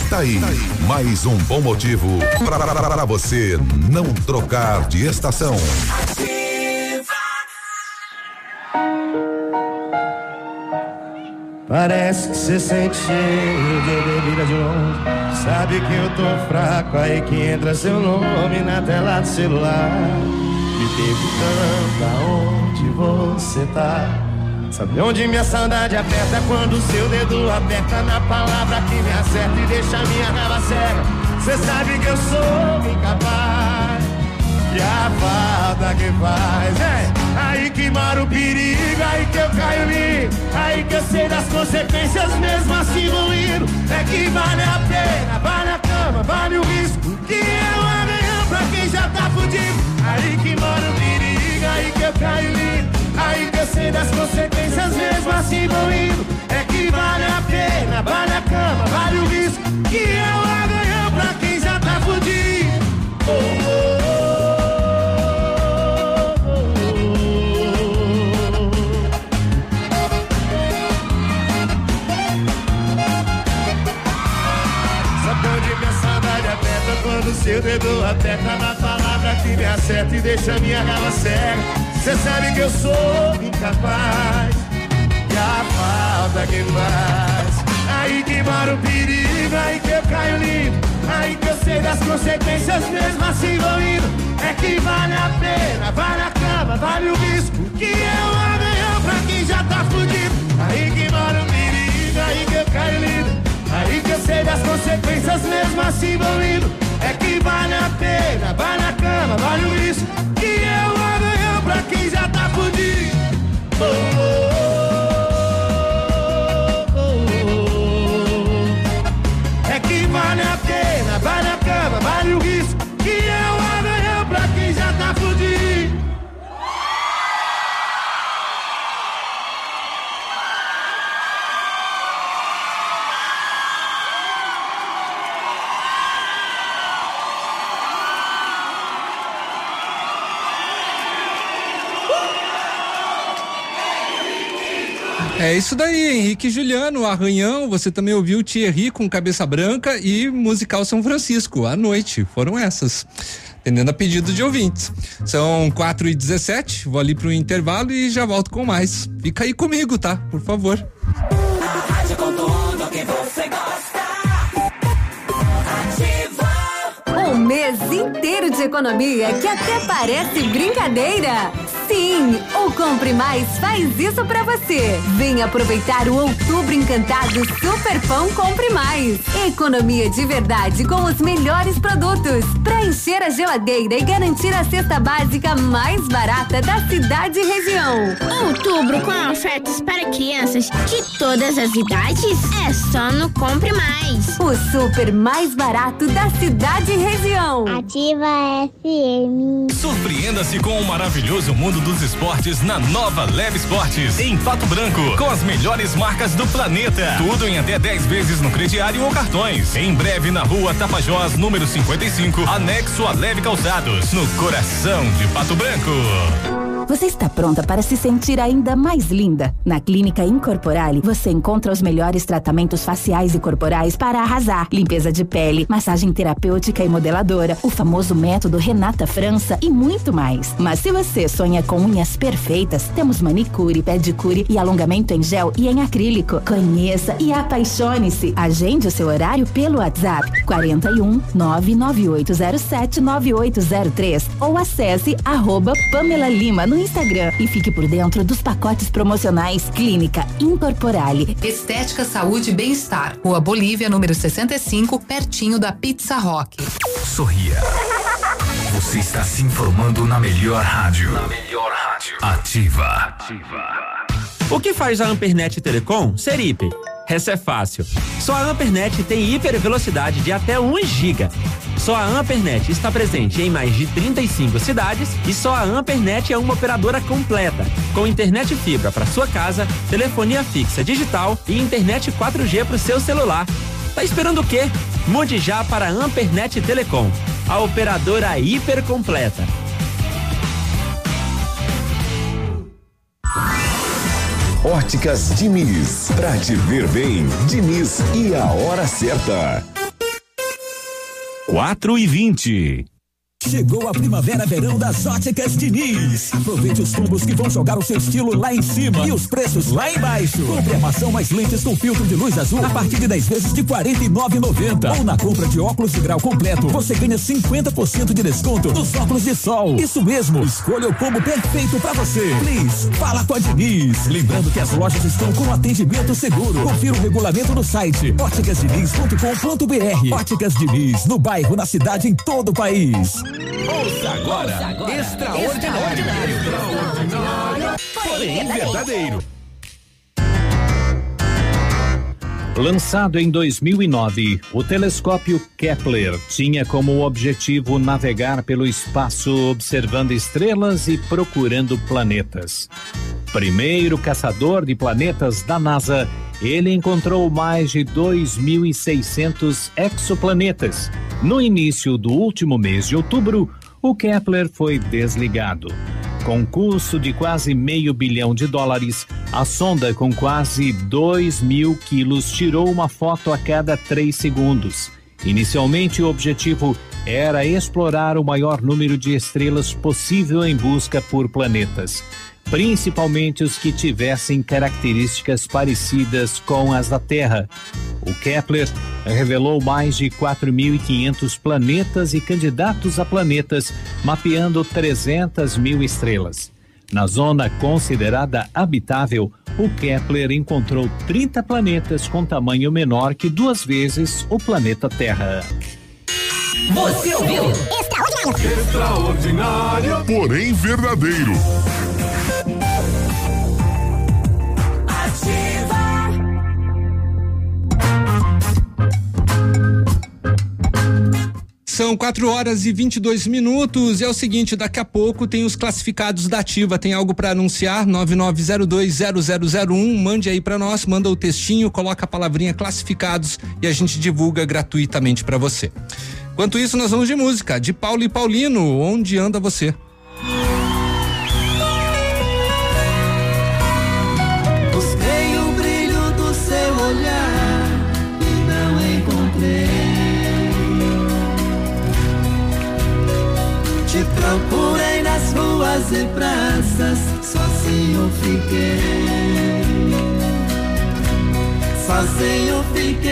Tá aí, mais um bom motivo para você não trocar de estação. Parece que você sente cheiro de bebida de longe. Sabe que eu tô fraco, aí que entra seu nome na tela do celular. Me perguntando aonde você tá. Sabe onde minha saudade aperta quando seu dedo aperta na palavra que me acerta e deixa minha raiva cega. Cê sabe que eu sou incapaz e a falta que faz é aí que mora o perigo, aí que eu caio lindo, aí que eu sei das consequências mesmo assim vou indo. É que vale a pena, vale a cama, vale o risco, que é o amanhã pra quem já tá fudido. Aí que mora o perigo, aí que eu caio lindo, aí sei das consequências mesmo assim vou indo. É que vale a pena, vale a cama, vale o risco, que é o amanhã pra quem já tá fudido. Oh, oh. Sabe onde minha saudade aperta quando seu dedo aperta na palavra que me acerta e deixa minha raiva cega. Cê sabe que eu sou incapaz e a falta que faz. Aí que mora o perigo, aí que eu caio limpo, aí que eu sei das consequências mesmo assim vou indo. É que vale a pena, vale a cama, vale o risco, que o amanhã pra quem já tá fudido. Aí que mora o perigo, aí que eu caio lindo. Aí que eu sei das consequências mesmo assim vou indo. É que vale a pena, vale a cama, vale o risco. Que é o amanhã pra quem já tá fudido. Oh, oh, É isso daí, Henrique Juliano, Arranhão, você também ouviu Thierry com Cabeça Branca e Musical São Francisco, à noite, foram essas, atendendo a pedido de ouvintes. São 4 e 17 vou ali pro intervalo e já volto com mais. Fica aí comigo, tá? Por favor. Rádio você gosta. Mês inteiro de economia que até parece brincadeira. Sim, o Compre Mais faz isso pra você. Vem aproveitar o Outubro Encantado Super Pão Compre Mais. Economia de verdade com os melhores produtos. Pra encher a geladeira e garantir a cesta básica mais barata da cidade e região. Outubro com ofertas para crianças de todas as idades é só no Compre Mais. O super mais barato da cidade e região. Ativa FM. Surpreenda-se com o maravilhoso mundo dos esportes na nova Leve Esportes, em Pato Branco, com as melhores marcas do planeta. Tudo em até 10 vezes no crediário ou cartões. Em breve na rua Tapajós, número 55, anexo a Leve Calçados, no coração de Pato Branco. Você está pronta para se sentir ainda mais linda? Na Clínica Incorporale, você encontra os melhores tratamentos faciais e corporais para arrasar. Limpeza de pele, massagem terapêutica e modeladora, o famoso método Renata França e muito mais. Mas se você sonha com unhas perfeitas, temos manicure, pedicure e alongamento em gel e em acrílico. Conheça e apaixone-se. Agende o seu horário pelo WhatsApp 41 99807 9803 ou acesse arroba Pamela Lima no Instagram e fique por dentro dos pacotes promocionais Clínica Incorporale. Estética, Saúde e Bem-Estar. Rua Bolívia, número 65, pertinho da Pizza Rock. Sorria. Você está se informando na melhor rádio. Na melhor rádio. Ativa. O que faz a Ampernet Telecom ser hiper? Essa é fácil. Só a Ampernet tem hiper velocidade de até 1 giga. Só a Ampernet está presente em mais de 35 cidades e só a Ampernet é uma operadora completa, com internet fibra para sua casa, telefonia fixa digital e internet 4G para o seu celular. Tá esperando o quê? Mude já para a Ampernet Telecom, a operadora hiper completa. Óticas Diniz. Pra te ver bem, Diniz e a hora certa. 4 e 20. Chegou a primavera-verão das óticas Diniz. Aproveite os combos que vão jogar o seu estilo lá em cima e os preços lá embaixo. Compre armação mais lentes com filtro de luz azul a partir de 10 vezes de R$ 49,90. Ou na compra de óculos de grau completo, você ganha 50% de desconto nos óculos de sol. Isso mesmo, escolha o combo perfeito para você. Please, fala com a Diniz. Lembrando que as lojas estão com atendimento seguro. Confira o regulamento no site óticasdiniz.com.br. Óticas Diniz, no bairro, na cidade, em todo o país. Ouça agora, extraordinário, extraordinário, porém verdadeiro. Lançado em 2009, o telescópio Kepler tinha como objetivo navegar pelo espaço observando estrelas e procurando planetas. Primeiro caçador de planetas da NASA, ele encontrou mais de 2.600 exoplanetas. No início do último mês de outubro, o Kepler foi desligado. Com custo de quase meio bilhão de dólares, a sonda com quase 2 mil quilos tirou uma foto a cada três segundos. Inicialmente, o objetivo era explorar o maior número de estrelas possível em busca por planetas, principalmente os que tivessem características parecidas com as da Terra. O Kepler revelou mais de 4.500 planetas e candidatos a planetas, mapeando 300 mil estrelas. Na zona considerada habitável, o Kepler encontrou 30 planetas com tamanho menor que duas vezes o planeta Terra. Você ouviu? Extraordinário, porém verdadeiro. São 4 horas e 22 minutos. E é o seguinte, daqui a pouco tem os classificados da Ativa. Tem algo para anunciar? 99020001. Mande aí para nós, manda o textinho, coloca a palavrinha classificados e a gente divulga gratuitamente para você. Enquanto isso, nós vamos de música, de Paulo e Paulino. Onde anda você? E praças, sozinho fiquei. Sozinho fiquei.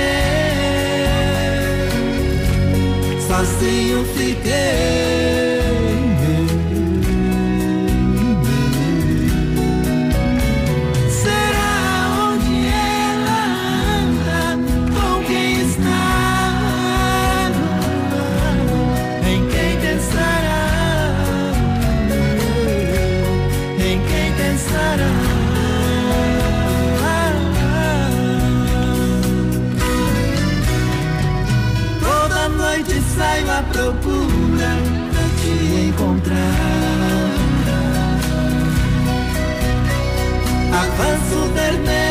Sozinho fiquei. Procura pra te encontrar. Avanço vermelho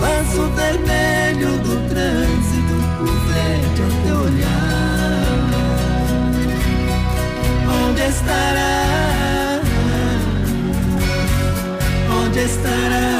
Avanço vermelho do trânsito, o verde ao teu olhar. Onde estará? Onde estará?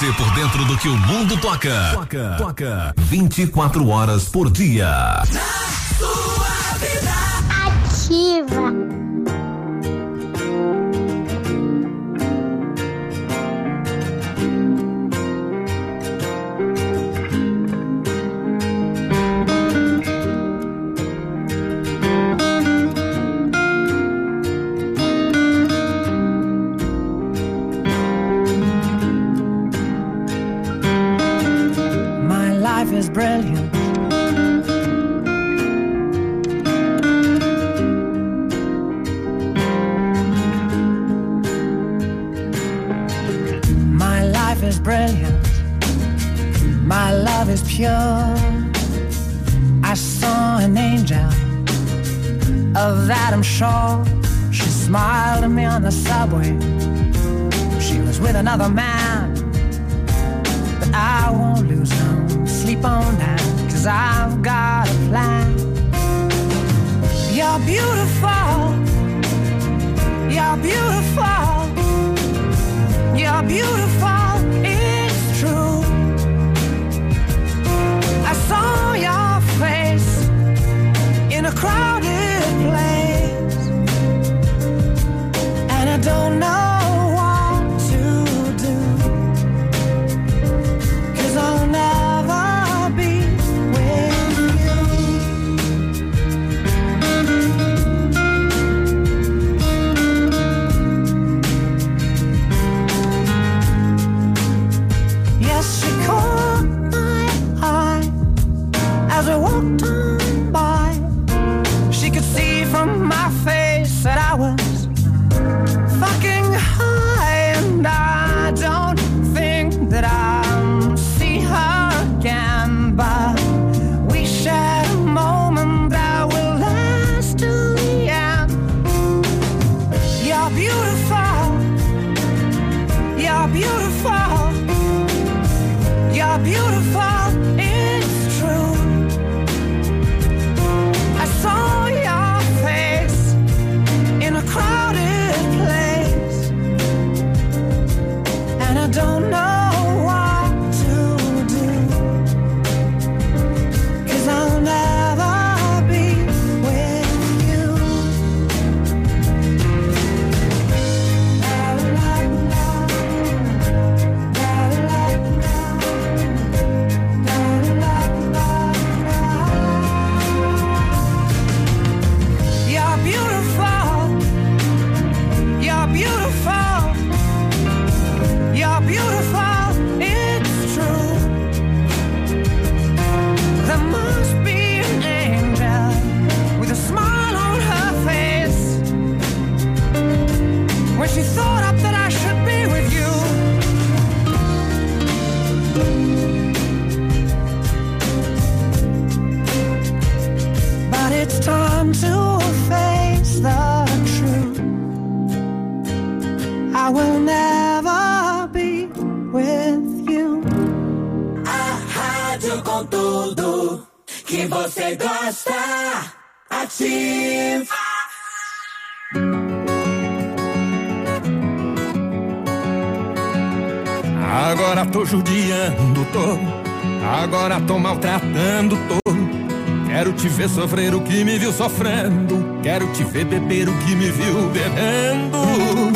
Você por dentro do que o mundo toca. Toca. Toca. 24 horas por dia. Ativa. Tudo que você gosta. Ativa. Agora tô judiando, tô. Agora tô maltratando, tô. Quero te ver sofrer o que me viu sofrendo. Quero te ver beber o que me viu bebendo.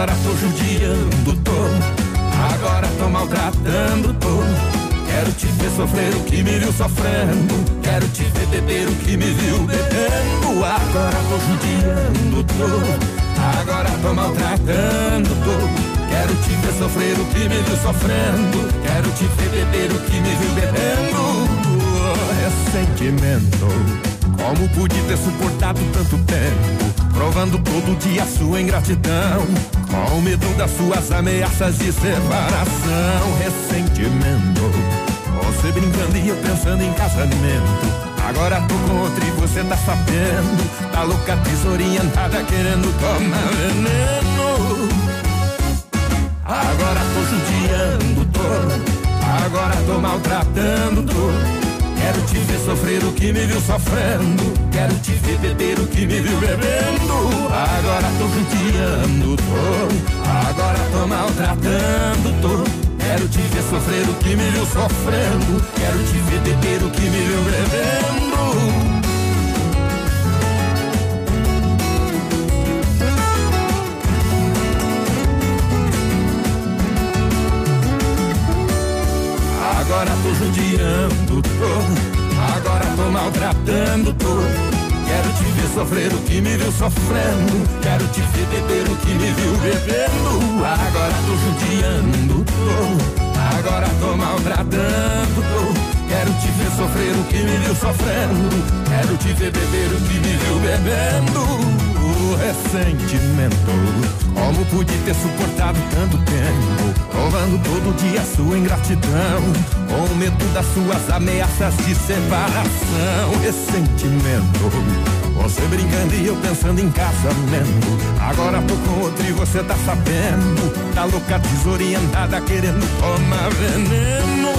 Agora tô judiando, tô. Agora tô maltratando, tô. Quero te ver sofrer o que me viu sofrendo. Quero te ver beber o que me viu bebendo. Agora tô judiando, tô. Agora tô maltratando, tô. Quero te ver sofrer o que me viu sofrendo. Quero te ver beber o que me viu bebendo. Ressentimento. Como pude ter suportado tanto tempo? Provando todo dia sua ingratidão. Com medo das suas ameaças de separação. Ressentimento. Você brincando e eu pensando em casamento. Agora tô com e você tá sabendo. Tá louca, desorientada, querendo tomar veneno. Agora tô judiando, tô. Agora tô maltratando, tô. Quero te ver sofrer o que me viu sofrendo. Quero te ver beber o que me viu bebendo. Agora tô judiando, tô. Agora tô maltratando, tô. Quero te ver sofrer o que me viu sofrendo. Quero te ver beber o que me viu bebendo. Agora tô judiando, tô. Agora tô maltratando, tô. Quero te ver sofrer o que me viu sofrendo. Quero te ver beber o que me viu bebendo. Agora tô judiando, tô. Agora tô maltratando, tô. Quero te ver sofrer o que me viu sofrendo. Quero te ver beber o que me viu bebendo. Ressentimento, como pude ter suportado tanto tempo? Provando todo dia sua ingratidão, com medo das suas ameaças de separação. Ressentimento. Você brincando e eu pensando em casamento. Agora tô com outro e você tá sabendo. Tá louca, desorientada, querendo tomar veneno.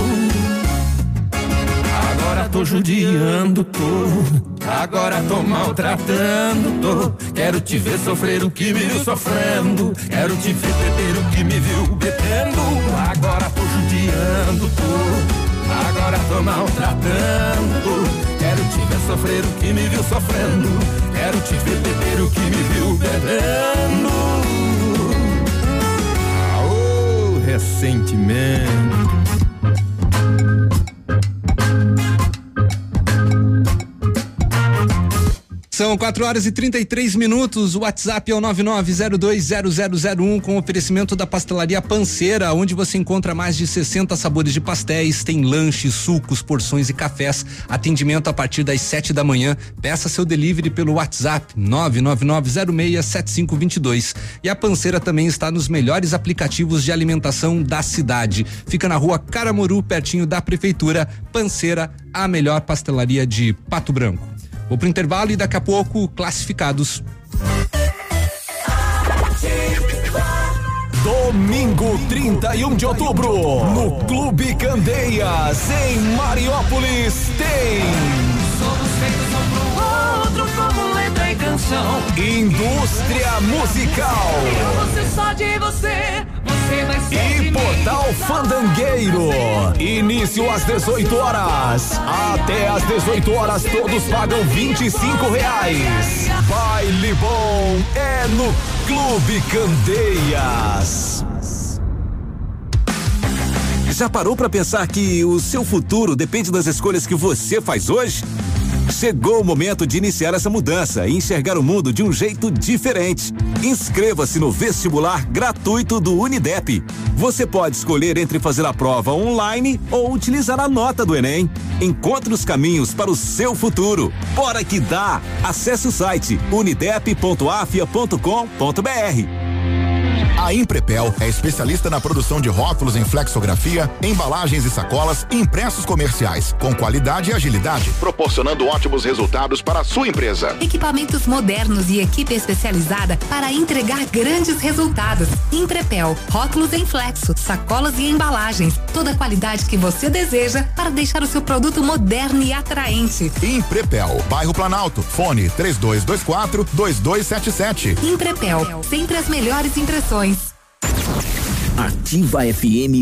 Agora tô judiando, tô. Agora tô maltratando, tô. Quero te ver sofrer o que me viu sofrendo. Quero te ver beber o que me viu bebendo. Agora tô judiando, tô. Agora tô maltratando. Quero te ver sofrer o que me viu sofrendo. Quero te ver beber o que me viu bebendo. Ah, oh, São 4 horas e 33 minutos. O WhatsApp é o 99020001 com oferecimento da pastelaria Panceira, onde você encontra mais de 60 sabores de pastéis, tem lanches, sucos, porções e cafés. Atendimento a partir das 7 da manhã. Peça seu delivery pelo WhatsApp 999067522. E a Panceira também está nos melhores aplicativos de alimentação da cidade. Fica na rua Caramoru, pertinho da prefeitura. Panceira, a melhor pastelaria de Pato Branco. Vou pro intervalo e daqui a pouco classificados. Domingo 31 de outubro, no Clube Candeias, em Mariópolis, tem. Canção. Indústria Musical. Eu vou ser só de você, você vai ser E. Portal Fandangueiro. Início às 18 horas. Até às 18 horas todos pagam 25 reais. Baile bom é no Clube Candeias. Já parou pra pensar que o seu futuro depende das escolhas que você faz hoje? Chegou o momento de iniciar essa mudança e enxergar o mundo de um jeito diferente. Inscreva-se no vestibular gratuito do Unidep. Você pode escolher entre fazer a prova online ou utilizar a nota do Enem. Encontre os caminhos para o seu futuro. Bora que dá! Acesse o site unidep.afia.com.br. A Imprepel é especialista na produção de rótulos em flexografia, embalagens e sacolas impressos comerciais, com qualidade e agilidade, proporcionando ótimos resultados para a sua empresa. Equipamentos modernos e equipe especializada para entregar grandes resultados. Imprepel, rótulos em flexo, sacolas e embalagens. Toda a qualidade que você deseja para deixar o seu produto moderno e atraente. Imprepel, bairro Planalto, fone 3224 2277. Imprepel, sempre as melhores impressões. guys. ativafm.net.br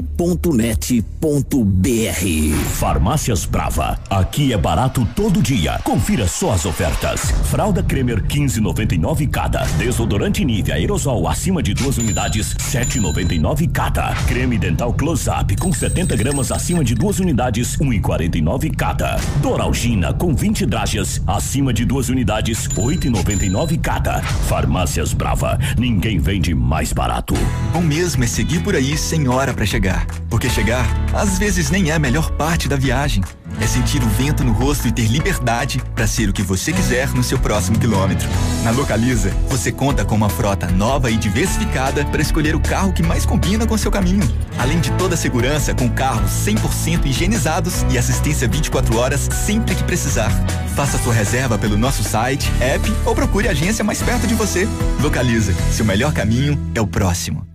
Farmácias Brava. Aqui é barato todo dia. Confira só as ofertas. Fralda Cremer 15,99 cada. Desodorante Nivea aerosol acima de duas unidades 7,99 cada. Creme dental Close Up com 70 gramas acima de duas unidades 1,49 cada. Doralgina com 20 dragas acima de duas unidades 8,99 cada. Farmácias Brava. Ninguém vende mais barato. O mesmo é seguir por aí sem hora pra chegar. Porque chegar, às vezes, nem é a melhor parte da viagem. É sentir o vento no rosto e ter liberdade para ser o que você quiser no seu próximo quilômetro. Na Localiza, você conta com uma frota nova e diversificada para escolher o carro que mais combina com seu caminho. Além de toda a segurança com carros 100% higienizados e assistência 24 horas sempre que precisar. Faça sua reserva pelo nosso site, app ou procure a agência mais perto de você. Localiza, seu melhor caminho é o próximo.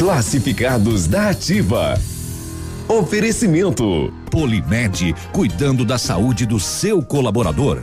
Classificados da Ativa. Oferecimento. Polimed, cuidando da saúde do seu colaborador.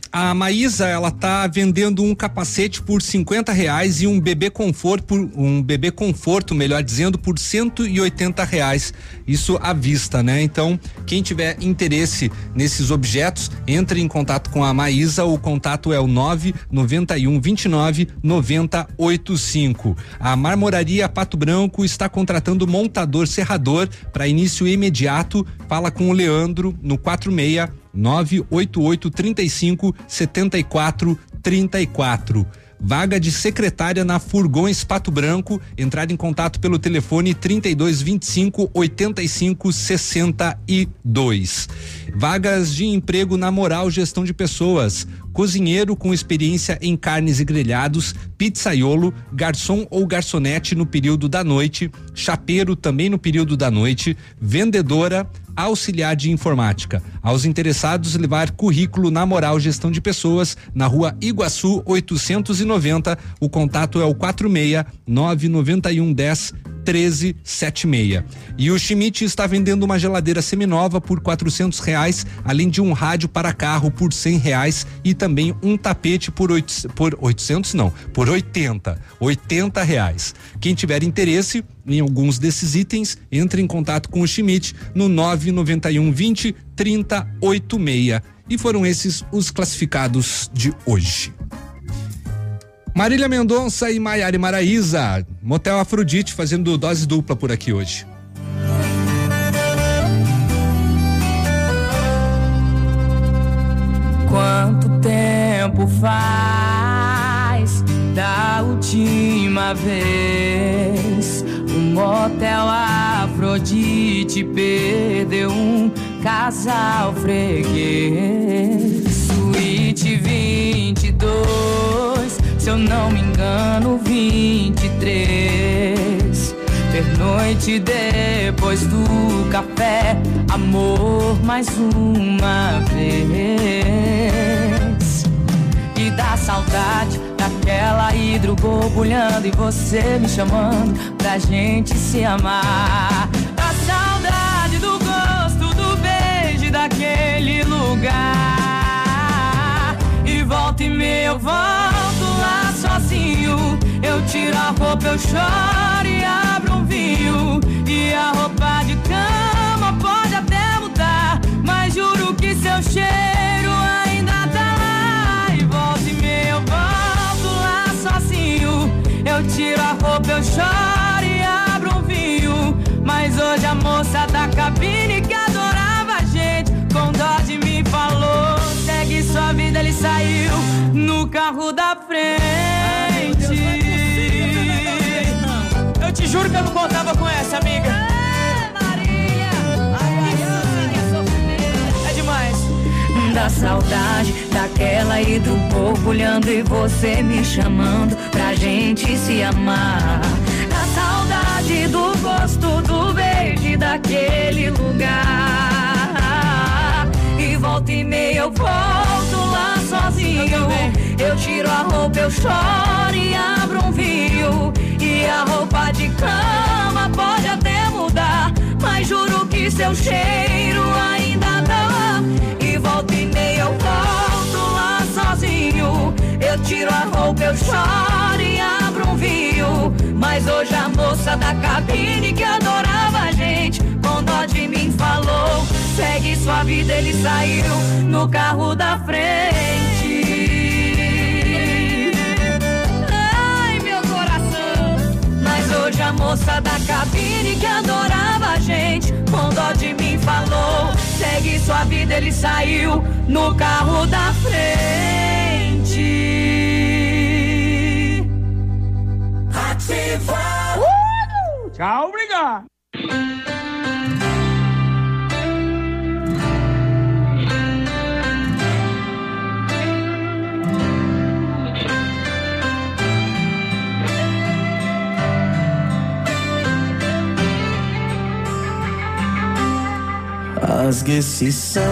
A Maísa, ela tá vendendo um capacete por 50 reais e um bebê conforto por um bebê conforto, melhor dizendo, por 180 reais. Isso à vista, né? Então, quem tiver interesse nesses objetos, entre em contato com a Maísa. O contato é o 991 29 9085. A Marmoraria Pato Branco está contratando montador serrador para início imediato. Fala com o Leandro no 46 988 35 74 34. Vaga de secretária na Furgões Pato Branco. Entrar em contato pelo telefone 32 25 85 62. Vagas de emprego na Moral Gestão de Pessoas. Cozinheiro com experiência em carnes e grelhados, pizzaiolo, garçom ou garçonete no período da noite, chapeiro também no período da noite, vendedora, auxiliar de informática. Aos interessados, levar currículo na Moral Gestão de Pessoas, na rua Iguaçu 890. O contato é o 46 991 10 1376. E o Schmidt está vendendo uma geladeira seminova por quatrocentos reais, além de um rádio para carro por cem reais e também um tapete por oito, por oitocentos não, por oitenta, oitenta reais. Quem tiver interesse em alguns desses itens, entre em contato com o Schmidt no nove noventa e um vinte trinta oito meia. E foram esses os classificados de hoje. Marília Mendonça e Maiara Maraíza, Motel Afrodite fazendo dose dupla por aqui hoje. Tempo faz da última vez? O motel Afrodite perdeu um casal freguês. Suíte 22, se eu não me engano, 23. Pernoite depois do café, amor mais uma vez. Da saudade daquela hidro borbulhando e você me chamando pra gente se amar. Da saudade do gosto do beijo daquele lugar. E volta e meia eu volto lá sozinho. Eu tiro a roupa, eu choro e abro um vinho. E a roupa de cama pode até mudar, mas juro que seu cheiro eu choro e abro um vinho. Mas hoje a moça da cabine que adorava a gente, com dó de mim falou: segue sua vida, ele saiu no carro da frente. Eu te juro que eu não contava com essa, amiga. Da saudade, daquela e do borbulhando e você me chamando pra gente se amar. Da saudade do gosto do beijo daquele lugar. E volta e meia eu volto lá sozinho. Eu tiro a roupa, eu choro e abro um vinho. E a roupa de cama pode até mudar, mas juro que seu cheiro ainda tá lá. Volta e meia eu volto lá sozinho. Eu tiro a roupa, eu choro e abro um vinho. Mas hoje a moça da cabine que adorava a gente, com dó de mim falou: segue sua vida, ele saiu no carro da frente. Hoje a moça da cabine que adorava a gente, com dó de mim falou: segue sua vida, ele saiu no carro da frente. Ativa! Tchau, obrigado. Rasgue esse céu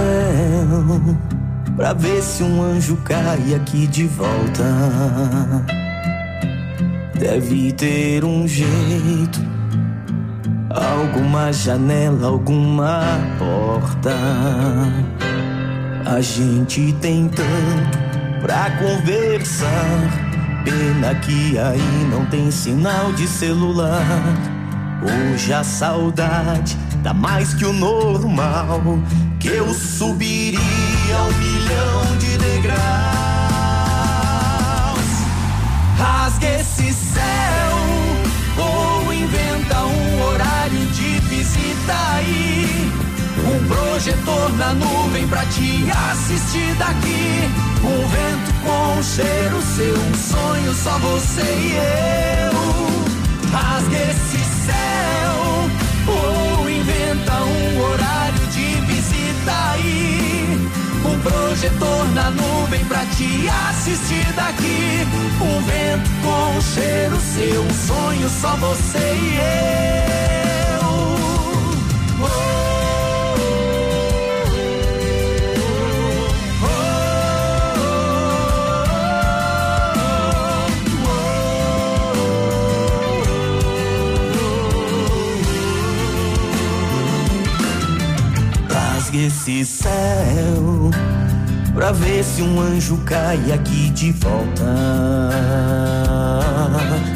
pra ver se um anjo cai aqui de volta. Deve ter um jeito, alguma janela, alguma porta. A gente tem tanto pra conversar. Pena que aí não tem sinal de celular. Hoje a saudade dá mais que o normal. Que eu subiria um milhão de degraus. Rasgue esse céu ou inventa um horário de visita aí. Um projetor na nuvem pra te assistir daqui. Um vento com cheiro seu, um sonho só você e eu. Rasgue esse céu um horário de visita aí. Um projetor na nuvem pra te assistir daqui. Um vento com cheiro seu, um sonho só você e eu. Esse céu pra ver se um anjo cai aqui de volta.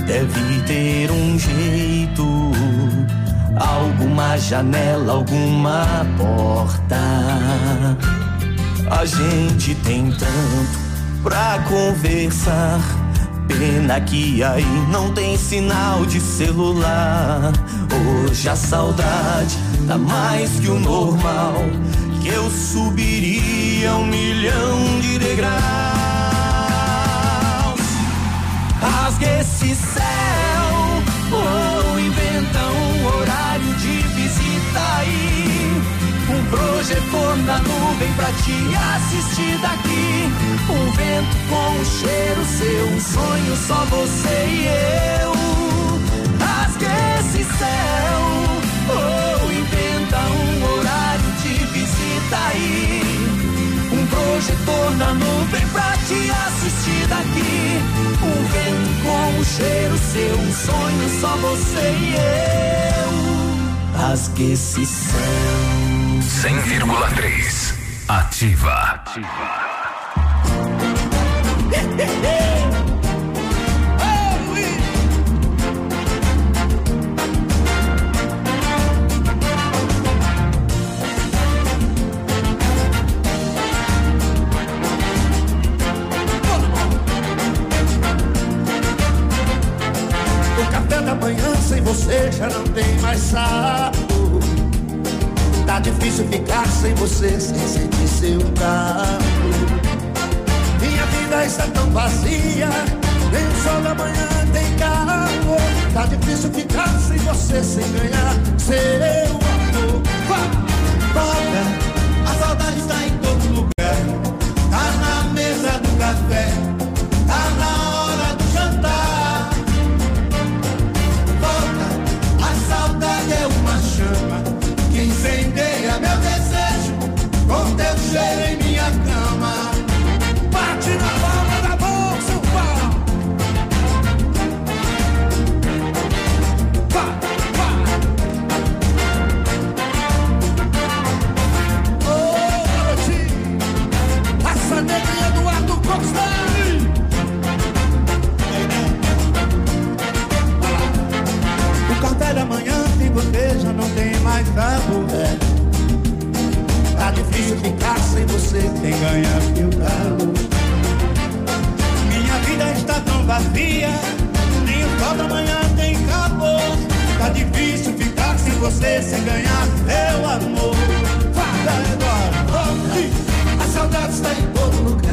Deve ter um jeito, alguma janela, alguma porta. A gente tem tanto pra conversar. Pena que aí não tem sinal de celular. Hoje a saudade dá mais que o normal. Que eu subiria um milhão de degraus. Rasgue esse céu ou projetor na nuvem pra te assistir daqui. Um vento com um cheiro seu, um sonho só você e eu. Rasgue esse céu ou inventa um horário de visita aí. Um projetor na nuvem pra te assistir daqui. Um vento com um cheiro seu, um sonho só você e eu. Rasgue esse céu. 100,3. Ativa. O café da manhã sem você já não tem mais sabor. Tá difícil ficar sem você, sem sentir seu calor. Minha vida está tão vazia, nem o sol da manhã tem calor. Tá difícil ficar sem você, sem ganhar seu amor. Volta, a saudade está em todo ficar sem você, sem ganhar meu calor. Minha vida está tão vazia, nem o sol da manhã tem calor. Tá difícil ficar sem você, sem ganhar meu amor. Fala, Eduardo, a saudade está em todo lugar.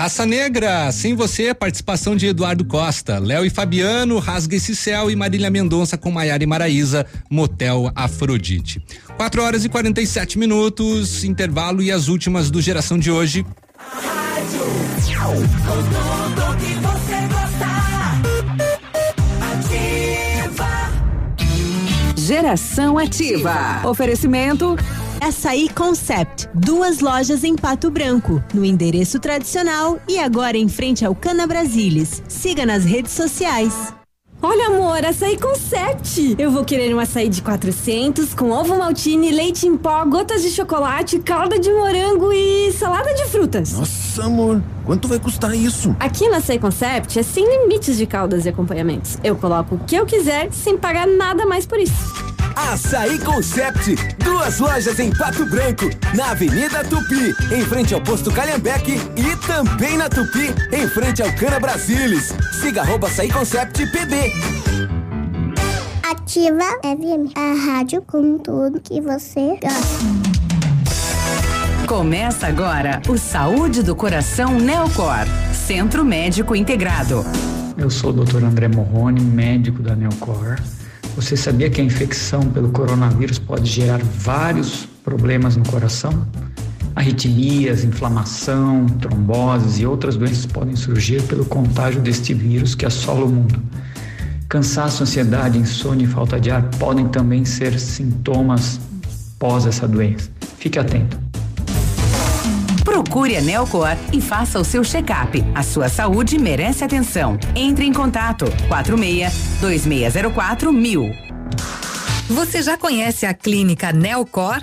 Raça Negra, sem você, participação de Eduardo Costa, Léo e Fabiano, Rasga esse céu e Marília Mendonça com Maiara e Maraíza, Motel Afrodite. 4 horas e 47 minutos, intervalo e as últimas do Geração de hoje. tudo que você gosta. Ativa. Geração Ativa. Oferecimento Açaí Concept, duas lojas em Pato Branco, no endereço tradicional e agora em frente ao Cana Brasilis. Siga nas redes sociais. Olha, amor, açaí Concept. Eu vou querer um açaí de 400 com ovo maltine, leite em pó, gotas de chocolate, calda de morango e salada de frutas. Nossa, amor, quanto vai custar isso? Aqui na Açaí Concept é sem limites de caldas e acompanhamentos. Eu coloco o que eu quiser sem pagar nada mais por isso. Açaí Concept, duas lojas em Pato Branco, na Avenida Tupi, em frente ao posto Calhambeque e também na Tupi, em frente ao Cana Brasilis. Siga arroba Açaí Concept PB. Ativa FM, a rádio com tudo que você gosta. Começa agora o Saúde do Coração Neocor, Centro Médico Integrado. Eu sou o Dr. André Morrone, médico da Neocor. Você sabia que a infecção pelo coronavírus pode gerar vários problemas no coração? Arritmias, inflamação, tromboses e outras doenças podem surgir pelo contágio deste vírus que assola o mundo. Cansaço, ansiedade, insônia e falta de ar podem também ser sintomas pós essa doença. Fique atento. Procure a Neocor e faça o seu check-up. A sua saúde merece atenção. Entre em contato 46 2604 mil. Você já conhece a clínica Neocor?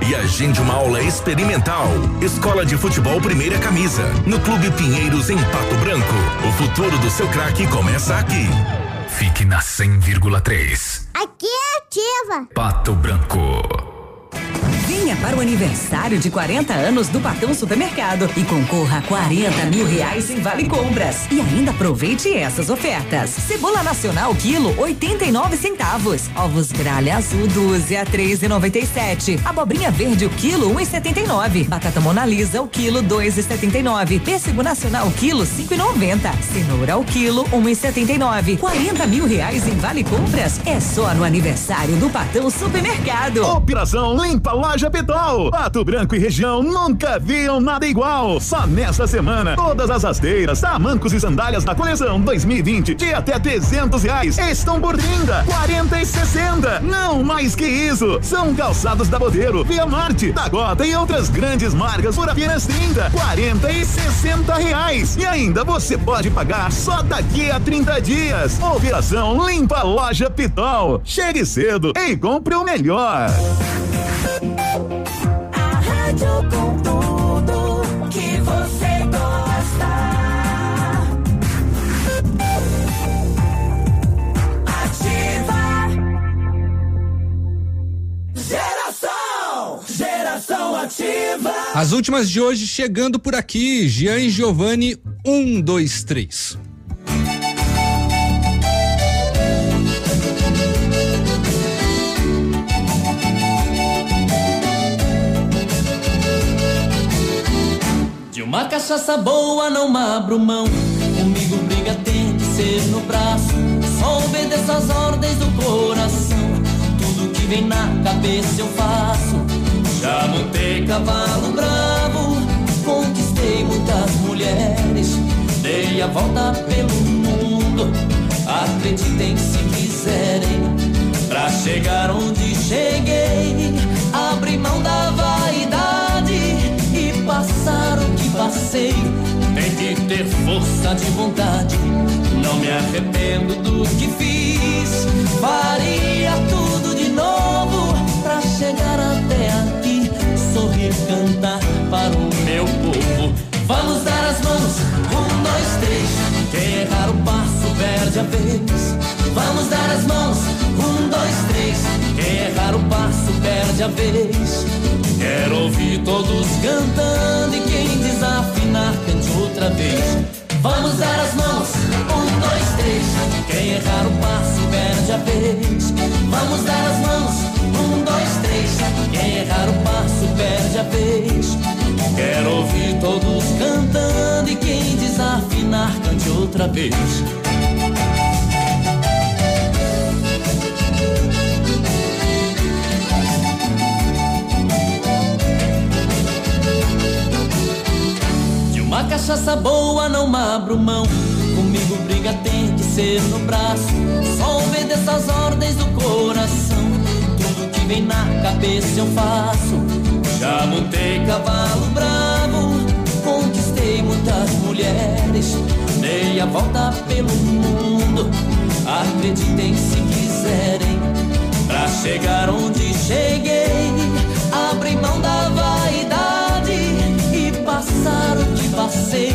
e agende uma aula experimental. Escola de Futebol Primeira Camisa, no Clube Pinheiros, em Pato Branco. O futuro do seu craque começa aqui. Fique na 100,3. Aqui é ativa. Pato Branco. Venha para o aniversário de 40 anos do Patão Supermercado e concorra a 40 mil reais em Vale Compras. E ainda aproveite essas ofertas. Cebola nacional quilo 89 centavos. Ovos gralha azul 12 a 3,97. Abobrinha verde o quilo 1,79. Batata Monalisa o quilo 2,79. Pêssego nacional quilo 5,90. Cenoura o quilo 1,79. 40 mil reais em Vale Compras é só no aniversário do Patão Supermercado. Operação Limpa Loja Pitol. Pato Branco e região nunca viam nada igual. Só nesta semana, todas as rasteiras, tamancos e sandálias da coleção 2020 de até 300 reais estão por 30, 40 e 60. Não mais que isso. São calçados da Bodeiro, Via Marte, da Gota e outras grandes marcas por apenas 30, 40 e 60 reais. E ainda você pode pagar só daqui a 30 dias. Operação Limpa Loja Pitol. Chegue cedo e compre o melhor. A rádio com tudo que você gosta. Ativa. Geração. Geração ativa. As últimas de hoje chegando por aqui, Jean e Giovanni, um, dois, três. Uma cachaça boa não abro mão. Comigo briga tem que ser no braço. Só obedeço as ordens do coração. Tudo que vem na cabeça eu faço. Já montei cavalo bravo, conquistei muitas mulheres, dei a volta pelo mundo. Acreditem se quiserem, pra chegar onde cheguei, passei. Tem que ter força de vontade, não me arrependo do que fiz. Faria tudo de novo pra chegar até aqui, sorrir, cantar para o meu povo. Vamos dar as mãos, um, dois, três. Quem errar o passo perde a vez. Vamos dar as mãos, um, dois, três. Quem errar o passo perde a vez. Quero ouvir todos cantando e quem desafinar cante outra vez. Vamos dar as mãos, um, dois, três. Quem errar o passo perde a vez. Vamos dar as mãos, um, dois, três. Quem errar o passo perde a vez. Quero ouvir todos cantando e quem desafinar cante outra vez. Cachaça boa não abro mão. Comigo briga tem que ser no braço. Só obedeço as ordens do coração. Tudo que vem na cabeça eu faço. Já montei cavalo bravo, conquistei muitas mulheres, dei a volta pelo mundo. Acreditem se quiserem, pra chegar onde cheguei, abri mão da vaidade e passar o que passei.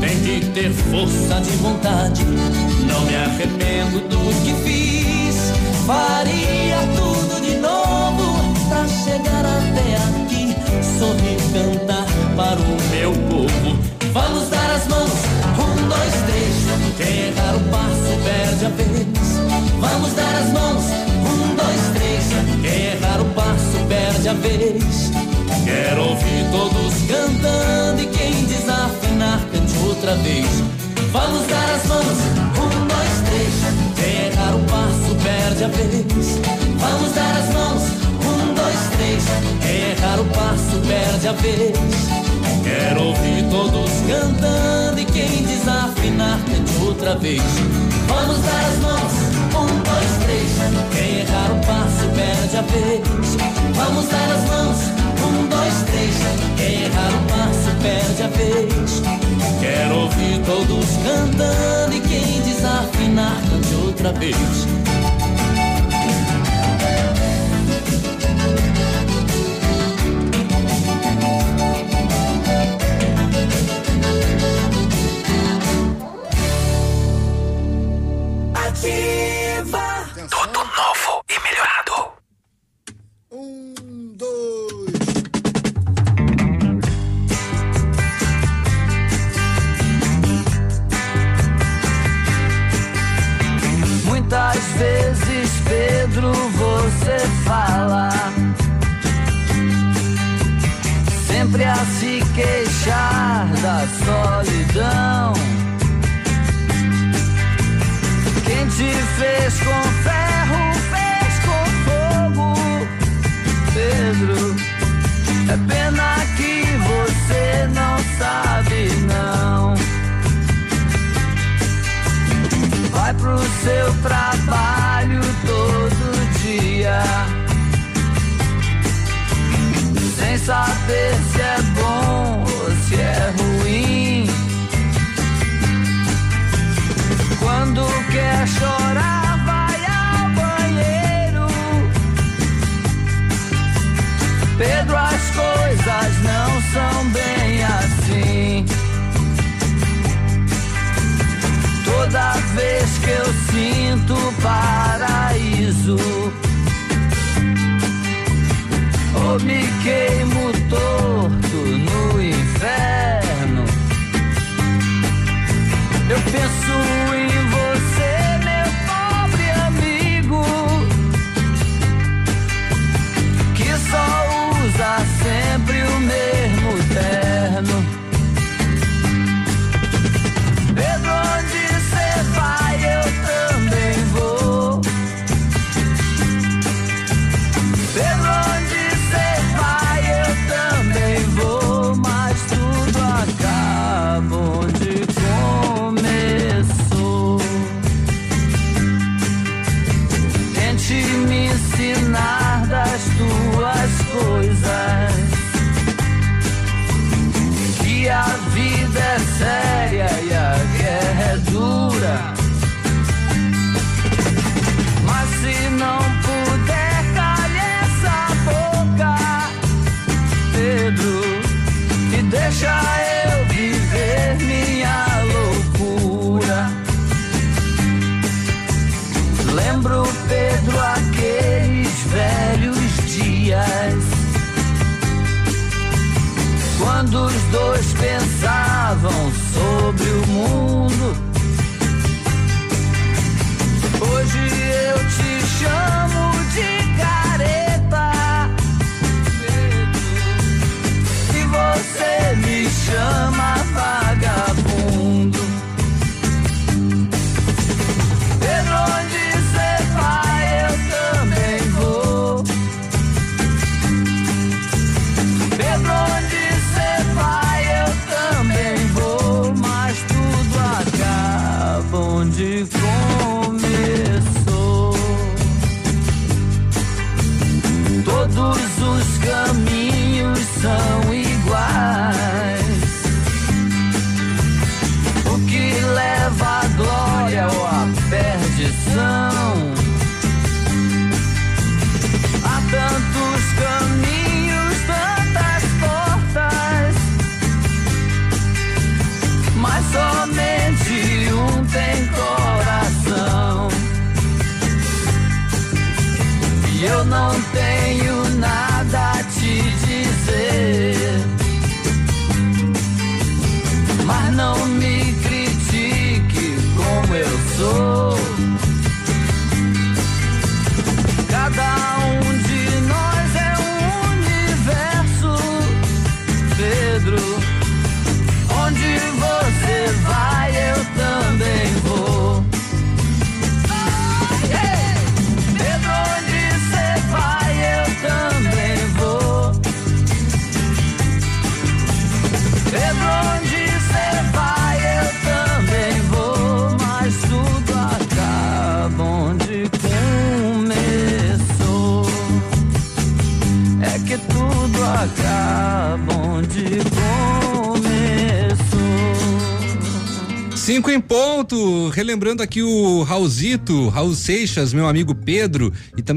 Tem que ter força de vontade, não me arrependo do que fiz. Faria tudo de novo pra chegar até aqui, sorrir, cantar para o meu povo. Vamos dar as mãos, um, dois, três. Quem errar o passo perde a vez. Vamos dar as mãos, um, dois, três. Quem errar o passo perde a vez. Quero ouvir todos cantando e quem desafinar cante outra vez. Vamos dar as mãos, um, dois, três. Quem errar o passo perde a vez. Vamos dar as mãos, um, dois, três. Quem errar o passo perde a vez. Quero ouvir todos cantando e quem desafinar cante outra vez. Vamos dar as mãos. Errar o passo perde a vez. Vamos dar as mãos, um, dois, três. Quem errar o passo perde a vez. Quero ouvir todos cantando e quem desafinar cante outra vez. Ativa! Um, dois. Muitas vezes, Pedro, você fala sempre a se queixar da solidão. Quem te fez com ferro, fez É pena que você não sabe, não. Vai pro seu trabalho todo dia. Sem saber se é bom ou se é ruim. Quando quer chorar, Pedro, as coisas não são bem assim. Toda vez que eu sinto paraíso, ou me queimo torto no inferno. Eu penso em você, meu pobre amigo, que só usa sempre o mesmo dois pensavam sobre o mundo. Cinco em ponto, relembrando aqui o Raulzito, Raul Seixas, meu amigo Pedro e também